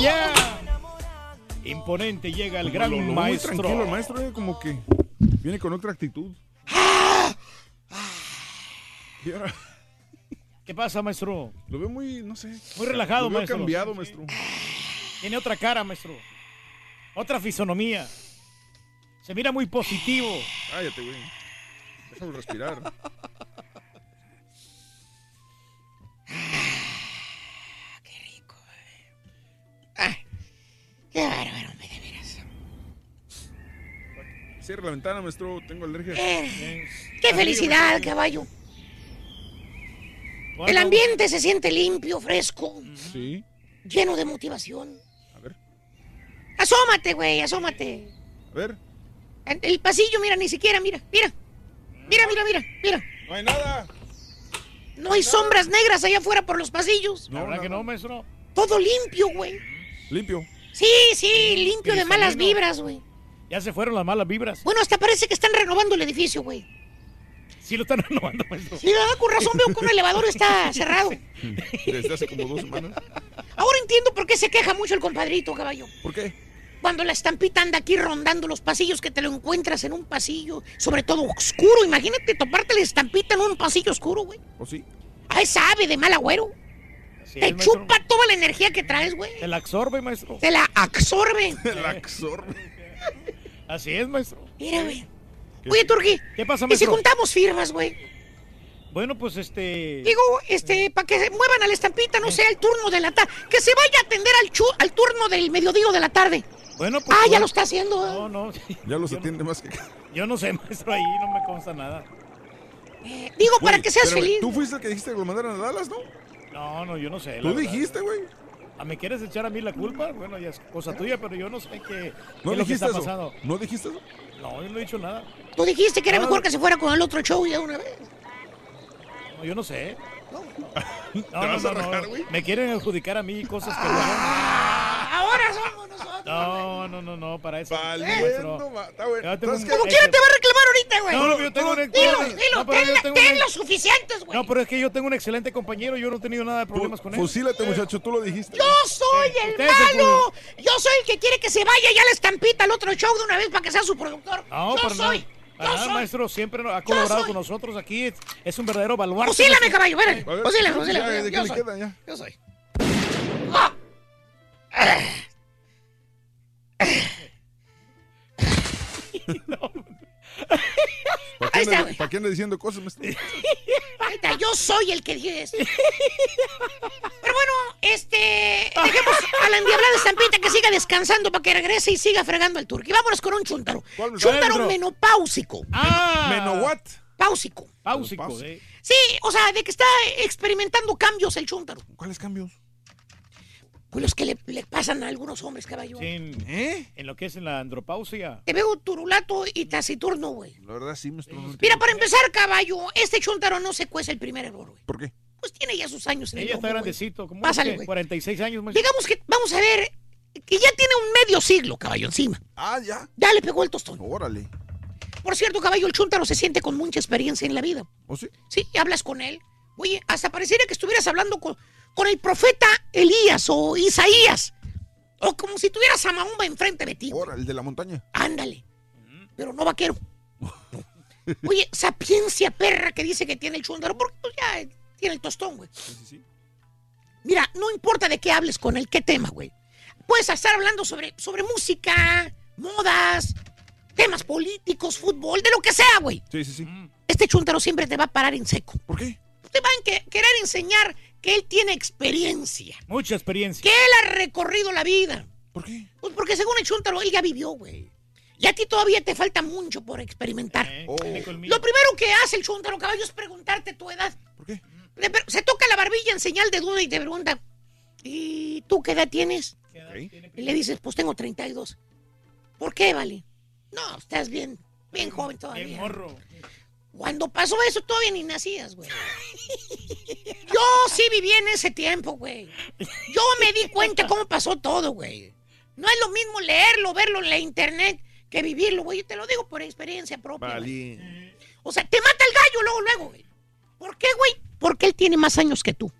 Yeah. Imponente llega el gran Lo- lo muy maestro. tranquilo, el maestro eh, como que viene con otra actitud. Y ahora ¿Qué pasa, maestro? lo veo muy, no sé. Muy relajado, lo veo maestro. cambiado, maestro. Tiene otra cara, maestro. Otra fisonomía. Se mira muy positivo. Cállate, güey. Déjalo respirar. Qué bárbaro, hombre, de veras. Cierra la ventana, maestro. Tengo alergia. Eh, Qué felicidad, caballo. El ambiente se siente limpio, fresco, Sí. lleno de motivación. A ver. Asómate, güey, asómate. A ver. En El pasillo, mira, ni siquiera, mira, mira. Mira, mira, mira, mira. No hay nada. No hay sombras negras allá afuera por los pasillos. La verdad que no, maestro. Todo limpio, güey. Limpio. Sí, sí, limpio de malas vibras, güey. Ya se fueron las malas vibras. Bueno, hasta parece que están renovando el edificio, güey. Sí lo están renovando, maestro. Sí, ¿verdad? Con razón veo que un elevador está cerrado. Desde hace como dos semanas. Ahora entiendo por qué se queja mucho el compadrito, caballo. ¿Por qué? Cuando la estampita anda aquí rondando los pasillos, que te lo encuentras en un pasillo, sobre todo oscuro. Imagínate toparte la estampita en un pasillo oscuro, güey. ¿O sí? Ay, sabe de mal agüero. Te maestro. chupa toda la energía que traes, güey. Te la absorbe, maestro. Te la absorbe. La absorbe. Así es, maestro. Mira, güey. Oye, Turki. ¿Qué pasa, ¿Y si maestro? juntamos firmas, güey? Bueno, pues este. Digo, este, para que se muevan a la estampita, no sea el turno de la tarde. Que se vaya a atender al, chu- al turno del mediodía o de la tarde. Bueno, pues. Ah, ya lo está haciendo. ¿eh? No, no. Ya los atiende más que. Yo no sé, maestro, ahí no me consta nada. Digo, para que seas feliz. Tú fuiste el que dijiste que lo mandaran a Dallas, ¿no? No, no, yo no sé. Tú dijiste, güey. ¿Ah, ¿Me quieres echar a mí la culpa? Bueno, ya es cosa tuya, pero yo no sé qué, qué ¿No es lo que dijiste está eso? pasando. ¿No dijiste eso? No, yo no he dicho nada. Tú dijiste que era No. mejor que se fuera con el otro show ya una vez. No, yo no sé. No, ¿Te no, vas a no, no. rajar, güey? Me quieren adjudicar a mí cosas que no Ahora somos. No, no, no, no, para eso. Valiendo, ma- está bueno. Yo tengo ¿Sabes un- qué? Como quiera te va a reclamar ahorita, güey. No, no, yo tengo un Dilo, no, dilo, pero yo ten, tengo ten un- los suficientes, güey. No, pero es que yo tengo un excelente compañero, yo no he tenido nada de problemas con él. Fusílate, muchacho, tú lo dijiste. Yo soy el malo. Yo soy el que quiere que se vaya ya la estampita al otro show de una vez para que sea su productor. No, yo para soy. nada. Para Yo nada, soy. maestro, siempre ha colaborado con nosotros aquí. Es, es un verdadero baluarte. Fusílame, caballo, ven. A ver, Fusílame, ya, fusílame. ¿de qué Yo le soy. queda ya? Yo soy. ¿Para qué, está, anda, güey. ¿Para qué anda diciendo cosas? Ahí está, yo soy el que dije esto. Pero bueno, este. Dejemos a la endiablada estampita que siga descansando para que regrese y siga fregando el turqui. Vámonos con un chúntaro. ¿Cuál, Chúntaro maestro? menopáusico. Ah, ¿Meno what? Páusico. Páusico, eh. Sí, o sea, de que está experimentando cambios el chúntaro. ¿Cuáles cambios? Pues los que le, le pasan a algunos hombres, caballo. Sí, en, ¿Eh? en lo que es en la andropausia. Te veo turulato y taciturno, güey. La verdad sí, maestro. no Mira, para empezar, caballo, este chúntaro no se cuece el primer error, güey. ¿Por qué? Pues tiene ya sus años en el Ella está grandecito, como Pásale, güey. 46 años, maestro. Digamos que, vamos a ver, que ya tiene un medio siglo, caballo, encima. Ah, ya. Ya le pegó el tostón. Órale. Por cierto, caballo, el chúntaro se siente con mucha experiencia en la vida. ¿O sí? Sí, hablas con él. Oye, hasta pareciera que estuvieras hablando con, con el profeta Elías o Isaías. O como si tuvieras a Mahoma enfrente de ti. Órale, el de la montaña. Ándale. Pero no vaquero. Oye, sapiencia perra que dice que tiene el chúndaro, porque pues, ya tiene el tostón, güey. Sí, sí, sí. Mira, no importa de qué hables con él, qué tema, güey. Puedes estar hablando sobre, sobre música, modas, temas políticos, fútbol, de lo que sea, güey. Sí, sí, sí. Este chúntaro siempre te va a parar en seco. ¿Por qué? Te van a que- querer enseñar que él tiene experiencia, Mucha experiencia. que él ha recorrido la vida. ¿Por qué? Pues porque según el chúntaro, él ya vivió, güey. Y a ti todavía te falta mucho por experimentar. Eh, Oh. Lo primero que hace el chúntaro, caballo, es preguntarte tu edad. ¿Por qué? Se toca la barbilla en señal de duda y te pregunta, ¿y tú qué edad tienes? ¿Qué edad tiene? Y le dices, pues tengo 32. ¿Por qué, vale? No, estás bien, bien joven Bien todavía. morro. Cuando pasó eso, todavía ni nacías, güey. Yo sí viví en ese tiempo, güey. Yo me di cuenta cómo pasó todo, güey. No es lo mismo leerlo, verlo en la internet que vivirlo, güey. Yo te lo digo por experiencia propia. Vale. O sea, te mata el gallo luego, luego, güey. ¿Por qué, güey? Porque él tiene más años que tú.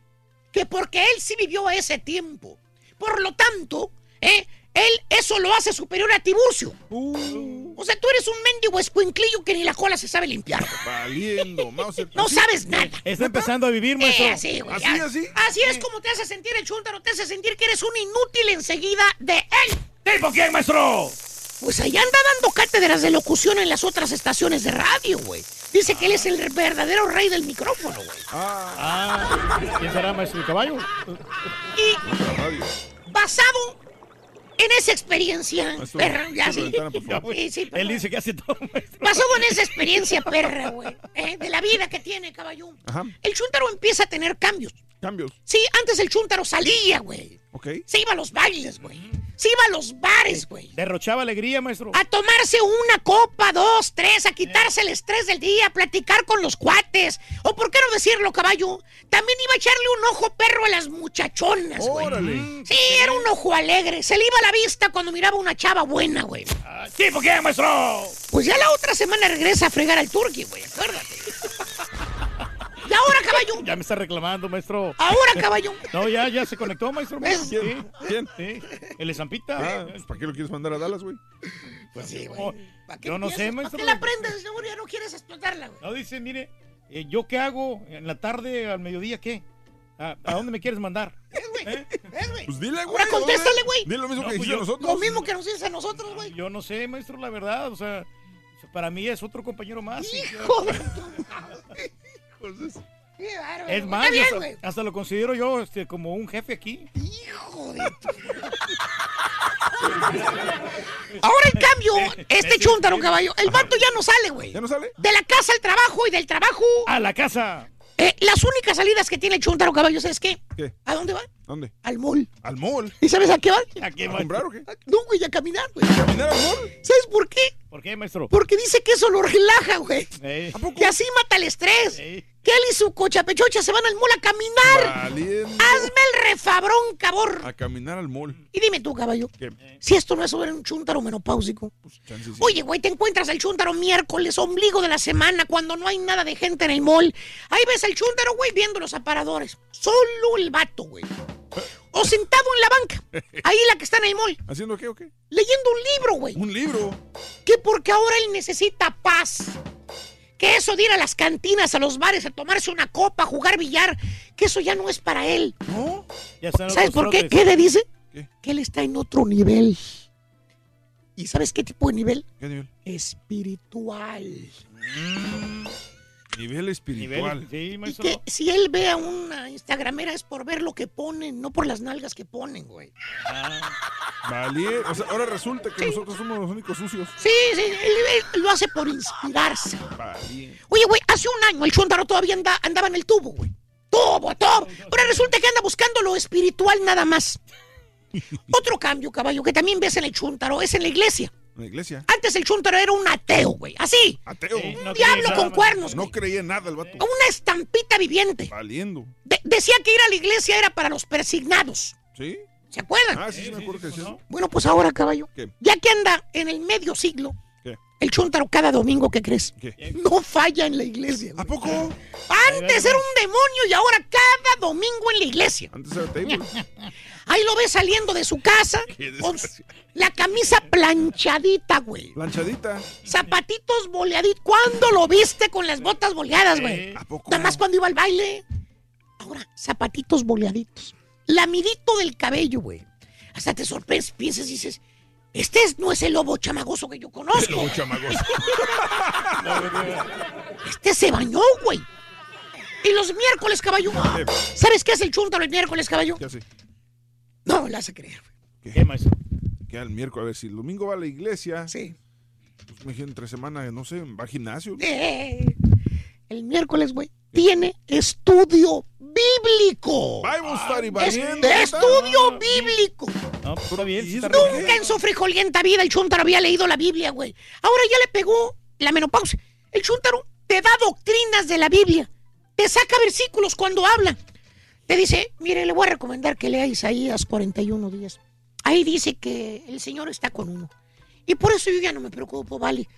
Que porque él sí vivió ese tiempo. Por lo tanto, ¿eh? Él eso lo hace superior a Tiburcio. Uh, O sea, tú eres un mendigo escuinclillo que ni la cola se sabe limpiar. valiendo. Mauser. No sabes nada. Está empezando a vivir, Eh, maestro. así, güey. ¿Así, así? Así es como te hace sentir el chúntaro. Te hace sentir que eres un inútil enseguida de él. ¿Tipo quién, maestro? Pues allá anda dando cátedras de locución en las otras estaciones de radio, güey. Dice que él es el verdadero rey del micrófono, güey. Ah, Ah, ¿quién será, maestro? ¿El caballo? Y basado en esa experiencia, perra, ya sí. ventana, Él dice que hace todo. Basado en esa experiencia, perra, güey, ¿eh? de la vida que tiene, caballón. Ajá. El chúntaro empieza a tener cambios. Cambios. Sí, antes el chúntaro salía, güey. Ok. Se iba a los bailes, güey. Se iba a los bares, güey. Derrochaba alegría, maestro. A tomarse una copa, dos, tres, a quitarse el estrés del día, a platicar con los cuates. O por qué no decirlo, caballo. También iba a echarle un ojo perro a las muchachonas, güey. Órale. Sí, era un ojo alegre. Se le iba la vista cuando miraba una chava buena, güey. Ah, ¿Tipo quién, maestro? Pues ya la otra semana regresa a fregar al turqui, güey, acuérdate. Caballo. Ya me está reclamando, maestro. Ahora, caballo. No, ya, ya se conectó, maestro. ¿Ves? Sí, ¿Quién? sí. El Zampita. Ah, pues, ¿Para qué lo quieres mandar a Dallas, güey? Pues sí, güey. Oh, ¿Para qué yo no sé, ¿Para maestro. qué la prendes? Seguro ya no quieres explotarla, güey. No, dice, mire, eh, ¿yo qué hago en la tarde, al mediodía, qué? ¿A, a dónde me quieres mandar? ¿Ves, güey? Pues dile, güey. Ahora contéstale, güey. Dile lo mismo No, que pues dijiste yo- nosotros. Lo mismo que nos dices a nosotros, güey. Yo no sé, maestro, la verdad, o sea, para mí es otro compañero más. Hijo de tu Qué bárbaro. Es más, bien, hasta, lo considero yo este, como un jefe aquí. Hijo de tu- Ahora, en cambio, este chúntaro, caballo, el vato ya no sale, güey. ¿Ya no sale? De la casa al trabajo y del trabajo. A la casa. Eh, las únicas salidas que tiene el chúntaro, caballo, ¿sabes qué? ¿Qué? ¿A dónde va? ¿Dónde? Al mall. ¿Al mall? ¿Y sabes a qué va? ¿A qué, ¿A comprar o qué? No, güey, a caminar, güey. ¿Caminar al mall? ¿Sabes por qué? ¿Por qué, maestro? Porque dice que eso lo relaja, güey. Eh, Que así mata el estrés. Que él y su cochapechocha se van al mall a caminar. Valiendo. Hazme el refabrón, cabor. A caminar al mall. Y dime tú, caballo, ¿Qué? si esto no es sobre un chúntaro menopáusico. Pues, sí. Oye, güey, te encuentras el chúntaro miércoles, ombligo de la semana, cuando no hay nada de gente en el mall. Ahí ves al chúntaro, güey, viendo los aparadores. Solo el vato, güey. O sentado en la banca. Ahí la que está en el mall. ¿Haciendo qué o qué? Leyendo un libro, güey. Un libro. Que porque ahora él necesita paz. Que eso de ir a las cantinas, a los bares, a tomarse una copa, a jugar billar, que eso ya no es para él. ¿No? Ya están ¿Sabes por qué? trotes. ¿Qué le dice? ¿Qué? Que él está en otro nivel. ¿Y sabes qué tipo de nivel? ¿Qué nivel? Espiritual. Nivel espiritual. Nivel, sí, Y que si él ve a una instagramera es por ver lo que ponen, no por las nalgas que ponen, güey. Ah, Valier. O sea, ahora resulta que nosotros somos los únicos sucios. Sí, sí, él, él lo hace por inspirarse. Valier. Oye, güey, hace un año el chúntaro todavía anda- andaba en el tubo, güey. Tubo, tubo. Ahora resulta que anda buscando lo espiritual nada más. Otro cambio, caballo, que también ves en el chúntaro es en la iglesia. En la iglesia. Antes el chúntaro era un ateo, güey. Así. Ateo. Sí, no Un diablo con nada, cuernos. No creía en nada el vato. Una estampita viviente. Valiendo. De- decía que ir a la iglesia era para los persignados. ¿Sí? ¿Se acuerdan? Ah, sí, sí, me acuerdo que eso. Bueno, pues ahora, caballo, ¿Qué? ya que anda en el medio siglo, ¿Qué? el chúntaro cada domingo, ¿qué crees? ¿Qué? No falla en la iglesia. ¿A poco? Antes era un demonio y ahora cada domingo en la iglesia. Antes era table. Ahí lo ves saliendo de su casa con la camisa planchadita, güey. Planchadita. Zapatitos boleaditos. ¿Cuándo lo viste con las botas boleadas, güey? ¿A poco? Nada más cuando iba al baile. Ahora, zapatitos boleaditos. Lamidito del cabello, güey. Hasta te sorprendes, piensas y dices, este es- no es el lobo chamagoso que yo conozco. Lobo chamagoso. Este se bañó, güey. Y los miércoles, caballo. ¿Sabes qué es el chúntaro el miércoles, caballo? ¿Qué? No me la hace creer, güey. ¿Qué, maestro? Que al miércoles. A ver, si el domingo va a la iglesia. Sí. Pues me imagino entre semana, no sé, va al gimnasio. Eh, el miércoles, güey, tiene estudio bíblico. Bible study, Es- valiendo. estudio bíblico. No, pues está bien. sí ¿Y está eso re- Nunca en su frijolienta vida el chúntaro había leído la Biblia, güey. Ahora ya le pegó la menopausia. El chúntaro te da doctrinas de la Biblia. Te saca versículos cuando habla. Te dice, mire, le voy a recomendar que lea Isaías 41 días. Ahí dice que el Señor está con uno. Y por eso yo ya no me preocupo, vale.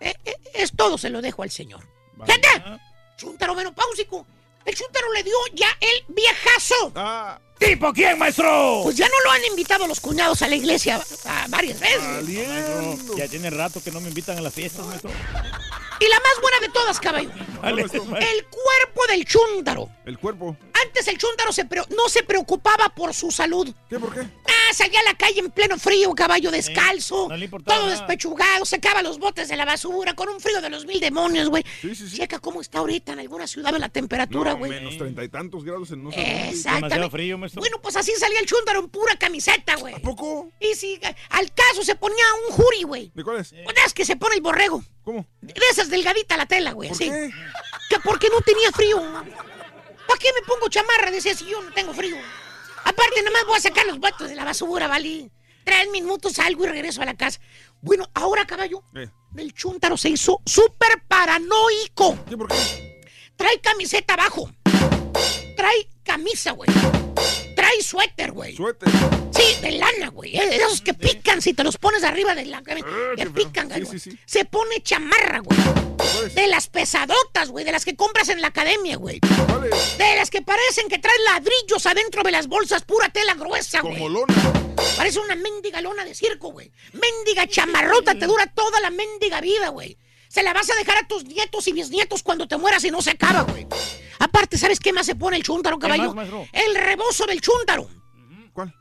Eh, eh, es todo, se lo dejo al Señor. Fíjate, chúntaro menopáusico. El chúntaro le dio ya el viejazo. Ah, ¿Tipo quién, maestro? Pues ya no lo han invitado los cuñados a la iglesia ah, varias veces. Ya tiene rato que no me invitan a las fiestas, maestro. Y la más buena de todas, caballo. Vale, El cuerpo del chúntaro. El cuerpo. Antes el chúntaro se pre- no se preocupaba por su salud. ¿Qué? ¿Por qué? Ah, salía a la calle en pleno frío, caballo descalzo. no le importaba todo nada. despechugado, sacaba los botes de la basura con un frío de los mil demonios, güey. Sí, sí, sí. Checa cómo está ahorita en alguna ciudad la temperatura, No, güey. menos treinta y tantos grados en no. Exactamente. Demasiado frío, maestro. Bueno, pues así salía el chúndaro en pura camiseta, güey. ¿A poco? Y si al caso se ponía un jury, güey. ¿De cuál es? Pues es que se pone el borrego. ¿Cómo? De esas delgadita la tela, güey, ¿Por así. qué? Que porque no tenía frío. ¿Para qué me pongo chamarra? Decía, si yo no tengo frío. Aparte, nada más voy a sacar los botes de la basura, ¿vale? Tres minutos salgo y regreso a la casa. Bueno, ahora, caballo, Eh, el chúntaro se hizo súper paranoico. ¿Qué? ¿Por qué? Trae camiseta abajo. Trae camisa, güey. Trae suéter, güey. Suéter. Sí, de lana, güey. eh, Esos que pican si te los pones arriba de la que pican, güey. sí, sí. Se pone chamarra, güey. De las pesadotas, güey. De las que compras en la academia, güey. De las que parecen que traen ladrillos adentro de las bolsas, pura tela gruesa, güey. Como lona. Parece una mendiga lona de circo, güey. Mendiga chamarrota, te dura toda la mendiga vida, güey. Se la vas a dejar a tus nietos y bisnietos cuando te mueras y no se acaba, güey. Aparte, ¿sabes qué más se pone el chúntaro, caballo? más, el rebozo del chúntaro. ¿Cuál?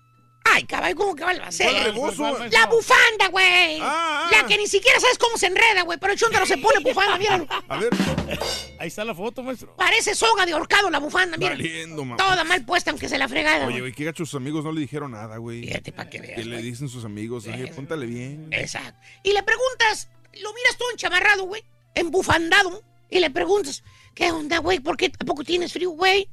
Ay, caballo, ¿cómo que va a ser? La bufanda, güey. Ah, ah. La que ni siquiera sabes cómo se enreda, güey. Pero el chúntaro se pone bufanda, míralo. A ver. Ahí está la foto, maestro. Parece soga de ahorcado la bufanda, mira. Valiendo, mamá. Toda mal puesta, aunque se la fregada. Oye, güey. qué gacho sus amigos no le dijeron nada, güey. Fíjate para que veas. ¿Qué le dicen sus amigos? Oye, póntale bien. Exacto. Y le preguntas, lo miras todo enchamarrado, güey, embufandado, y le preguntas, ¿qué onda, güey? ¿Por qué tampoco tienes frío, güey?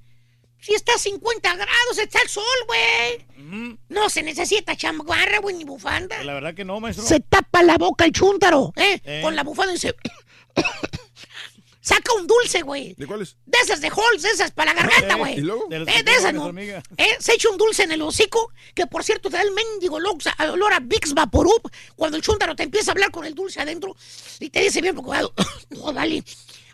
Si está a 50 grados, está el sol, güey. No se necesita chamarra, güey, ni bufanda. La verdad que no, maestro. Se tapa la boca el chúntaro, ¿eh? Eh. Con la bufanda y se... Saca un dulce, güey. ¿De cuáles? De esas de Halls, de esas para la garganta, Eh, güey. ¿y luego? De Eh, que de esas, ¿no? Eh, Se echa un dulce en el hocico, que por cierto te da el mendigo loxa- olor a Vicks Vaporub cuando el chúntaro te empieza a hablar con el dulce adentro y te dice bien preocupado, no, vale,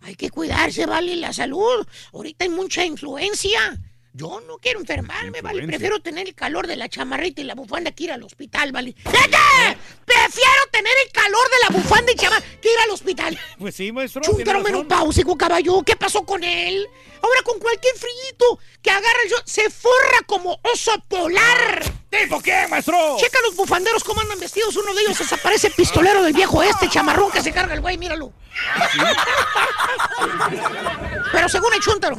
hay que cuidarse, vale, la salud. Ahorita hay mucha influencia. Yo no quiero enfermarme, vale. Prefiero tener el calor de la chamarrita y la bufanda que ir al hospital, vale. ¡Neta! Prefiero tener el calor de la bufanda y chamarra que ir al hospital. Pues sí, maestro. Chúntaro menopáusico, caballo. ¿Qué pasó con él? Ahora con cualquier frillito que agarra yo, se forra como oso polar. ¿Tipo qué, maestro? Checa los bufanderos cómo andan vestidos. Uno de ellos desaparece pistolero del viejo este, chamarrón que se carga el güey, míralo. Pero según el chúntaro.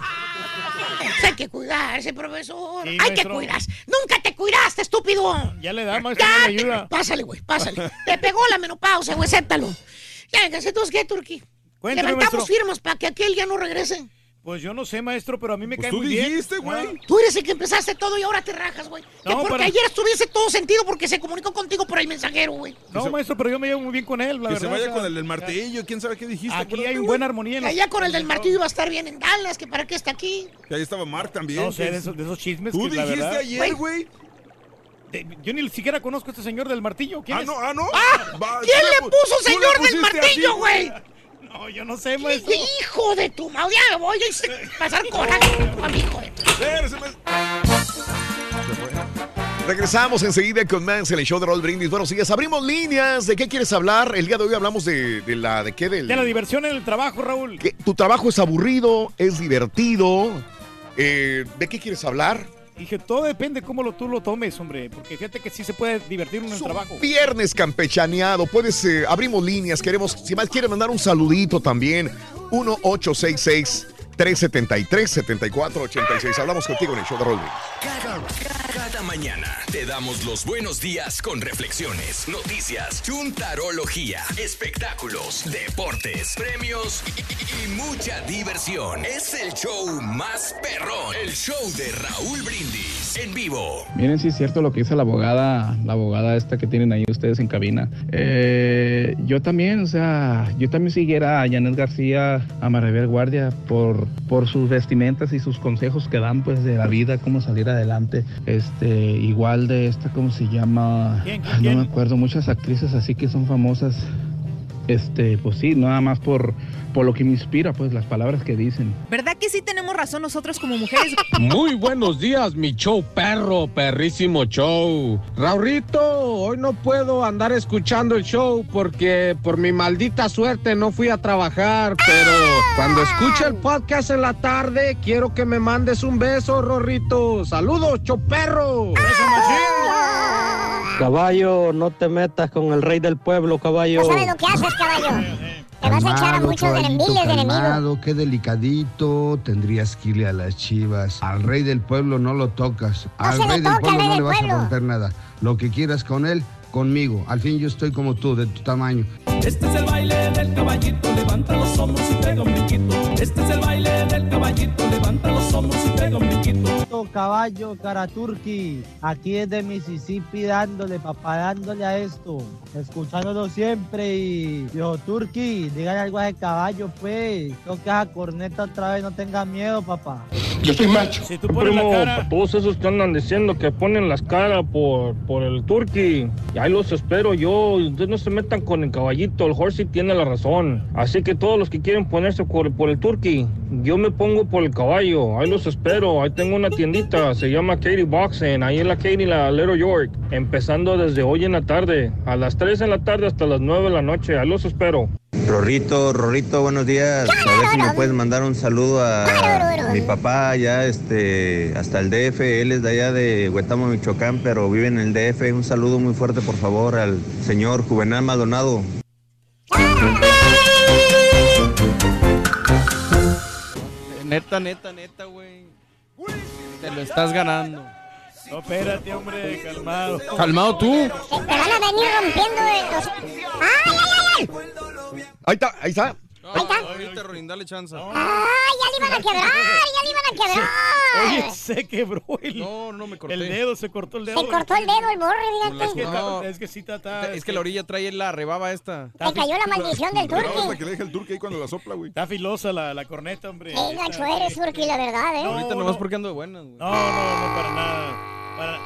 Hay que cuidarse, profesor. Sí, hay que cuidarse. Nunca te cuidaste, estúpido. Ya le da, maestro, Ya, no le te- ayuda. Pásale, güey, pásale. Te pegó la menopausia, güey, acéptalo. Ya, entonces, ¿qué, Turquí? Levantamos maestro. firmas para que aquel ya no regrese. Pues yo no sé, maestro, pero a mí me Pues cae tú muy bien. dijiste, güey. Ah, Tú eres el que empezaste todo y ahora te rajas, güey. Que No, porque para- ayer estuviese todo sentido porque se comunicó contigo por el mensajero, güey. No, maestro, pero yo me llevo muy bien con él, la Que verdad. se vaya o sea, con el del martillo, quién sabe qué dijiste. Aquí hay güey. buena armonía en Que allá con el del martillo iba a estar bien en Dallas, que para qué está aquí. Que ahí estaba Mark también. No sé, que de es- esos, de esos chismes Tú que la dijiste verdad... ayer, güey. De- Yo ni siquiera conozco a este señor del martillo. ¿Quién Ah, es? no, ah, no. ¡Ah! Va, ¿Quién tú le pu- puso tú señor del martillo, güey? No, yo no sé, maestro. Hijo de tu madre, ya me voy a pasar coraje con mi hijo de tu-. Regresamos enseguida con más en el show de Roll Brindis. Buenos días. Abrimos líneas. ¿De qué quieres hablar? El día de hoy hablamos de, de la de qué del De la diversión en el trabajo, Raúl. tu trabajo es aburrido, es divertido. Eh, ¿De qué quieres hablar? Dije, todo depende cómo lo, tú lo tomes, hombre. Porque fíjate que sí se puede divertir uno en el trabajo. Viernes campechaneado. Puedes, eh, abrimos líneas. Queremos, si más quieres mandar un saludito también. 1-866 373 7486 Hablamos contigo en el show de Roll Brindis. Cada, cada mañana te damos los buenos días con reflexiones, noticias, chuntarología, espectáculos, deportes, premios y, mucha diversión. Es el show más perrón, el show de Raúl Brindis en vivo. Miren si es cierto lo que dice la abogada, la abogada esta que tienen ahí ustedes en cabina. Eh, yo también, o sea, yo también siguiera a Janet García, a Maribel Guardia por, por sus vestimentas y sus consejos que dan pues de la vida, cómo salir adelante. Este, igual de esta, ¿cómo se llama? ¿Quién, quién, Ay, No quién? me acuerdo, muchas actrices así que son famosas. Este, pues sí, nada más por, por lo que me inspira, pues las palabras que dicen. ¿Verdad que sí tenemos razón nosotros como mujeres? Muy buenos días, mi show perro, perrísimo show. Raurito, hoy no puedo andar escuchando el show porque por mi maldita suerte no fui a trabajar, pero cuando escuche el podcast en la tarde, quiero que me mandes un beso, Rorrito. Saludos, show perro. Caballo, no te metas con el rey del pueblo, caballo. No sabes lo que haces, caballo. Te vas a echar a muchos de miles de enemigos. qué delicadito. Tendrías que irle a las chivas. Al rey del pueblo no lo tocas. al se rey del toca pueblo rey no le vas pueblo. a romper nada. Lo que quieras con él, conmigo. Al fin yo estoy como tú, de tu tamaño. Este es el baile del caballito, levanta los hombros y pega un brinquito. Este es el baile del caballito, levanta los hombros y pega un brinquito. Caballo, cara turqui, aquí desde Mississippi dándole, papá, dándole a esto, escuchándolo siempre y yo turqui, dígale algo a ese caballo pues, toque a corneta otra vez, no tenga miedo papá. Yo soy macho. Si tú pones la cara. Todos esos que andan diciendo que ponen las caras por, por el turkey, y ahí los espero yo. Ustedes no se metan con el caballito, el horsey tiene la razón. Así que todos los que quieren ponerse por, por el turkey, yo me pongo por el caballo. Ahí los espero. Ahí tengo una tiendita, se llama Katie Boxing, ahí en la Katie, la Little York. Empezando desde hoy en la tarde, a las 3 en la tarde hasta las 9 de la noche. Ahí los espero. Rorrito, Rorrito, buenos días. A ver si me puedes mandar un saludo a mi papá allá, este, hasta el DF. Él es de allá de Huetamo, Michoacán, pero vive en el DF. Un saludo muy fuerte, por favor, al señor Juvenal Maldonado. Neta, neta, neta, güey. Te lo estás ganando. No, espérate, hombre, calmado. Calmado tú. Te van a venir rompiendo el- los... ¡Ay, ay, ay! ay! Ahí está, ahí está. Ahí está. Ahorita, Rorín, dale chance. ¡Ay, ya le iban a quebrar! ¡Ya le iban a quebrar! Oye, se quebró el, No, no me corté. el dedo, se cortó el dedo. Se cortó el dedo, el borre, Es fíjate. No. es que sí está, Es que la orilla trae la rebaba esta. Te cayó la maldición del turqui. que le deje el turque ahí cuando la sopla, güey. Está filosa la, la corneta, hombre. Qué gacho eres, turqui, la verdad, ¿eh? Ahorita no. nomás porque ando de buenas, güey. No, no, no, para nada. Para-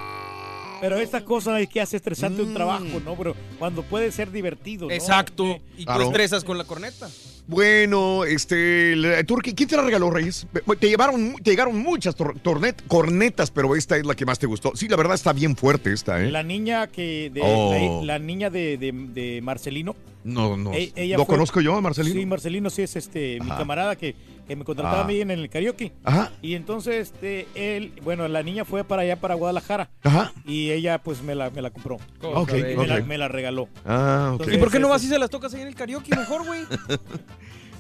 Pero esta cosa es que hace estresante un trabajo, ¿no? Pero cuando puede ser divertido, ¿no? Exacto. Y tú Claro. estresas con la corneta. Bueno, este, el Turqui, ¿quién te la regaló, Reyes? Te llevaron, te llegaron muchas tor- tornet- cornetas, pero esta es la que más te gustó. Sí, la verdad está bien fuerte esta, ¿eh? La niña que de, Oh. la, la niña de, de- de Marcelino. No, no. E- ella ¿Lo fue- conozco yo, Marcelino? Sí, Marcelino sí es este mi camarada que, que me contrataba Ah. a mí en el karaoke. Ajá. Y entonces este él, bueno, la niña fue para allá para Guadalajara Ajá. y ella pues me la, me la compró. Ok, me, ok. la, me la regaló. Ah, ok. Entonces, ¿Y por qué no este- vas y se las tocas ahí en el karaoke mejor, güey?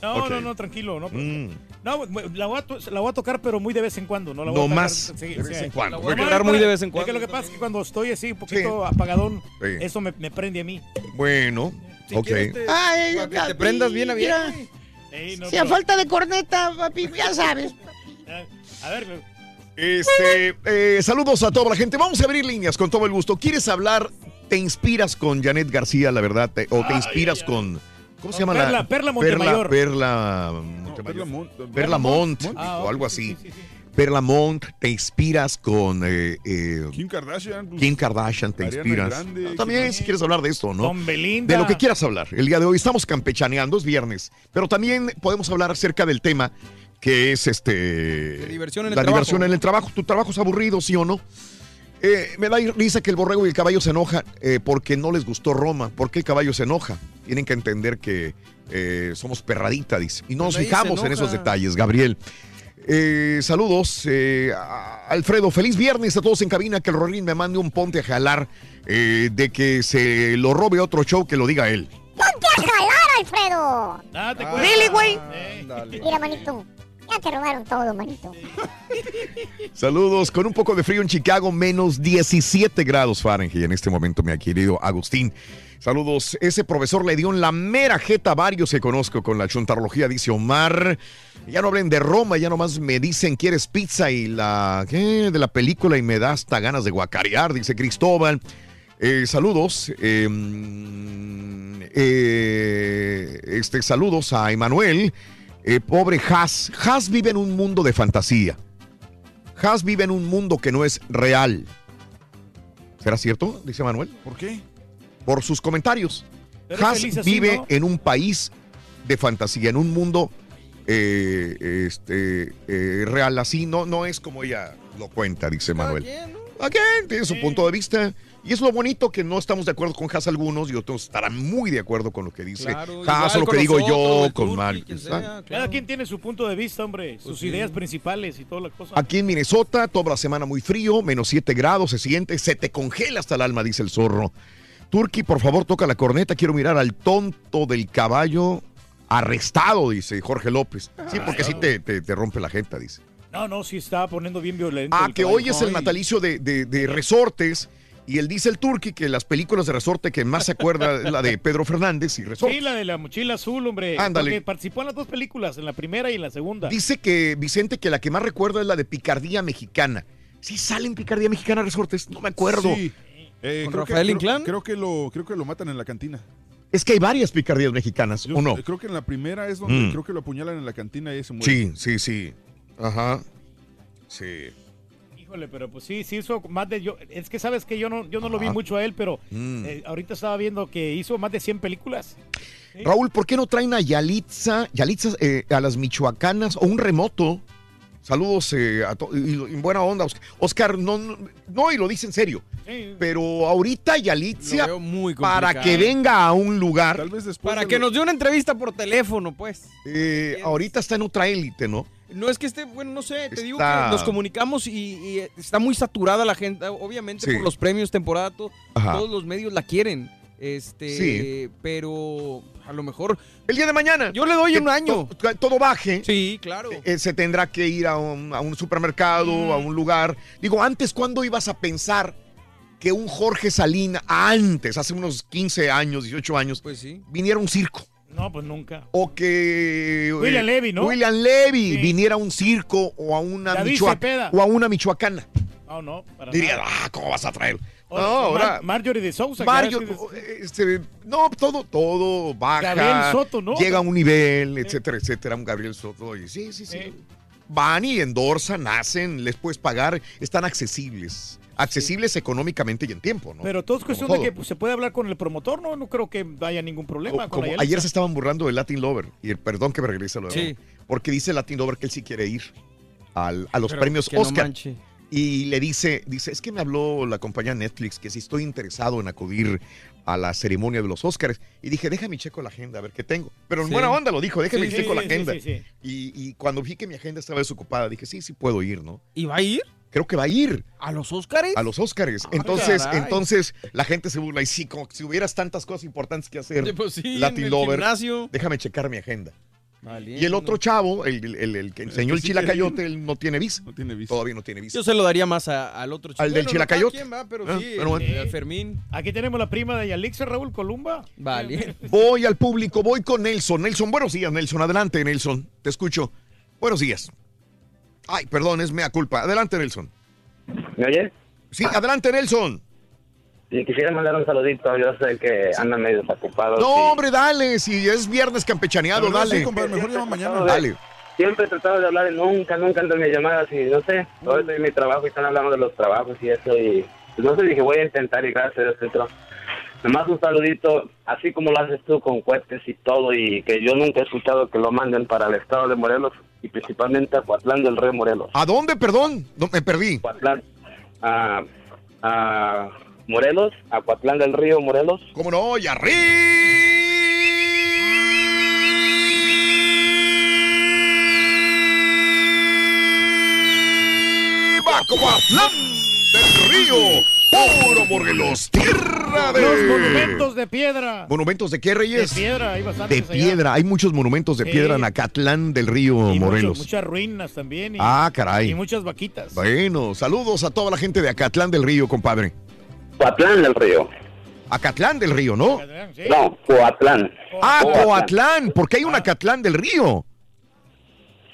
No, no, no, tranquilo, no. Mm. No, la voy, a to- la voy a tocar, pero muy de vez en cuando. No, la voy No a tocar- más, sí, de vez sí. en cuando. La voy a tocar es muy de vez en Es cuando. que lo que pasa es que cuando estoy así, un poquito apagadón, Sí. eso me, me prende a mí. Bueno, Si ok. te- Ay, para que te prendas bien a bien. Ey, no, Si a pero- falta de corneta, papi, ya sabes. A ver, Este, eh, saludos a toda la gente. Vamos a abrir líneas con todo el gusto. ¿Quieres hablar? ¿Te inspiras con Janet García, la verdad? Te- ¿O te inspiras ay, con... ¿Cómo se llama Perla- la? Perla Montemayor. Perla, Perla No. Perla Mont- Perla Mont, Ah, o ok, algo sí, así. sí, sí, sí. Perla Mont, te inspiras con eh, eh, Kim Kardashian. pues, Kim Kardashian, te Ariana inspiras. Grande, No, ¿quién también, si quieres hablar de esto, ¿no? Con Belinda. De lo que quieras hablar. El día de hoy estamos campechaneando, es viernes, pero también podemos hablar acerca del tema que es este De diversión en el la trabajo. diversión en el trabajo. Tu trabajo es aburrido, sí o no. Eh, me da risa que el borrego y el caballo se enojan eh, porque no les gustó Roma. ¿Por qué el caballo se enoja? Tienen que entender que eh, somos perradita, dice. Y no nos fijamos en esos detalles, Gabriel. Eh, saludos, eh, a- Alfredo. Feliz viernes a todos en cabina. Que el Rorín me mande un ponte a jalar eh, de que se lo robe otro show que lo diga él. ¡Ponte a jalar, Alfredo! Te Ah. Really, güey. Mira, manito. Ya te robaron todo, manito. Saludos, con un poco de frío en Chicago, menos 17 grados Fahrenheit en este momento, mi querido Agustín. Saludos, ese profesor le dio en la mera jeta a varios que conozco con la chuntarología, dice Omar. Ya no hablen de Roma, ya nomás me dicen quieres pizza y la ¿qué? de la película y me da hasta ganas de guacarear, dice Cristóbal. Eh, saludos, mm, eh, este, saludos a Emanuel. Eh, pobre Haas. Haas vive en un mundo de fantasía. Haas vive en un mundo que no es real. ¿Será cierto? Dice Manuel. ¿Por qué? Por sus comentarios. Haas así, vive ¿no? en un país de fantasía, en un mundo eh, este, eh, real. Así no, no es como ella lo cuenta, dice Manuel. ¿A quién? Tiene su punto de vista. Y es lo bonito que no estamos de acuerdo con Haas algunos y otros estarán muy de acuerdo con lo que dice Claro, Haas o lo que digo nosotros, yo, con Mario. ¿está? Cada quien tiene su punto de vista, hombre. Sus Pues sí. ideas principales y toda la cosa. Aquí en Minnesota, toda la semana muy frío, menos 7 grados, se siente, se te congela hasta el alma, dice el zorro. Turki, por favor, toca la corneta, quiero mirar al tonto del caballo arrestado, dice Jorge López. Sí, porque sí te, te- te rompe la jeta, dice. No, no, sí estaba poniendo bien violento. Ah, que caballo. hoy es el natalicio de, de- de Resortes, y él dice el Turki que las películas de Resorte que más se acuerda es la de Pedro Fernández y Resortes. Sí, la de la mochila azul, hombre. Ándale. Porque participó en las dos películas, en la primera y en la segunda. Dice que Vicente que la que más recuerda es la de Picardía Mexicana. ¿Sí sale en Picardía Mexicana Resortes? No me acuerdo. Sí. Eh, ¿Con creo que- Rafael creo- Inclán? Creo, que lo, creo que lo matan en la cantina. Es que hay varias picardías mexicanas, Yo ¿o no? Creo que en la primera es donde Mm. creo que lo apuñalan en la cantina y se muere. Sí, sí, sí. Ajá. Sí. Híjole, pero pues sí, sí hizo más de yo. Es que sabes que yo no, yo no lo vi mucho a él, pero Mm. eh, ahorita estaba viendo que hizo más de 100 películas. Raúl, ¿por qué no traen a Yalitza, Yalitza eh, a las michoacanas o un remoto? Saludos eh, a y, y buena onda, Oscar. Oscar, no, no, no, y lo dice en serio. Pero ahorita Yalitza, muy para que venga a un lugar, Para que nos dé una entrevista por teléfono, pues. eh, ahorita está en otra élite, ¿no? No es que esté, bueno, no sé, te digo que nos comunicamos y, y está muy saturada la gente, obviamente Sí. por los premios temporada, to- todos los medios la quieren. Este, Sí. pero a lo mejor el día de mañana. Yo le doy un año. to- todo baje. Sí, claro. eh, se tendrá que ir a un, a un supermercado, Mm. a un lugar. Digo, antes, ¿cuándo ibas a pensar que un Jorge Salina, antes, hace unos 15 años, 18 años, Pues viniera a un circo? No, pues nunca. O que eh, William Levy, ¿no? William Levy Sí. viniera a un circo o a una David michoa- Cepeda. o a una michoacana. No, no, para Diría, nada. ah, ¿cómo vas a traer? O- No, o Mar- ahora Marjorie de Sousa. es- este, no, todo, todo baja. Gabriel Soto, ¿no? Llega a un nivel, etcétera, etcétera, un Gabriel Soto. y sí, sí, sí. Van y endorsan, hacen, les puedes pagar, están accesibles. Accesibles económicamente y en tiempo, ¿no? Pero todo es cuestión de que pues, se puede hablar con el promotor, ¿no? No creo que haya ningún problema. con Como ayer se estaban burlando del Latin Lover, y el, perdón que me regrese luego, Sí. porque dice Latin Lover que él sí quiere ir al- a los Pero premios no Oscar. y le dice, dice, es que me habló la compañía Netflix que si estoy interesado en acudir a la ceremonia de los Oscars. Y dije, déjame checo la agenda, a ver qué tengo. Pero en Sí. buena onda lo dijo, déjame Sí, checo sí, la sí, agenda. sí, sí. Y, y cuando vi que mi agenda estaba desocupada, dije, sí, sí puedo ir, ¿no? ¿Y va a ir? Creo que va a ir. ¿A los Óscares? A los Oscars. Entonces, caray. entonces la gente se burla. Y sí, como que si hubieras tantas cosas importantes que hacer, Sí, pues sí, Latin en el Lover, gimnasio. déjame checar mi agenda. Valiendo. Y el otro chavo, el, el- el que enseñó el sí chilacayote, quiere él no tiene visa. No tiene visa. Todavía no tiene visa. Yo se lo daría más a- al otro chico. Al del Bueno, no, chilacayote. cada quien va, pero Ah, sí, el- bueno. el Fermín. Aquí tenemos la prima de Yalixa, Raúl Columba. Vale. Voy al público, voy con Nelson. Nelson, buenos días, Nelson. Adelante, Nelson. Te escucho. Buenos días. Ay, perdón, es mea culpa. Adelante, Nelson. ¿Me oye? Sí, adelante, Nelson. Y quisiera mandar un saludito. Yo sé que andan medio ocupados. No, hombre, dale. Si es viernes campechaneado, dale. sí, compadre, mejor llama mañana. Dale. Siempre he tratado de hablar y nunca, nunca entran mis llamadas y no sé, todo esto es mi trabajo y están hablando de los trabajos y eso y pues, no sé, dije voy a intentar y gracias a Dios que entró. Nomás un saludito, así como lo haces tú con cohetes y todo y que yo nunca he escuchado que lo manden para el estado de Morelos y principalmente a Coatlán del Rey Morelos. ¿A dónde, perdón? No, me perdí. Coatlán, a, a Morelos, a Coatlán del Río Morelos. ¿Cómo no? Y arriba. Coatlán del Río. Puro Morelos. Tierra de... Los monumentos de piedra. ¿Monumentos de qué, Reyes? De piedra, hay De bastantes allá. piedra. Hay muchos monumentos de Sí. piedra en Acatlán del Río, Y Morelos. mucho- muchas ruinas también. Y, Ah, caray. Y muchas vaquitas. Bueno, saludos a toda la gente de Acatlán del Río, compadre. Coatlán del Río. Acatlán del Río, ¿no? No, Coatlán. Ah, Coatlán. Coatlán, porque hay un Acatlán del Río.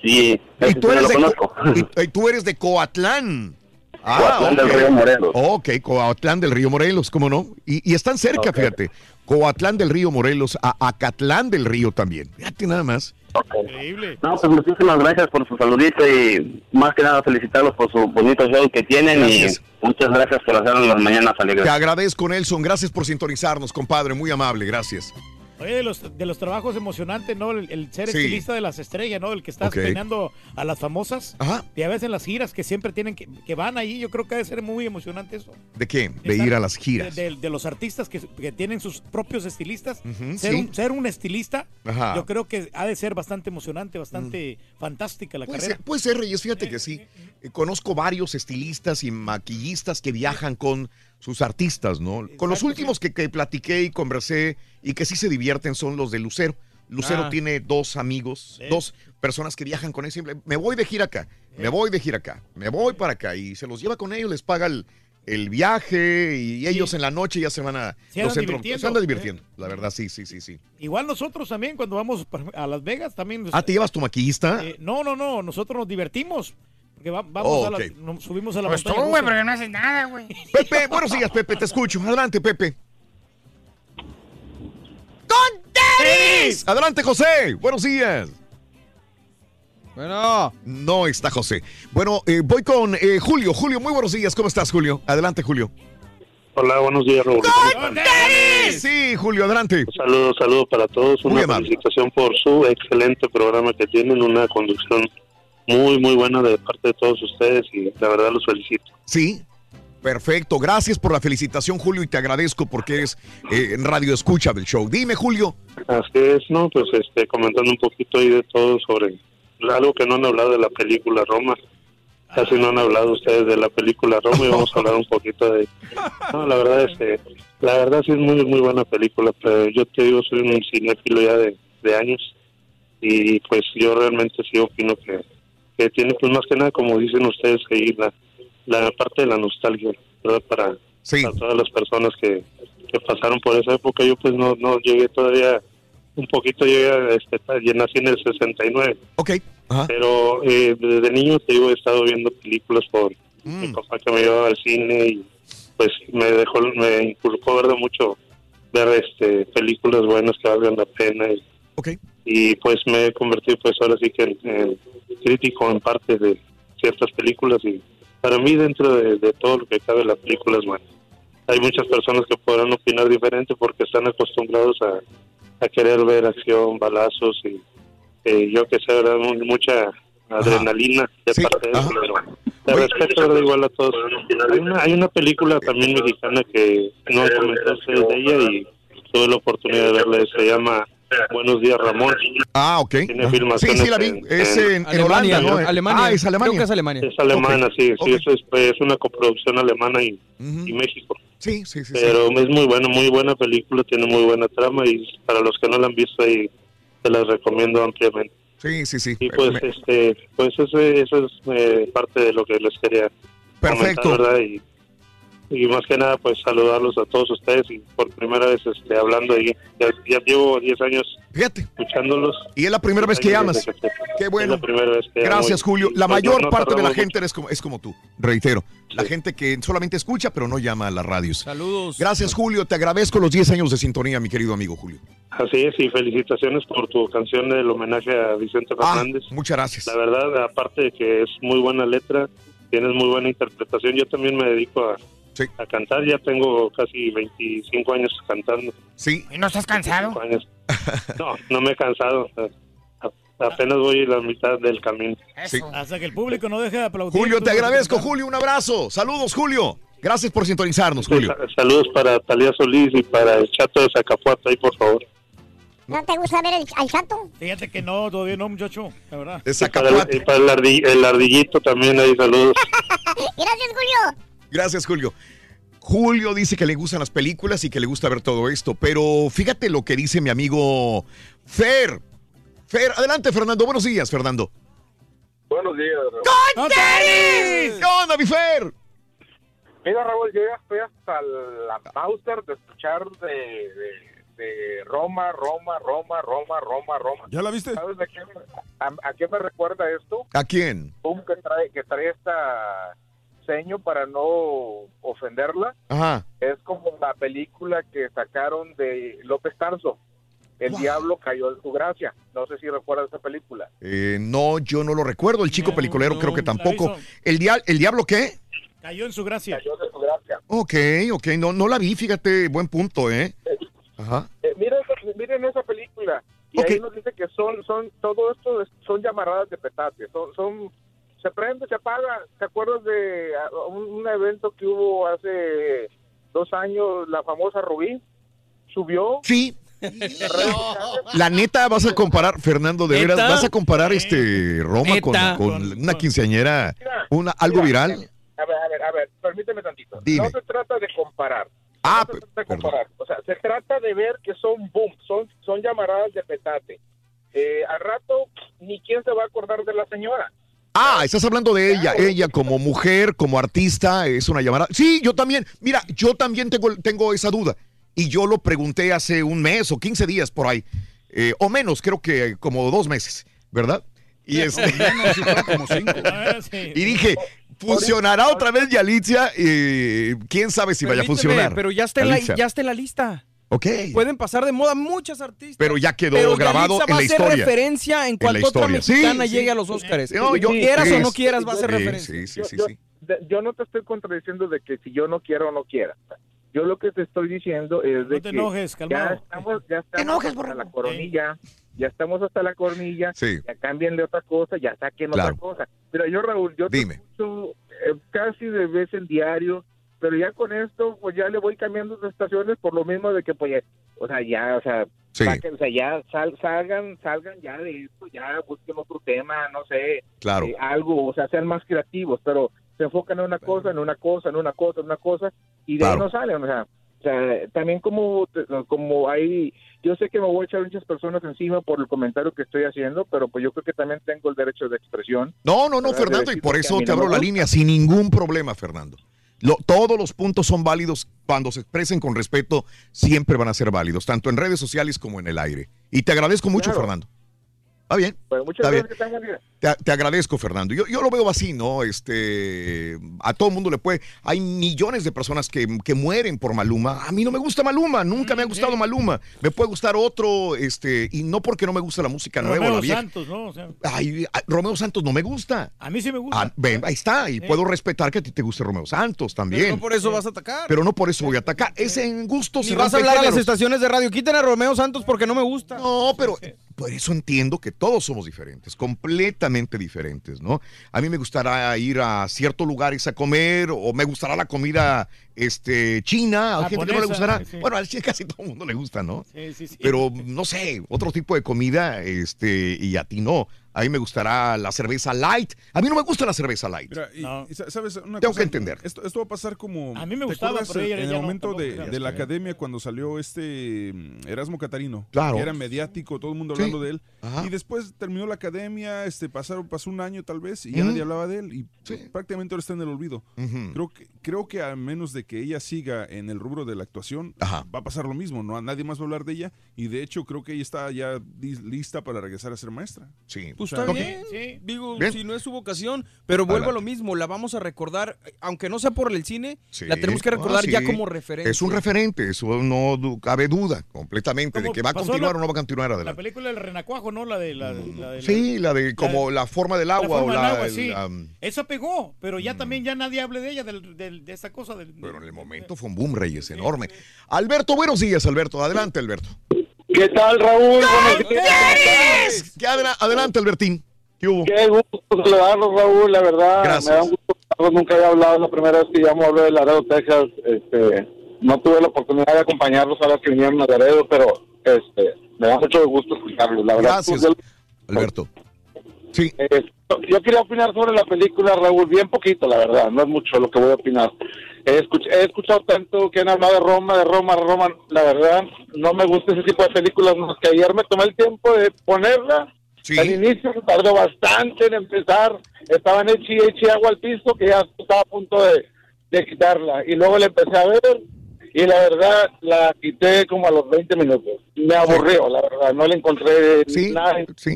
Sí, Y tú eres, de, y tú eres de Coatlán. Ah, Coatlán del. Río Morelos. Ok, Coatlán del Río Morelos, ¿cómo no? Y, y están cerca, fíjate. Coatlán del Río Morelos, a Acatlán del Río también. Fíjate nada más. Increíble. No, pues muchísimas gracias por su saludito y más que nada felicitarlos por su bonito show que tienen Gracias. y muchas gracias por hacernos las mañanas alegres. Te agradezco, Nelson. Gracias por sintonizarnos, compadre. Muy amable, gracias. Oye, de los, de los trabajos emocionantes, ¿no? El, el ser Sí. estilista de las estrellas, ¿no? El que estás Ok. peinando a las famosas. Ajá. Y a veces en las giras que siempre tienen que, que van ahí, yo creo que debe ser muy emocionante eso. ¿De qué? De Estar- ir a las giras. De, de- de los artistas que, que tienen sus propios estilistas. Ujú, ser, sí. un, ser un estilista, Ajá. yo creo que ha de ser bastante emocionante, bastante fantástica la Puede carrera. ser, puede ser, Reyes, fíjate que sí. Eh, Conozco varios estilistas y maquillistas que viajan con sus artistas, ¿no? Con los últimos que, que platiqué y conversé y que sí se divierten son los de Lucero. Lucero Ah. tiene dos amigos, dos personas que viajan con él siempre. Me voy de gira acá, me voy de gira acá, me voy para acá y se los lleva con ellos, les paga el, el viaje y ellos en la noche ya se van a... Se los andan centros- divirtiendo. se andan divirtiendo, la verdad, sí, sí, sí, sí. Igual nosotros también cuando vamos a Las Vegas también. Ah, ¿te llevas tu maquillista? Eh, no, no, no, nosotros nos divertimos. Porque va- vamos Oh, a la, ok. nos subimos a la Pues tú, güey, pero no haces nada, güey. Pepe, buenos días, Pepe, te escucho. Adelante, Pepe. ¡Con tenis! Adelante, José. Buenos días. Bueno. No está José. Bueno, eh, voy con eh, Julio. Julio, muy buenos días. ¿Cómo estás, Julio? Adelante, Julio. Hola, buenos días, Raúl. Sí, Julio, adelante. Un saludo, saludo para todos. Una felicitación por su excelente programa que tienen, una conducción muy, muy buena de parte de todos ustedes y la verdad los felicito. Sí, perfecto. Gracias por la felicitación, Julio, y te agradezco porque eres eh, en radio escucha del show. Dime, Julio. Así es, ¿no? Pues este, comentando un poquito ahí de todo sobre algo que no han hablado de la película Roma. Casi no han hablado ustedes de la película Roma y vamos a hablar un poquito de... No, la verdad es que, la verdad sí es muy, muy buena película, pero yo te digo, soy un cinéfilo ya de, de años y pues yo realmente sí opino que, que tiene pues más que nada, como dicen ustedes, que ir la, la parte de la nostalgia, ¿verdad? Para, para todas las personas que, que pasaron por esa época. Yo pues no, no llegué todavía, un poquito llegué, a este, nací en el 69. Ok. Pero eh, desde niño, te digo, he estado viendo películas por mi papá que me llevaba al cine y pues me dejó, me inculcó verdad mucho ver este películas buenas que valgan la pena y, y pues me he convertido pues ahora sí que en, en crítico en parte de ciertas películas y para mí dentro de, de todo lo que cabe la película es buena. Hay muchas personas que podrán opinar diferente porque están acostumbrados a, a querer ver acción, balazos y eh, yo que sé, ¿verdad? Mu- mucha adrenalina de parte de eso, pero te respeto ¿verdad? igual a todos. Hay una, hay una película también mexicana que no ustedes de ella y tuve la oportunidad de verla, se llama Buenos días Ramón. Ah, ok. Tiene filmaciones Sí, sí, la vi. Es en- en, en Holanda, ¿no? Ah, es Alemania. Es alemana, sí, sí, eso es, pues, es una coproducción alemana y, y México. Sí, sí, sí. Pero es muy buena, muy buena película, tiene muy buena trama y para los que no la han visto ahí, te las recomiendo ampliamente. Sí, sí, sí. Y pues, este, pues ese, eso es eh, parte de lo que les quería Perfecto. comentar, ¿verdad? Y, y más que nada, pues saludarlos a todos ustedes y por primera vez este, hablando ahí. Ya, ya llevo 10 años escuchándolos. Y es la primera vez que llamas. Qué bueno. Es la primera vez que llamo Gracias, y- Julio. y, La pues, mayor no parte de la gente es como, es como tú, reitero. La gente que solamente escucha, pero no llama a las radios. Saludos. Gracias, Julio. Te agradezco los 10 años de sintonía, mi querido amigo Julio. Así es, y felicitaciones por tu canción del homenaje a Vicente Fernández. Ah, Muchas gracias. La verdad, aparte de que es muy buena letra, tienes muy buena interpretación. Yo también me dedico a, a cantar, ya tengo casi 25 años cantando. Sí. ¿Y no estás cansado? años. No, no me he cansado. Apenas voy a la mitad del camino. Hasta que el público no deje de aplaudir. Julio, tú te agradezco. Julio. Un abrazo. Saludos, Julio. Gracias por sintonizarnos, Julio. Sa- Saludos para Talía Solís y para el chato de Zacapuato ahí, por favor. ¿No te gusta ver el, al chato? Fíjate que no, todavía no, muchacho, la verdad. Y para, el, y para el, el ardillito también ahí, saludos. Gracias, Julio. Gracias, Julio. Julio dice que le gustan las películas y que le gusta ver todo esto, pero fíjate lo que dice mi amigo Fer. Fer, adelante, Fernando. Buenos días, Fernando. Buenos días. ¡Con tenis! ¿Qué onda, mi Fer? Mira, Raúl, yo ya estoy hasta la Mauser de escuchar de, de, de Roma, Roma, Roma, Roma, Roma, Roma. ¿Ya la viste? ¿Sabes de qué, me- a, a qué me recuerda esto? ¿A quién? Un que trae, que trae esta seño para no ofenderla. Ajá. Es como la película que sacaron de López Tarso. El diablo cayó en su gracia. No sé si recuerdas esa película. Eh, no, yo no lo recuerdo. El chico peliculero creo que tampoco. ¿El, dia- ¿El diablo qué? Cayó en su gracia. Cayó de su gracia. Ok, ok. No, no la vi, fíjate. Buen punto, ¿eh? Ajá. Eh, miren, esa- miren esa película y ahí nos dice que son son todo esto es- son llamaradas de petate son son se prende se apaga. Te acuerdas de un, un evento que hubo hace dos años la famosa Rubí subió. Sí. La neta, vas a comparar, Fernando, de veras, vas a comparar este Roma con, con una quinceañera, una, algo viral. a ver a ver a ver permíteme tantito. Dime. no se trata de comparar. Ah, no se trata de comparar. O sea se trata de ver que son boom son son llamaradas de petate. Eh, al rato ni quién se va a acordar de la señora Ah, estás hablando de ella, ella como mujer, como artista, es una llamada. Sí, yo también, mira, yo también tengo, tengo esa duda. Y yo lo pregunté hace un mes o 15 días por ahí, eh, o menos, creo que como dos meses, ¿verdad? Y, este, y dije, ¿funcionará otra vez Yalitza? Eh, ¿Quién sabe si vaya a funcionar? Pero ya está, en la, ya está en la lista. Ok. Pueden pasar de moda muchas artistas. Pero ya quedó Pero grabado Yalitza en la va a historia. ser referencia en En cuanto la otra historia. Sí, mexicana sí. llegue a los Óscares. No, yo- quieras sí, o no sí, quieras, va a ser sí, referencia. Sí, sí, sí, yo, sí. de- yo no te estoy contradiciendo de que si yo no quiero o no quiera. Yo lo que te estoy diciendo es de No te que enojes, ya estamos, ya estamos enojes, hasta la coronilla, ya estamos hasta la coronilla, Sí. ya cámbienle otra cosa, ya saquen Claro. otra cosa. Pero yo, Raúl, yo te Dime. escucho eh, casi de vez en diario, pero ya con esto, pues ya le voy cambiando de estaciones por lo mismo de que, pues, ya- o sea, ya, o sea, Sí. saquen, o sea, ya sal- salgan, salgan ya de esto, ya busquen otro tema, no sé, Claro. eh, algo, o sea, sean más creativos, pero se enfocan en una cosa, en una cosa, en una cosa, en una cosa, y de ahí no salen, o sea, o sea, también como, como hay, yo sé que me voy a echar muchas personas encima por el comentario que estoy haciendo, pero pues yo creo que también tengo el derecho de expresión. No, no, no, Fernando, y por eso te abro la línea sin ningún problema, Fernando. Lo- todos los puntos son válidos cuando se expresen con respeto, siempre van a ser válidos, tanto en redes sociales como en el aire. Y te agradezco mucho, Claro. Fernando. Está bien. Pues muchas Está bien. gracias. Te, te agradezco, Fernando. Yo, yo lo veo así, ¿no? Este, a todo el mundo le puede. Hay millones de personas que, que mueren por Maluma. A mí no me gusta Maluma, nunca me ha gustado Maluma. Me puede gustar otro, este, y no porque no me gusta la música nueva, Romeo la vieja. Santos, ¿no? O sea, Ay, a- Romeo Santos no me gusta. a mí sí me gusta. Ah, ven, ahí está, y Sí. puedo respetar que a ti te guste Romeo Santos también. Pero no por eso vas a atacar. Pero no por eso voy a atacar. Es en gusto. Y vas a hablar a las géneros. estaciones de radio. Quiten a Romeo Santos porque no me gusta. No, pero por eso entiendo que todos somos diferentes, completamente diferentes, ¿no? A mí me gustará ir a ciertos lugares a comer o me gustará la comida este, china, a gente que no le gustará. sí. Bueno, a casi todo el mundo le gusta, ¿no? Sí, sí, sí. Pero no sé, otro tipo de comida este, y a ti no. A mí me gustará la cerveza light. A mí no me gusta la cerveza light. Mira, y- y sa- ¿sabes una Tengo cosa? que entender. Esto, esto va a pasar como. A mí me ¿te gustaba, pero en- ella en ya el no, momento tampoco, de, de la sé. academia cuando salió este mm, Erasmo Catarino. Claro. Que era mediático, todo el mundo Sí. hablando de él. Ajá. Y después terminó la academia, este, pasaron, pasó un año tal vez y ya nadie hablaba de él. Y prácticamente ahora está en el olvido. Creo que, creo que a menos de que ella siga en el rubro de la actuación, Ajá. va a pasar lo mismo. No, nadie más va a hablar de ella. Y de hecho, creo que ella está ya lista para regresar a ser maestra. Sí. Pues O sea, está bien. Sí. Digo, Bien. si no es su vocación, pero vuelvo a lo mismo, la vamos a recordar, aunque no sea por el cine, Sí. la tenemos que Ah, recordar sí. ya como referencia. Es un referente, eso no cabe duda completamente de que va a continuar la- o no va a continuar La película del renacuajo, ¿no? La de la, de- la de Sí, la de como la, forma del la agua forma o del la, agua, el, sí. um, Esa pegó, pero ya también ya nadie hable de ella, del- del- de esa cosa. Del, pero en el momento fue un boom, Reyes, enorme. Alberto, buenos días, Alberto. Adelante, Alberto. ¿Qué tal, Raúl? Buenos días. ¿Qué adela- adelante, Albertín. ¿Qué hubo? Qué gusto saludarlos, Raúl, la verdad. Gracias. Me da un gusto. Nunca había hablado, es la primera vez que llamo, hablo de Laredo, Texas. Este, no tuve la oportunidad de acompañarlos ahora que vinieron a Laredo, pero este, me da mucho gusto escucharlos. La verdad, Gracias, Alberto. Sí. Eh, yo quería opinar sobre la película, Raúl, bien poquito, la verdad, no es mucho lo que voy a opinar. He, escuch- he escuchado tanto que han hablado de Roma, de Roma, de Roma, la verdad, no me gusta ese tipo de películas, más que ayer me tomé el tiempo de ponerla. Al inicio tardó bastante en empezar, estaba en echi, echi agua al piso, que ya estaba a punto de, de quitarla. Y luego la empecé a ver, y la verdad la quité como a los 20 minutos. Me aburrió, la verdad, no le encontré nada. Sí,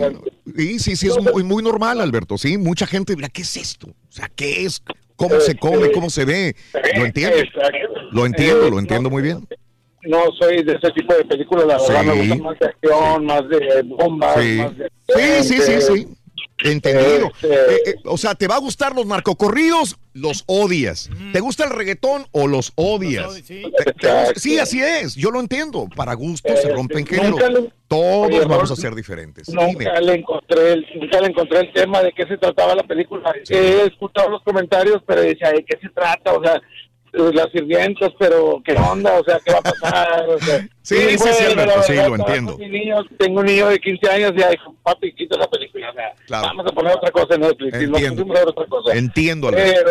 sí, sí, sí, es muy, muy normal, Alberto. Sí, mucha gente dirá, ¿qué es esto? O sea, ¿qué es? ¿Cómo se come? ¿Cómo se ve? Lo entiendo. Lo entiendo, lo entiendo muy bien. no soy de ese tipo de películas, la verdad me gusta más de acción, más de bombas, Sí. más de... Sí, sí, sí, sí. Entendido. Eh, eh, o sea, ¿te va a gustar los narcocorridos? Los odias. ¿Te gusta el reggaetón o los odias? sí. Te- te gusta- sí, así es. Yo lo entiendo. Para gustos se rompen géneros. Todos Oye, vamos a ser diferentes. Nunca Dime. le encontré el, nunca le encontré el tema de qué se trataba la película. He escuchado los comentarios, pero decía, ¿de qué se trata? O sea, eh, las sirvientas, pero ¿qué onda? O sea, ¿qué va a pasar? O sea, Sí, sí, sí, Alberto, sí, verdad, lo entiendo. tengo un niño de 15 años y ya dijo, papi, quita la película. O sea, Claro. vamos a poner otra cosa en Netflix. Entiendo. ver otra cosa. Entiendo, Alberto.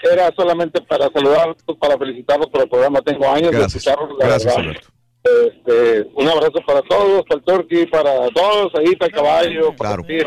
Pero era solamente para saludarlos, para felicitarlos por el programa. Tengo años Gracias. de escucharlos, la Gracias, verdad. Alberto. Este, un abrazo para todos, para el Turkey, para todos, ahí para el caballo, para Claro. ti,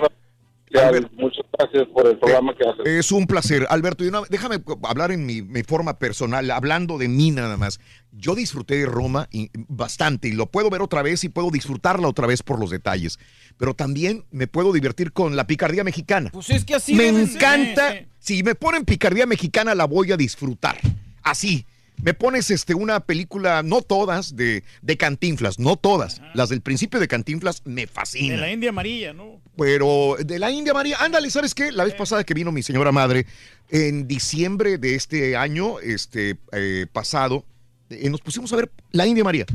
Muchas gracias por el programa que haces. Es un placer. Alberto, y una- déjame hablar en mi, mi forma personal, hablando de mí nada más. Yo disfruté de Roma y, bastante y lo puedo ver otra vez y puedo disfrutarla otra vez por los detalles. Pero también me puedo divertir con la picardía mexicana. Pues es que así me ser. encanta. Si me ponen picardía mexicana, la voy a disfrutar. Así. Me pones este, una película, no todas, de, de Cantinflas, no todas. Las del principio de Cantinflas me De fascinan. la India Amarilla, ¿no? Pero de la India María, ándale, ¿sabes qué? La vez pasada que vino mi señora madre, en diciembre de este año, este eh, pasado, eh, nos pusimos a ver la India María.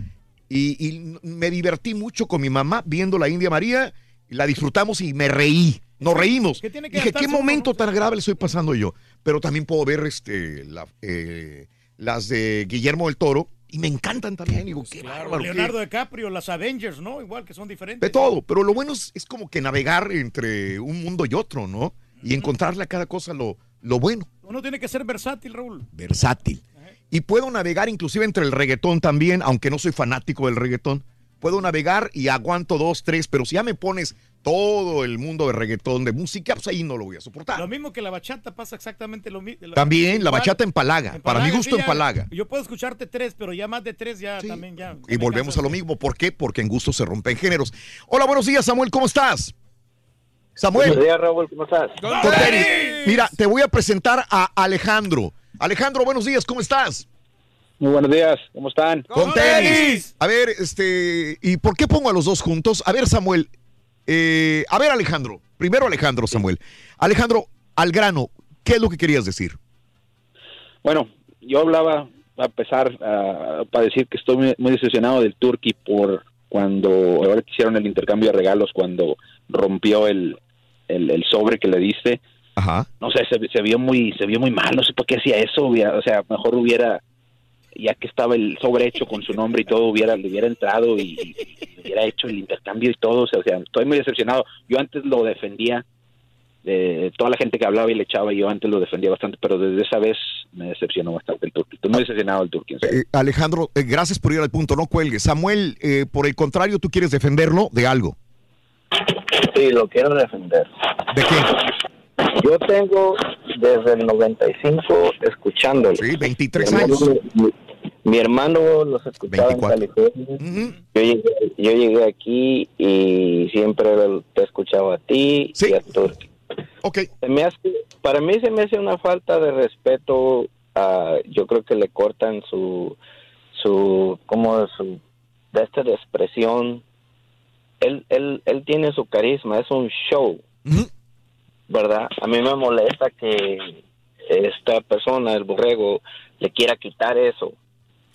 Y, y me divertí mucho con mi mamá viendo la India María, la disfrutamos y me reí. Nos reímos. que tiene que Dije, ¿qué momento tan grave le estoy pasando yo? Pero también puedo ver este, la- eh, las de Guillermo del Toro y me encantan también. Digo, qué bárbaro. qué- Leonardo DiCaprio, las Avengers, ¿no? Igual que son diferentes. de todo, pero lo bueno es, es como que navegar entre un mundo y otro, ¿no? Y encontrarle a cada cosa lo, lo bueno, Uno tiene que ser versátil, Raúl. versátil. Y puedo navegar inclusive entre el reggaetón también, aunque no soy fanático del reggaetón. Puedo navegar y aguanto dos, tres, pero si ya me pones todo el mundo de reggaetón, de música, pues ahí no lo voy a soportar. Lo mismo que la bachata pasa exactamente lo mismo. También la bachata empalaga, para mi gusto empalaga. Yo puedo escucharte tres, pero ya más de tres ya también ya. Y volvemos a lo mismo. ¿Por qué? Porque en gusto se rompen géneros. Hola, buenos días, Samuel, ¿cómo estás? Samuel. Buenos días, Raúl, ¿cómo estás? Con tenis. Mira, te voy a presentar a Alejandro. Alejandro, buenos días, ¿cómo estás? Muy buenos días, ¿cómo están? Con tenis. A ver, este, ¿y por qué pongo a los dos juntos? A ver, Samuel. Eh, a ver, Alejandro. Primero Alejandro, Samuel. Alejandro, al grano, ¿qué es lo que querías decir? Bueno, yo hablaba a empezar a- para decir que estoy muy, muy decepcionado del Turkey por cuando ahora que hicieron el intercambio de regalos cuando rompió el, el, el sobre que le diste. Ajá. No sé, se, se vio muy se vio muy mal, no sé por qué hacía eso, o sea, mejor hubiera ya que estaba el sobre hecho con su nombre y todo, hubiera le hubiera entrado y, y hubiera hecho el intercambio y todo, o sea, o sea, estoy muy decepcionado. Yo antes lo defendía de toda la gente que hablaba y le echaba, yo antes lo defendía bastante, pero desde esa vez me decepcionó bastante el Turkey. Estoy muy decepcionado en serio. Eh, Alejandro, eh, gracias por ir al punto, no cuelgues. Samuel, eh, por el contrario, tú quieres defenderlo de algo. Sí, lo quiero defender. ¿De qué? Yo tengo desde el 95 escuchándolo. Sí, 23 mi hermano, años. Mi, mi hermano los escuchaba en California. yo, llegué, yo llegué aquí y siempre te escuchaba a ti y a Turkey. Ok. Se me hace, para mí se me hace una falta de respeto. a- yo creo que le cortan su, su, como su, de esta expresión. Él, él, él tiene su carisma, es un show. ¿Verdad? A mí me molesta que esta persona, el borrego, le quiera quitar eso.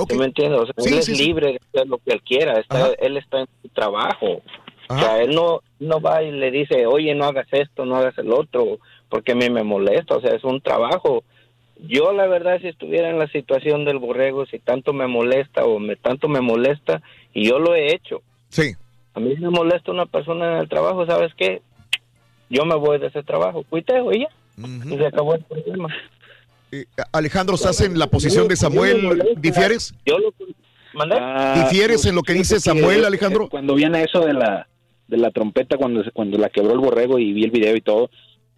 ¿Sí me entiendes? O sea, Sí, él es sí, libre de hacer lo que él quiera. Está, él está en su trabajo. O sea, él no, no va y le dice, oye, no hagas esto, no hagas el otro, porque a mí me molesta. O sea, es un trabajo. Yo, la verdad, si estuviera en la situación del borrego, si tanto me molesta o me tanto me molesta, y yo lo he hecho. Sí. A mí me molesta una persona en el trabajo, ¿sabes qué? Yo me voy de ese trabajo, cuiteo y ya. Y se acabó el problema. Eh, Alejandro, ¿estás en la posición de Samuel? ¿Difieres? Yo lo ¿Mandé? ¿Difieres en lo que dice Samuel, Alejandro? Ah, Cuando viene eso de la de la trompeta cuando se- cuando la quebró el borrego y vi el video y todo. O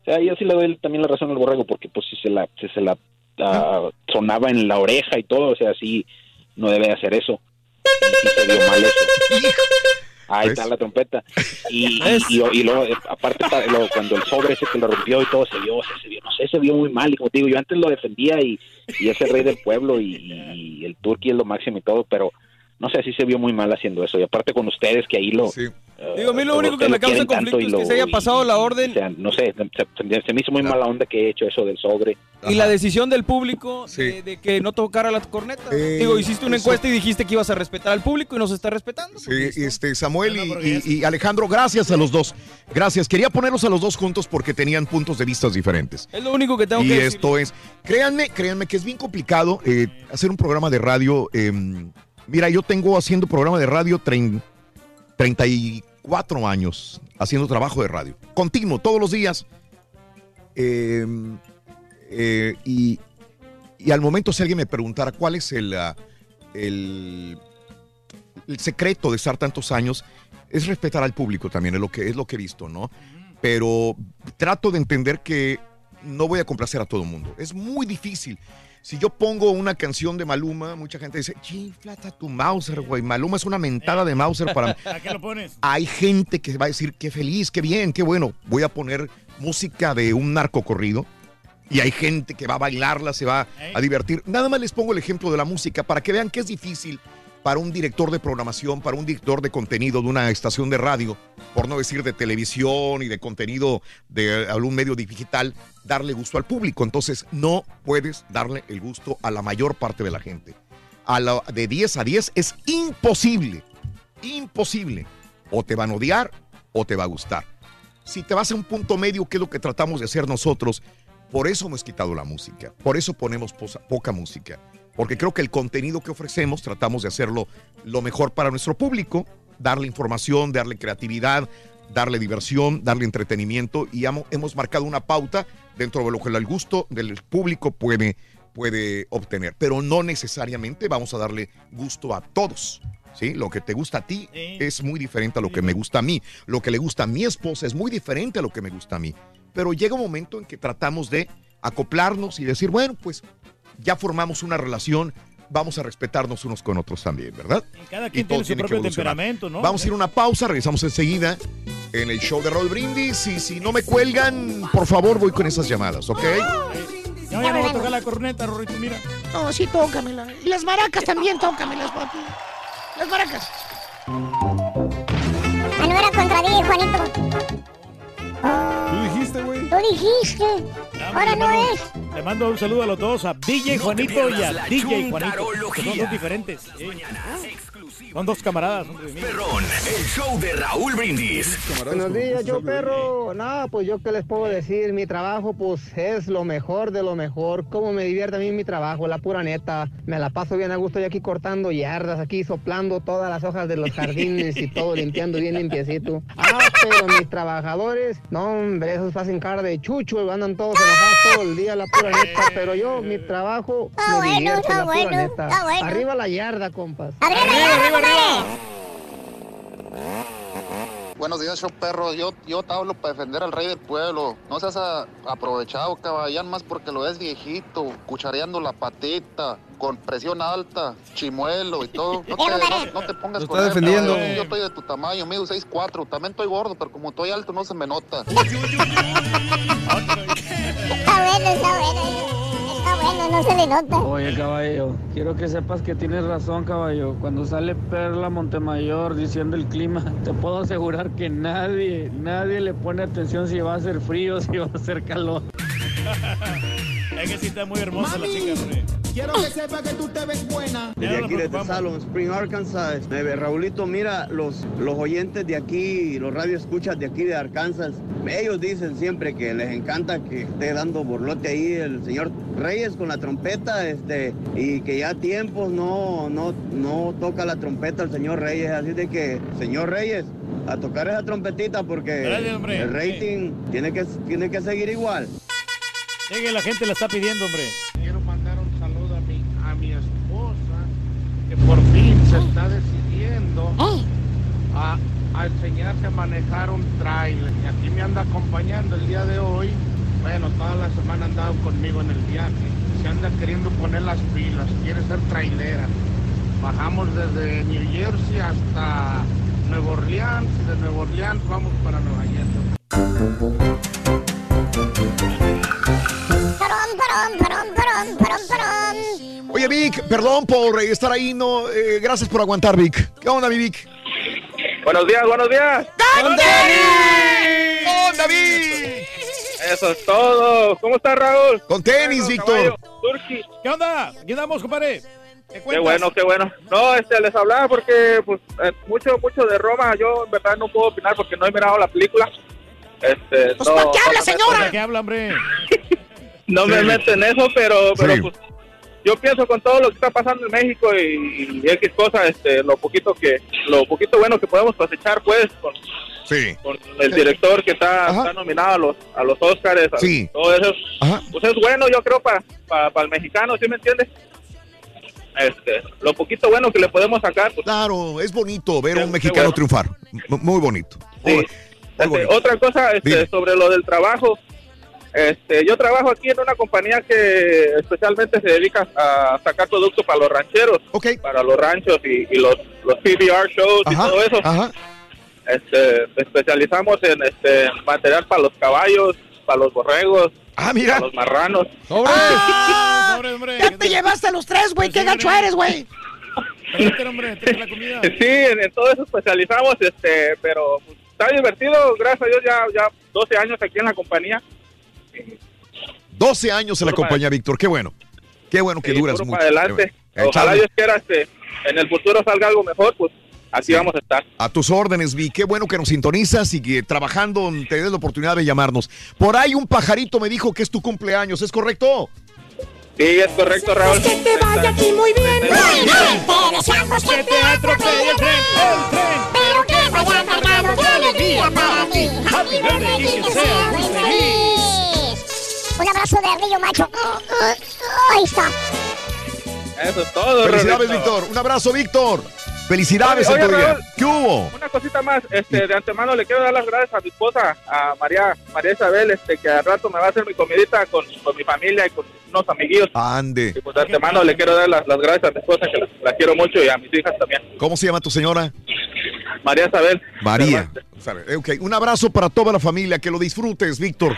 sea, yo sí le doy también la razón al borrego porque pues si se la si se la ah, sonaba en la oreja y todo, o sea, sí no debe hacer eso. Y sí se vio mal eso. Ahí está la trompeta. Y, y, y- y luego, eh, aparte, cuando el sobre ese que lo rompió y todo, se vio, se, se vio, no sé, se vio muy mal. Y como te digo, yo antes lo defendía y, y es el rey del pueblo y, el turqui es lo máximo y todo, pero no sé, sí se vio muy mal haciendo eso. Y aparte con ustedes, que ahí lo. Digo, a mí lo único que me causa conflicto y es lo- que se haya pasado la orden o sea, no sé, se, se- se me hizo muy mala onda que he hecho eso del sobre. y la decisión del público de, de que no tocara las cornetas. Eh, Digo, hiciste una eso- encuesta y dijiste que ibas a respetar al público y no se está respetando. Sí, este, Samuel y, y- y Alejandro, gracias a los dos. Gracias. Quería ponerlos a los dos juntos porque tenían puntos de vista diferentes. Es lo único que tengo y que decir. esto es, créanme, créanme que es bien complicado eh, hacer un programa de radio. eh, mira, yo tengo haciendo programa de radio trein- 34 años haciendo trabajo de radio. Continuo, todos los días. Eh, eh, y, y al momento si alguien me preguntara cuál es el, ah, el, el secreto de estar tantos años, es respetar al público también, es lo que, es lo que he visto, ¿no? Pero trato de entender que no voy a complacer a todo el mundo. Es muy difícil. Si yo pongo una canción de Maluma, mucha gente dice, chiflata tu Mauser, güey. Maluma es una mentada de Mauser para mí. ¿A qué lo pones? Hay gente que va a decir, qué feliz, qué bien, qué bueno. Voy a poner música de un narco corrido y hay gente que va a bailarla, se va a divertir. Nada más les pongo el ejemplo de la música para que vean que es difícil para un director de programación, para un director de contenido de una estación de radio, por no decir de televisión y de contenido de algún medio digital, darle gusto al público. Entonces, no puedes darle el gusto a la mayor parte de la gente. A la, de 10 a 10 es imposible, imposible. O te van a odiar o te va a gustar. Si te vas a un punto medio, que es lo que tratamos de hacer nosotros, por eso hemos quitado la música, por eso ponemos poca música, porque creo que el contenido que ofrecemos tratamos de hacerlo lo mejor para nuestro público, darle información, darle creatividad, darle diversión, darle entretenimiento y hemos marcado una pauta dentro de lo que el gusto del público puede, puede obtener, pero no necesariamente vamos a darle gusto a todos. ¿Sí? Lo que te gusta a ti es muy diferente a lo que me gusta a mí. Lo que le gusta a mi esposa es muy diferente a lo que me gusta a mí. Pero llega un momento en que tratamos de acoplarnos y decir, bueno, pues ya formamos una relación, vamos a respetarnos unos con otros también, ¿verdad? Cada Y quien todo tiene su propio temperamento, ¿no? Vamos a ir a una pausa, regresamos enseguida en el show de Roll Brindis. Y si no me cuelgan, por favor, voy con esas llamadas, ¿ok? Ya me voy a tocar la corneta, Rorrito, mira. No, sí, tócamela. Y las maracas también, tócamelas, papi. Las maracas. Ah, no era contra ti, Juanito. Tú dijiste, güey. Tú dijiste. Ahora no es. Le mando un saludo a los dos, a DJ No Juanito y a DJ Juanito. que. Son dos diferentes. sí. Son dos camaradas. hombre. Perrón, el show de Raúl Brindis. Buenos días, yo perro. No, pues yo qué les puedo decir, mi trabajo pues es lo mejor de lo mejor. Cómo me divierte a mí mi trabajo, la pura neta. Me la paso bien a gusto, yo aquí cortando yardas, aquí soplando todas las hojas de los jardines y todo limpiando bien limpiecito. Ah, pero mis trabajadores, no hombre, esos hacen cara de chucho, andan todos enojados todo el día, la pura neta. Pero yo, mi trabajo, Está me está la pura bueno, neta. está bueno. Arriba la yarda, compas. ¡Arriba, arriba, Buenos días, show perro. Yo, yo te hablo para defender al rey del pueblo. No seas a- aprovechado, caballán, más porque lo ves viejito, cuchareando la patita, con presión alta, chimuelo y todo. No te, no, no te pongas Lo con está él, defendiendo. Yo estoy de tu tamaño, mido 6'4". También estoy gordo, pero como estoy alto no se me nota. Está bueno, está bueno. Bueno, no se le nota. Oye, caballo, quiero que sepas que tienes razón, caballo. Cuando sale Perla Montemayor diciendo el clima, te puedo asegurar que nadie, nadie le pone atención si va a hacer frío, si va a hacer calor. Es que sí está muy hermosa la chica, hombre. Quiero que sepa que tú te ves buena. Desde aquí, desde Salon Spring, Arkansas. Eh, Raulito, mira, los, los oyentes de aquí, los radioescuchas de aquí de Arkansas, ellos dicen siempre que les encanta que esté dando borlote ahí el señor Reyes con la trompeta, este, y que ya tiempos no, no, no toca la trompeta el señor Reyes. Así de que, señor Reyes, a tocar esa trompetita porque Gracias, hombre. el rating tiene que, tiene que seguir igual. Es que la gente la está pidiendo, hombre. Quiero mandar un saludo a mi, a mi esposa, que por fin se está decidiendo a, a enseñarse a manejar un trailer. Y aquí me anda acompañando el día de hoy. Bueno, toda la semana andado conmigo en el viaje. Se anda queriendo poner las pilas, quiere ser trailera. Bajamos desde New Jersey hasta Nueva Orleans y de Nueva Orleans vamos para Nueva York. Oye, Vic, perdón por estar ahí. No, eh, gracias por aguantar, Vic. ¿Qué onda, mi Vic? Buenos días, buenos días. ¡Con tenis! ¡Con David! Eso es todo. ¿Cómo está Raúl? Con tenis, Víctor. Turki. ¿Qué onda? ¿Qué andamos, compadre? ¿Qué bueno, qué bueno. No, este, les hablaba porque, pues, eh, mucho, mucho de Roma, yo en verdad no puedo opinar porque no he mirado la película. Este, Pues, no, ¿para qué habla, señora? ¿De qué habla, hombre? No me meto en eso, pero, pero pues, yo pienso con todo lo que está pasando en México y, y X cosas, este, lo poquito que, lo poquito bueno que podemos cosechar, pues, con, Sí. con el director que está, está nominado a los, a los Oscars, a Sí. todo eso, pues es bueno, yo creo, para el mexicano, ¿sí me entiendes? Este, lo poquito bueno que le podemos sacar, pues, Claro, es bonito ver a un mexicano bueno. triunfar. Muy bonito. Muy- Este, otra cosa este, sobre lo del trabajo. Este, yo trabajo aquí en una compañía que especialmente se dedica a sacar productos para los rancheros, para los ranchos y, y los, los PBR shows y todo eso. Este, especializamos en este material para los caballos, para los borregos, Ah, mira. A los marranos. ¡Ah! Ya te llevaste a los tres, güey. ¡Qué gacho eres, güey! Sí, en, en todo eso especializamos, este, pero pues, está divertido, gracias a Dios, ya, ya 12 años aquí en la compañía. 12 años en la compañía, Víctor. Qué bueno. Qué bueno que Sí, duras mucho. adelante. Bueno. Ojalá. Dios quiera este, en el futuro salga algo mejor, pues así vamos a estar. A tus órdenes, Vi. Qué bueno que nos sintonizas y que trabajando te des la oportunidad de llamarnos. Por ahí un pajarito me dijo que es tu cumpleaños, ¿es correcto? Sí, es correcto, Raúl. Que te vaya aquí muy bien. Muy bien, te deseamos que te atropelle el tren, pero que vaya cargado de alegría para ti. Happy birthday y que sea muy feliz. Un abrazo de Río Macho. Ahí está. Eso es todo. Felicidades. Víctor. Un abrazo, Víctor. Felicidades Oye, en tu oye, día. Raúl. ¿Qué hubo? Una cosita más, este, de antemano le quiero dar las gracias a mi esposa, a María, María Isabel, este, que al rato me va a hacer mi comidita con, con mi familia y con unos amiguillos. Ande. Y pues de antemano le quiero dar las, las gracias a mi esposa, que la, la quiero mucho, y a mis hijas también. ¿Cómo se llama tu señora? María Isabel. María. Sabe, eh, ok, Un abrazo para toda la familia. Que lo disfrutes, Víctor.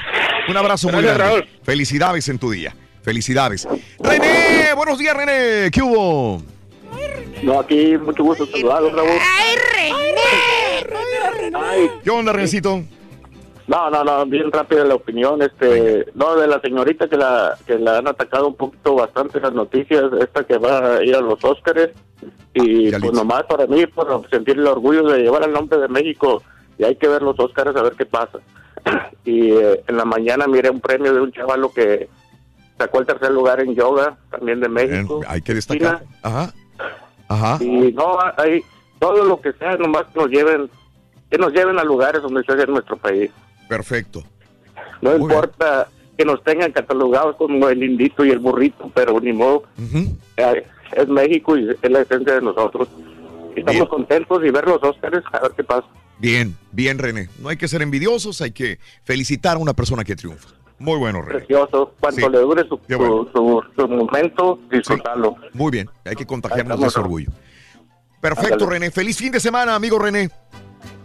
Un abrazo muy grande. Raúl. Felicidades en tu día. Felicidades. René, buenos días, René. ¿Qué hubo? No, aquí mucho gusto saludarlos, Raúl. ¡Ay, René! Ay, ¿Qué onda, Renecito? no, no, no, bien rápida la opinión, este, no, de la señorita que la, que la han atacado un poquito bastante las noticias, esta que va a ir a los Óscares, y pues nomás para mí, por sentir el orgullo de llevar el nombre de México, y hay que ver los Óscares a ver qué pasa. Y eh, en la mañana miré un premio de un chavalo que sacó el tercer lugar en yoga, también de México. Hay que destacar. Ajá. Ajá. Y no, hay todo lo que sea, nomás que nos lleven, que nos lleven a lugares donde se en nuestro país. Perfecto. No importa que nos tengan catalogados como el indito y el burrito, pero ni modo. Eh, es México y es la esencia de nosotros. Y estamos Bien. contentos y ver los Óscares, a ver qué pasa. Bien, bien, René. No hay que ser envidiosos, hay que felicitar a una persona que triunfa. Muy bueno, René. Precioso. Cuando Sí. le dure su, bueno. su, su- su momento, disfrutarlo. Muy bien, hay que contagiarnos de ese orgullo. Perfecto, Ándale. René. Feliz fin de semana, amigo René.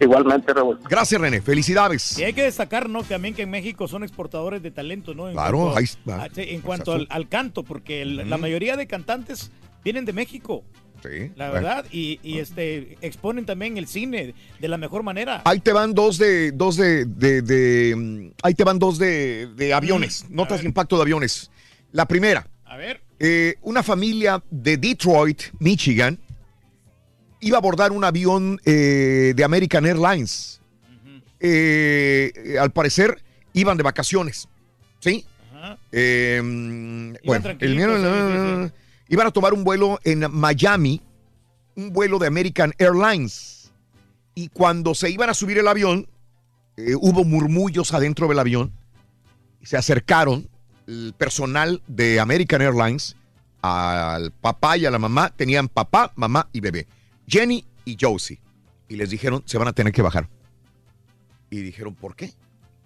Igualmente, Raúl. Gracias, René. Felicidades. Y hay que destacar, ¿no? Que también que en México son exportadores de talento, ¿no? En Claro, cuanto, ahí a- está. sí, en cuanto al, al canto, porque el- la mayoría de cantantes vienen de México. Sí. La bueno. verdad, y, y, este exponen también el cine de la mejor manera. Ahí te van dos de, dos de, de, de, mm, ahí te van dos de, de aviones, notas de impacto de aviones. La primera, A ver. eh, una familia de Detroit, Michigan, iba a abordar un avión eh, de American Airlines. Eh, eh, al parecer iban de vacaciones, ¿sí? Mm, bueno, el iban a tomar un vuelo en Miami, un vuelo de American Airlines. Y cuando se iban a subir el avión, eh, hubo murmullos adentro del avión. Se acercaron el personal de American Airlines al papá y a la mamá. Tenían papá, mamá y bebé. Jenny y Josie. Y les dijeron, se van a tener que bajar. Y dijeron, ¿por qué?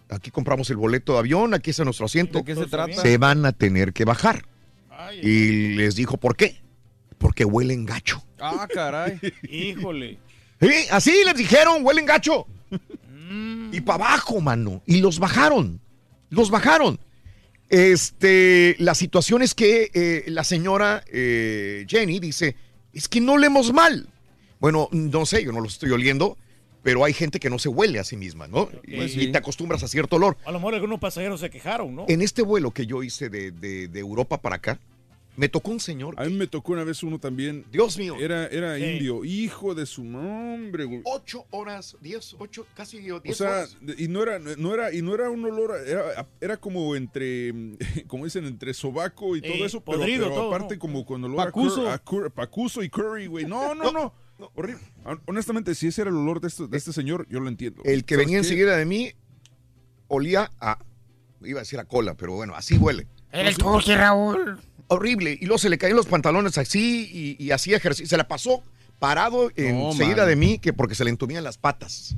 Aquí compramos el boleto de avión, aquí está nuestro asiento. ¿De qué se trata? Se van a tener que bajar. Y les dijo, ¿por qué? Porque huelen gacho. Ah, caray. Híjole. Sí, así les dijeron, huelen gacho. Y para abajo, mano. Y los bajaron. Los bajaron. Este, la situación es que eh, la señora eh, Jenny dice, es que no leemos mal. Bueno, no sé, yo no lo estoy oliendo, pero hay gente que no se huele a sí misma, ¿no? Y, Pues sí. y te acostumbras a cierto olor. A lo mejor algunos pasajeros se quejaron, ¿no? En este vuelo que yo hice de, de- de Europa para acá, me tocó un señor. A mí me tocó una vez uno también. Dios mío. Era, era Eh. indio. Hijo de su nombre, güey. Ocho horas, diez, ocho, casi diez O sea, horas. y no era, no era, y no era un olor, era, era como entre, como dicen, entre sobaco y todo Eh, eso, pero, podrido pero todo, aparte ¿no? como con olor Pacuso. a, cur- a cur- pacuso y curry, güey. No, no, no. Horrible. Hon- Honestamente, si ese era el olor de este, de este señor, yo lo entiendo. El que ¿Sabes venía qué? enseguida de mí olía a, iba a decir a cola, pero bueno, así huele. Era el turqui, Raúl. Horrible. Y luego se le caían los pantalones así y, y hacía ejercicio. Se la pasó parado enseguida de mí que porque se le entumían las patas.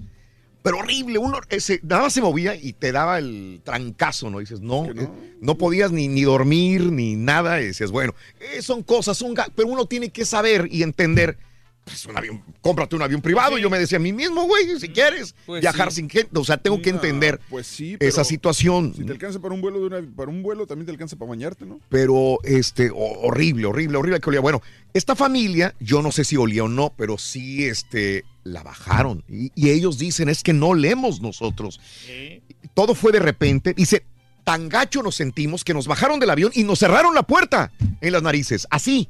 Pero horrible, uno, ese, nada más se movía y te daba el trancazo, ¿no? Dices, no, eh, no, podías ni, ni dormir ni nada. Y dices, bueno, eh, son cosas, son pero uno tiene que saber y entender pues, un avión, cómprate un avión privado. Yo me decía a mí mismo, güey, si quieres Pues viajar sí. sin gente. O sea, tengo que entender Pues sí, esa situación. Si te alcanza para un vuelo, de una- para un vuelo también te alcanza para bañarte, ¿no? Pero, este, ho- horrible, horrible, horrible que olía. Bueno, esta familia, yo no sé si olía o no, pero sí, este, la bajaron. Y, y ellos dicen, es que no leemos nosotros. Todo fue de repente. Dice, tan gacho nos sentimos que nos bajaron del avión y nos cerraron la puerta en las narices. Así,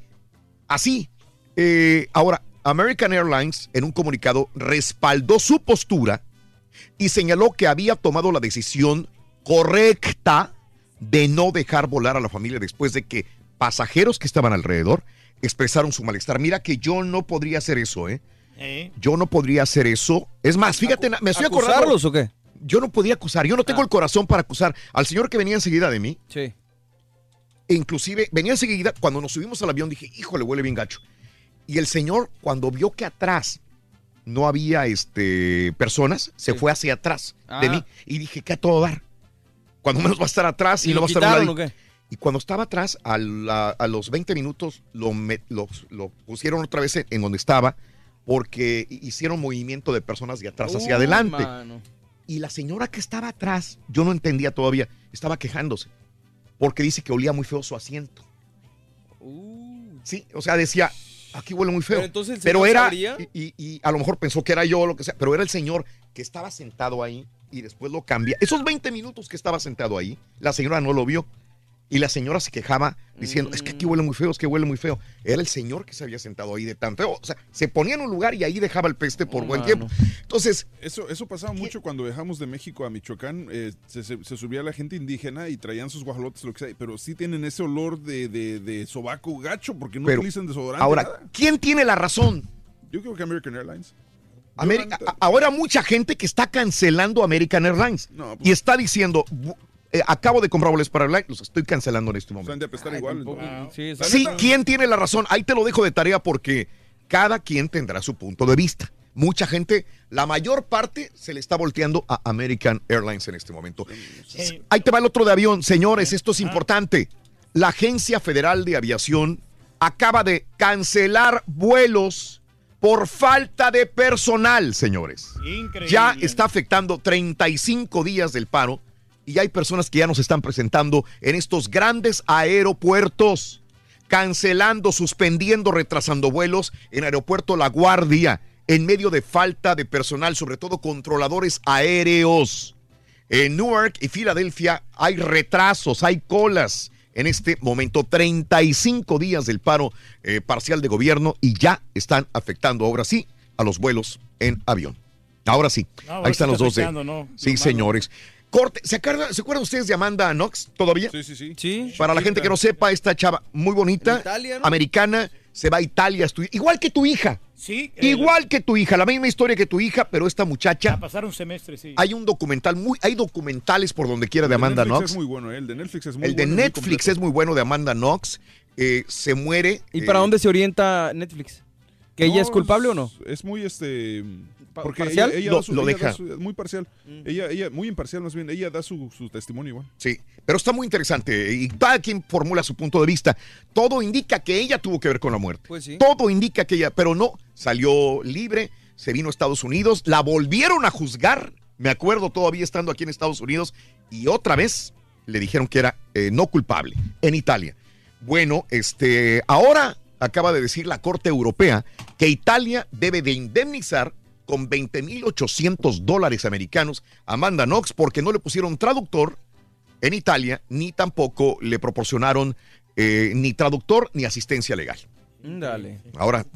así. Eh, ahora, American Airlines, en un comunicado, respaldó su postura y señaló que había tomado la decisión correcta de no dejar volar a la familia después de que pasajeros que estaban alrededor expresaron su malestar. Mira que yo no podría hacer eso, ¿eh? ¿Eh? Yo no podría hacer eso. Es más, fíjate, me estoy acordando. ¿Acusarlos o qué? Yo no podía acusar, yo no tengo el corazón para acusar al señor que venía enseguida de mí. Sí. E inclusive venía enseguida, cuando nos subimos al avión dije, híjole, huele bien gacho. Y el señor, cuando vio que atrás no había este, personas, se fue hacia atrás de Ah. mí. Y dije, ¿qué a todo dar? Cuando menos va a estar atrás y, ¿Y no va a estar un ladito. Y cuando estaba atrás, a, la- a los 20 minutos, lo, me- lo- lo pusieron otra vez en- donde estaba, porque hicieron movimiento de personas de atrás hacia Uy, adelante. mano. Y la señora que estaba atrás, yo no entendía todavía, estaba quejándose, porque dice que olía muy feo su asiento. Sí, o sea, decía, aquí huele muy feo. Pero entonces el Pero señor era, sabría. y, y- y a lo mejor pensó que era yo o lo que sea, pero era el señor que estaba sentado ahí y después lo cambia. Esos 20 minutos que estaba sentado ahí, la señora no lo vio. Y la señora se quejaba diciendo, es que aquí huele muy feo, es que huele muy feo. Era el señor que se había sentado ahí de tan feo. O sea, se ponía en un lugar y ahí dejaba el peste por buen mano. tiempo. Entonces, Eso, eso pasaba mucho cuando viajamos de México a Michoacán. eh, se, se- se subía la gente indígena y traían sus guajolotes, lo que sea. Pero sí tienen ese olor de, de, de sobaco gacho porque no Pero, utilizan desodorante. ahora, nada. ¿quién tiene la razón? Yo creo que American Airlines. Ahora mucha gente que está cancelando American Airlines No, pues- y está diciendo, "Bu- eh, acabo de comprar boletos para Airlines, los estoy cancelando en este momento. de apestar igual. Sí, ¿quién tiene la razón? Ahí te lo dejo de tarea porque cada quien tendrá su punto de vista. Mucha gente, la mayor parte se le está volteando a American Airlines en este momento. Ahí te va el otro de avión. Señores, esto es importante. La Agencia Federal de Aviación acaba de cancelar vuelos por falta de personal, señores. Increíble. Ya está afectando 35 días del paro y hay personas que ya nos están presentando en estos grandes aeropuertos, cancelando, suspendiendo, retrasando vuelos en Aeropuerto La Guardia, en medio de falta de personal, sobre todo controladores aéreos. En Newark y Filadelfia hay retrasos, hay colas. En este momento, 35 días del paro eh, parcial de gobierno y ya están afectando ahora sí a los vuelos en avión. Ahora sí, No, ahora ahí están los está dos. de- afectando, ¿no? Sí, Normal. señores. Corte, ¿se acuerdan, ¿se acuerdan ustedes de Amanda Knox todavía? Sí, sí, sí. Sí. Para la gente que no sepa, esta chava muy bonita, En Italia, ¿no? americana, se va a Italia a estudiar. Igual que tu hija. Sí. eh, Igual que tu hija, la misma historia que tu hija, pero esta muchacha, A pasar un semestre, sí. hay un documental, muy, hay documentales por donde quiera de El Amanda Netflix Knox. es muy bueno, eh, el de Netflix es muy El de bueno, Netflix es muy bueno de Amanda Knox. Eh, se muere. ¿Y eh, para dónde se orienta Netflix? ¿Que ella es culpable o no? Es muy este. Porque ¿parcial? ella, ella Lo- da su- lo ella da deja. su- muy parcial. Ella, ella, muy imparcial más bien. Ella da su, su testimonio igual. Sí, pero está muy interesante y cada quien formula su punto de vista. Todo indica que ella tuvo que ver con la muerte. Pues sí. Todo indica que ella, pero no, salió libre, se vino a Estados Unidos, la volvieron a juzgar, me acuerdo todavía estando aquí en Estados Unidos, y otra vez le dijeron que era eh, no culpable en Italia. Bueno, este, ahora acaba de decir la Corte Europea que Italia debe de indemnizar con 20.800 dólares americanos a Amanda Knox porque no le pusieron traductor en Italia, ni tampoco le proporcionaron eh, ni traductor ni asistencia legal. Dale. Ahora,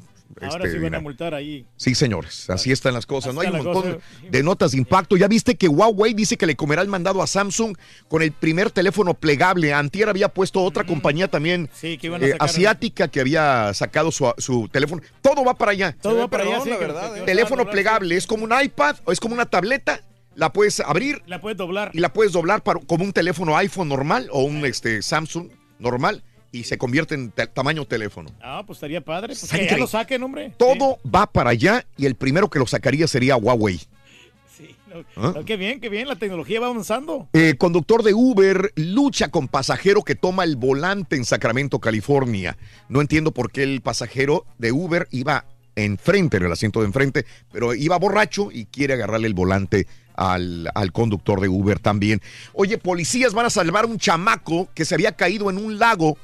Ahora este, sí van a multar ahí. Sí, señores, así están las cosas. No hay un montón cosa. de notas de impacto. Ya viste que Huawei dice que le comerá el mandado a Samsung con el primer teléfono plegable. Antier había puesto otra compañía también Sí, que iban a eh, asiática que había sacado su, su teléfono. Todo va para allá. Todo va para allá, sí. la verdad, ¿eh? Teléfono plegable, es como un iPad o es como una tableta. La puedes abrir La puedes doblar. y la puedes doblar para, como un teléfono iPhone normal o un este, Samsung normal y se convierte en te- tamaño teléfono. Ah, pues estaría padre. Pues que ya lo saquen, hombre. Todo va para allá y el primero que lo sacaría sería Huawei. Sí, sí. No, ¿Ah? no, qué bien, qué bien. La tecnología va avanzando. Eh, conductor de Uber lucha con pasajero que toma el volante en Sacramento, California. No entiendo por qué el pasajero de Uber iba enfrente, en el asiento de enfrente, pero iba borracho y quiere agarrarle el volante al, al conductor de Uber también. Oye, policías van a salvar a un chamaco que se había caído en un lago,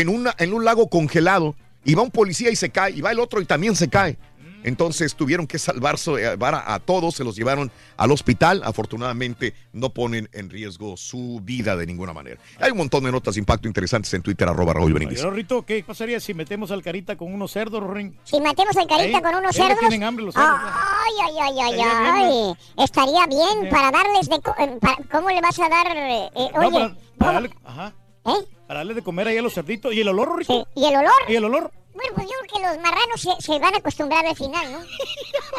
en, una, en un lago congelado. Y va un policía y se cae, y va el otro y también se cae. Entonces tuvieron que salvar salvar a, a todos, se los llevaron al hospital. Afortunadamente no ponen en riesgo su vida de ninguna manera. Hay un montón de notas de impacto interesantes en Twitter, arroba Raúl Brindis. Oye, Rorrito, ¿qué pasaría si metemos al carita con unos cerdos, Rorín? Si matemos al carita Ey, con unos cerdos. tienen hambre los cerdos. Ay, ay, ay, ay, Estaría bien, ay. Estaría bien para darles de. co- eh, para- ¿Cómo le vas a dar? eh, eh, No, oye, para, para darle, ajá. ¿Eh? Para darle de comer ahí a los cerditos. ¿Y el olor, Rorrito? ¿Y el olor? ¿Y el olor? Bueno, pues yo creo que los marranos se, se van a acostumbrar al final, ¿no?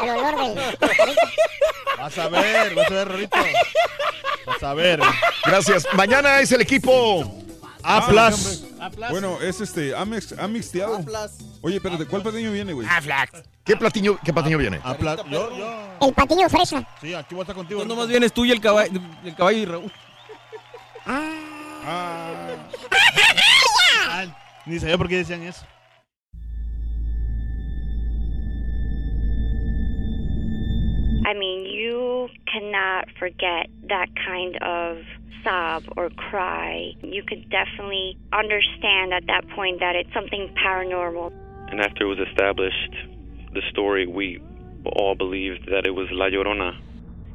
Al olor del. Vas a ver, vas a ver, Rorito. Vas a ver. Gracias. Mañana es el equipo Ah, A plus. Bueno, es este, Amex, Amixteado. Oye, espérate, ¿cuál platillo viene, güey? ¿Qué platillo, qué platillo viene? Yo, yo. El patillo fresa. Sí, aquí voy a estar contigo. No nomás vienes tú y el caballo, el caballo y Raúl. Ah. Ni sabía por qué decían eso. I mean, you cannot forget that kind of sob or cry. You could definitely understand at that point that it's something paranormal. And after it was established, the story, we all believed that it was La Llorona.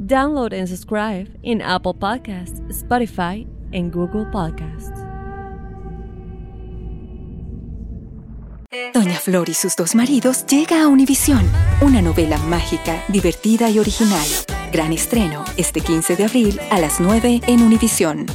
Download and subscribe in Apple Podcasts, Spotify, and Google Podcasts. Doña Flor y sus dos maridos llega a Univisión, una novela mágica, divertida y original. Gran estreno este 15 de abril a las 9 en Univisión.